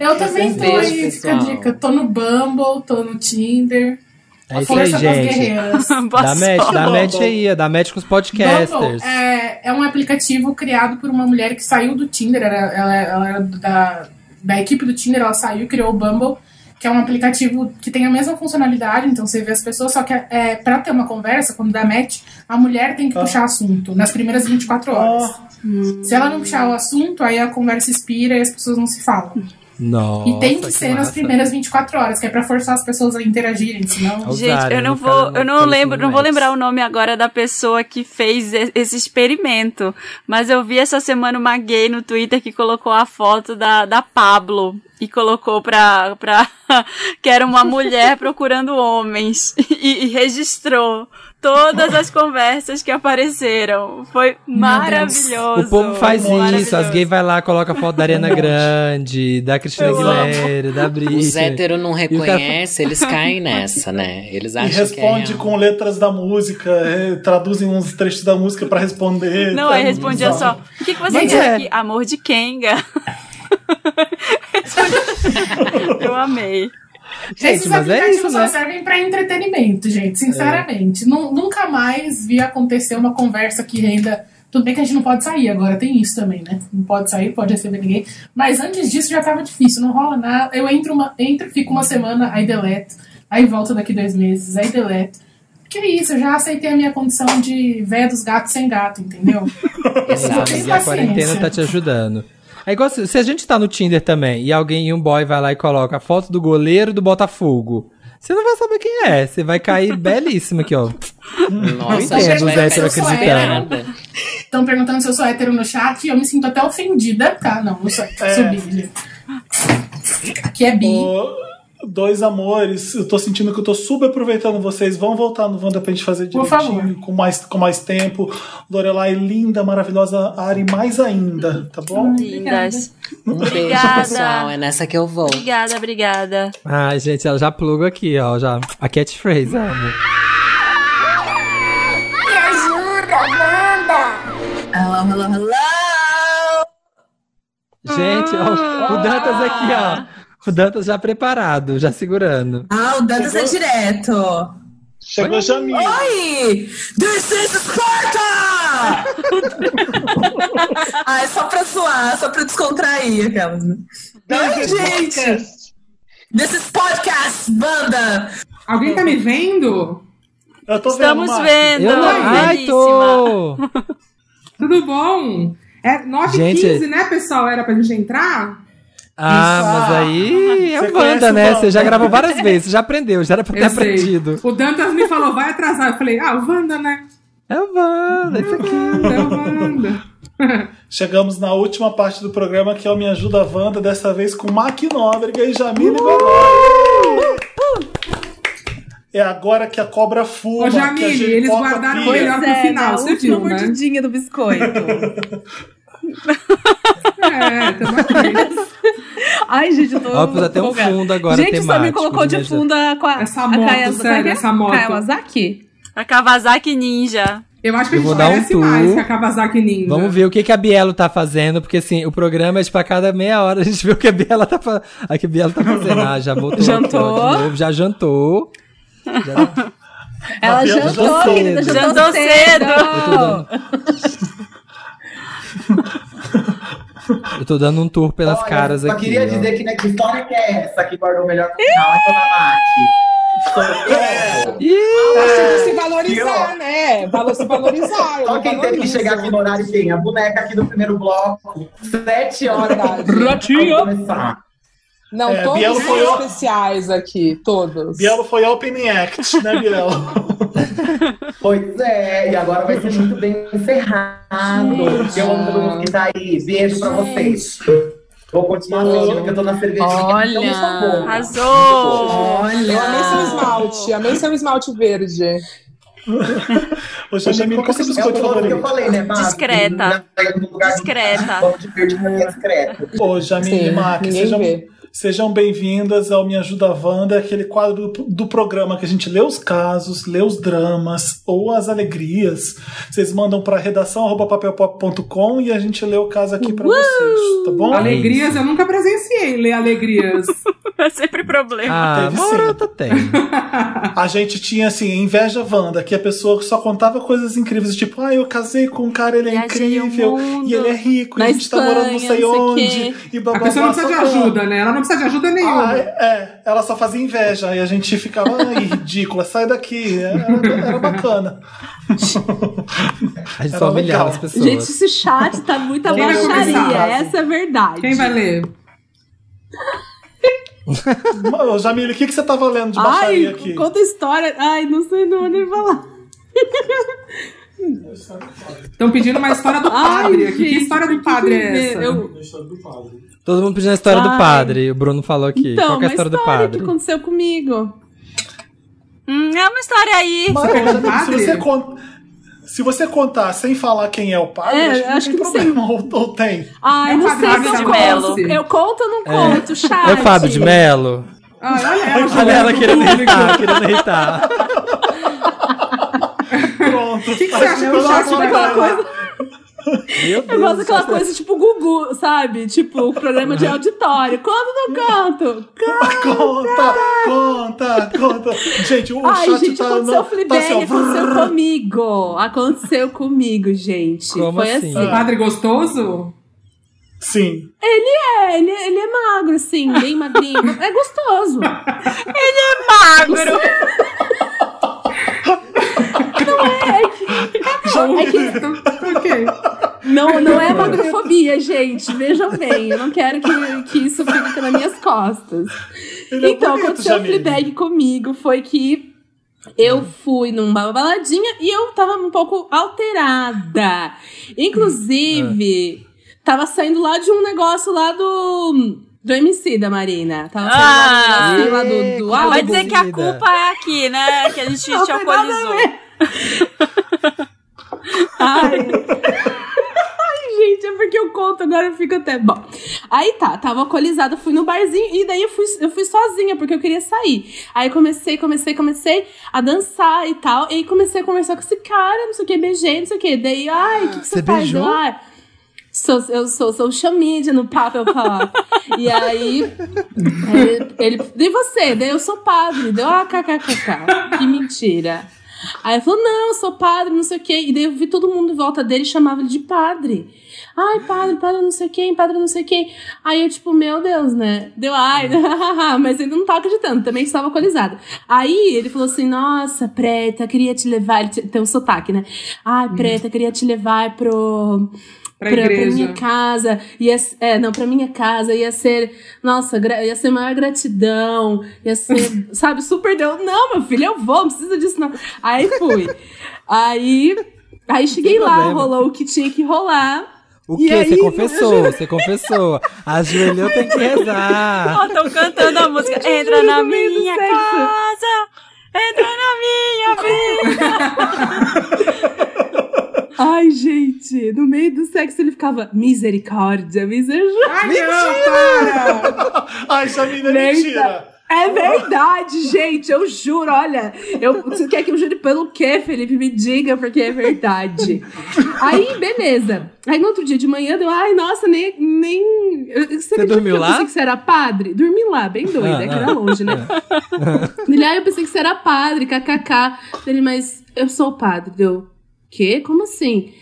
Speaker 21: Eu também tô aí, fica a dica. Tô no Bumble, tô no Tinder.
Speaker 3: É
Speaker 21: A
Speaker 3: isso aí,
Speaker 21: força das
Speaker 3: gente.
Speaker 21: guerreiras.
Speaker 3: Dá match, dá match aí, dá match com os podcasters.
Speaker 21: Bumble é, é um aplicativo criado por uma mulher que saiu do Tinder, era, ela, ela era da, da equipe do Tinder, ela saiu e criou o Bumble, que é um aplicativo que tem a mesma funcionalidade, então você vê as pessoas, só que é, pra ter uma conversa, quando dá match, a mulher tem que puxar assunto nas primeiras 24 horas. Se ela não puxar o assunto, aí a conversa expira e as pessoas não se falam.
Speaker 3: Nossa,
Speaker 21: e tem que ser nas
Speaker 3: massa.
Speaker 21: primeiras 24 horas, que é pra forçar as pessoas a interagirem, senão.
Speaker 2: Gente, eu não vou, eu não lembro, não vou lembrar o nome agora da pessoa que fez esse experimento, mas eu vi essa semana uma gay no Twitter que colocou a foto da, da Pablo e colocou pra, pra que era uma mulher procurando homens e, e registrou todas as conversas que apareceram. Foi maravilhoso.
Speaker 3: O povo faz isso, as gays vai lá, coloca a foto da Ariana Grande, da Cristina. Aguilera, da Britney.
Speaker 20: Os héteros não
Speaker 3: E cara-
Speaker 20: reconhecem, eles caem nessa, né? Eles
Speaker 1: E
Speaker 20: acham que é
Speaker 1: responde
Speaker 20: real.
Speaker 1: com letras da música, é, traduzem uns trechos da música pra responder.
Speaker 2: Não,
Speaker 1: É
Speaker 2: aí
Speaker 1: muito
Speaker 2: respondia
Speaker 1: bizarro.
Speaker 2: só: O que, que você
Speaker 1: Mas
Speaker 2: diz
Speaker 1: é.
Speaker 2: aqui? Amor de Kenga. eu amei.
Speaker 21: Esses
Speaker 3: mas é
Speaker 21: aplicativos
Speaker 3: isso,
Speaker 21: só
Speaker 3: né?
Speaker 21: servem pra entretenimento, gente, sinceramente. Nu- nunca mais vi acontecer uma conversa que renda. Tudo bem que a gente não pode sair agora, tem isso também, né? Não pode sair, pode receber ninguém. Mas antes disso já tava difícil, não rola nada. Eu entro, uma, entro fico uma semana, aí deleto. Aí volto daqui dois meses, aí deleto. Que é isso, eu já aceitei a minha condição de véia dos gatos sem gato, entendeu?
Speaker 3: Exato, e a quarentena
Speaker 21: paciência.
Speaker 3: tá te ajudando. É igual se, se a gente tá no Tinder também e alguém, um boy vai lá e coloca a foto do goleiro do Botafogo. Você não vai saber quem é. Você vai cair belíssimo aqui, ó.
Speaker 20: Nossa,
Speaker 3: eu
Speaker 21: gente,
Speaker 3: entendo os
Speaker 21: eu
Speaker 3: héteros acreditando.
Speaker 21: Estão perguntando se eu sou hétero no chat e eu me sinto até ofendida. Tá, não, não sou hétero, sou bi, é bi.
Speaker 1: Ô, Dois amores, eu tô sentindo que eu tô super aproveitando vocês. Vão voltar no Wanda pra gente fazer direitinho, com mais, com mais tempo. Lorelai, linda, maravilhosa. Ari, mais ainda, tá bom?
Speaker 2: Lindas.
Speaker 20: Um beijo,
Speaker 2: Obrigada.
Speaker 20: pessoal. É nessa que eu vou.
Speaker 2: Obrigada, obrigada.
Speaker 3: Ai, gente, ela já pluga aqui, ó. Já. A catchphrase, amo.
Speaker 22: Me ajuda, Wanda!
Speaker 23: Hello, hello, hello!
Speaker 3: Gente, ó, o Dantas aqui, ó. O Dantas já preparado, já segurando.
Speaker 23: Ah, o Dantas é direto.
Speaker 11: Chegou Jamil.
Speaker 23: Oi! This is Sparta! ah, é só pra zoar, só pra descontrair aquelas. né? Oi, gente! This is podcast, banda!
Speaker 24: Alguém tá me vendo?
Speaker 1: Eu tô
Speaker 2: Estamos
Speaker 1: Marcos.
Speaker 2: vendo.
Speaker 3: Eu não- Ai, tô!
Speaker 24: Tudo bom? É 9h15,
Speaker 3: Gente-
Speaker 24: né, pessoal? Era pra gente entrar?
Speaker 3: Ah, mas aí é o né? Você já gravou várias vezes, você já aprendeu, já era pra ter
Speaker 24: Eu sei.
Speaker 3: aprendido.
Speaker 24: O Dantas me falou, vai atrasar. Eu falei, ah, o Wanda, né?
Speaker 3: É o Wanda, isso aqui.
Speaker 24: É o Wanda.
Speaker 1: Chegamos na última parte do programa, que é o Me Ajuda Wanda, dessa vez com Mac Nóbrega e Jamile Godoy. É agora que a cobra fuma.
Speaker 24: Ô, Jamile,
Speaker 1: que a gente
Speaker 24: eles guardaram o melhor pro
Speaker 25: É,
Speaker 24: final,
Speaker 25: na
Speaker 24: você
Speaker 25: última
Speaker 24: viu, né?
Speaker 25: mordidinha do biscoito.
Speaker 24: É, tamo aqui.
Speaker 25: Ai, gente, eu tô.
Speaker 3: Ó, pus até um
Speaker 25: empolgada.
Speaker 3: fundo agora
Speaker 25: Gente, você me
Speaker 3: temático
Speaker 25: colocou
Speaker 3: de
Speaker 25: de fundo a, a,
Speaker 24: Essa
Speaker 25: a
Speaker 24: moto,
Speaker 25: Kaya-
Speaker 24: sério, essa moto.
Speaker 25: Kawasaki?
Speaker 2: A Kawasaki Ninja.
Speaker 24: Eu acho que
Speaker 3: Eu
Speaker 24: a
Speaker 3: vou
Speaker 24: gente
Speaker 3: dar um tour.
Speaker 24: mais que a Kawasaki Ninja.
Speaker 3: Vamos ver o que, que a Bielo tá fazendo, porque assim, o programa é tipo a cada meia hora a gente vê o que a Biela tá, fa... a que a Biela tá fazendo. Ah, já botou
Speaker 25: Jantou.
Speaker 3: de novo, já jantou. Já...
Speaker 25: Ela
Speaker 1: Biela
Speaker 25: jantou,
Speaker 3: jantou
Speaker 25: querida,
Speaker 3: cedo.
Speaker 25: jantou,
Speaker 2: Jantou
Speaker 25: cedo.
Speaker 3: Eu tô dando um tour pelas
Speaker 6: Olha,
Speaker 3: caras
Speaker 6: só
Speaker 3: aqui.
Speaker 6: queria
Speaker 3: ó.
Speaker 6: dizer que, né, que história que é essa que guardou o melhor pro final, é Dona Mac. Socorro!
Speaker 24: Você se
Speaker 6: Que
Speaker 24: valorizar,
Speaker 6: ó.
Speaker 24: né? Valor se valorizar. eu
Speaker 6: Só quem teve que chegar aqui no horário quem? A boneca aqui do primeiro bloco. Sete horas. Ratinho! começar.
Speaker 24: Não,
Speaker 1: É,
Speaker 24: todos
Speaker 1: Bielo
Speaker 24: são
Speaker 1: foi o-
Speaker 24: especiais aqui, todos.
Speaker 1: Bielo foi Opening Act, né, Bielo?
Speaker 6: Pois é, e agora vai ser muito bem encerrado. Eu amo todo mundo que tá aí. Beijo pra vocês. Vou continuar assistindo, porque eu tô na cervejinha.
Speaker 25: Olha,
Speaker 6: então tá bom.
Speaker 2: Arrasou!
Speaker 24: Eu amei seu esmalte, amei seu esmalte verde.
Speaker 1: Ô, Jamile, qual que é o biscoito
Speaker 6: que eu
Speaker 1: favorito?
Speaker 6: falei, né?
Speaker 2: Discreta. Discreta.
Speaker 6: Vamos de verde mim é discreto.
Speaker 1: Ô, Jamile Mac,
Speaker 24: vê.
Speaker 1: Sejam bem-vindas ao Me Ajuda Wanda, aquele quadro do, do programa que a gente lê os casos, lê os dramas ou as alegrias. Vocês mandam para redação@papelpop.com e a gente lê o caso aqui para vocês, tá bom?
Speaker 21: Alegrias, eu nunca presenciei ler alegrias.
Speaker 2: É sempre problema.
Speaker 3: Ah,
Speaker 1: Teve
Speaker 3: uma
Speaker 1: sim.
Speaker 3: hora tem.
Speaker 1: A gente tinha assim, inveja Wanda, que a pessoa só contava coisas incríveis, tipo, ah, eu casei com um cara, ele é
Speaker 2: Viajei
Speaker 1: incrível, e ele é rico, e a gente tá morando não
Speaker 2: Espanha,
Speaker 1: sei
Speaker 2: não sei o
Speaker 1: onde, e
Speaker 21: A
Speaker 1: bababá.
Speaker 21: pessoa não precisa de ajuda, né? Ela não precisa de ajuda nenhuma.
Speaker 1: Ah, é, ela só fazia inveja, e a gente ficava, ai, ridícula, sai daqui, era, era bacana.
Speaker 3: A gente
Speaker 1: Era
Speaker 3: só humilhava as pessoas.
Speaker 25: Gente, esse chat tá muita baixaria. Essa é a verdade.
Speaker 21: Quem vai ler?
Speaker 1: Ô, Jamile, o que, que você tava lendo de baixaria
Speaker 25: Ai,
Speaker 1: aqui?
Speaker 25: conta história. Ai, não sei, não vou nem falar.
Speaker 21: Estão pedindo uma história do
Speaker 25: Ai,
Speaker 21: padre aqui. que história do padre
Speaker 25: que
Speaker 21: é essa?
Speaker 25: eu-
Speaker 3: Todo mundo pedindo a história do
Speaker 25: Ai.
Speaker 3: padre. O Bruno falou aqui.
Speaker 25: Então,
Speaker 3: Qual que é a história do padre?
Speaker 25: que aconteceu comigo.
Speaker 2: Hum, é uma história aí.
Speaker 1: Mas, se você con- Se você contar sem falar quem é o padre,
Speaker 25: É,
Speaker 1: acho que não
Speaker 25: acho
Speaker 1: tem
Speaker 25: que
Speaker 1: problema. Ou, ou tem.
Speaker 25: Ai,
Speaker 21: É o
Speaker 25: não sei
Speaker 21: Fábio
Speaker 25: se
Speaker 21: de
Speaker 25: eu conto. Eu conto ou não
Speaker 3: É.
Speaker 25: conto, chat?
Speaker 3: É o Fábio de Mello?
Speaker 21: Ai, olha ela,
Speaker 3: Olha ela querendo irritar, querendo irritar.
Speaker 1: Pronto.
Speaker 21: O que, que você acha que o chat vai
Speaker 25: aquela
Speaker 21: falar?
Speaker 25: coisa,
Speaker 3: Meu
Speaker 25: eu
Speaker 3: Deus
Speaker 25: gosto
Speaker 3: do
Speaker 25: daquela coisa tipo Gugu, sabe? Tipo, o programa de auditório. Ou não conto?
Speaker 1: Conta, conta, conta. Gente, o
Speaker 25: Ai,
Speaker 1: chat
Speaker 25: gente,
Speaker 1: tá,
Speaker 25: aconteceu
Speaker 1: no,
Speaker 25: o Fleabag,
Speaker 1: tá assim, ó,
Speaker 25: aconteceu comigo. Aconteceu comigo, gente.
Speaker 3: Como
Speaker 25: Foi
Speaker 3: assim?
Speaker 25: assim.
Speaker 21: O padre gostoso?
Speaker 1: Sim.
Speaker 25: Ele é, ele, ele é magro, assim, bem magrinho. É gostoso.
Speaker 2: Magro.
Speaker 25: Não é, é que, é que
Speaker 21: Ok.
Speaker 25: Não, não é magrofobia, gente. Vejam bem, eu não quero que, que isso fique nas minhas costas.
Speaker 1: Ele é
Speaker 25: então,
Speaker 1: bonito,
Speaker 25: aconteceu o. Fleabag comigo, foi que eu fui numa baladinha e eu tava um pouco alterada. Inclusive, tava saindo lá de um negócio lá do. Do MC da Marina. Tava saindo
Speaker 2: Ah,
Speaker 25: lá do, lá do, do
Speaker 2: Vai dizer que a culpa é aqui, né? Que a gente te alcoolizou.
Speaker 25: Ai. É porque eu conto, agora eu fico até. Bom. Aí tá, tava alcoolizada, fui no barzinho e daí eu fui, eu fui sozinha, porque eu queria sair. Aí comecei, comecei, comecei a dançar e tal. E aí comecei a conversar com esse cara, não sei o que, beijei, não sei o que. Daí, ai, o que, que você,
Speaker 3: Você
Speaker 25: faz?
Speaker 3: beijou?
Speaker 25: Eu, "Ah, Sou, eu sou social media no Papel Pop. e aí, ele, ele. E você? Daí eu sou padre. Deu, ah, kkkk. Que mentira. Aí ele falou, não, eu sou padre, não sei o quê. E daí eu vi todo mundo em volta dele e chamava ele de padre. Ai, padre, padre não sei quem, padre não sei quem. Aí eu, tipo, meu Deus, né? Deu, ai, mas ainda não tava acreditando, também estava alcoolizada. Aí ele falou assim, nossa, preta, queria te levar, ele tem um sotaque, né? Ai, preta, queria te levar pro...
Speaker 21: Pra
Speaker 25: pra, pra minha casa, ia, é, não, pra minha casa, ia ser, nossa, ia ser maior gratidão, ia ser, sabe, super deu, não, meu filho, eu vou, não precisa disso não. Aí fui. Aí, aí cheguei lá,
Speaker 3: problema.
Speaker 25: rolou o que tinha que rolar.
Speaker 3: O
Speaker 25: E
Speaker 3: quê?
Speaker 25: aí,
Speaker 3: Você confessou, você confessou. Ajoelhou, tem que rezar.
Speaker 2: Ó, tão cantando a música. Entra na minha casa, entra na minha vida.
Speaker 25: Ai, gente, no meio do sexo ele ficava misericórdia, misericórdia.
Speaker 21: Ai, não, para!
Speaker 1: Ai, Jamile, é
Speaker 25: Verdade.
Speaker 1: mentira.
Speaker 25: É verdade, gente, eu juro, olha. Eu, você quer que eu jure pelo quê, Felipe? Me diga, porque é verdade. Aí, beleza. Aí no outro dia de manhã, deu, ai, nossa, nem. nem eu- você
Speaker 3: dormiu
Speaker 25: que eu
Speaker 3: lá?
Speaker 25: pensei que você era padre? Dormi lá, bem doida,
Speaker 3: Ah,
Speaker 25: é que
Speaker 3: ah.
Speaker 25: era longe, né? Ele, ah, eu pensei que você era padre, kkk. Ele, mas eu sou padre. Deu, quê? Como assim?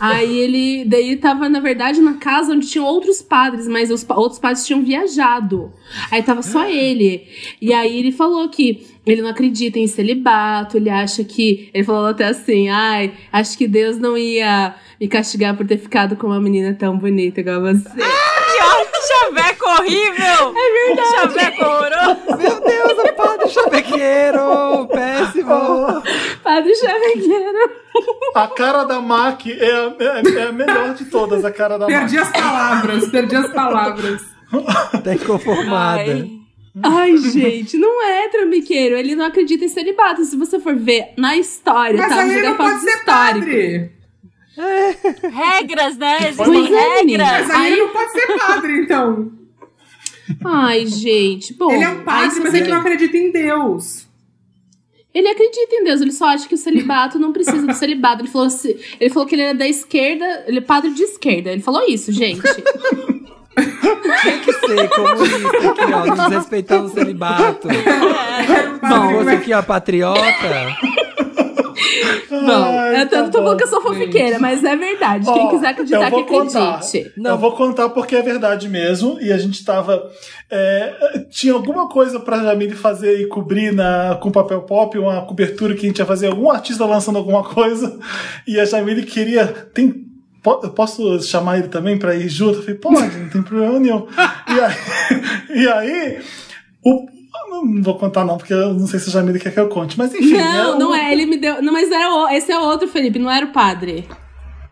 Speaker 25: Aí ele, daí tava, na verdade, na casa onde tinham outros padres, mas os outros padres tinham viajado. Aí tava só ele. E aí ele falou que ele não acredita em celibato, ele acha que. Ele falou até assim: ai, acho que Deus não ia me castigar por ter ficado com uma menina tão bonita igual você.
Speaker 2: Ai, chaveco horrível.
Speaker 25: É verdade.
Speaker 2: Chaveco horroroso.
Speaker 3: Meu Deus, o padre chavequeiro! Péssimo!
Speaker 25: Padre Chavequeiro.
Speaker 1: A cara da Mac é a, é, é a melhor de todas, a cara da Mac.
Speaker 21: Perdi as palavras, perdi as palavras.
Speaker 3: Tá inconformada.
Speaker 25: Ai, gente, não é trambiqueiro. Ele não acredita em celibato. Se você for ver na história,
Speaker 21: Mas
Speaker 25: tá?
Speaker 21: aí
Speaker 25: Vou
Speaker 21: ele não pode ser
Speaker 25: históricos.
Speaker 21: padre.
Speaker 2: Regras, né? Existem
Speaker 25: é,
Speaker 2: regras.
Speaker 21: Mas aí,
Speaker 25: Aí-
Speaker 21: ele não pode ser padre, então.
Speaker 25: Ai, gente. Bom,
Speaker 21: Ele é um padre, mas
Speaker 25: você
Speaker 21: ele não
Speaker 25: quer-
Speaker 21: acredita em Deus.
Speaker 25: Ele acredita em Deus, ele só acha que o celibato não precisa do celibato. Ele falou, se- ele falou que ele era da esquerda, ele é padre de esquerda. Ele falou isso, gente.
Speaker 3: Tem que ser comunista aqui, ó, não desrespeitando o celibato. Se fosse aqui, ó, patriota.
Speaker 25: Bom,
Speaker 1: Ai,
Speaker 25: eu tô,
Speaker 1: tá
Speaker 25: tô falando que eu sou fofoqueira, mas é verdade. Quem
Speaker 1: Ó,
Speaker 25: quiser acreditar, que
Speaker 1: contar.
Speaker 25: acredite.
Speaker 1: Eu vou contar porque é verdade mesmo. E a gente tava. é, tinha alguma coisa pra Jamile fazer e cobrir na, com papel pop, uma cobertura que a gente ia fazer, algum artista lançando alguma coisa. E a Jamile queria. Tem, posso chamar ele também pra ir junto? Eu falei, pode, não tem problema nenhum. E aí, e aí o- não vou contar, não, porque eu não sei se a Jamile quer que eu conte. Mas enfim.
Speaker 25: não,
Speaker 1: é
Speaker 25: não
Speaker 1: um-
Speaker 25: é. Ele me deu. Não, mas era o, esse é outro, Felipe, não era o padre.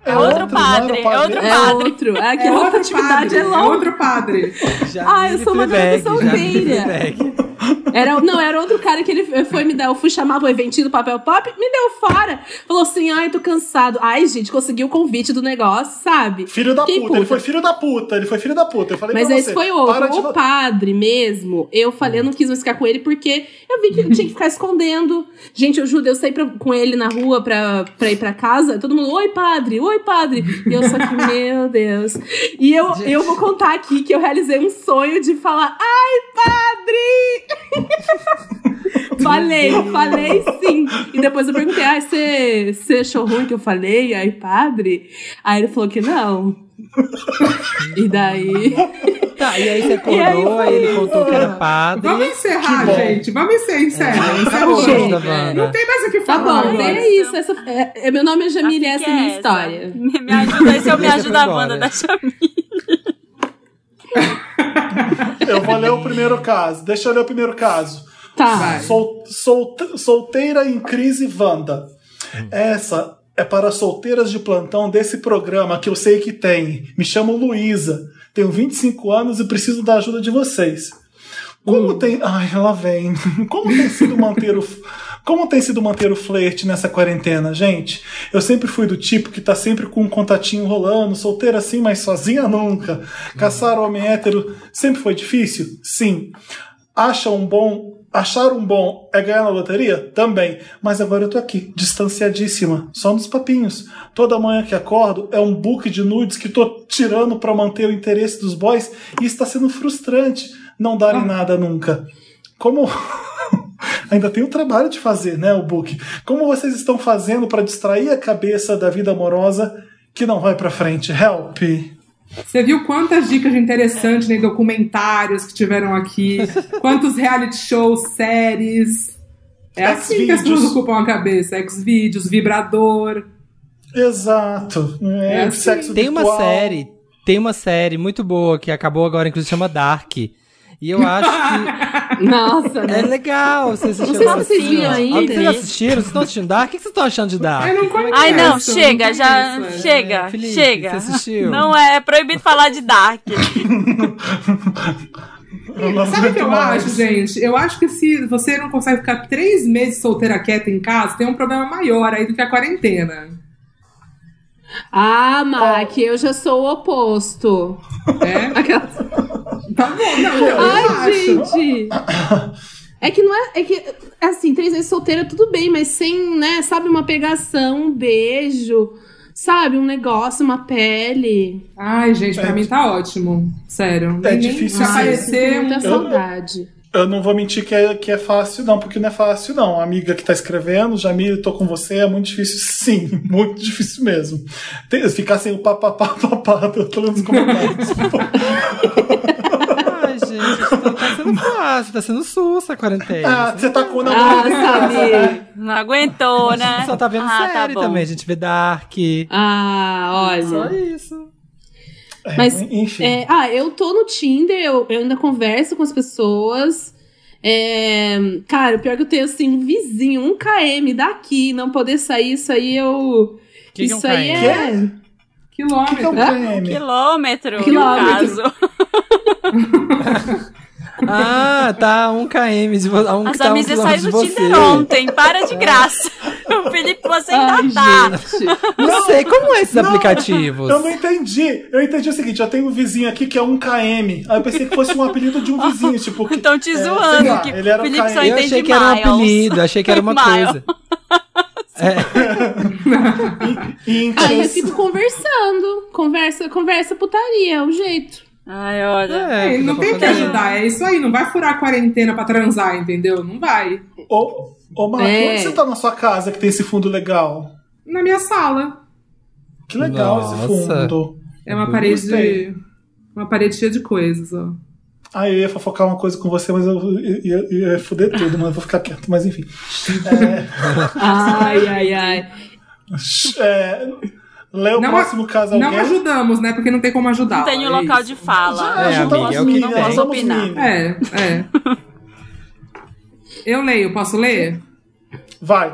Speaker 1: É outro padre,
Speaker 25: é outro padre. É outro. É que
Speaker 21: É
Speaker 25: outra
Speaker 21: outro
Speaker 25: atividade
Speaker 21: padre,
Speaker 25: é
Speaker 21: é
Speaker 25: longa.
Speaker 21: outro padre.
Speaker 25: Ah, eu sou uma
Speaker 3: Fleabag,
Speaker 25: solteira. Era, não, era outro cara que ele foi me dar. Eu fui chamar pro eventinho do papel pop, me deu fora. Falou assim: ai, tô cansado. Ai, gente, conseguiu o convite do negócio, sabe?
Speaker 1: Filho da
Speaker 25: Fiquei
Speaker 1: puta, ele foi filho da puta, ele foi filho da puta. Eu falei
Speaker 25: Mas
Speaker 1: pra
Speaker 25: esse
Speaker 1: você,
Speaker 25: foi outro.
Speaker 1: de
Speaker 25: O padre mesmo, eu falei, eu não quis mais ficar com ele porque eu vi que ele tinha que ficar escondendo. Gente, eu juro, eu saí pra- com ele na rua pra, pra ir pra casa, todo mundo, oi, padre, oi, padre. E eu só que, meu Deus. E eu, eu vou contar aqui que eu realizei um sonho de falar, ai, padre! falei, falei sim. E depois eu perguntei, ai, você você achou ruim que eu falei, ai, padre? Aí ele falou que não. E daí.
Speaker 3: Tá, e aí você
Speaker 25: E aí
Speaker 3: acordou, aí ele contou que era padre.
Speaker 21: Vamos encerrar,
Speaker 3: bom.
Speaker 21: gente. Vamos encerrar. Encerra, encerra.
Speaker 3: Wanda.
Speaker 21: Não tem mais o que
Speaker 25: Tá
Speaker 21: falar.
Speaker 25: bom,
Speaker 21: agora.
Speaker 25: é isso. Essa, é, é- meu nome é Jamile, essa é a minha
Speaker 2: essa.
Speaker 25: história.
Speaker 2: Me ajuda, esse é o Me Ajuda a. Wanda da Jamile.
Speaker 1: Eu vou ler o primeiro caso. Deixa eu ler o primeiro caso.
Speaker 25: Tá.
Speaker 1: Sol- solte- solteira em crise Wanda. Essa é para solteiras de plantão desse programa que eu sei que tem. Me chamo Luísa. Tenho 25 anos e preciso da ajuda de vocês. Como tem. Ai, ela vem. Como tem sido manter o. Como tem sido manter o flerte nessa quarentena, gente? Eu sempre fui do tipo que tá sempre com um contatinho rolando, solteira assim, mas sozinha nunca. Caçar homem hétero sempre foi difícil? Sim. Acha um bom. Achar um bom é ganhar na loteria? Também. Mas agora eu tô aqui, distanciadíssima, só nos papinhos. Toda manhã que acordo é um book de nudes que tô tirando pra manter o interesse dos boys e está sendo frustrante não darem nada nunca. Como. Ainda tem o trabalho de fazer, né, o book. Como vocês estão fazendo pra distrair a cabeça da vida amorosa que não vai pra frente? Help!
Speaker 21: Você viu quantas dicas interessantes em documentários que tiveram aqui? Quantos reality shows, séries? É assim que as pessoas ocupam a cabeça. Xvideos, vibrador.
Speaker 1: Exato. É,
Speaker 21: É assim.
Speaker 1: sexo
Speaker 3: Tem uma série, tem uma série muito boa que acabou agora, inclusive chama Dark. E eu acho que.
Speaker 25: Nossa,
Speaker 3: É legal. Você assistiu
Speaker 25: Não sei se vocês viram ainda.
Speaker 3: Ah, Vocês assistiram? Vocês estão assistindo Dark? O que vocês estão achando de Dark?
Speaker 21: Eu não conheço.
Speaker 2: Ai, não,
Speaker 21: não
Speaker 2: chega, já.
Speaker 21: conheço.
Speaker 2: Chega,
Speaker 3: Felipe,
Speaker 2: chega.
Speaker 3: você assistiu?
Speaker 2: Não é, é proibido falar de Dark.
Speaker 21: Sabe o que eu acho, gente? Eu acho que se você não consegue ficar três meses solteira quieta em casa, tem um problema maior aí do que a quarentena.
Speaker 25: Ah, Mac, eu já sou o oposto.
Speaker 21: É?
Speaker 25: Aquelas...
Speaker 21: Tá bom, não, eu
Speaker 25: Ai,
Speaker 21: acho.
Speaker 25: gente. É que não é. É que, assim, três vezes solteira, tudo bem, mas sem, né, sabe, uma pegação, um beijo, sabe, um negócio, uma pele.
Speaker 21: Ai, gente, pra mim tá ótimo. Sério.
Speaker 1: É
Speaker 21: Nem-
Speaker 1: difícil
Speaker 21: Se aparecer.
Speaker 25: Muita
Speaker 1: Eu-
Speaker 25: saudade.
Speaker 1: Eu não vou mentir que é, que é fácil, não, porque não é fácil, não. A amiga que tá escrevendo, Jamile, tô com você, é muito difícil, sim, muito difícil mesmo. Tem, ficar sem o papapá, papá, eu tô lendo os comentários.
Speaker 3: Ai, gente, tá, tá sendo fácil, tá sendo sussa a quarentena.
Speaker 1: ah, você tá com o
Speaker 25: Ah, sabe.
Speaker 1: né?
Speaker 2: Não aguentou, né?
Speaker 3: Só tá vendo
Speaker 2: ah,
Speaker 3: série
Speaker 2: tá
Speaker 3: também, a gente vê Dark.
Speaker 25: Ah,
Speaker 3: Só
Speaker 25: olha.
Speaker 3: Isso.
Speaker 25: Mas,
Speaker 1: enfim.
Speaker 25: é, ah, eu tô no Tinder, eu, eu ainda converso com as pessoas. É, cara, o pior que eu tenho assim, um vizinho, um KM daqui, não poder sair, isso aí eu.
Speaker 3: Que que é um
Speaker 25: isso aí
Speaker 3: KM?
Speaker 25: é.
Speaker 21: Quilômetro.
Speaker 1: Que é o
Speaker 25: Hã?
Speaker 1: PM?
Speaker 2: Quilômetro,
Speaker 25: Quilômetro.
Speaker 2: no caso.
Speaker 3: Ah, tá, um km de você. Um
Speaker 2: A
Speaker 3: que tá um
Speaker 2: saiu
Speaker 3: quilômetro de
Speaker 2: do
Speaker 3: você.
Speaker 2: Tinder ontem, para de graça. O Felipe você ainda tá.
Speaker 3: Não sei como é esses
Speaker 1: Não,
Speaker 3: aplicativos.
Speaker 1: Eu não entendi. Eu entendi o seguinte: eu tenho um vizinho aqui que é um KM. Aí eu pensei que fosse um apelido de um vizinho, tipo. Que,
Speaker 2: Então te
Speaker 1: é,
Speaker 2: zoando,
Speaker 1: lá,
Speaker 2: que
Speaker 1: ele era
Speaker 2: o
Speaker 1: um
Speaker 2: Felipe só
Speaker 1: KM.
Speaker 3: Eu achei que era um apelido, achei que era uma coisa.
Speaker 1: E
Speaker 25: Aí eu fico conversando. Conversa, conversa putaria, é o jeito.
Speaker 2: Ai, olha.
Speaker 24: É, não tem que ajudar, é isso aí. Não vai furar a quarentena pra transar, entendeu? Não vai.
Speaker 1: Ô, ô Marco,
Speaker 24: É.
Speaker 1: onde você tá na sua casa que tem esse fundo legal?
Speaker 24: Na minha sala.
Speaker 1: Que legal
Speaker 3: Nossa.
Speaker 1: esse fundo.
Speaker 24: É uma
Speaker 1: Eu
Speaker 24: parede
Speaker 1: gostei.
Speaker 24: Uma parede cheia de coisas, ó.
Speaker 1: Ah, eu ia fofocar uma coisa com você, mas eu ia, ia, ia foder tudo, mas eu vou ficar quieto. Mas enfim.
Speaker 25: Ai, ai, ai.
Speaker 1: É, lê o
Speaker 24: Não
Speaker 1: próximo caso
Speaker 24: Não
Speaker 1: alguém.
Speaker 24: ajudamos, né? Porque não tem como ajudar.
Speaker 2: Não tem
Speaker 24: é
Speaker 2: um local
Speaker 24: isso.
Speaker 2: de fala.
Speaker 1: Já É, é o que
Speaker 2: não posso opinar.
Speaker 24: É, é. Eu leio, posso ler?
Speaker 1: Vai.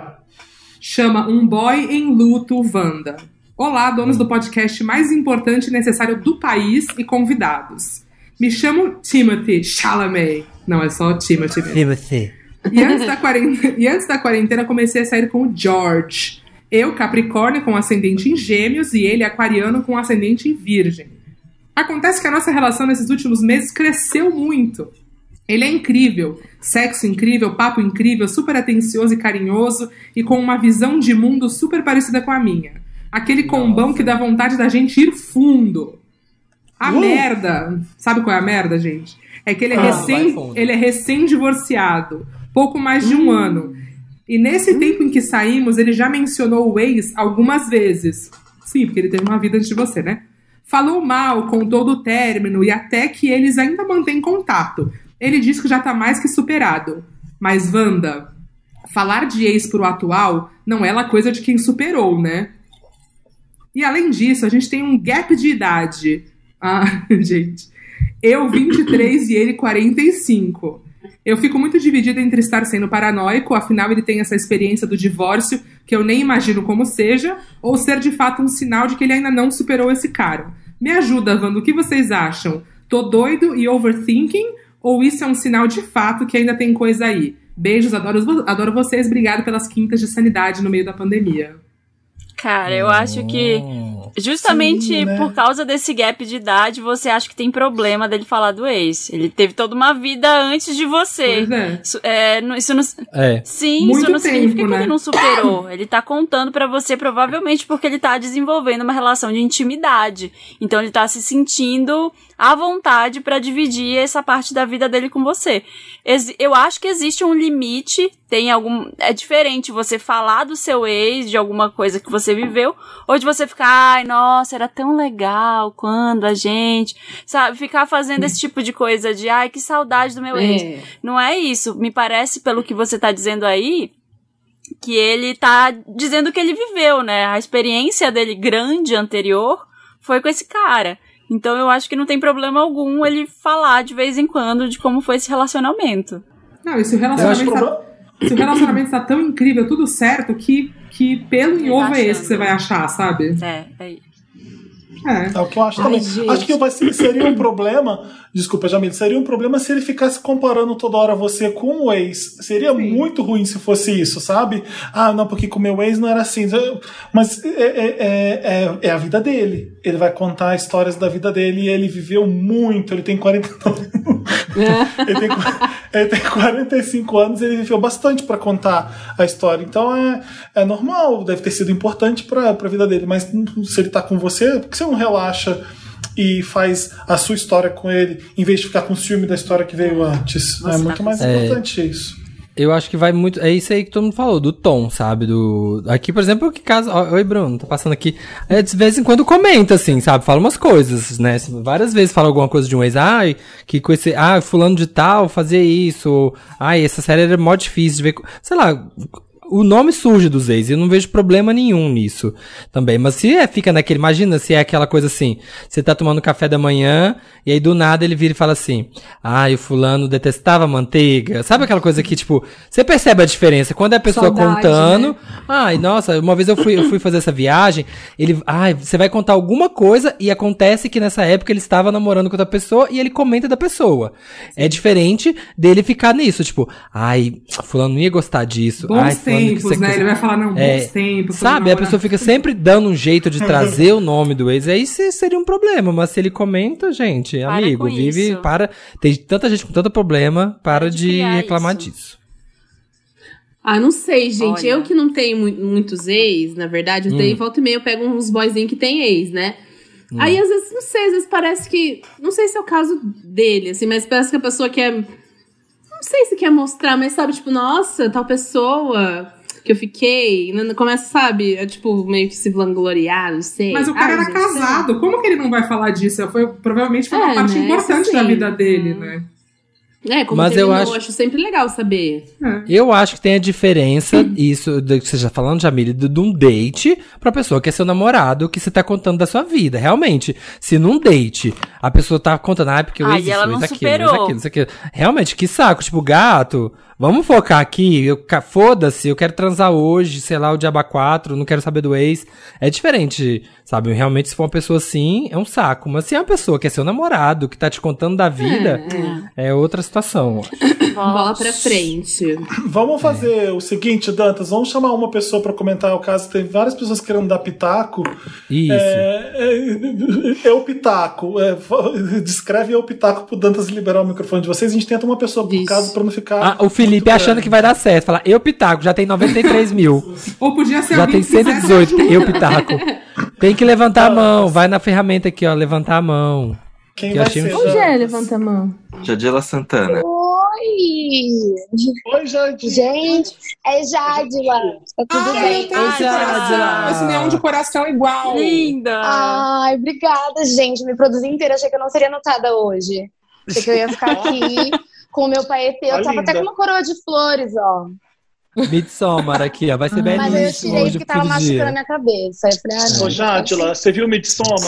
Speaker 24: Chama Um Boy em Luto, Wanda. Olá, donos do podcast mais importante e necessário do país e convidados. Me chamo Timothy Chalamet. Não, é só Timothy mesmo.
Speaker 3: Timothy.
Speaker 24: E antes, da quarentena, e antes da quarentena, comecei a sair com o George. Eu, Capricórnio, com ascendente em Gêmeos, e ele, Aquariano, com ascendente em Virgem. Acontece que a nossa relação nesses últimos meses cresceu muito. Ele é incrível, sexo incrível, papo incrível, super atencioso e carinhoso, e com uma visão de mundo super parecida com a minha. Aquele combão que dá vontade da gente ir fundo. A
Speaker 1: Uh!
Speaker 24: merda, sabe qual é a merda, gente? É que ele é
Speaker 1: Ah,
Speaker 24: recém, ele é recém-divorciado, pouco mais de um ano. E nesse tempo em que saímos, ele já mencionou o ex algumas vezes. Sim, porque ele teve uma vida antes de você, né? Falou mal, contou do término e até que eles ainda mantêm contato. Ele diz que já tá mais que superado. Mas, Wanda, falar de ex pro atual não é lá coisa de quem superou, né? E além disso, a gente tem um gap de idade. Ah, gente. Eu 23 e ele 45. Eu fico muito dividida entre estar sendo paranoico, afinal ele tem essa experiência do divórcio que eu nem imagino como seja, ou ser de fato um sinal de que ele ainda não superou esse cara. Me ajuda, Wanda, o que vocês acham? Tô doido e overthinking? Ou isso é um sinal de fato que ainda tem coisa aí? Beijos, adoro, adoro vocês, obrigado pelas quintas de sanidade no meio da pandemia.
Speaker 2: Cara, eu acho que justamente
Speaker 24: Sim, né?
Speaker 2: por causa desse gap de idade, você acha que tem problema dele falar do ex. Ele teve toda uma vida antes de você.
Speaker 24: Pois é.
Speaker 2: Isso, é, não- isso não,
Speaker 3: É.
Speaker 2: Sim,
Speaker 24: Muito
Speaker 2: isso não significa
Speaker 24: tempo,
Speaker 2: que
Speaker 24: né?
Speaker 2: ele não superou. Ele tá contando pra você, provavelmente, porque ele tá desenvolvendo uma relação de intimidade. Então ele tá se sentindo à vontade pra dividir essa parte da vida dele com você. Eu acho que existe um limite, tem algum. É diferente você falar do seu ex, de alguma coisa que você viveu, ou de você ficar, ai, nossa, era tão legal quando a gente. Sabe, ficar fazendo esse tipo de coisa de, ai, que saudade do meu
Speaker 25: É.
Speaker 2: ex. Não é isso. Me parece, pelo que você tá dizendo aí, que ele tá dizendo que ele viveu, né? A experiência dele grande anterior foi com esse cara. Então eu acho que não tem problema algum ele falar de vez em quando de como foi esse relacionamento.
Speaker 24: Não, e se o relacionamento, tá, se o relacionamento tá tão incrível, tudo certo, que, que pelo em
Speaker 2: Ele
Speaker 24: ovo
Speaker 2: tá
Speaker 24: é esse que você vai achar, sabe?
Speaker 2: É, é
Speaker 24: É.
Speaker 1: É o que eu acho
Speaker 25: Ai,
Speaker 1: também.
Speaker 25: gente.
Speaker 1: Acho que vai ser, seria um problema. Desculpa, Jamil. Seria um problema se ele ficasse comparando toda hora você com o ex. Seria muito ruim se fosse isso, sabe? Ah, não, porque com o meu ex não era assim. Mas é, é, é, é- é a vida dele. Ele vai contar histórias da vida dele e ele viveu muito. Ele tem 40. ele, tem, ele tem 45 anos e ele viveu bastante pra contar a história. Então é, é normal, deve ter sido importante pra pra vida dele. Mas se ele tá com você, por que você não relaxa e faz a sua história com ele, em vez de ficar com ciúme da história que veio antes?
Speaker 2: Você
Speaker 1: é
Speaker 2: tá
Speaker 1: muito
Speaker 2: com
Speaker 1: mais
Speaker 3: ciúme.
Speaker 1: importante isso.
Speaker 3: Eu acho que vai muito. É isso aí que todo mundo falou, do tom, sabe? Do. Aqui, por exemplo, que caso. ó, Oi, Bruno, tá passando aqui. É, de vez em quando comenta, assim, sabe? Fala umas coisas, né? Várias vezes fala alguma coisa de um ex. Ai, que com esse. Ah, fulano de tal fazia isso. Ou, Ai, essa série era mó difícil de ver. co-" Sei lá. O nome surge dos ex, e eu não vejo problema nenhum nisso também. Mas se é, fica naquele, imagina se é aquela coisa assim, você tá tomando café da manhã, e aí do nada ele vira e fala assim, ai, o fulano detestava manteiga. Sabe aquela coisa que, tipo, você percebe a diferença quando é a pessoa
Speaker 25: Saudade,
Speaker 3: contando,
Speaker 25: né?
Speaker 3: ai, nossa, uma vez eu fui, eu fui fazer essa viagem, ele, ai, você vai contar alguma coisa, e acontece que nessa época ele estava namorando com outra pessoa, e ele comenta da pessoa. É diferente dele ficar nisso, tipo, ai, fulano não ia gostar disso,
Speaker 24: Bons
Speaker 3: ai, fulano que
Speaker 26: tempos, né? Ele vai falar, não, bons tempos,
Speaker 3: Sabe? A pessoa fica sempre dando um jeito de trazer o nome do ex. Aí se- seria um problema. Mas se ele comenta, gente,
Speaker 2: Para
Speaker 3: amigo, vive.
Speaker 2: isso.
Speaker 3: Para. Tem tanta gente com tanto problema, para, de,
Speaker 2: criar
Speaker 3: reclamar
Speaker 2: isso.
Speaker 3: disso.
Speaker 25: Ah, não sei, gente.
Speaker 2: Olha.
Speaker 25: Eu que não tenho mu- muitos ex, na verdade,
Speaker 3: Hum.
Speaker 25: daí volta e meia eu pego uns boyzinhos que tem ex, né?
Speaker 3: Hum.
Speaker 25: Aí, às vezes, não sei, às vezes parece que. Não sei se é o caso dele, assim, mas parece que a pessoa quer. Não sei se quer mostrar, mas sabe, tipo, nossa, tal pessoa que eu fiquei. né, Começa, sabe, a, tipo, meio que se vangloriar, não sei.
Speaker 26: Mas o cara
Speaker 25: Ai,
Speaker 26: era
Speaker 25: gente,
Speaker 26: casado. Como que ele não vai falar disso? Foi, provavelmente foi uma
Speaker 25: É,
Speaker 26: parte
Speaker 25: né?
Speaker 26: importante
Speaker 25: Isso
Speaker 26: da vida dele, né?
Speaker 25: É, como
Speaker 3: Mas eu
Speaker 25: terminou,
Speaker 3: acho-
Speaker 25: sempre legal saber.
Speaker 3: Eu acho que tem a diferença, isso do que você já falando, Jamile, de, de um date pra pessoa que é seu namorado, que você tá contando da sua vida. Realmente, se num date a pessoa tá contando, ah, porque eu ex isso, aquilo,
Speaker 2: superou.
Speaker 3: aquilo, isso aquilo. Realmente, que saco. Tipo, gato, vamos focar aqui. Eu, Foda-se, eu quero transar hoje, sei lá, o Diaba 4, não quero saber do ex. É diferente, sabe? Realmente, se for uma pessoa assim, é um saco. Mas se é uma pessoa que é seu namorado, que tá te contando da vida, é, outra situação.
Speaker 25: Bola pra frente.
Speaker 1: Vamos fazer o seguinte, Dantas, vamos chamar uma pessoa para comentar o caso. Tem várias pessoas querendo dar pitaco.
Speaker 3: Isso.
Speaker 1: É, é, eu pitaco. É, descreve eu pitaco pro Dantas liberar o microfone de vocês. A gente tenta uma pessoa por caso para não ficar.
Speaker 3: Ah, o Felipe achando que vai dar certo. Fala, eu pitaco, já tem 93 mil.
Speaker 26: Ou podia ser
Speaker 3: Já tem
Speaker 26: que fizesse
Speaker 3: 118,
Speaker 26: ajuda.
Speaker 3: eu pitaco. Tem que levantar a mão. Vai na ferramenta aqui, ó. Levantar a mão.
Speaker 1: Quem
Speaker 3: Que achei um-
Speaker 25: Onde é? Levanta a mão.
Speaker 8: Jadila Santana.
Speaker 27: Oi!
Speaker 1: Oi, Jade.
Speaker 27: Gente, é Jadila. Tá tudo
Speaker 26: Ai,
Speaker 27: bem?
Speaker 26: tenho esse coração, Esse neon de coração igual.
Speaker 2: Linda!
Speaker 27: Ai, obrigada, gente. Me produzi inteira. Achei que eu não seria notada hoje. Achei que eu ia ficar aqui com o meu paetê. Eu
Speaker 1: Tá
Speaker 27: tava até
Speaker 1: linda.
Speaker 27: com uma coroa de flores, ó.
Speaker 3: Midsommar aqui, ó. Vai ser
Speaker 27: Mas aí eu tirei porque
Speaker 3: pro
Speaker 27: tava machucando a minha cabeça. Aí eu falei, ah, não.
Speaker 1: Ô, Jadila, você viu Midsommar?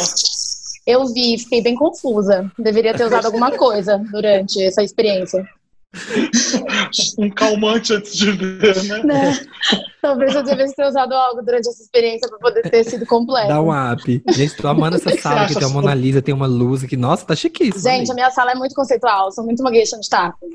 Speaker 27: Eu vi, fiquei bem confusa. Deveria ter usado alguma coisa durante essa experiência.
Speaker 1: Um calmante antes de ver, né?
Speaker 27: Né? Talvez eu devesse ter usado algo durante essa experiência pra poder ter sido completo.
Speaker 3: Dá um up. Gente, tô amando essa sala que tem uma Mona Lisa, tem uma luz aqui. Nossa, tá chiquíssimo.
Speaker 27: Gente, a minha sala é muito conceitual, sou muito uma geisha de taco.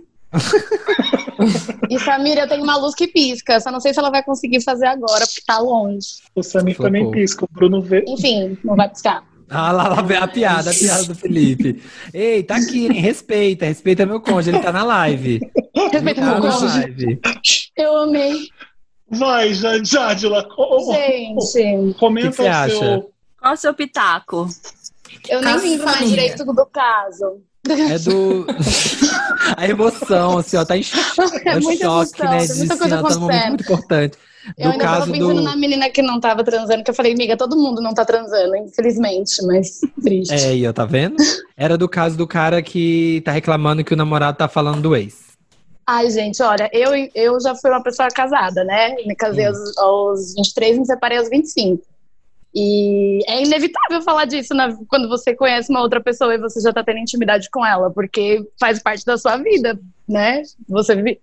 Speaker 27: e Samira, eu tenho uma luz que pisca, só não sei se ela vai conseguir fazer agora, porque tá longe.
Speaker 1: O Samir também pisca, o Bruno vê.
Speaker 27: Enfim, não vai piscar.
Speaker 3: Ah, lá, lá vem a piada, a piada do Felipe. Ei, tá aqui, hein? Respeita, respeita meu cônjuge, ele tá na live.
Speaker 27: Respeita
Speaker 3: Tá
Speaker 27: meu cônjuge.
Speaker 3: live.
Speaker 27: Eu amei.
Speaker 1: Vai, Ja- Jadila. ô,
Speaker 27: Gente,
Speaker 1: Comenta
Speaker 3: O que que você
Speaker 1: o
Speaker 3: acha?
Speaker 1: seu.
Speaker 2: Qual o seu pitaco?
Speaker 27: eu nem lembro mais direito do caso.
Speaker 3: É do. a emoção, assim, ó, tá em cho-
Speaker 27: É
Speaker 3: é choque,
Speaker 27: emoção,
Speaker 3: né? De
Speaker 27: muita
Speaker 3: assim,
Speaker 27: coisa
Speaker 3: ó, tá num momento muito importante.
Speaker 27: Eu
Speaker 3: Do
Speaker 27: ainda tava
Speaker 3: caso
Speaker 27: pensando
Speaker 3: do.
Speaker 27: na menina que não tava transando, que eu falei, amiga, todo mundo não tá transando, infelizmente, mas triste.
Speaker 3: É, aí, ó, tá vendo? Era do caso do cara que tá reclamando que o namorado tá falando do ex.
Speaker 27: Ai, gente, olha, eu, eu já fui uma pessoa casada, né? Me casei aos, aos 23 e me separei aos 25. E é inevitável falar disso né, quando você conhece uma outra pessoa e você já tá tendo intimidade com ela, porque faz parte da sua vida, né? Você vive...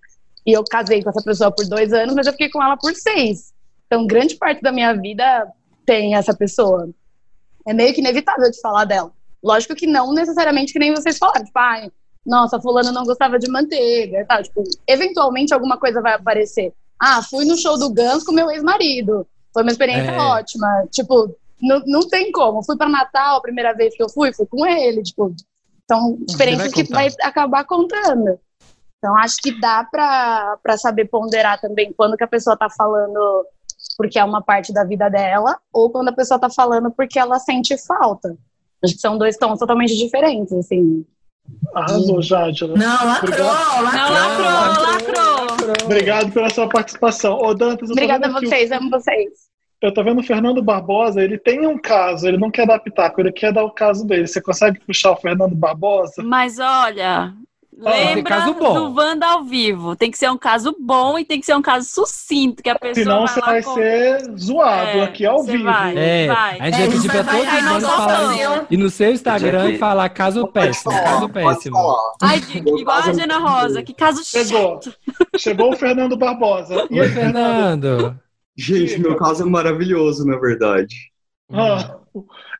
Speaker 27: E eu casei com essa pessoa por dois anos, mas eu fiquei com ela por seis. Então, grande parte da minha vida tem essa pessoa. É meio que inevitável de falar dela. Lógico que não necessariamente que nem vocês falaram, tipo, ai, nossa, fulano não gostava de manteiga e tal. Tipo, eventualmente alguma coisa vai aparecer. Ah, fui no show do Guns com meu ex-marido. Foi uma experiência
Speaker 3: É.
Speaker 27: ótima. Tipo, não, não tem como. Fui para Natal, a primeira vez que eu fui, fui com ele. Tipo, são experiências que
Speaker 3: contar.
Speaker 27: vai acabar contando. Então, acho que dá pra pra saber ponderar também quando que a pessoa tá falando porque é uma parte da vida dela, ou quando a pessoa tá falando porque ela sente falta. Acho que são dois tons totalmente diferentes, assim.
Speaker 1: Arrasou, Jadila.
Speaker 23: Não, lacrou.
Speaker 2: Não, lacrou, lacrou.
Speaker 1: Obrigado pela sua participação. Ô, Dantas,
Speaker 27: Obrigada a
Speaker 1: aqui o-
Speaker 27: vocês, amo vocês.
Speaker 1: Eu tô vendo o Fernando Barbosa, ele tem um caso, ele não quer dar pitaco, ele quer dar o caso dele. Você consegue puxar o Fernando Barbosa?
Speaker 2: Mas olha, lembra
Speaker 1: caso bom.
Speaker 2: do Wanda ao vivo. Tem que ser um caso bom e tem que ser um caso sucinto, que a pessoa
Speaker 1: Senão
Speaker 2: vai
Speaker 1: você vai
Speaker 2: com-
Speaker 1: ser zoado
Speaker 2: É,
Speaker 1: aqui ao vivo.
Speaker 2: vai.
Speaker 3: É,
Speaker 2: Vai.
Speaker 3: a gente vai
Speaker 2: É,
Speaker 3: pedir pra
Speaker 2: vai-
Speaker 3: todos
Speaker 2: vai-
Speaker 3: os
Speaker 2: vamos.
Speaker 3: E no seu Instagram e falar caso péssimo, caso péssimo.
Speaker 2: Ai, igual a Diana Rosa, que caso
Speaker 1: Chegou. Chegou o Fernando Barbosa. E
Speaker 3: Oi,
Speaker 1: aí,
Speaker 3: Fernando.
Speaker 28: Gente, meu caso é maravilhoso, na verdade.
Speaker 1: Ah,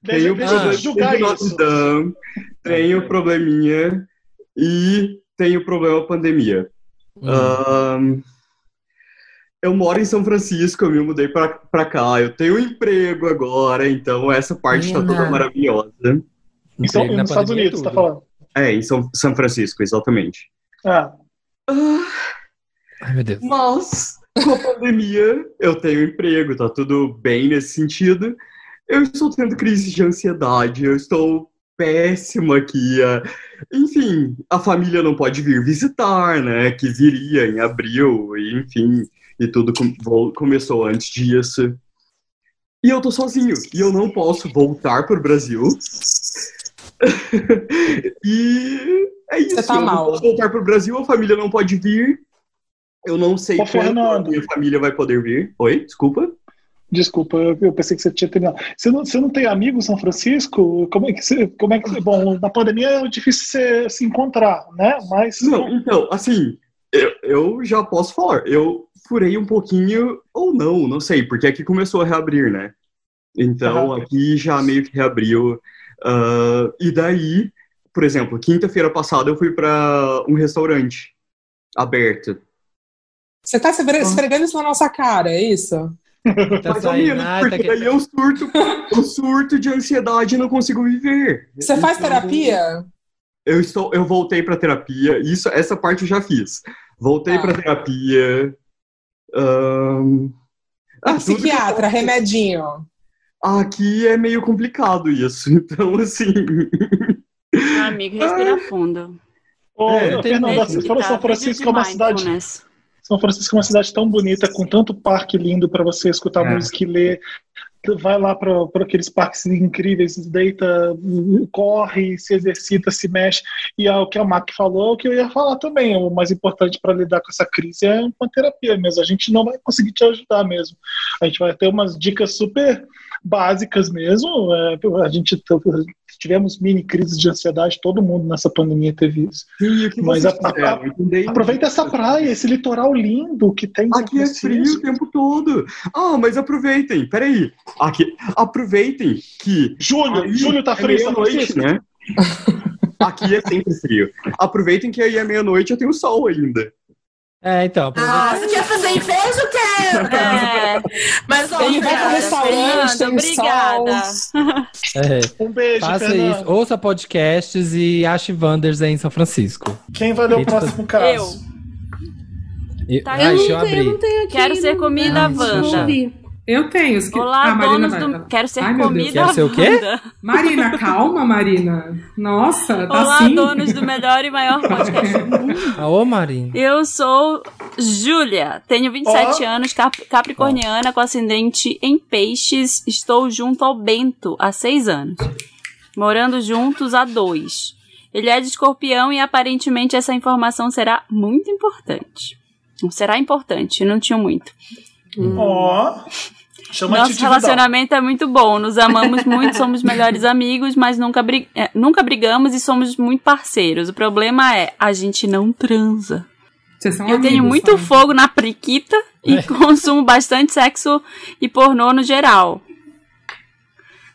Speaker 28: Tem o problema
Speaker 1: julgar
Speaker 28: de
Speaker 1: isso.
Speaker 28: Notre Dame, tem o probleminha e tem o problema pandemia.
Speaker 1: Hum.
Speaker 28: Ahn, eu moro em São Francisco, eu me mudei pra, pra cá, eu tenho um emprego agora, então essa parte tá toda
Speaker 24: Menina.
Speaker 28: maravilhosa.
Speaker 11: Então, nos Estados Unidos, você tá falando?
Speaker 28: É, em São, São Francisco, exatamente.
Speaker 11: Ah,
Speaker 3: Ai, meu Deus.
Speaker 28: Mas, com a pandemia, eu tenho emprego, tá tudo bem nesse sentido. Eu estou tendo crise de ansiedade, eu estou péssima aqui. ah, Enfim, a família não pode vir visitar, né? Que viria em abril, e, enfim, e tudo com- começou antes disso. E eu tô sozinho, e eu não posso voltar pro Brasil. e é isso.
Speaker 24: Você tá
Speaker 28: eu não
Speaker 24: mal.
Speaker 28: posso voltar pro Brasil, a família não pode vir. Eu não sei
Speaker 11: Ô,
Speaker 28: quando
Speaker 11: Fernando.
Speaker 28: a minha família vai poder vir. Oi, desculpa.
Speaker 11: Desculpa, eu, pensei que você tinha terminado. Você não, você não tem amigo em São Francisco? Como é que você. Como é que, bom, na pandemia é difícil você se encontrar, né? Mas.
Speaker 28: Não, então, assim, eu, eu já posso falar. Eu furei um pouquinho, ou não, não sei, porque aqui começou a reabrir, né? Então, aqui já meio que reabriu. ah, e daí, por exemplo, quinta-feira passada eu fui pra um restaurante aberto.
Speaker 24: Você tá se esfregando isso na nossa cara, é isso?
Speaker 3: Tá
Speaker 28: Mais ou menos, porque daí eu surto, eu surto de ansiedade e não consigo viver.
Speaker 24: Você faz
Speaker 28: Então,
Speaker 24: terapia?
Speaker 28: Eu estou, eu voltei pra terapia. Isso, essa parte eu já fiz. Voltei terapia.
Speaker 24: A
Speaker 28: ah, tudo que eu
Speaker 24: psiquiatra,
Speaker 28: faço-
Speaker 24: remedinho.
Speaker 28: Aqui é meio complicado isso. Então, assim.
Speaker 2: Amigo, respira fundo.
Speaker 11: Ô,
Speaker 28: É,
Speaker 11: Fernanda, São Francisco é uma cidade. São Francisco é uma cidade tão bonita, com tanto parque lindo para você escutar
Speaker 3: É.
Speaker 11: música e ler. Vai lá para aqueles parques incríveis, deita, corre, se exercita, se mexe. E é o que a Mac falou é o que eu ia falar também. O mais importante para lidar com essa crise é uma terapia mesmo. A gente não vai conseguir te ajudar mesmo. A gente vai ter umas dicas super básicas mesmo. É, a gente tivemos mini crises de ansiedade, todo mundo nessa pandemia teve isso.
Speaker 28: Sim,
Speaker 11: Mas a- a-?
Speaker 28: Entendei.
Speaker 11: aproveita essa praia, esse litoral lindo que tem.
Speaker 28: Aqui é frio o tempo todo. Ah, mas aproveitem, peraí. Aqui, aproveitem que.
Speaker 11: Julho,
Speaker 28: aí
Speaker 11: julho tá
Speaker 28: é
Speaker 11: frio São
Speaker 28: meia-noite,
Speaker 11: Francisco?
Speaker 28: né? Aqui é sempre frio. Aproveitem que aí é meia-noite eu tenho sol ainda.
Speaker 3: É, então.
Speaker 23: Ah, você quer fazer inveja ou quer?
Speaker 2: É.
Speaker 23: Mas ó,
Speaker 24: Ele vai pro restaurante, tem
Speaker 2: obrigada.
Speaker 3: É.
Speaker 11: Um beijo,
Speaker 3: Faça
Speaker 11: Fernanda.
Speaker 3: isso. Ouça podcasts e ache Wanders aí em São Francisco.
Speaker 11: Quem vai ler o próximo caso?
Speaker 3: Eu.
Speaker 2: Tá,
Speaker 3: Ai,
Speaker 2: eu
Speaker 3: deixa eu
Speaker 2: não tenho,
Speaker 3: abrir.
Speaker 2: não tenho aqui, Quero ser comida,
Speaker 3: Ai, deixa eu
Speaker 2: Wanda.
Speaker 26: Eu tenho. os que-
Speaker 2: Olá,
Speaker 26: Ah,
Speaker 2: donos do.
Speaker 26: vai.
Speaker 2: Quero ser
Speaker 26: Ai,
Speaker 2: comida,
Speaker 26: Quer ser o quê? Marina, calma, Marina. Nossa, tá
Speaker 2: Olá,
Speaker 26: assim.
Speaker 2: donos do melhor e maior podcast do mundo.
Speaker 3: Ah, Ô, Marina.
Speaker 2: Eu sou Júlia, tenho 27 anos, cap- capricorniana com ascendente em peixes. Estou junto ao Bento há 6 anos, morando juntos há 2. Ele é de escorpião e aparentemente essa informação será muito importante. Será importante, não tinha muito.
Speaker 11: Ó. Chama
Speaker 2: Nosso
Speaker 11: Titi Vidal.
Speaker 2: relacionamento é muito bom, nos amamos muito, somos melhores amigos, mas nunca, bri- é, nunca brigamos e somos muito parceiros. O problema é, a gente não transa.
Speaker 26: Vocês são
Speaker 2: Eu tenho
Speaker 26: amigos,
Speaker 2: muito
Speaker 26: só.
Speaker 2: fogo na priquita e consumo bastante sexo e pornô no geral.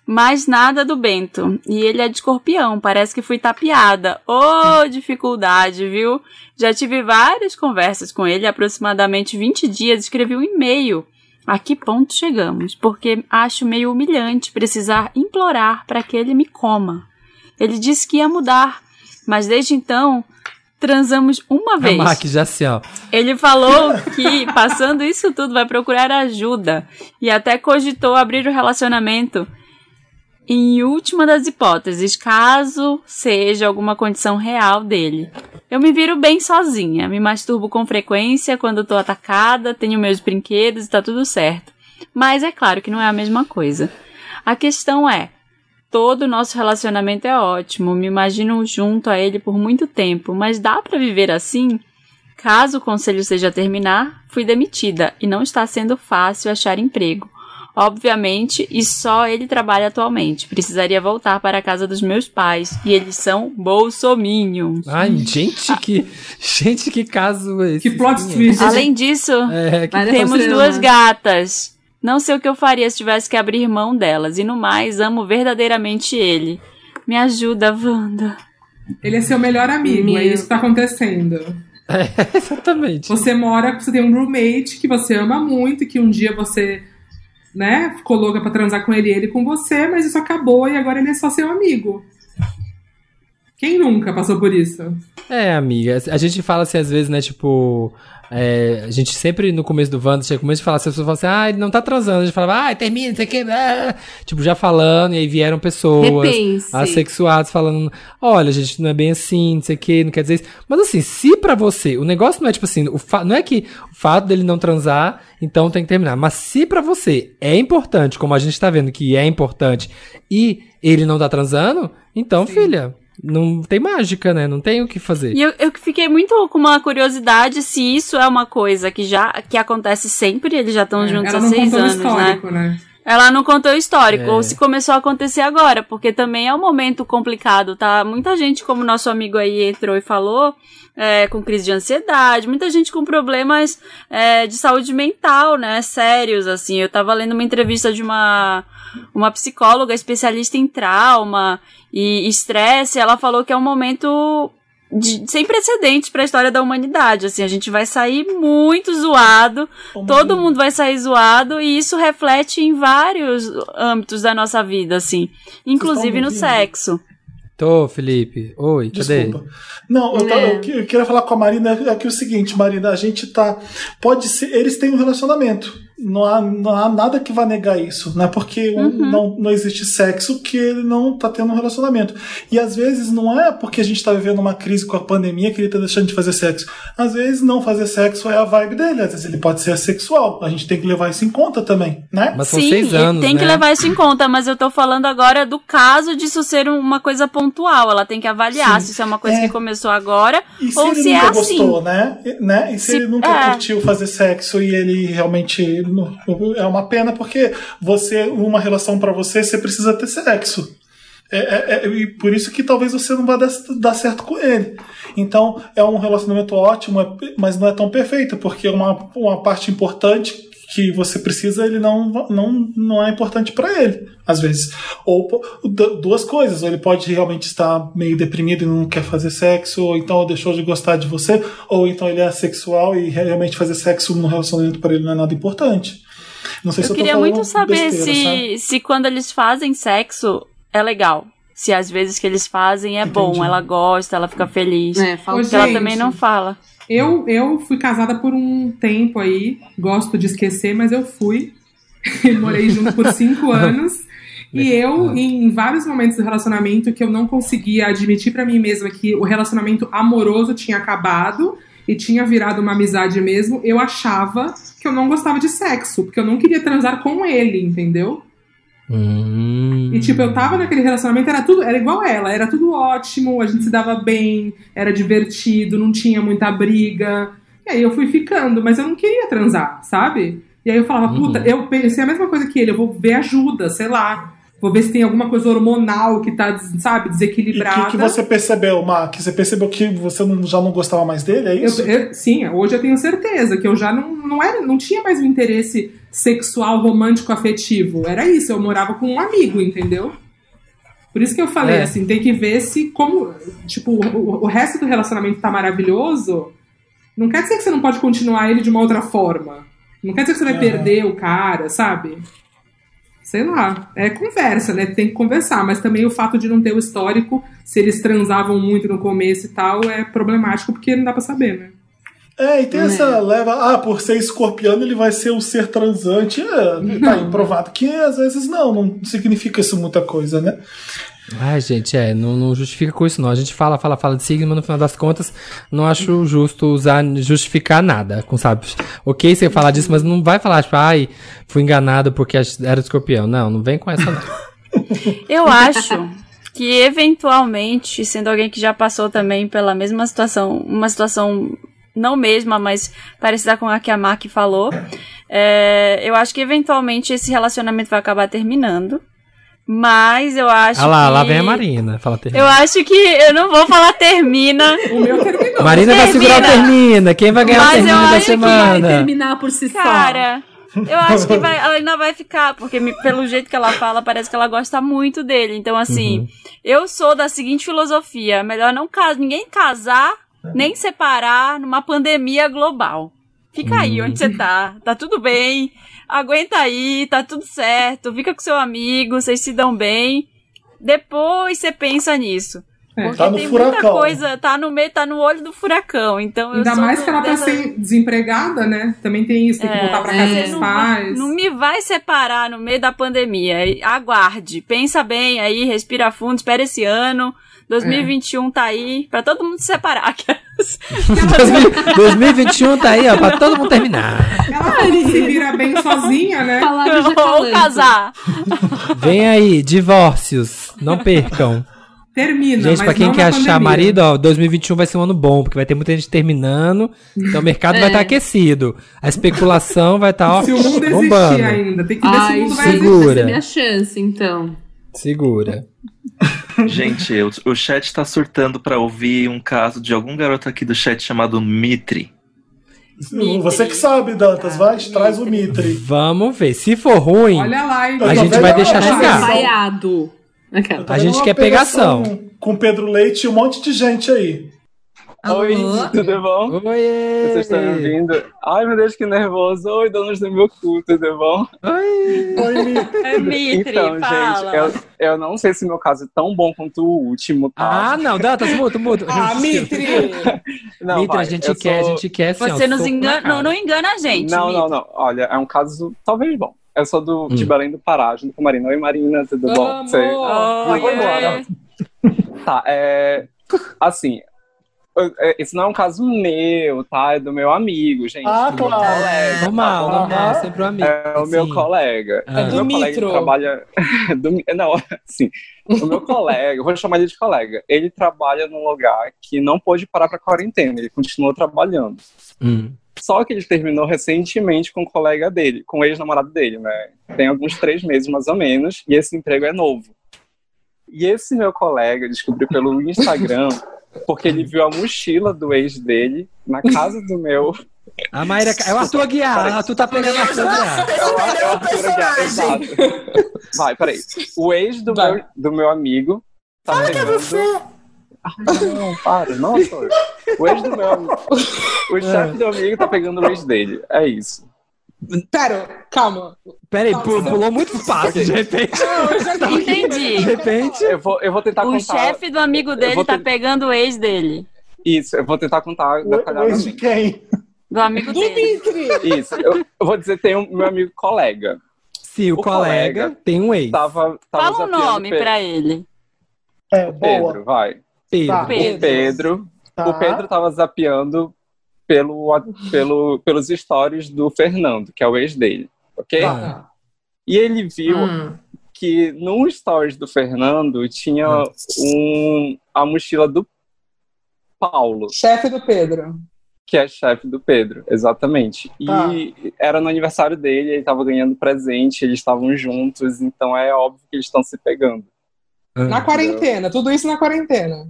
Speaker 2: Mas nada do Bento. E ele é de escorpião, parece que fui tapeada. Ô, dificuldade, viu? Já tive várias conversas com ele, aproximadamente 20 dias, escrevi um e-mail. A que ponto chegamos? Porque acho meio humilhante precisar implorar para que ele me coma. Ele disse que ia mudar, mas desde então transamos uma vez.
Speaker 3: Mac já assim, ó.
Speaker 2: Ele falou que, passando isso tudo, vai procurar ajuda e até cogitou abrir o relacionamento. Em última das hipóteses, caso seja alguma condição real dele. Eu me viro bem sozinha, me masturbo com frequência quando tô atacada, tenho meus brinquedos e tá tudo certo. Mas é claro que não é a mesma coisa. A questão é: todo o nosso relacionamento é ótimo, me imagino junto a ele por muito tempo, mas dá pra viver assim? Caso o conselho seja terminar, fui demitida e não está sendo fácil achar emprego. Obviamente, e só ele trabalha atualmente. Precisaria voltar para a casa dos meus pais e eles são bolsominions.
Speaker 3: Ai, gente, que. Gente, que caso é esse?
Speaker 26: Que plot
Speaker 3: Sim,
Speaker 26: twist.
Speaker 2: Além disso,
Speaker 3: É, que
Speaker 2: temos duas gatas. Não sei o que eu faria se tivesse que abrir mão delas. E no mais, amo verdadeiramente ele. Me ajuda, Wanda.
Speaker 26: Ele é seu melhor amigo, é
Speaker 2: Meu.
Speaker 26: isso que tá acontecendo.
Speaker 3: exatamente.
Speaker 24: Você mora, você tem um roommate que você ama muito, que um dia você, né, ficou louca pra transar com ele e ele com você, mas isso acabou e agora ele é só seu amigo. Quem nunca passou por isso?
Speaker 3: É, amiga. A gente fala assim, às vezes, né, tipo. É, a gente sempre no começo do Wanda, chega começo de falar, as pessoas falam assim, ah, ele não tá transando. A gente falava, ah, termina, não sei o que. ah", Tipo, já falando, e aí vieram pessoas
Speaker 25: Repense.
Speaker 3: assexuadas falando, olha, gente, não é bem assim, não sei o que, não quer dizer isso. Mas assim, se pra você, o negócio não é tipo assim, o fa- não é que o fato dele não transar, então tem que terminar. Mas se pra você é importante, como a gente tá vendo que é importante, e ele não tá transando, então, filha, não tem mágica, né? Não tem o que fazer.
Speaker 2: E eu, eu fiquei muito com uma curiosidade se isso é uma coisa que já que acontece sempre, eles já estão juntos
Speaker 24: Ela
Speaker 2: há seis anos, né?
Speaker 24: né?
Speaker 2: Ela não contou o histórico,
Speaker 24: É.
Speaker 2: ou se começou a acontecer agora, porque também é um momento complicado, tá? Muita gente, como nosso amigo aí entrou e falou, é, com crise de ansiedade, muita gente com problemas é, de saúde mental, né? Sérios, assim. Eu tava lendo uma entrevista de uma, uma psicóloga especialista em trauma e estresse, ela falou que é um momento de- sem precedentes para a história da humanidade. Assim, a gente vai sair muito zoado, todo mundo vai sair zoado e isso reflete em vários âmbitos da nossa vida, assim, inclusive no sexo.
Speaker 3: Tô, Felipe. Oi, cadê?
Speaker 1: Desculpa. Não, eu, tava- eu eu queria falar com a Marina é que o seguinte, Marina, a gente tá. Pode ser. Eles têm um relacionamento. Não há, não há nada que vá negar isso. Não é porque um-
Speaker 2: Uhum.
Speaker 1: não, não existe sexo que ele não tá tendo um relacionamento. E às vezes não é porque a gente tá vivendo uma crise com a pandemia que ele tá deixando de fazer sexo. Às vezes não fazer sexo é a vibe dele. Às vezes ele pode ser assexual. A gente tem que levar isso em conta também, né?
Speaker 3: Mas são
Speaker 2: Sim,
Speaker 3: seis anos,
Speaker 2: tem que
Speaker 3: né?
Speaker 2: levar isso em conta, mas eu tô falando agora do caso disso ser uma coisa pontual. Ela tem que avaliar
Speaker 1: Sim.
Speaker 2: se isso é uma coisa
Speaker 1: É.
Speaker 2: que começou agora
Speaker 1: E se
Speaker 2: ou
Speaker 1: ele
Speaker 2: se é
Speaker 1: nunca
Speaker 2: assim.
Speaker 1: gostou, né? E- né? E se,
Speaker 2: Se-
Speaker 1: ele nunca
Speaker 2: é.
Speaker 1: curtiu fazer sexo e ele realmente. É uma pena porque você, uma relação pra você, você precisa ter sexo. É, é- é- e por isso que talvez você não vá dar, dar certo com ele. Então, é um relacionamento ótimo, é- mas não é tão perfeito, porque uma, uma parte importante que você precisa, ele não, não, não é importante pra ele, às vezes. Ou duas coisas, ou ele pode realmente estar meio deprimido e não quer fazer sexo, ou então deixou de gostar de você, ou então ele é assexual e realmente fazer sexo no relacionamento pra ele não é nada importante. Não sei se
Speaker 2: Eu
Speaker 1: eu tô
Speaker 2: queria
Speaker 1: falando
Speaker 2: muito saber
Speaker 1: besteira,
Speaker 2: se,
Speaker 1: sabe?
Speaker 2: se quando eles fazem sexo é legal. Se às vezes que eles fazem é bom, ela gosta, ela fica feliz.
Speaker 25: É,
Speaker 24: Ô,
Speaker 2: Porque ela
Speaker 24: gente,
Speaker 2: também não fala.
Speaker 24: Eu, eu fui casada por um tempo aí, gosto de esquecer, mas eu fui. Morei junto por cinco anos. E eu, em vários momentos do relacionamento que eu não conseguia admitir pra mim mesma que o relacionamento amoroso tinha acabado e tinha virado uma amizade mesmo, eu achava que eu não gostava de sexo, porque eu não queria transar com ele, entendeu?
Speaker 3: Hum.
Speaker 24: E tipo, eu tava naquele relacionamento, era tudo, era igual ela, era tudo ótimo, a gente se dava bem, era divertido, não tinha muita briga. E aí eu fui ficando, mas eu não queria transar, sabe? E aí eu falava, puta, eu pensei a mesma coisa que ele, eu vou ver ajuda, sei lá. Vou ver se tem alguma coisa hormonal que tá, sabe,
Speaker 1: E o
Speaker 24: desequilibrada.
Speaker 1: que, que você percebeu, Mar? Que você percebeu que você não- já não gostava mais dele? É
Speaker 24: Eu-
Speaker 1: isso?
Speaker 24: eu- sim, hoje eu tenho certeza que eu já não, não, era, não tinha mais um interesse sexual, romântico, afetivo. Era isso, eu morava com um amigo, entendeu? Por isso que eu falei,
Speaker 3: É.
Speaker 24: assim, tem que ver se como, tipo, o, o resto do relacionamento tá maravilhoso, não quer dizer que você não pode continuar ele de uma outra forma. Não quer dizer que você vai
Speaker 1: Aham.
Speaker 24: perder o cara, sabe? Sei lá, é conversa, né? Tem que conversar, mas também o fato de não ter o histórico, se eles transavam muito no começo e tal, é problemático porque não dá pra saber, né?
Speaker 1: É, e tem essa leva, ah, por ser escorpiano ele vai ser o ser transante. É, tá aí provado que às vezes não, não significa isso muita coisa, né?
Speaker 3: Ai, gente, é, não, não justifica com isso, não. A gente fala, fala, fala de signo, mas no final das contas, não acho justo usar, justificar nada, com, sabe? Ok, você falar disso, mas não vai falar, tipo, ai, fui enganado porque era escorpião. Não, não vem com essa, não.
Speaker 2: Eu acho que eventualmente, sendo alguém que já passou também pela mesma situação, uma situação não mesma, mas parecida com a que a Mark falou, é, eu acho que eventualmente esse relacionamento vai acabar terminando. Mas eu acho
Speaker 3: ah lá,
Speaker 2: que...
Speaker 3: lá vem a Marina, fala termina.
Speaker 2: Eu acho que eu não vou falar termina.
Speaker 24: O meu terminou.
Speaker 3: Marina vai segurar o termina. Quem vai ganhar o
Speaker 2: Mas eu
Speaker 3: termina da
Speaker 2: acho que
Speaker 3: semana?
Speaker 25: terminar por si
Speaker 2: Cara, eu acho que vai, ela ainda vai ficar, porque me- pelo jeito que ela fala, parece que ela gosta muito dele. Então, assim,
Speaker 3: Uhum.
Speaker 2: eu sou da seguinte filosofia: melhor não casar, ninguém casar nem separar numa pandemia global. Fica aí onde você tá, tá tudo bem, aguenta aí, tá tudo certo, fica com seu amigo, vocês se dão bem. Depois você pensa nisso.
Speaker 24: É.
Speaker 2: Porque
Speaker 24: Tá no
Speaker 2: tem muita
Speaker 24: furacão.
Speaker 2: coisa, tá no meio, tá no olho do furacão. Então eu
Speaker 24: Ainda
Speaker 2: sou
Speaker 24: mais que ela tá
Speaker 2: dessa-
Speaker 24: sem desempregada, né? Também tem isso, tem que
Speaker 2: É,
Speaker 24: voltar pra casa
Speaker 2: você
Speaker 24: dos
Speaker 2: não
Speaker 24: pais.
Speaker 2: Não me vai separar no meio da pandemia. Aguarde. Pensa bem aí, respira fundo, espera esse ano. 2021 tá aí pra todo mundo se separar.
Speaker 3: 2021 tá aí, ó, pra todo mundo terminar.
Speaker 24: Ela falou que se vira bem sozinha, né?
Speaker 2: Ou casar.
Speaker 3: Vem aí, divórcios. Não percam.
Speaker 24: Termina,
Speaker 3: Gente,
Speaker 24: mas
Speaker 3: pra quem
Speaker 24: não
Speaker 3: quer achar
Speaker 24: pandemia.
Speaker 3: marido, ó, 2021 vai ser um ano bom, porque vai ter muita gente terminando, então o mercado vai
Speaker 24: É.
Speaker 3: estar aquecido. A especulação vai estar, ó,
Speaker 24: Se o mundo existir
Speaker 3: bombando.
Speaker 24: ainda, tem que ver se o
Speaker 25: Ai,
Speaker 24: mundo vai
Speaker 3: Segura.
Speaker 25: vai ser minha chance, então.
Speaker 3: Segura.
Speaker 8: Gente, o, o chat tá surtando pra ouvir um caso de algum garoto aqui do chat chamado Mitri.
Speaker 1: Você que sabe, Dantas, vai, traz o Mitre.
Speaker 3: Vamos ver. Se for ruim,
Speaker 24: Olha lá,
Speaker 3: a gente vai deixar chegar.
Speaker 25: vaiado.
Speaker 3: A gente quer pegação.
Speaker 1: Com Pedro Leite e um monte de gente aí.
Speaker 29: Oi, tudo bom?
Speaker 3: Oi!
Speaker 29: Vocês estão me ouvindo? Ai, meu Deus, que nervoso. Oi, donos do meu cu, tudo bom?
Speaker 3: Oi!
Speaker 2: É Mitri,
Speaker 29: Então,
Speaker 2: fala.
Speaker 29: gente, eu, eu não sei se meu caso é tão bom quanto o último, tá?
Speaker 3: Ah, não, Dantas, muda, muda.
Speaker 29: Ah, Mitri! Não,
Speaker 3: Mitri,
Speaker 29: vai,
Speaker 3: a gente quer,
Speaker 29: sou-
Speaker 3: a gente quer, assim,
Speaker 2: Você nos engana, não, não engana a gente.
Speaker 29: Não,
Speaker 2: Mitri.
Speaker 29: não, não. Olha, é um caso talvez bom. Eu sou do,
Speaker 3: Hum.
Speaker 29: de Belém do Pará, junto com Marina. Oi, Marina, tudo bom?
Speaker 24: Amor!
Speaker 29: Sei.
Speaker 24: Oi,
Speaker 29: embora. Tá, é. Assim. Eu- é, Esse não é um caso meu, tá? É do meu amigo, gente.
Speaker 1: Ah,
Speaker 29: do
Speaker 1: claro.
Speaker 29: colega.
Speaker 3: Normal,
Speaker 29: tá
Speaker 3: normal, sempre um amigo.
Speaker 29: É o meu colega.
Speaker 3: Ah. É
Speaker 29: O
Speaker 3: do
Speaker 29: meu colega
Speaker 24: Mitro.
Speaker 29: trabalha. do- Não, assim. O meu colega, vou chamar ele de colega. Ele trabalha num lugar que não pôde parar pra quarentena. Ele continuou trabalhando.
Speaker 3: Hum.
Speaker 29: Só que ele terminou recentemente com o colega dele, com o ex-namorado dele, né? Tem alguns três meses mais ou menos, e esse emprego é novo. E esse meu colega descobriu pelo Instagram, porque ele viu a mochila do ex dele na casa do meu.
Speaker 3: A Mayra, é o Arthur Aguiar. Arthur tá pegando o Arthur Aguiar.
Speaker 29: É o- é o Arthur Aguiar, exato. Vai, peraí. O ex do, meu, do meu amigo tá pegando. Ah, não, para, não sou eu. O ex do meu amigo. O chefe do amigo tá pegando o ex dele. É isso.
Speaker 24: Pera, calma.
Speaker 3: Peraí,
Speaker 24: Calma,
Speaker 3: pu-
Speaker 24: você-
Speaker 3: pulou muito fácil, de repente.
Speaker 24: Não, eu já
Speaker 2: Entendi.
Speaker 3: De repente.
Speaker 29: Eu vou, eu vou tentar
Speaker 2: O
Speaker 29: contar.
Speaker 2: chefe do amigo dele
Speaker 29: vou
Speaker 2: tá
Speaker 29: ter-
Speaker 2: pegando o ex dele.
Speaker 29: Isso, eu vou tentar contar
Speaker 1: O ex de quem?
Speaker 2: Do amigo
Speaker 24: Do
Speaker 2: dele.
Speaker 24: Mitri!
Speaker 29: Isso, eu, eu vou dizer, tem um meu amigo colega.
Speaker 3: Se o,
Speaker 29: O
Speaker 3: colega,
Speaker 29: colega
Speaker 3: tem um ex.
Speaker 29: Tava, tava
Speaker 2: Fala um
Speaker 29: zapeando
Speaker 2: nome
Speaker 29: Pe-
Speaker 2: pra ele.
Speaker 1: É,
Speaker 29: Pedro,
Speaker 1: boa.
Speaker 29: vai.
Speaker 3: Pedro.
Speaker 1: Tá.
Speaker 29: O Pedro.
Speaker 1: Tá.
Speaker 29: O Pedro tava zapeando pelo, pelo, pelos stories do Fernando, que é o ex dele, ok?
Speaker 3: Tá.
Speaker 29: E ele viu
Speaker 23: Hum.
Speaker 29: que no stories do Fernando tinha um, a mochila do Paulo,
Speaker 24: Chefe do Pedro.
Speaker 29: que é chefe do Pedro, exatamente. E era no aniversário dele, ele tava ganhando presente, eles estavam juntos, então é óbvio que eles estão se pegando.
Speaker 24: Na quarentena, tudo isso na quarentena.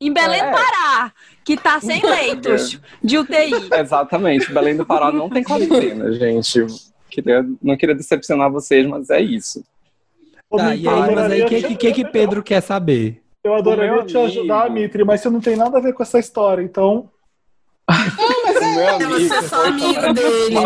Speaker 2: Em Belém
Speaker 29: É.
Speaker 2: Pará, que tá sem leitos de UTI.
Speaker 29: Exatamente, Belém do Pará não tem quarentena, gente. Queria, não queria decepcionar vocês, mas é isso.
Speaker 3: Tá, e aí, mas aí, o que, que, que que Pedro quer saber?
Speaker 1: Eu adoraria te ajudar. Mitri, mas você não tem nada a ver com essa história, então.
Speaker 29: O meu amigo
Speaker 23: Você é só amigo dele.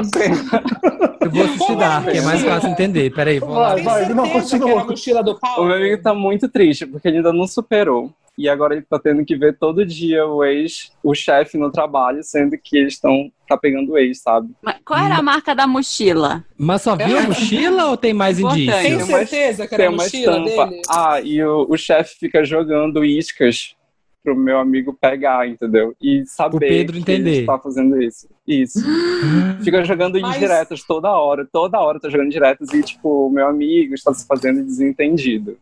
Speaker 3: Eu vou assistir Dark, que é mais fácil entender. Peraí, vou lá.
Speaker 1: Vai, vai, não, continua.
Speaker 24: mochila do
Speaker 29: O
Speaker 24: Paulo?
Speaker 29: meu amigo tá muito triste, porque ele ainda não superou. E agora ele tá tendo que ver todo dia o ex, o chefe no trabalho, sendo que eles estão tá pegando o ex, sabe?
Speaker 2: Mas qual era a marca da mochila?
Speaker 3: Mas só viu a mochila ou tem mais indícios?
Speaker 24: Tem certeza que
Speaker 29: Tem
Speaker 24: era a
Speaker 29: uma
Speaker 24: mochila
Speaker 29: estampa.
Speaker 24: dele?
Speaker 29: Ah, e o, o chefe fica jogando iscas pro meu amigo pegar, entendeu? E saber
Speaker 3: O Pedro
Speaker 29: que
Speaker 3: entender.
Speaker 29: ele está fazendo isso. Isso. Fica jogando
Speaker 24: Mas-
Speaker 29: indiretas toda hora, toda hora tá jogando diretas e, tipo, o meu amigo está se fazendo desentendido.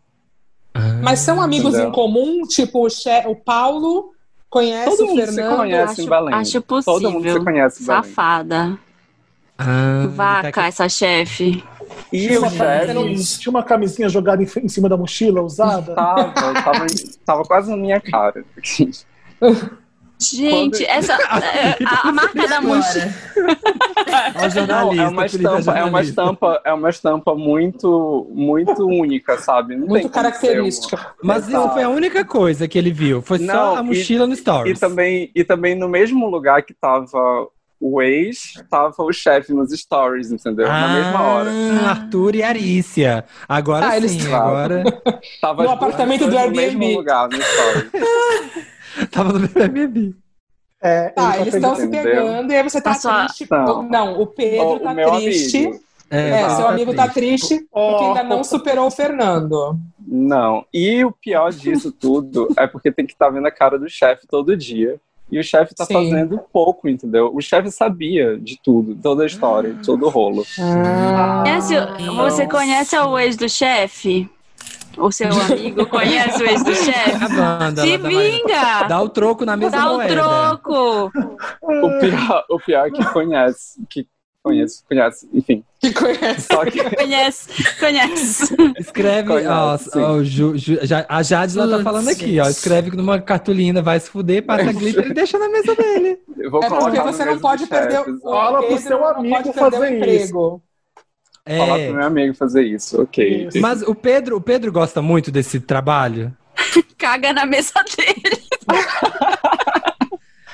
Speaker 24: Mas são amigos
Speaker 29: Entendeu?
Speaker 24: em comum? Tipo, o, che... o Paulo conhece
Speaker 29: Todo
Speaker 24: o
Speaker 29: mundo se
Speaker 24: Fernando?
Speaker 29: conhece
Speaker 2: acho,
Speaker 29: em Belém.
Speaker 2: acho
Speaker 29: Todo mundo
Speaker 2: possível.
Speaker 29: se conhece em Belém.
Speaker 2: Safada.
Speaker 3: Ah,
Speaker 2: Vaca,
Speaker 3: tá
Speaker 2: essa chefe.
Speaker 29: E
Speaker 1: Tinha uma,
Speaker 29: chefe
Speaker 1: camisinha, tinha uma camisinha jogada em, em cima da mochila, usada.
Speaker 29: tava, tava, tava quase na minha cara.
Speaker 2: Gente, essa. é, a, a marca da mancha.
Speaker 29: Não, é uma
Speaker 3: é
Speaker 29: estampa, é uma
Speaker 3: jornalista.
Speaker 29: estampa, é uma estampa muito, muito única, sabe? Não
Speaker 24: Muito característica.
Speaker 29: uma-
Speaker 3: Mas isso foi a única coisa que ele viu. Foi só
Speaker 29: Não,
Speaker 3: a
Speaker 29: e-
Speaker 3: mochila no Stories.
Speaker 29: E também, e também no mesmo lugar que tava o ex, tava o chefe nos stories, entendeu? Na mesma hora.
Speaker 3: Ah, Arthur e Arícia. Agora
Speaker 24: Ah,
Speaker 3: sim,
Speaker 24: eles-
Speaker 3: agora.
Speaker 29: Tava
Speaker 24: No apartamento do
Speaker 29: pessoas no
Speaker 24: Airbnb.
Speaker 29: mesmo lugar no stories.
Speaker 3: Tava no Airbnb.
Speaker 1: É,
Speaker 24: Tá,
Speaker 1: ele
Speaker 24: eles
Speaker 1: tá
Speaker 24: estão se pegando e aí você tá triste.
Speaker 29: não.
Speaker 24: Não, o Pedro
Speaker 29: O- o
Speaker 24: tá
Speaker 29: meu
Speaker 24: triste.
Speaker 29: amigo.
Speaker 24: É,
Speaker 29: exato.
Speaker 24: seu amigo tá triste porque ainda não superou o Fernando.
Speaker 29: Não. E o pior disso tudo é porque tem que estar vendo a cara do chefe todo dia. E o chefe tá
Speaker 24: Sim.
Speaker 29: fazendo pouco, entendeu? O chefe sabia de tudo, toda a história, todo o rolo.
Speaker 2: Conhece, você conhece o ex do chefe? O seu amigo conhece o ex do chefe?
Speaker 3: A banda,
Speaker 2: Se
Speaker 3: dá
Speaker 2: vinga!
Speaker 3: Dá o troco na mesma
Speaker 2: Dá o
Speaker 3: moeda.
Speaker 2: troco!
Speaker 29: O pior, o pior é que conhece, que conhece, conhece, enfim.
Speaker 24: Que conhece.
Speaker 29: Que
Speaker 2: Conhece, conhece.
Speaker 3: Escreve,
Speaker 29: Conhece,
Speaker 3: ó, ó, Ju- Ju- já- a Jade lá tá falando aqui, ó. Escreve numa cartolina, vai se fuder, passa glitter e deixa na mesa dele.
Speaker 29: eu vou
Speaker 24: É porque você não pode perder o
Speaker 1: Fala pro seu amigo fazer
Speaker 24: emprego.
Speaker 29: Falar
Speaker 3: É.
Speaker 29: pro meu amigo fazer isso, ok.
Speaker 1: Isso.
Speaker 3: Mas o Pedro, o Pedro gosta muito desse trabalho.
Speaker 2: Caga na mesa dele.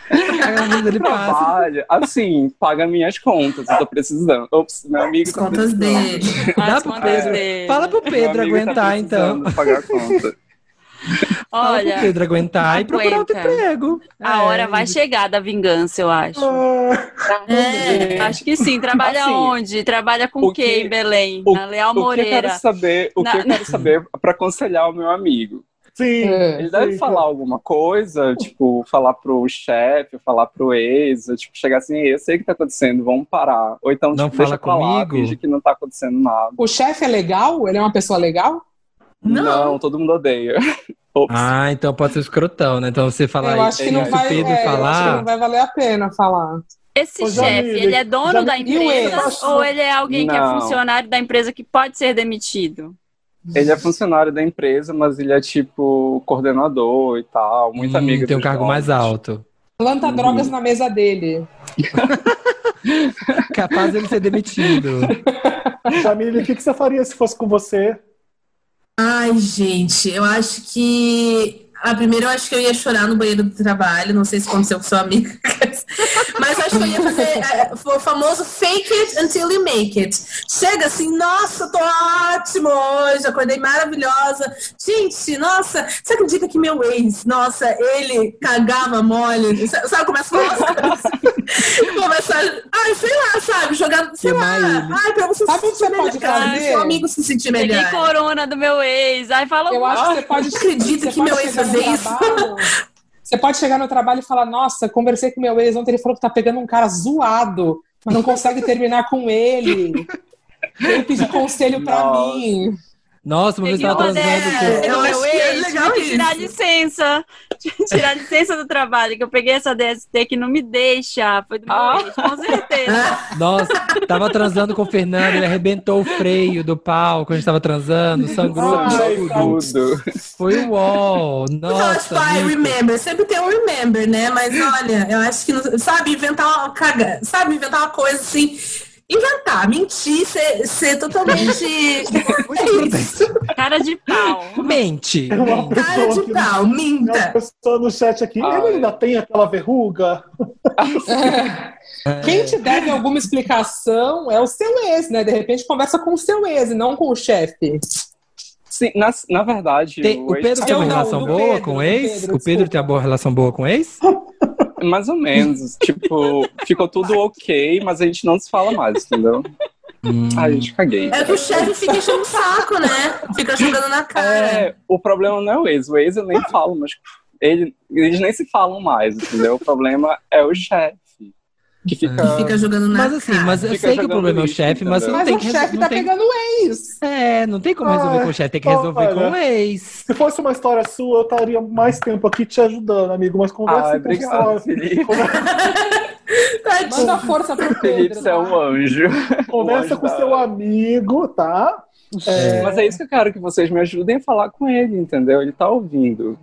Speaker 3: Passa.
Speaker 29: Trabalha, assim, paga minhas contas, eu tô precisando. Ops, meu amigo
Speaker 23: As
Speaker 29: tá
Speaker 23: contas dele.
Speaker 3: Dá
Speaker 2: As
Speaker 3: pro
Speaker 2: contas
Speaker 3: Pedro.
Speaker 2: dele.
Speaker 3: Fala pro
Speaker 29: Meu
Speaker 3: Pedro
Speaker 29: amigo tá
Speaker 3: aguentar, então.
Speaker 29: Pagar a conta.
Speaker 3: Fala pro
Speaker 2: Olha,
Speaker 3: Pedro aguentar e procurar outro
Speaker 2: aguenta.
Speaker 3: emprego.
Speaker 2: a
Speaker 3: É,
Speaker 2: hora vai chegar da vingança, eu acho.
Speaker 23: É.
Speaker 2: Acho que sim. Trabalha
Speaker 29: Assim,
Speaker 2: onde? Trabalha com
Speaker 29: o
Speaker 2: quem
Speaker 29: que-
Speaker 2: em Belém?
Speaker 29: O,
Speaker 2: Na Leal
Speaker 29: o que eu
Speaker 2: Moreira.
Speaker 29: quero saber, o que
Speaker 2: Na-
Speaker 29: eu quero saber para aconselhar o meu amigo.
Speaker 1: Sim.
Speaker 24: É.
Speaker 29: Ele deve
Speaker 1: sim.
Speaker 29: falar alguma coisa, tipo, falar pro chefe, falar pro ex, tipo, chegar assim, eu sei o que tá acontecendo, vamos parar. Ou então,
Speaker 3: Não
Speaker 29: tipo,
Speaker 3: fala
Speaker 29: deixa pra lá,
Speaker 3: comigo?
Speaker 29: finge que não tá acontecendo nada.
Speaker 24: O chefe é legal? Ele é uma pessoa legal?
Speaker 23: Não.
Speaker 29: todo mundo odeia. Ops.
Speaker 3: Ah, então pode ser escrotão, né? Então você falar
Speaker 24: eu acho que não
Speaker 3: o
Speaker 24: vai,
Speaker 3: Pedro
Speaker 24: é, eu acho que
Speaker 3: falar.
Speaker 24: não vai valer a pena falar.
Speaker 2: Esse
Speaker 1: Ô,
Speaker 2: chefe,
Speaker 1: Jamile,
Speaker 2: ele é dono da empresa ou ele é alguém que é
Speaker 29: Não.
Speaker 2: funcionário da empresa que pode ser demitido?
Speaker 29: Ele é funcionário da empresa, mas ele é, tipo, coordenador e tal, muito
Speaker 3: Hum,
Speaker 29: amigo
Speaker 3: tem um cargo
Speaker 29: donos.
Speaker 3: mais alto.
Speaker 24: Planta
Speaker 29: Uhum.
Speaker 24: drogas na mesa dele.
Speaker 3: Capaz dele ser demitido.
Speaker 1: Jamile, o que, que você faria se fosse com você?
Speaker 23: Ai, gente, eu acho que. Ah, primeiro eu acho que eu ia chorar no banheiro do trabalho, não sei se aconteceu com seu amigo. Mas acho que eu ia fazer é, o famoso fake it until you make it. Chega assim, nossa, tô ótimo hoje, acordei maravilhosa. Gente, nossa, você acredita que meu ex, nossa, ele cagava mole? Sabe, sabe, começa a começar, ai, sei lá, sabe, jogar, sei lá, ai, pra você
Speaker 24: Sabe o que
Speaker 23: se
Speaker 24: você
Speaker 23: sentir
Speaker 24: pode
Speaker 23: melhor,
Speaker 24: fazer?
Speaker 23: seu amigo se sentir
Speaker 2: Peguei
Speaker 23: melhor.
Speaker 2: corona do meu ex. Aí fala
Speaker 24: Eu acho que você pode.
Speaker 23: acredita que meu ex fazia isso?
Speaker 24: Você pode chegar no trabalho e falar: Nossa, conversei com meu ex ontem, ele falou que tá pegando um cara zoado, mas não consegue terminar com ele. Veio pedir conselho pra
Speaker 29: Nossa.
Speaker 24: mim.
Speaker 3: Nossa, uma vez eu
Speaker 2: Peguei
Speaker 3: tava
Speaker 2: uma
Speaker 3: transando com.
Speaker 23: Eu
Speaker 2: meu
Speaker 23: que é
Speaker 2: ex,
Speaker 23: legal
Speaker 2: tive que tirar licença. Tirar licença do trabalho, que eu peguei essa DST que não me deixa. Foi do meu ex, com certeza.
Speaker 3: Nossa, tava transando com o Fernando, ele arrebentou o freio do pau quando a gente tava transando, sangrou
Speaker 1: Ai,
Speaker 3: tudo.
Speaker 29: Tudo.
Speaker 3: Foi o
Speaker 23: acho
Speaker 3: Nossa,
Speaker 23: que vai,
Speaker 3: Nico.
Speaker 23: remember. Sempre tem um remember, né? Mas olha, eu acho que, não- sabe, inventar uma caga, sabe, inventar uma coisa assim. Inventar, mentir, ser, ser totalmente. é isso.
Speaker 2: Cara de pau.
Speaker 3: Mente.
Speaker 1: Tem uma
Speaker 23: Cara de pau,
Speaker 1: tem uma
Speaker 23: minta.
Speaker 1: pessoa no chat aqui.
Speaker 29: Ai.
Speaker 1: Ele ainda tem aquela verruga?
Speaker 24: Quem te deve alguma explicação é o seu ex, né? De repente conversa com o seu ex e não com o chefe.
Speaker 29: Sim, na, na verdade,
Speaker 3: Tem- o Pedro tem
Speaker 24: Eu
Speaker 3: uma
Speaker 24: não,
Speaker 3: relação
Speaker 24: do
Speaker 3: boa
Speaker 24: Pedro,
Speaker 3: com o ex?
Speaker 24: Pedro,
Speaker 3: o Pedro tem uma boa relação boa com o ex?
Speaker 29: mais ou menos. tipo, ficou tudo ok, mas a gente não se fala mais, entendeu?
Speaker 3: Hum.
Speaker 29: Ai, gente, caguei.
Speaker 23: É que o chefe fica enchendo o saco, né? Fica jogando na cara.
Speaker 29: É, o problema não é o ex. O ex eu nem falo, mas ele, eles nem se falam mais, entendeu? O problema é o chefe. Que fica.
Speaker 23: Fica jogando na
Speaker 3: Mas assim,
Speaker 23: cara.
Speaker 3: mas eu sei que o problema é o chefe, mas não
Speaker 24: Mas
Speaker 3: tem
Speaker 24: o
Speaker 3: que
Speaker 24: chefe
Speaker 3: não
Speaker 24: tá
Speaker 3: tem-
Speaker 24: pegando o ex.
Speaker 3: É, não tem como resolver
Speaker 1: Ai,
Speaker 3: com o chefe, tem que resolver com o
Speaker 1: olha.
Speaker 3: ex.
Speaker 1: Se fosse uma história sua, eu estaria mais tempo aqui te ajudando, amigo. Mas conversa
Speaker 29: Ai,
Speaker 1: com o
Speaker 29: Felipe.
Speaker 24: Manda força pro
Speaker 29: Felipe, você é
Speaker 24: tá?
Speaker 29: um anjo.
Speaker 1: Conversa
Speaker 29: Um
Speaker 1: com
Speaker 29: anjo
Speaker 1: seu amigo, tá? É,
Speaker 29: Mas é isso que eu quero que vocês me ajudem a falar com ele, entendeu? Ele tá ouvindo.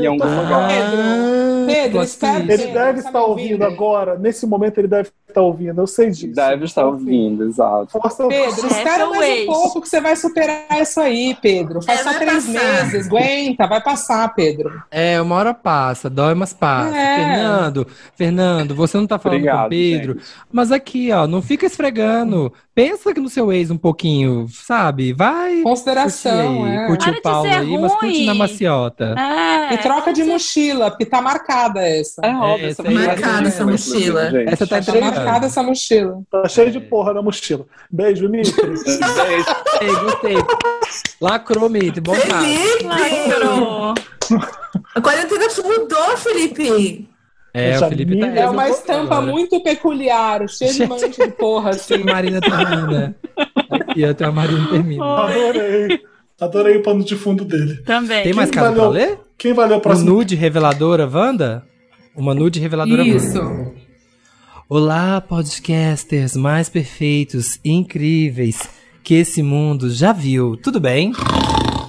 Speaker 29: E é um
Speaker 11: Então,
Speaker 29: lugar.
Speaker 11: Pedro,
Speaker 24: Pedro, espera,
Speaker 11: ele
Speaker 24: Pedro,
Speaker 11: deve
Speaker 24: tá
Speaker 11: estar ouvindo? agora. Nesse momento ele deve estar ouvindo. Eu sei disso.
Speaker 29: Deve estar ouvindo, exato.
Speaker 11: Força
Speaker 24: Pedro, espera mais um pouco que você vai superar isso aí, Pedro. Faz
Speaker 23: É,
Speaker 24: só três
Speaker 23: passar.
Speaker 24: meses, aguenta, vai passar, Pedro.
Speaker 3: É, uma hora passa, dói, mas passa.
Speaker 24: É.
Speaker 3: Fernando, Fernando, você não tá falando com
Speaker 29: Obrigado,
Speaker 3: o Pedro, mas aqui, ó, não fica esfregando. Pensa no seu ex um pouquinho, sabe? Vai.
Speaker 24: Consideração,
Speaker 3: curtir aí,
Speaker 24: é.
Speaker 3: Curte
Speaker 24: Para
Speaker 3: o Paulo aí, mas curte na
Speaker 24: ruim.
Speaker 3: maciota.
Speaker 24: e troca de mochila, porque tá marcada essa.
Speaker 29: É
Speaker 3: óbvio, essa aí
Speaker 23: Marcada
Speaker 3: vai ser
Speaker 23: essa mochila.
Speaker 3: gente. Essa tá
Speaker 24: Tá
Speaker 3: entregando.
Speaker 24: Essa mochila.
Speaker 11: Tá cheio de porra na mochila. Beijo, Mitri.
Speaker 3: Gostei, gostei. Lacrou, Mito, bom caso.
Speaker 23: Lacrou. A quarentena te mudou, Felipe.
Speaker 3: É, o Felipe tá
Speaker 24: É uma estampa
Speaker 3: agora.
Speaker 24: muito peculiar, cheia de mancha de porra, assim.
Speaker 3: Marina termina. Aqui, até a Marina termina.
Speaker 1: Adorei. Adorei o pano de fundo dele.
Speaker 2: Também.
Speaker 3: Tem mais
Speaker 1: Quem
Speaker 3: caso pra
Speaker 1: valeu-
Speaker 3: ler?
Speaker 1: Quem valeu o próximo?
Speaker 3: nude reveladora, Wanda? Uma nude reveladora
Speaker 24: Isso.
Speaker 3: Wanda. Olá, podcasters mais perfeitos e incríveis que esse mundo já viu. Tudo bem?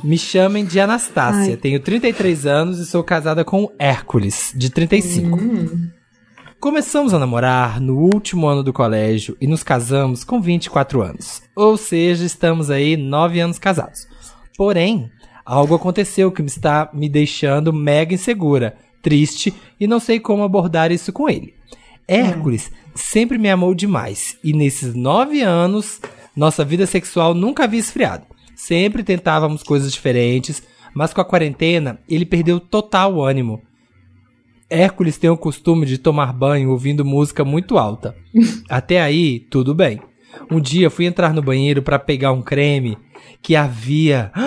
Speaker 3: Me chamem de Anastácia.
Speaker 24: Ai.
Speaker 3: Tenho 33 anos e sou casada com Hércules, de 35. Começamos a namorar no último ano do colégio e nos casamos com 24 anos. Ou seja, estamos aí 9 anos casados. Porém, algo aconteceu que me está me deixando mega insegura, triste e não sei como abordar isso com ele. Hércules sempre me amou demais e nesses 9 anos nossa vida sexual nunca havia esfriado. Sempre tentávamos coisas diferentes, mas com a quarentena ele perdeu total o ânimo. Hércules tem o costume de tomar banho ouvindo música muito alta. Até aí, tudo bem. Um dia fui entrar no banheiro para pegar um creme que havia.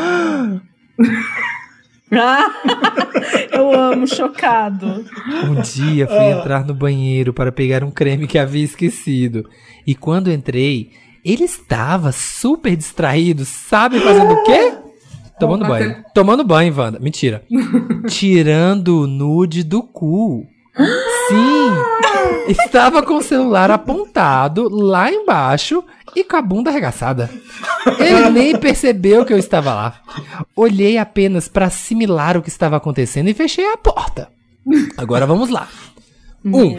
Speaker 25: Eu amo, chocado.
Speaker 3: Um dia fui entrar no banheiro para pegar um creme que havia esquecido. E quando entrei, ele estava super distraído, sabe fazendo o quê? Tomando banho. Tomando banho, Wanda. Mentira. Tirando o nude do cu. Sim! Estava com o celular apontado lá embaixo e com a bunda arregaçada. Ele nem percebeu que eu estava lá. Olhei apenas para assimilar o que estava acontecendo e fechei a porta. Agora vamos lá. Um.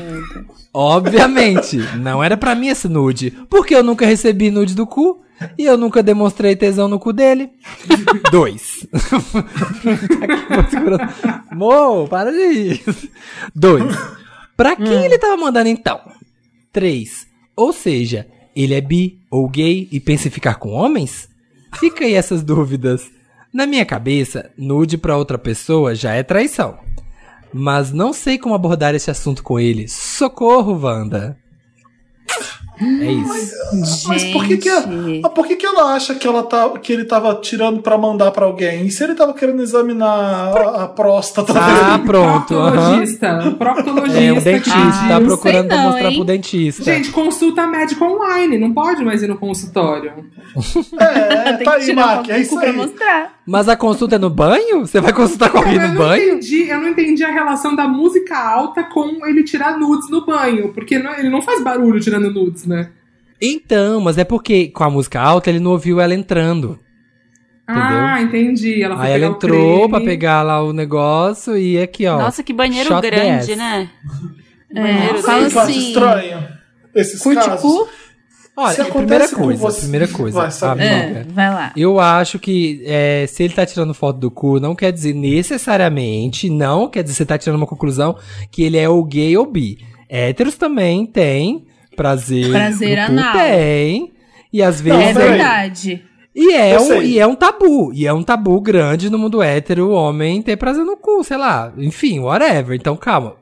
Speaker 3: Obviamente, não era pra mim esse nude, porque eu nunca recebi nude do cu e eu nunca demonstrei tesão no cu dele. Dois. Mo, para de rir. Dois. Pra quem ele tava mandando então? Três. Ou seja, ele é bi ou gay e pensa em ficar com homens? Fica aí essas dúvidas. Na minha cabeça, nude pra outra pessoa já é traição. Mas não sei como abordar esse assunto com ele. Socorro, Wanda. É isso.
Speaker 1: Mas por que, que, mas por que, que ela acha que, ela tá, que ele tava tirando pra mandar pra alguém? E se ele tava querendo examinar a, a próstata
Speaker 3: Ah,
Speaker 1: dele?
Speaker 3: pronto.
Speaker 24: Proctologista. Proctologista.
Speaker 3: É um dentista,
Speaker 24: que
Speaker 3: tá procurando
Speaker 24: não,
Speaker 3: mostrar
Speaker 24: hein?
Speaker 3: pro dentista.
Speaker 24: Gente, consulta médica online, não pode mais ir no consultório.
Speaker 1: É,
Speaker 25: Tem
Speaker 1: tá
Speaker 25: que
Speaker 1: aí, Mac, é isso aí.
Speaker 25: mostrar.
Speaker 3: Mas a consulta é no banho? Você vai consultar com alguém
Speaker 24: eu
Speaker 3: no
Speaker 24: não
Speaker 3: banho?
Speaker 24: entendi, eu não entendi a relação da música alta com ele tirar nudes no banho, porque não- ele não faz barulho tirando nudes, né?
Speaker 3: Então, mas é porque com a música alta ele não ouviu ela entrando.
Speaker 24: Ah, entendi. Ela foi
Speaker 3: Aí ela entrou
Speaker 24: creme.
Speaker 3: pra pegar lá o negócio e aqui, ó.
Speaker 2: Nossa, que banheiro grande,
Speaker 3: ass.
Speaker 2: né?
Speaker 25: É,
Speaker 2: Banheiro
Speaker 25: fala assim.
Speaker 1: estranho esses
Speaker 25: Curte
Speaker 1: casos.
Speaker 25: cu?
Speaker 3: Olha,
Speaker 1: Se
Speaker 3: a primeira coisa,
Speaker 1: você-
Speaker 3: primeira coisa,
Speaker 1: Vai, sabe?
Speaker 3: amiga.
Speaker 25: É, vai lá.
Speaker 3: Eu acho que é, se ele tá tirando foto do cu, não quer dizer necessariamente, não quer dizer você tá tirando uma conclusão que ele é ou gay ou bi. Héteros também têm prazer.
Speaker 25: Prazer
Speaker 3: no cu,
Speaker 25: anal.
Speaker 3: Tem. E às vezes.
Speaker 25: É verdade.
Speaker 3: E é, um, e é um tabu. E é um tabu grande no mundo hétero, o homem ter prazer no cu, sei lá. Enfim, whatever. Então calma.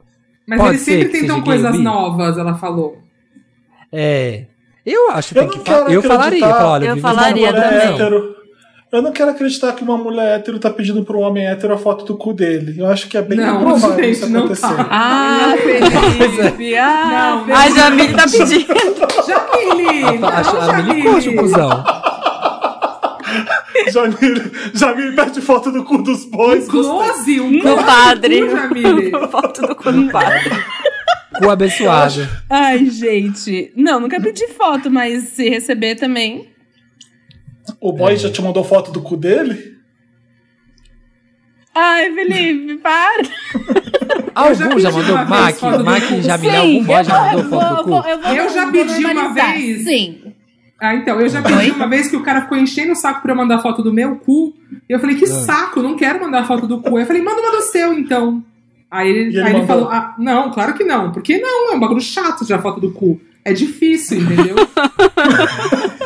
Speaker 24: Mas
Speaker 3: Pode
Speaker 24: eles sempre tentam coisas novas, ela falou.
Speaker 3: É. Eu acho que
Speaker 1: Eu
Speaker 3: tem
Speaker 1: não
Speaker 3: que fa-
Speaker 1: quero
Speaker 3: Eu falaria.
Speaker 1: acreditar
Speaker 3: Eu, falo, olha,
Speaker 2: Eu falaria também.
Speaker 1: hétero. Eu não quero acreditar que uma mulher hétero tá pedindo pro homem hétero a foto do cu dele. Eu acho que é bem
Speaker 24: Não,
Speaker 1: improvável
Speaker 24: gente,
Speaker 1: isso
Speaker 24: não
Speaker 1: acontecer.
Speaker 24: tá.
Speaker 25: Ah, Felipe. Ah,
Speaker 24: Não,
Speaker 2: A Jamile tá pedindo.
Speaker 24: Jamile!
Speaker 3: A,
Speaker 24: não,
Speaker 3: a, a Jamile
Speaker 24: Jamile.
Speaker 3: curte o cuzão.
Speaker 1: Jamile, Jamile pede foto do cu dos bois. gostei.
Speaker 24: Close, um close
Speaker 2: padre.
Speaker 24: do cu, Jamile.
Speaker 2: Foto do cu do padre.
Speaker 3: Cu abençoado.
Speaker 25: Ai, gente. Não, nunca pedi foto, mas se receber também.
Speaker 1: O boy já te mandou foto do cu dele?
Speaker 25: Ai, Felipe, para.
Speaker 3: Algum já mandou?
Speaker 24: uma vez
Speaker 3: Mac,
Speaker 24: foto do
Speaker 3: Mac
Speaker 24: cu.
Speaker 3: Jamilé, algum boy já mandou
Speaker 25: vou-
Speaker 3: foto do
Speaker 25: eu
Speaker 3: cu?
Speaker 25: vou- eu vou-
Speaker 24: Eu já pedi uma vez.
Speaker 25: Sim.
Speaker 24: Ah, então, eu já pedi uma vez que o cara ficou enchendo o saco pra eu mandar foto do meu cu. E eu falei, que
Speaker 3: Ah.
Speaker 24: saco, não quero mandar foto do cu. Aí eu falei, manda uma do seu, então. Aí ele,
Speaker 1: ele
Speaker 24: aí ele falou, ah, não, claro que não. Porque não, é um bagulho chato tirar foto do cu. É difícil, entendeu?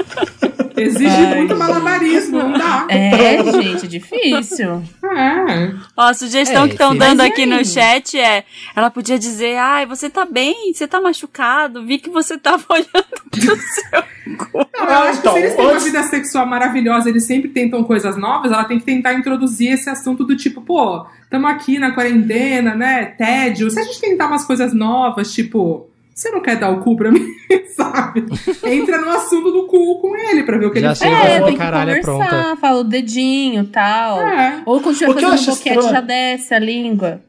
Speaker 24: Exige
Speaker 25: Ai,
Speaker 24: muito
Speaker 25: gente.
Speaker 24: malabarismo, não dá.
Speaker 25: É, gente, difícil.
Speaker 24: É.
Speaker 2: Ó, a sugestão
Speaker 3: É,
Speaker 2: que estão dando aqui no chat é: ela podia dizer, ai, você tá bem? Você tá machucado? Vi que você tava olhando pro seu cu.
Speaker 24: Não, eu acho
Speaker 1: então,
Speaker 24: que se eles têm uma vida sexual maravilhosa, eles sempre tentam coisas novas, ela tem que tentar introduzir esse assunto do tipo, pô, tamo aqui na quarentena, né? Tédio. Se a gente tentar umas coisas novas, tipo, você não quer dar o cu pra mim, sabe? Entra no assunto do cu com ele pra ver o que
Speaker 3: Já
Speaker 24: ele
Speaker 3: chega
Speaker 24: faz.
Speaker 25: É, tem que
Speaker 3: caralha
Speaker 25: conversar,
Speaker 3: pronta.
Speaker 25: fala o dedinho e tal.
Speaker 24: É.
Speaker 25: Ou estiver
Speaker 1: O que eu
Speaker 25: fazendo
Speaker 1: acho
Speaker 25: boquete,
Speaker 1: estranho-
Speaker 25: já desce a língua.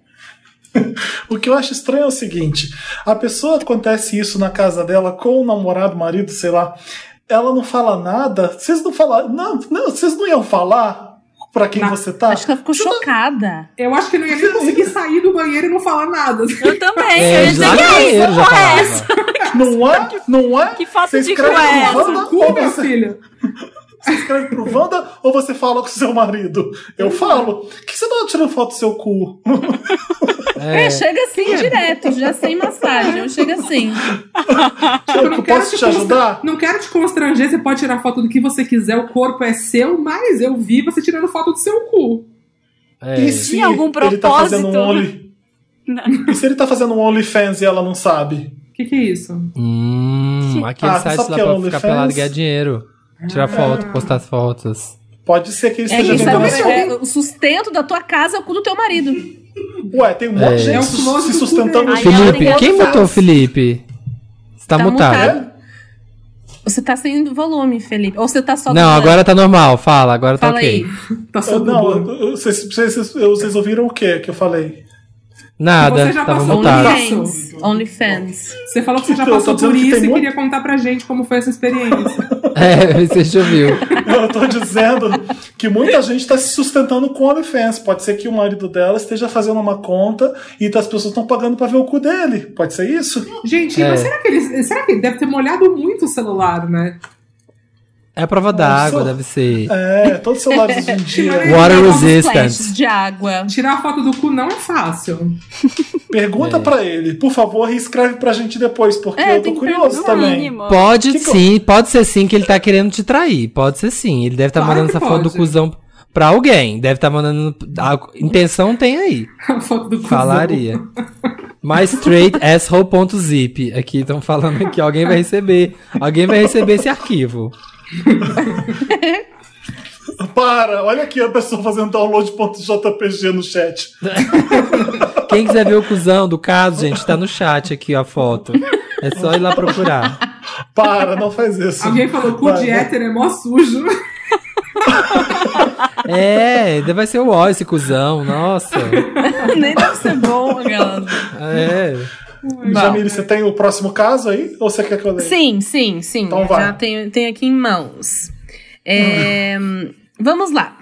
Speaker 1: O que eu acho estranho é o seguinte: a pessoa acontece isso na casa dela com o namorado, marido, sei lá. Ela não fala nada. Vocês não falam. Não, não, vocês não iam falar pra quem você tá?
Speaker 25: Acho que ela ficou chocada.
Speaker 24: Eu acho que não ia nem conseguir sair do banheiro e não falar nada.
Speaker 2: Eu também.
Speaker 3: É,
Speaker 2: eu ia dizer
Speaker 3: lá
Speaker 2: que é isso,
Speaker 3: já
Speaker 2: é
Speaker 3: falava.
Speaker 1: Não é? Não é?
Speaker 2: Que falta de
Speaker 1: escreve
Speaker 2: cu é
Speaker 1: pro você, escreve pro Wanda ou você fala com seu marido? Eu falo. O que você tá tirando foto do seu cu?
Speaker 25: É, chega assim direto, já sem massagem. Eu chego assim.
Speaker 24: Eu não quero
Speaker 1: posso te
Speaker 24: constra-
Speaker 1: ajudar?
Speaker 24: Não quero te constranger, você pode tirar foto do que você quiser, o corpo é seu, mas eu vi você tirando foto do seu cu.
Speaker 3: É.
Speaker 1: E se
Speaker 2: Tinha algum
Speaker 1: ele tá fazendo um
Speaker 2: propósito?
Speaker 1: Only... E se ele tá fazendo um OnlyFans e ela não sabe?
Speaker 24: O que, que é isso?
Speaker 3: Hum, aquele
Speaker 1: Ah,
Speaker 3: site lá
Speaker 1: é
Speaker 3: pra ficar pelado e ganhar dinheiro. Tirar foto, postar as fotos.
Speaker 1: Pode ser que ele
Speaker 25: É,
Speaker 1: esteja
Speaker 25: sabe,
Speaker 1: a
Speaker 25: é, o sustento da tua casa é o cu do teu marido.
Speaker 1: Ué, tem um monte de
Speaker 3: É.
Speaker 1: gente
Speaker 24: É um
Speaker 1: se sustentando.
Speaker 3: Felipe, quem
Speaker 2: que-
Speaker 3: botou o Felipe? Você tá,
Speaker 25: Tá
Speaker 3: mutado.
Speaker 25: mutado. Você tá sem volume, Felipe. Ou você tá só.
Speaker 3: Não, agora tá normal. Fala, agora tá
Speaker 25: Fala
Speaker 3: ok.
Speaker 25: aí.
Speaker 24: Tá
Speaker 1: Eu-
Speaker 24: só
Speaker 1: não,
Speaker 24: não,
Speaker 1: eu- eu- vocês, vocês, vocês ouviram o que que eu falei?
Speaker 3: Nada,
Speaker 24: Você já
Speaker 3: tava
Speaker 24: passou. Onlyfans. Você falou que você já
Speaker 1: Então,
Speaker 24: passou por isso e
Speaker 1: muito-
Speaker 24: queria contar pra gente como foi essa experiência.
Speaker 3: É, você já ouviu.
Speaker 1: Eu tô dizendo que muita gente tá se sustentando com OnlyFans. Pode ser que o marido dela esteja fazendo uma conta e as pessoas estão pagando pra ver o cu dele. Pode ser isso?
Speaker 24: Gente,
Speaker 3: É.
Speaker 24: mas será que ele. Será que ele deve ter molhado muito o celular, né?
Speaker 3: É a prova d'água, deve ser.
Speaker 1: É, todos os celulares hoje em dia.
Speaker 3: Water resistant.
Speaker 25: flashes de água.
Speaker 24: Tirar a foto do cu não é fácil.
Speaker 1: Pergunta
Speaker 3: É.
Speaker 1: pra ele, por favor, e escreve pra gente depois, porque
Speaker 25: É,
Speaker 1: eu tô curioso também.
Speaker 2: Mínimo.
Speaker 3: Pode
Speaker 1: Que
Speaker 3: sim, pode ser sim que ele tá querendo te trair. Pode ser sim. Ele deve estar
Speaker 24: Claro
Speaker 3: mandando essa foto do
Speaker 24: pode.
Speaker 3: cuzão pra alguém. Deve estar mandando. A intenção tem aí.
Speaker 24: A foto do cuzão.
Speaker 3: Falaria. Mais straight asshole.zip. Aqui estão falando que alguém vai receber. Alguém vai receber esse arquivo.
Speaker 1: Para, olha aqui a pessoa fazendo download.jpg no chat.
Speaker 3: Quem quiser ver o cuzão do caso, gente, tá no chat aqui ó, a foto. É só ir lá procurar.
Speaker 1: Para, não faz isso.
Speaker 24: Alguém falou cu de hétero é mó sujo.
Speaker 3: É, vai ser o ó esse cuzão, nossa.
Speaker 25: Nem deve ser bom, aquelas.
Speaker 3: É.
Speaker 1: Jamile, você tem o próximo caso aí? Ou você quer que eu leia?
Speaker 25: Sim, sim, sim.
Speaker 1: Então vai.
Speaker 25: Já tenho, tenho aqui em mãos. É, Vamos lá.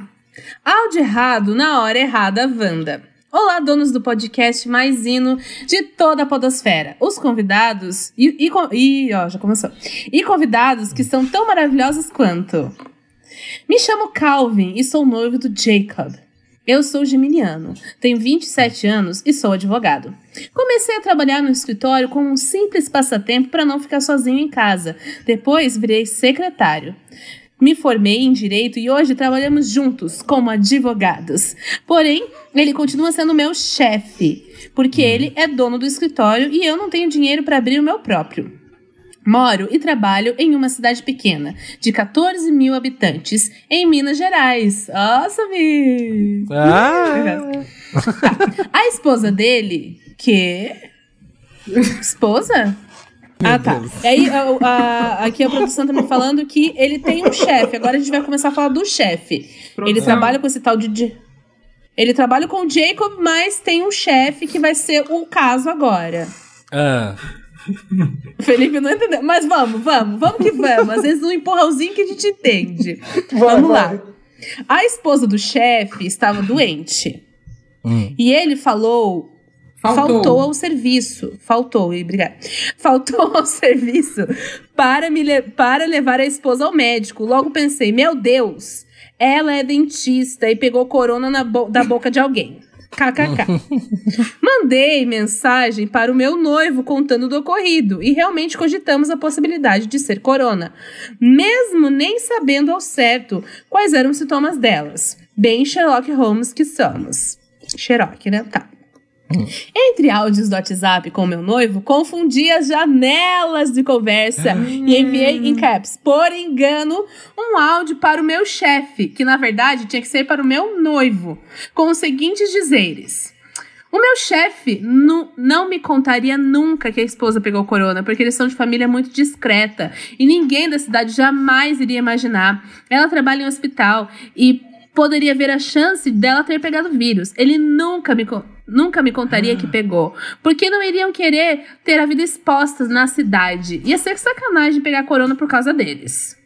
Speaker 25: Áudio errado na hora errada, Wanda. Olá, donos do podcast mais hino de toda a podosfera. Os convidados... E, e, e, ó, já começou. E convidados que são tão maravilhosos quanto... Me chamo Calvin e sou noivo do Jacob. Eu sou geminiano, tenho 27 anos e sou advogado. Comecei a trabalhar no escritório como um simples passatempo para não ficar sozinho em casa. Depois virei secretário. Me formei em direito e hoje trabalhamos juntos como advogados. Porém, ele continua sendo meu chefe, porque ele é dono do escritório e eu não tenho dinheiro para abrir o meu próprio. Moro e trabalho em uma cidade pequena, de 14 mil habitantes, em Minas Gerais. Mi!
Speaker 3: Ah.
Speaker 25: A esposa dele, que. Esposa? Ah, tá. E aí, a- a- aqui a produção tá me falando que ele tem um chefe. Agora a gente vai começar a falar do chefe. Ele trabalha com esse tal de. Ele trabalha com o Jacob, mas tem um chefe que vai ser o caso agora.
Speaker 3: Ah.
Speaker 25: O Felipe não entendeu. Mas vamos, vamos, vamos que vamos. Às vezes um empurrãozinho que a gente entende. vamos lá. A esposa do chefe estava doente. E ele falou.
Speaker 24: Faltou.
Speaker 25: Faltou. ao serviço. Faltou, obrigada. Faltou ao serviço para, me le- para levar a esposa ao médico. Logo pensei, meu Deus, ela é dentista e pegou corona na bo- da boca de alguém. KKK. Mandei mensagem para o meu noivo contando do ocorrido e realmente cogitamos a possibilidade de ser corona, mesmo nem sabendo ao certo quais eram os sintomas delas. Bem Sherlock Holmes que somos. Sherlock, né? Tá. Entre áudios do WhatsApp com meu noivo, confundi as janelas de conversa e enviei em caps, por engano, um áudio para o meu chefe, que na verdade tinha que ser para o meu noivo, com os seguintes dizeres. O meu chefe não me contaria nunca que a esposa pegou corona, porque eles são de família muito discreta e ninguém da cidade jamais iria imaginar. Ela trabalha em um hospital e poderia ver a chance dela ter pegado vírus. Ele nunca me, co- nunca me contaria que pegou, porque não iriam querer ter a vida exposta na cidade. Ia ser sacanagem pegar corona por causa deles.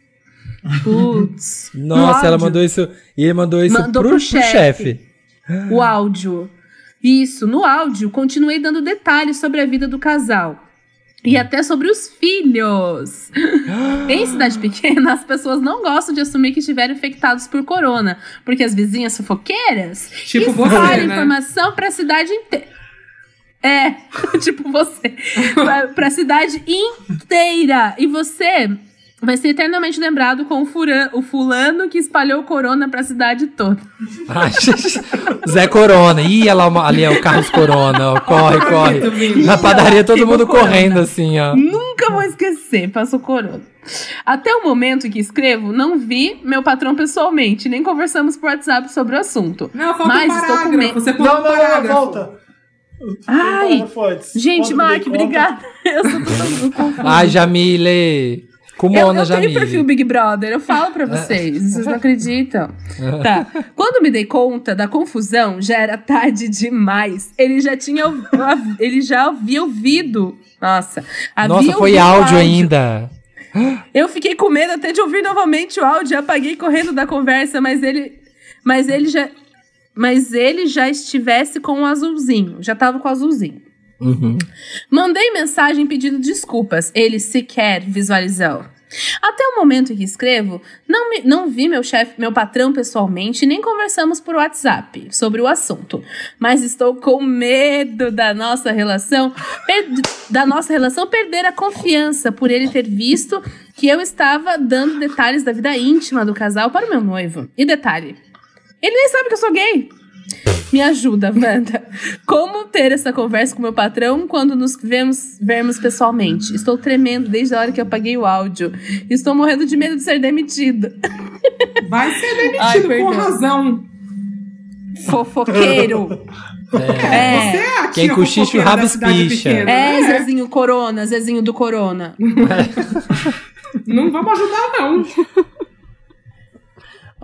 Speaker 25: Putz. No
Speaker 3: Nossa, ela mandou isso. E ele mandou isso
Speaker 25: Mandou
Speaker 3: pro,
Speaker 25: pro
Speaker 3: pro chefe.
Speaker 25: o áudio. Isso, no áudio, continuei dando detalhes sobre a vida do casal. E até sobre os filhos. em cidade pequena, as pessoas não gostam de assumir que estiveram infectados por corona, porque as vizinhas fofoqueiras
Speaker 24: Tipo
Speaker 25: espalham
Speaker 24: você, né?
Speaker 25: informação pra cidade inteira. É, tipo você. pra, pra cidade inteira. E você vai ser eternamente lembrado com o, furan, o fulano que espalhou corona pra cidade toda.
Speaker 3: Ai, Zé Corona. Ih, uma- ali é o Carlos Corona. ó. Corre, corre. Na padaria todo mundo
Speaker 25: corona.
Speaker 3: correndo assim, ó.
Speaker 25: Nunca vou esquecer, passou corona. Até o momento que escrevo, não vi meu patrão pessoalmente, nem conversamos por WhatsApp sobre o assunto.
Speaker 24: Não, falta
Speaker 25: Mas
Speaker 24: um
Speaker 25: estou com
Speaker 24: parágrafo.
Speaker 25: medo.
Speaker 24: Você
Speaker 1: Não,
Speaker 24: um
Speaker 1: não, não, volta.
Speaker 25: Ai, gente, Mark, obrigada. Eu sou totalmente.
Speaker 3: Ai, Jamile.
Speaker 25: Eu,
Speaker 3: Kumona,
Speaker 25: eu tenho perfil Big Brother, eu falo pra vocês, vocês não acreditam. Tá. Quando me dei conta da confusão, já era tarde demais. Ele já tinha ele já havia ouvido. Nossa, havia
Speaker 3: Nossa, foi
Speaker 25: ouvido o
Speaker 3: áudio ainda.
Speaker 25: Eu fiquei com medo até de ouvir novamente o áudio, apaguei correndo da conversa, mas ele mas ele já mas ele já estivesse com o azulzinho, já tava com o azulzinho.
Speaker 3: Uhum.
Speaker 25: Mandei mensagem pedindo desculpas. Ele sequer visualizou. Até o momento em que escrevo, não, me- não vi meu chefe, meu patrão pessoalmente, nem conversamos por WhatsApp sobre o assunto. Mas estou com medo da nossa relação, per- da nossa relação perder a confiança por ele ter visto que eu estava dando detalhes da vida íntima do casal para o meu noivo. E detalhe, ele nem sabe que eu sou gay. Me ajuda, Wanda. Como ter essa conversa com meu patrão quando nos vemos, vermos pessoalmente? Estou tremendo desde a hora que eu apaguei o áudio. Estou morrendo de medo de ser demitida.
Speaker 24: Vai ser demitido
Speaker 25: Ai,
Speaker 24: com
Speaker 25: perdão.
Speaker 24: razão.
Speaker 25: Fofoqueiro.
Speaker 24: É. Você é a
Speaker 3: Quem cochicha o rabo espicha.
Speaker 25: É,
Speaker 24: né?
Speaker 25: Zezinho Corona, Zezinho do Corona.
Speaker 24: Não vamos ajudar, não.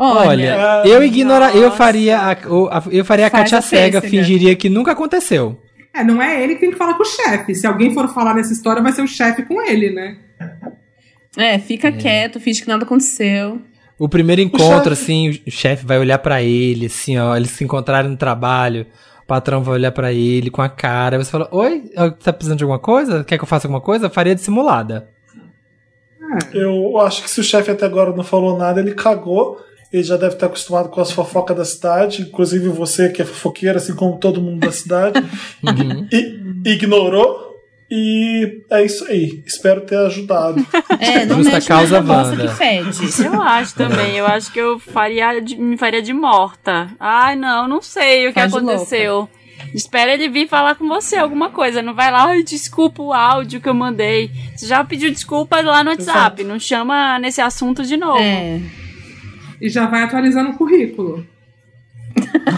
Speaker 3: Olha, eu ignora, eu faria a, o- a- eu faria a Katia cega, fingiria que nunca aconteceu.
Speaker 24: É, não é ele que tem que falar com o chefe. Se alguém for falar nessa história, vai ser o chefe com ele, né?
Speaker 25: É, fica quieto, finge que nada aconteceu.
Speaker 3: O primeiro encontro,
Speaker 25: chefe-
Speaker 3: assim, o chefe vai olhar pra ele, assim, ó, eles se encontrarem no trabalho, o patrão vai olhar pra ele com a cara, você fala, oi, tá precisando de alguma coisa? Quer que eu faça alguma coisa? Faria dissimulada.
Speaker 1: Eu acho que se o chefe até agora não falou nada, ele cagou. Ele já deve estar acostumado com as fofocas da cidade, inclusive você que é fofoqueira, assim como todo mundo da cidade. e ignorou. E é isso aí. Espero ter ajudado.
Speaker 25: É, não
Speaker 3: Justa
Speaker 25: mexe
Speaker 3: causa, Wanda.
Speaker 25: que fede.
Speaker 2: Eu acho também. Eu acho que eu faria de- me faria de morta. Ai, não, não sei o que
Speaker 25: Faz
Speaker 2: aconteceu. Espera ele vir falar com você alguma coisa. Não vai lá, ai, desculpa o áudio que eu mandei. Você já pediu desculpa lá no WhatsApp. Não chama nesse assunto de novo.
Speaker 25: É.
Speaker 24: E já vai atualizando o currículo.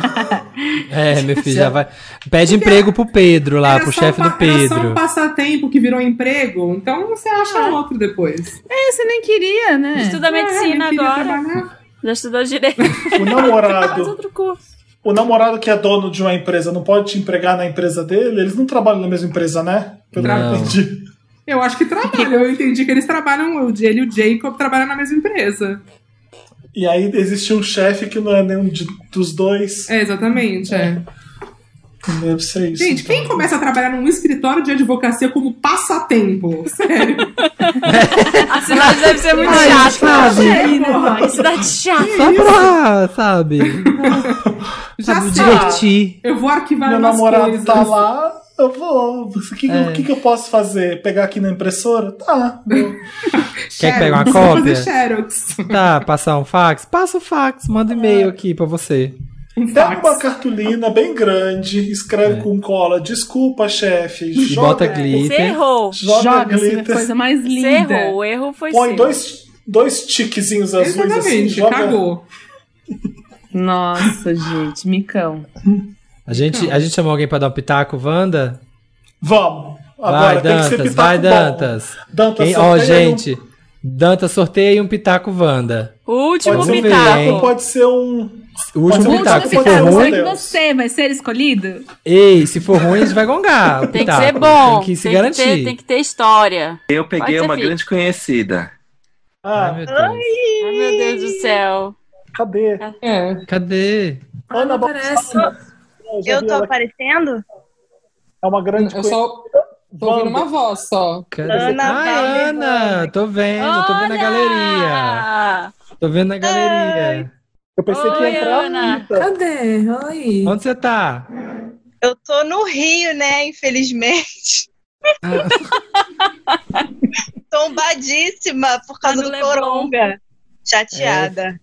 Speaker 3: É, meu filho, já vai. Pede emprego pro Pedro lá, pro chefe
Speaker 24: um
Speaker 3: do
Speaker 24: pa- Era só um
Speaker 3: Pedro.
Speaker 24: passatempo que virou emprego, então você acha outro depois.
Speaker 25: É, você nem queria, né?
Speaker 2: Estuda medicina
Speaker 24: É, queria
Speaker 2: agora.
Speaker 24: trabalhar.
Speaker 2: Já estudou direito.
Speaker 1: O namorado.
Speaker 2: Faz outro curso.
Speaker 1: O namorado que é dono de uma empresa não pode te empregar na empresa dele? Eles não trabalham na mesma empresa, né? Pelo que eu
Speaker 24: Não.
Speaker 1: entendi.
Speaker 24: Eu acho que trabalham. Eu entendi que eles trabalham, o ele e o Jacob trabalham na mesma empresa.
Speaker 1: E aí existe um chefe que não é nenhum de- dos dois.
Speaker 24: É, exatamente, é.
Speaker 1: Deve ser isso.
Speaker 24: Gente, quem começa a trabalhar num escritório de advocacia como passatempo? Sério.
Speaker 2: A cidade deve ser muito
Speaker 3: Ai,
Speaker 2: chata.
Speaker 3: sabe?
Speaker 2: Ai, cidade chata.
Speaker 3: Só pra, sabe?
Speaker 24: Já sei.
Speaker 3: divertir.
Speaker 24: Eu vou arquivar
Speaker 1: Meu
Speaker 24: umas
Speaker 1: namorado
Speaker 24: coisas.
Speaker 1: tá lá, eu vou. O que,
Speaker 3: É.
Speaker 1: que, que eu posso fazer? Pegar aqui na impressora? Tá.
Speaker 3: Quer que pegue uma cópia?
Speaker 24: Xerox.
Speaker 3: Tá, passar um fax? Passa o fax, manda um e-mail aqui pra você.
Speaker 1: Pega uma cartolina bem grande, escreve com cola. Desculpa, chefe. Joga,
Speaker 3: bota glitter.
Speaker 2: Você errou.
Speaker 1: Joga,
Speaker 25: Joga, assim,
Speaker 1: glitter.
Speaker 25: coisa mais
Speaker 2: Você
Speaker 25: linda.
Speaker 2: errou. O erro foi
Speaker 1: Põe
Speaker 2: seu.
Speaker 1: dois, dois tiquezinhos azuis assim.
Speaker 24: Exatamente,
Speaker 1: Joga,
Speaker 24: cagou.
Speaker 25: Nossa, gente, micão.
Speaker 3: A gente, a gente chamou alguém pra dar um pitaco, Wanda?
Speaker 1: Vamos.
Speaker 3: Vai,
Speaker 1: Agora que ser
Speaker 3: Dantas,
Speaker 1: pitaco
Speaker 3: vai,
Speaker 1: bom.
Speaker 3: Dantas.
Speaker 1: Dantas,
Speaker 3: Quem- Ó,
Speaker 1: aí um-
Speaker 3: gente, Dantas sorteia um pitaco, Wanda.
Speaker 2: O último
Speaker 1: Pode um
Speaker 3: Vamos ver,
Speaker 1: pitaco, pode ser um.
Speaker 3: O último
Speaker 1: um
Speaker 3: pitaco, se
Speaker 1: pitaco,
Speaker 3: for
Speaker 1: pode ser
Speaker 3: ruim...
Speaker 25: Você vai ser escolhido?
Speaker 3: Ei, se for ruim, a gente vai gongar o
Speaker 2: Tem que
Speaker 3: pitaco.
Speaker 2: ser bom.
Speaker 3: Tem que se
Speaker 2: tem
Speaker 3: garantir.
Speaker 2: ter, tem que ter história.
Speaker 8: Eu peguei uma
Speaker 2: filho.
Speaker 8: grande conhecida.
Speaker 1: Ah,
Speaker 3: Ai, meu Deus.
Speaker 2: Ai, meu Deus do céu.
Speaker 1: cadê?
Speaker 24: É.
Speaker 3: Cadê?
Speaker 1: Ana
Speaker 23: Parece.
Speaker 1: já
Speaker 30: Eu tô
Speaker 1: ela-
Speaker 30: aparecendo?
Speaker 1: É uma grande
Speaker 24: Eu só tô ouvindo uma voz só.
Speaker 30: Ana
Speaker 3: Ai,
Speaker 30: Valder
Speaker 3: Ana, tô vendo, tô vendo na galeria. Tô vendo na galeria.
Speaker 1: Eu pensei que
Speaker 2: Oi,
Speaker 1: ia entrar a
Speaker 2: Ana.
Speaker 1: Anitta.
Speaker 23: Cadê? Oi.
Speaker 3: Onde você tá?
Speaker 30: Eu tô no Rio, né? Infelizmente. Tombadíssima por causa
Speaker 2: Tá
Speaker 30: do
Speaker 2: Leblon.
Speaker 30: coronga. Chateada.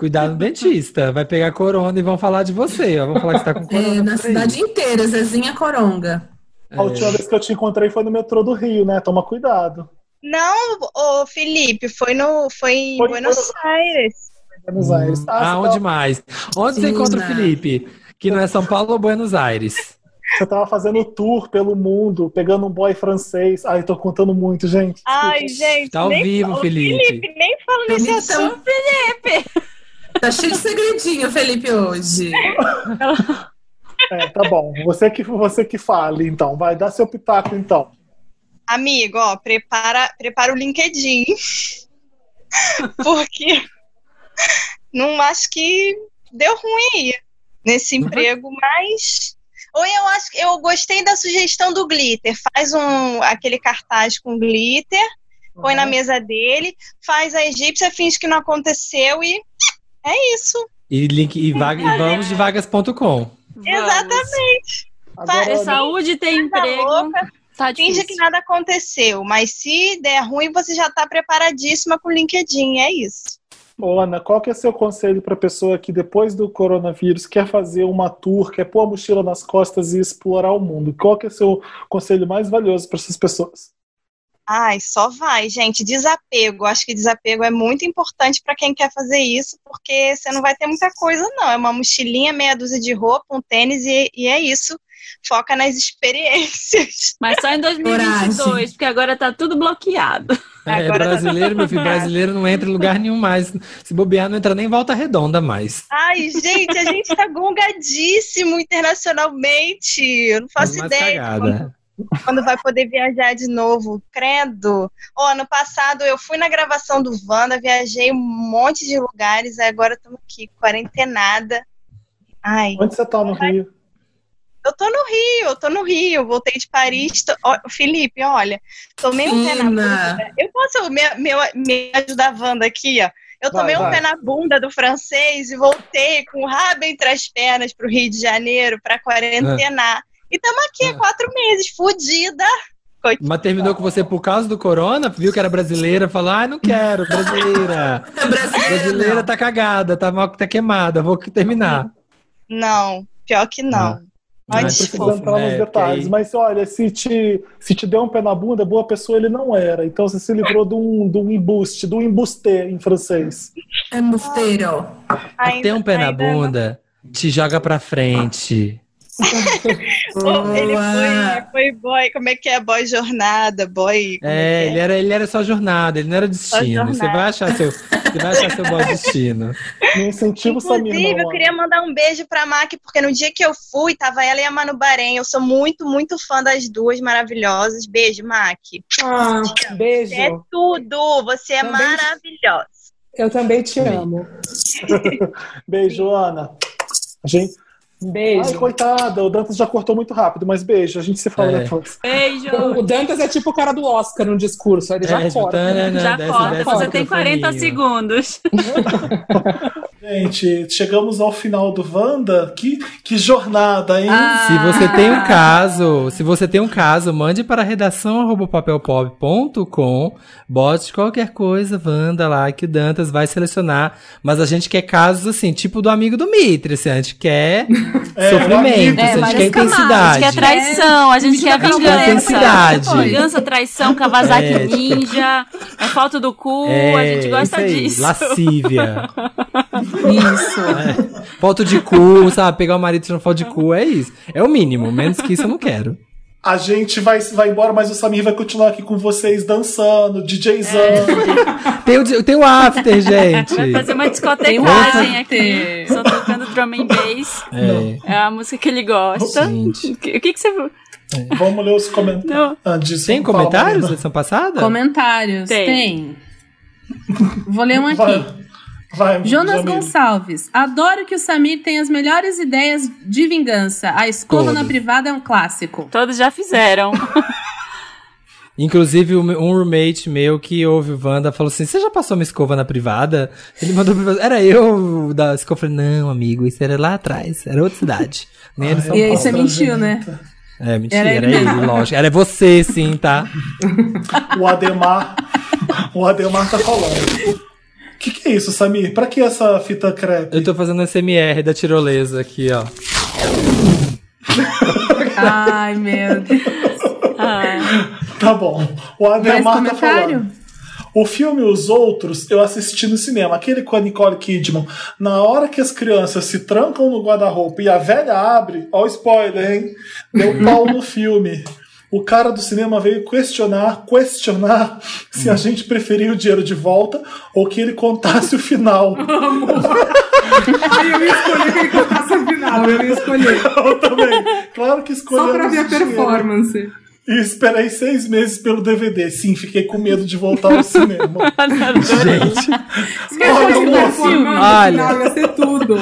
Speaker 3: Cuidado no dentista. Vai pegar corona e vão falar de você. Ó. Vão falar que você tá com corona.
Speaker 23: É, na
Speaker 3: por aí.
Speaker 23: cidade inteira, Zezinha Coronga.
Speaker 1: A última vez que eu te encontrei foi no metrô do Rio, né? Toma cuidado.
Speaker 30: Não, ô Felipe, foi, no, foi em
Speaker 1: Foi
Speaker 30: Buenos Aires.
Speaker 1: Buenos Aires.
Speaker 3: Ah,
Speaker 1: você
Speaker 3: onde
Speaker 1: tava,
Speaker 3: mais? Onde você
Speaker 23: Sim,
Speaker 3: encontra o
Speaker 23: né?
Speaker 3: Felipe? Que não é São Paulo ou Buenos Aires?
Speaker 1: você tava fazendo tour pelo mundo, pegando um boy francês. Ai, tô contando muito, gente.
Speaker 30: Ai, gente.
Speaker 3: Tá ao vivo,
Speaker 30: fala-
Speaker 3: Felipe.
Speaker 30: Felipe, nem fala nesse
Speaker 23: Felipe tá- cheio de segredinho, Felipe, hoje.
Speaker 1: É, tá bom. Você que, você que fale, então. Vai dar seu pitaco, então.
Speaker 30: Amigo, ó, prepara, prepara o LinkedIn. Porque não acho que deu ruim aí nesse emprego, mas. Ou eu acho que eu gostei da sugestão do glitter. Faz um aquele cartaz com glitter, põe na mesa dele, faz a egípcia, finge que não aconteceu e é isso.
Speaker 3: E, link, e, vaga, e vamos de vagas.com.
Speaker 30: Exatamente.
Speaker 1: Agora,
Speaker 2: saúde, ter emprego.
Speaker 30: louca.
Speaker 2: Tá
Speaker 30: Finge que nada aconteceu, mas se der ruim, você já tá preparadíssima com o LinkedIn, é isso.
Speaker 1: Ô, Ana, qual que é seu conselho para pessoa que depois do coronavírus quer fazer uma tour, quer pôr a mochila nas costas e explorar o mundo? Qual que é seu conselho mais valioso para essas pessoas?
Speaker 30: Ai, só vai, gente. Desapego. Acho que desapego é muito importante para quem quer fazer isso, porque você não vai ter muita coisa, não. É uma mochilinha, meia dúzia de roupa, um tênis e, e é isso. Foca nas experiências.
Speaker 2: Mas só em 2022,
Speaker 23: Coragem.
Speaker 2: porque agora tá tudo bloqueado.
Speaker 3: É,
Speaker 30: Agora-
Speaker 3: brasileiro, meu filho, brasileiro não entra em lugar nenhum mais. Se bobear, não entra nem em volta redonda mais.
Speaker 30: Ai, gente, a gente tá gongadíssimo internacionalmente. Eu não faço
Speaker 3: Mais
Speaker 30: ideia.
Speaker 3: cagada.
Speaker 30: Quando, vai poder viajar de novo. Credo. Ó, ano passado eu fui na gravação do Wanda, viajei um monte de lugares, agora estamos aqui, quarentenada. Ai.
Speaker 1: Onde você tá no Rio?
Speaker 30: Eu tô no Rio, eu tô no Rio, voltei de Paris. Tô... Felipe, olha, tomei um pé na
Speaker 23: Fina.
Speaker 30: bunda. Eu posso me, me, me ajudar, Wanda, aqui, ó. Eu
Speaker 1: Vai,
Speaker 30: tomei um
Speaker 1: vai.
Speaker 30: pé na bunda do francês e voltei com o rabo entre as pernas pro Rio de Janeiro pra quarentenar. E estamos aqui há quatro meses, fudida.
Speaker 3: Mas terminou com você por causa do corona? Viu que era brasileira? Falou, ah, não quero, brasileira. brasileira tá cagada, tá mal, tá queimada, vou terminar.
Speaker 30: Não, pior que não.
Speaker 1: Não
Speaker 30: Antes
Speaker 1: precisa
Speaker 30: fosse.
Speaker 1: entrar nos
Speaker 3: né,
Speaker 1: detalhes,
Speaker 3: porque aí-
Speaker 1: mas olha, se te, se te deu um pé na bunda, boa pessoa ele não era. Então você se livrou de um, de um embuste, de um embuste em francês.
Speaker 23: É musteiro.
Speaker 3: Até um pé na bunda, te joga pra frente.
Speaker 30: Ele foi, foi boy, como é que é? Boy jornada, boy. como
Speaker 3: É,
Speaker 30: que
Speaker 3: ele era, ele era só jornada, ele não era destino. Você
Speaker 30: jornada.
Speaker 3: vai achar seu, você vai achar seu bom destino.
Speaker 1: Incentivo
Speaker 30: Inclusive, eu queria mandar um beijo pra Mac, porque no dia que eu fui, tava ela e a Manu Bahrein. Eu sou muito, muito fã das duas maravilhosas. Beijo, Mac.
Speaker 31: Ah, beijo.
Speaker 30: Você é tudo, você é
Speaker 31: Também-
Speaker 30: maravilhosa.
Speaker 31: Eu também te amo.
Speaker 1: Beijo, Ana. A gente,
Speaker 31: Beijo.
Speaker 11: Ai, coitada, o Dantas já cortou muito rápido, mas beijo, a gente se fala
Speaker 3: É.
Speaker 11: depois.
Speaker 2: Beijo!
Speaker 31: O Dantas é tipo o cara do Oscar no discurso, ele já
Speaker 3: É,
Speaker 31: corta.
Speaker 3: tanana,
Speaker 2: Já
Speaker 3: desce-
Speaker 2: corta,
Speaker 3: desce
Speaker 2: você tem 40
Speaker 3: microfoninho.
Speaker 2: segundos.
Speaker 1: Gente, chegamos ao final do Wanda. Que, que jornada, hein?
Speaker 2: Ah.
Speaker 3: Se você tem um caso, se você tem um caso, mande para redação@papelpop.com, bote qualquer coisa, Wanda lá que o Dantas vai selecionar, mas a gente quer casos assim, tipo do amigo do Mitre, assim, a gente quer
Speaker 1: É,
Speaker 3: sofrimento, assim, a gente quer
Speaker 2: A
Speaker 3: intensidade.
Speaker 2: gente quer traição, a gente quer vingança.
Speaker 3: Intensidade.
Speaker 2: Vingança, traição, Kawasaki
Speaker 3: É, tipo-
Speaker 2: Ninja, a foto do cu,
Speaker 3: É,
Speaker 2: a gente gosta
Speaker 3: isso aí,
Speaker 2: disso.
Speaker 3: lascívia.
Speaker 25: Isso.
Speaker 3: É. Foto de cu, sabe? Pegar o marido tirando foto de cu, é isso. É o mínimo, menos que isso eu não quero.
Speaker 1: A gente vai, vai embora, mas o Samir vai continuar aqui com vocês dançando, DJzando.
Speaker 3: Tem o, tem o after, gente.
Speaker 2: Vai fazer uma
Speaker 25: Tem
Speaker 2: discotecagem aqui. Só tocando drum and bass.
Speaker 3: É.
Speaker 2: É a música que ele gosta.
Speaker 3: Gente.
Speaker 2: O que, o que, que você.
Speaker 1: Vamos ler os comentários.
Speaker 2: Não.
Speaker 1: Antes,
Speaker 3: Tem comentários da
Speaker 1: Marina.
Speaker 3: edição passada?
Speaker 25: Comentários.
Speaker 2: Tem.
Speaker 25: Tem. Vou ler um aqui.
Speaker 1: Vai, vai,
Speaker 25: Jonas. Gonçalves. Adoro que o Samir tem as melhores ideias de vingança. A escova
Speaker 3: Todos.
Speaker 25: na privada é um clássico.
Speaker 2: Todos já fizeram.
Speaker 3: Inclusive, um roommate meu que ouve o Wanda falou assim: Você já passou uma escova na privada? Ele mandou pra Era eu da escova. Eu falei: Não, amigo, isso era lá atrás. Era outra cidade. Nem era em São
Speaker 25: E aí você mentiu, né?
Speaker 3: É, mentira,
Speaker 25: Era
Speaker 3: era,
Speaker 25: ele
Speaker 3: ele,
Speaker 25: mesmo.
Speaker 3: lógico. Era você, sim, tá?
Speaker 1: O Ademar. o Ademar tá falando. O que, que é isso, Samir? Pra que essa fita crepe?
Speaker 3: Eu tô fazendo SMR da tirolesa aqui, ó.
Speaker 25: Ai, meu Deus.
Speaker 1: Tá bom. O Ademar tá falando. O filme Os Outros eu assisti no cinema, aquele com a Nicole Kidman. Na hora que as crianças se trancam no guarda-roupa e a velha abre, ó o spoiler, hein? Deu pau no filme. O cara do cinema veio questionar, questionar se a gente preferia o dinheiro de volta ou que ele contasse o final.
Speaker 24: Eu ia escolher que ele contasse o final, eu ia escolher.
Speaker 1: Eu também. Claro que escolhemos
Speaker 24: Só pra ver a
Speaker 1: o dinheiro. E esperei seis meses pelo DVD. Sim, fiquei com medo de voltar ao cinema.
Speaker 3: Gente.
Speaker 1: Olha,
Speaker 24: Olha,
Speaker 1: moço.
Speaker 3: Olha.
Speaker 24: final ia ser tudo.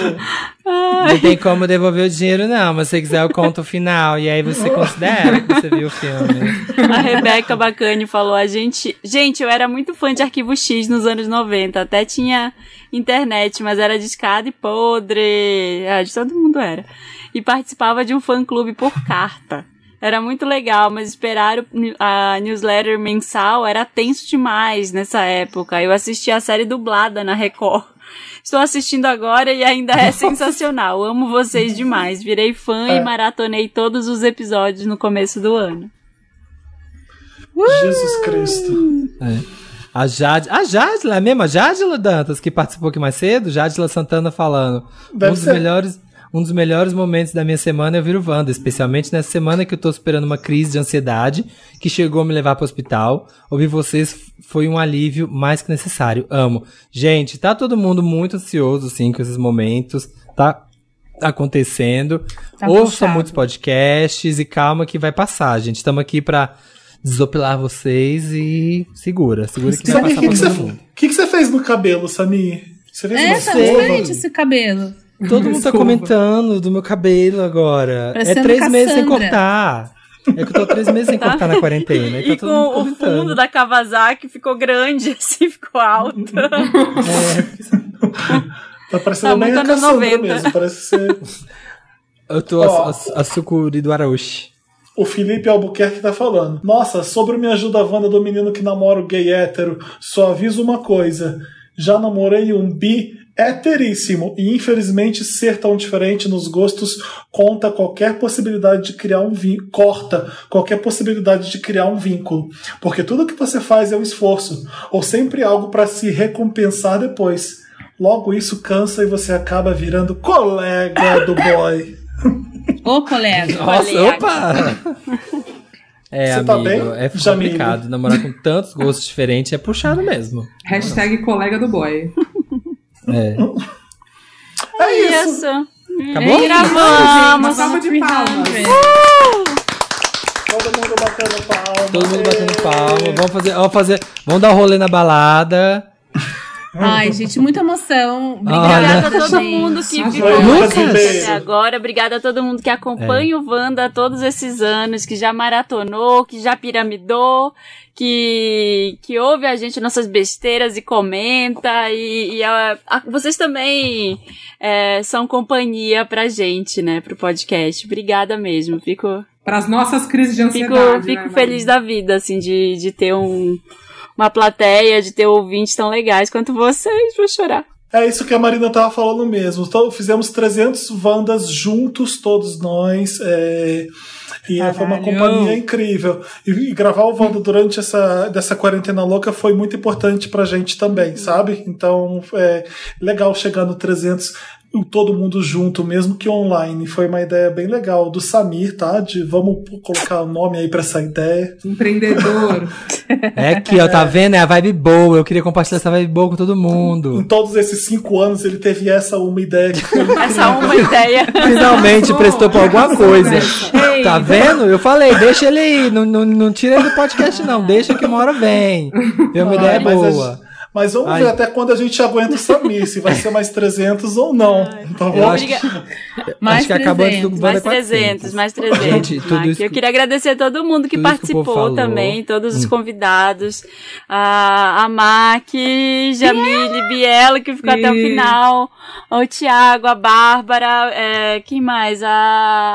Speaker 3: Não tem como devolver o dinheiro, não. Mas se você quiser, eu conto o final. E aí você considera que você viu o filme.
Speaker 2: A Rebeca Bacani falou: a gente. Gente, eu era muito fã de Arquivo X nos anos 90. Até tinha internet, mas era discada e podre. Ah, de todo mundo era. E participava de um fã-clube por carta. Era muito legal, mas esperar o- a newsletter mensal era tenso demais nessa época. Eu assisti a série dublada na Record. Estou assistindo agora e ainda é sensacional. Amo vocês demais. Virei fã
Speaker 1: É.
Speaker 2: e maratonei todos os episódios no começo do ano.
Speaker 1: Jesus Cristo.
Speaker 3: É. A Jade. A Jadila, é mesmo? A Jadila Dantas, que participou aqui mais cedo. Jadila Santana falando.
Speaker 1: Deve
Speaker 3: um dos
Speaker 1: ser.
Speaker 3: melhores. Um dos melhores momentos da minha semana é ouvir o Wanda, especialmente nessa semana que eu tô superando uma crise de ansiedade que chegou a me levar pro hospital. Ouvir vocês foi um alívio mais que necessário. Amo. Gente, tá todo mundo muito ansioso, assim, com esses momentos. Tá acontecendo.
Speaker 25: Tá
Speaker 3: Ouça
Speaker 25: puxado.
Speaker 3: muitos podcasts e calma que vai passar, gente. Estamos aqui pra desopilar vocês e segura. Segura que vai
Speaker 1: Samir, o
Speaker 3: passar
Speaker 1: que, que, você, que, que você fez no cabelo, Samir? Você fez
Speaker 25: É,
Speaker 1: uma
Speaker 25: tá
Speaker 1: escova?
Speaker 25: diferente esse cabelo.
Speaker 3: Todo mundo tá
Speaker 24: Escova.
Speaker 3: comentando do meu cabelo agora.
Speaker 25: Parecendo
Speaker 3: é três meses sem
Speaker 25: Cassandra.
Speaker 3: cortar. É que eu tô três meses sem
Speaker 2: Tá.
Speaker 3: cortar na quarentena. E tá
Speaker 2: E
Speaker 3: todo mundo
Speaker 2: com o fundo da Kawasaki ficou grande, assim, ficou alto.
Speaker 1: Tá parecendo
Speaker 2: Tá
Speaker 1: bem a Cassandra
Speaker 2: 90.
Speaker 1: mesmo. Parece ser...
Speaker 3: Eu tô
Speaker 1: Ó.
Speaker 3: a, a, a sucuri do Araújo.
Speaker 1: O Felipe Albuquerque tá falando. Nossa, sobre o Me Ajuda Wanda do menino que namora o gay hétero, só aviso uma coisa. Já namorei um bi heteríssimo e infelizmente ser tão diferente nos gostos conta qualquer possibilidade de criar um vínculo, corta qualquer possibilidade de criar um vínculo, porque tudo que você faz é um esforço ou sempre algo para se recompensar depois. Logo isso cansa e você acaba virando colega do boy.
Speaker 25: Ô, colega.
Speaker 3: Nossa,
Speaker 2: Colega.
Speaker 3: opa! É,
Speaker 1: Você tá
Speaker 3: amigo,
Speaker 1: bem,
Speaker 3: é
Speaker 1: Jamile?
Speaker 3: complicado. Namorar com tantos gostos diferentes é puxado mesmo.
Speaker 24: Hashtag colega do boy.
Speaker 3: É.
Speaker 1: É isso.
Speaker 2: Isso.
Speaker 3: Acabou?
Speaker 2: E
Speaker 24: Uma
Speaker 2: gravamos.
Speaker 24: salva de palmas.
Speaker 1: Todo mundo batendo palma.
Speaker 3: Todo mundo batendo palma. Vamos fazer, vamos fazer. Vamos dar um rolê na balada.
Speaker 25: Ai, gente, muita emoção.
Speaker 2: Obrigada
Speaker 25: Obrigada
Speaker 2: a todo mundo que ficou
Speaker 25: Lucas.
Speaker 2: com a gente até agora. Obrigada a todo mundo que acompanha
Speaker 3: É.
Speaker 2: o Wanda todos esses anos, que já maratonou, que já piramidou, que, que ouve a gente nossas besteiras e comenta. E, e a- a- vocês também é, são companhia pra gente, né? Pro podcast. Obrigada mesmo. Fico.
Speaker 24: Para as nossas crises de
Speaker 2: Fico,
Speaker 24: ansiedade.
Speaker 2: fico
Speaker 24: né,
Speaker 2: feliz da vida, assim, de, de ter um, uma plateia, de ter ouvintes tão legais quanto vocês. Vou chorar.
Speaker 1: É isso que a Marina tava falando mesmo. Então, fizemos 300 Wandas juntos, todos nós. é, E foi uma
Speaker 25: Caralho.
Speaker 1: companhia incrível. E, e gravar o Wanda durante essa dessa quarentena louca foi muito importante pra gente também, sabe? Então, é legal chegar no 300 o todo mundo junto, mesmo que online. Foi uma ideia bem legal do Samir, tá? De vamos colocar o nome aí pra essa ideia.
Speaker 24: Empreendedor.
Speaker 3: É aqui, ó, tá vendo? É a vibe boa. Eu queria compartilhar essa vibe boa com todo
Speaker 1: Em
Speaker 3: mundo.
Speaker 1: todos esses cinco anos ele teve essa uma ideia que foi
Speaker 2: Essa uma ideia.
Speaker 3: Finalmente prestou pra alguma coisa.
Speaker 25: Ei.
Speaker 3: Tá vendo? Eu falei, deixa ele aí. Não, não, não tira ele do podcast, não. Deixa que uma hora vem. Tem uma ideia
Speaker 1: mas a
Speaker 3: boa.
Speaker 1: Mas vamos
Speaker 3: Ai.
Speaker 1: ver até quando a gente aguenta o Samir, se vai ser mais 300 ou não. Então,
Speaker 3: Eu acho,
Speaker 2: Obriga-
Speaker 3: acho que acabou antes do
Speaker 2: Mais
Speaker 3: 400.
Speaker 2: 300, mais 300.
Speaker 3: Gente, tudo isso
Speaker 2: Eu
Speaker 3: que-
Speaker 2: queria agradecer a todo mundo que
Speaker 3: que
Speaker 2: participou
Speaker 3: falou.
Speaker 2: também, todos os
Speaker 3: Hum.
Speaker 2: convidados. A, a Mac, Jamile, Bielo, que ficou até o
Speaker 24: Sim.
Speaker 2: final. O Thiago, a Bárbara, é, quem mais? A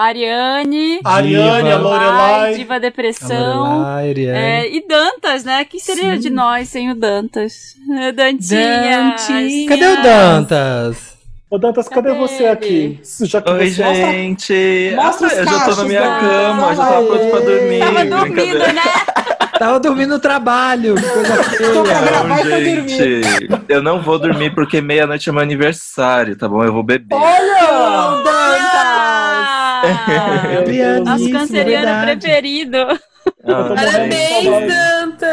Speaker 2: Ariane.
Speaker 1: a Ariane, a. Lorelai.
Speaker 2: Diva Depressão.
Speaker 3: Lorelai, Ariane.
Speaker 2: É, e Dantas, né? Que seria de nós sem o Dantas? Dantinha.
Speaker 25: Dantinha.
Speaker 3: Cadê o Dantas?
Speaker 11: Ô, Dantas, cadê,
Speaker 2: Cadê
Speaker 11: você
Speaker 2: ele?
Speaker 11: aqui? Já que
Speaker 8: Oi,
Speaker 11: você...
Speaker 8: gente.
Speaker 11: Mostra os
Speaker 8: Ah, eu já tô na minha
Speaker 11: da-
Speaker 8: cama, já tava pronto pra dormir.
Speaker 2: Tava dormindo,
Speaker 8: brincadeira.
Speaker 2: né?
Speaker 3: Tava dormindo no trabalho. Coisa feia.
Speaker 8: Não, gente, eu não vou dormir porque meia-noite é meu aniversário, tá bom? Eu vou beber.
Speaker 2: Olha!
Speaker 11: Deus.
Speaker 2: Nosso canceriano
Speaker 3: verdade.
Speaker 2: preferido.
Speaker 8: Ah,
Speaker 23: Parabéns, Danta!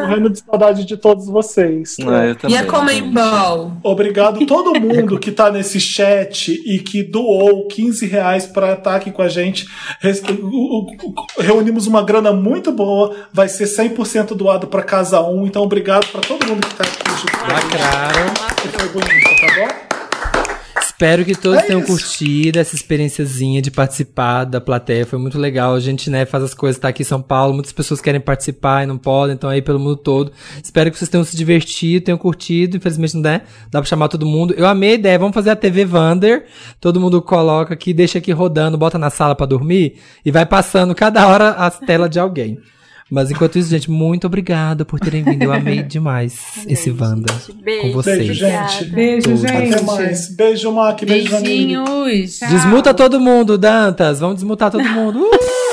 Speaker 11: morrendo de saudade de todos vocês.
Speaker 8: Ah, eu
Speaker 23: E
Speaker 8: também.
Speaker 23: a Comembol?
Speaker 1: Obrigado todo mundo que tá nesse chat e que doou 15 reais pra estar aqui com a gente. Reunimos uma grana muito boa, vai ser 100% doado pra casa 1. Então, obrigado pra todo mundo que tá aqui junto. com a gente.
Speaker 3: Lacraram.
Speaker 1: Foi bonito, tá bom?
Speaker 3: Espero que todos
Speaker 1: É
Speaker 3: tenham
Speaker 1: isso.
Speaker 3: curtido essa experiênciazinha de participar da plateia. Foi muito legal. A gente, né, faz as coisas, tá aqui em São Paulo. Muitas pessoas querem participar e não podem, então aí pelo mundo todo. Espero que vocês tenham se divertido, tenham curtido. Infelizmente não dá, dá pra chamar todo mundo. Eu amei a ideia. Vamos fazer a TV Vander. Todo mundo coloca aqui, deixa aqui rodando, bota na sala pra dormir e vai passando cada hora as telas de alguém. Mas enquanto isso, gente, muito obrigado por terem vindo. Eu amei demais esse Wanda
Speaker 2: Beijo,
Speaker 3: com vocês.
Speaker 1: Beijo, gente.
Speaker 24: Beijo,
Speaker 3: Tudo.
Speaker 24: gente.
Speaker 1: Até mais. Beijo, Mac. Beijo.
Speaker 25: Beijinhos.
Speaker 3: Desmuta todo mundo, Dantas. Vamos desmutar todo mundo. Uh!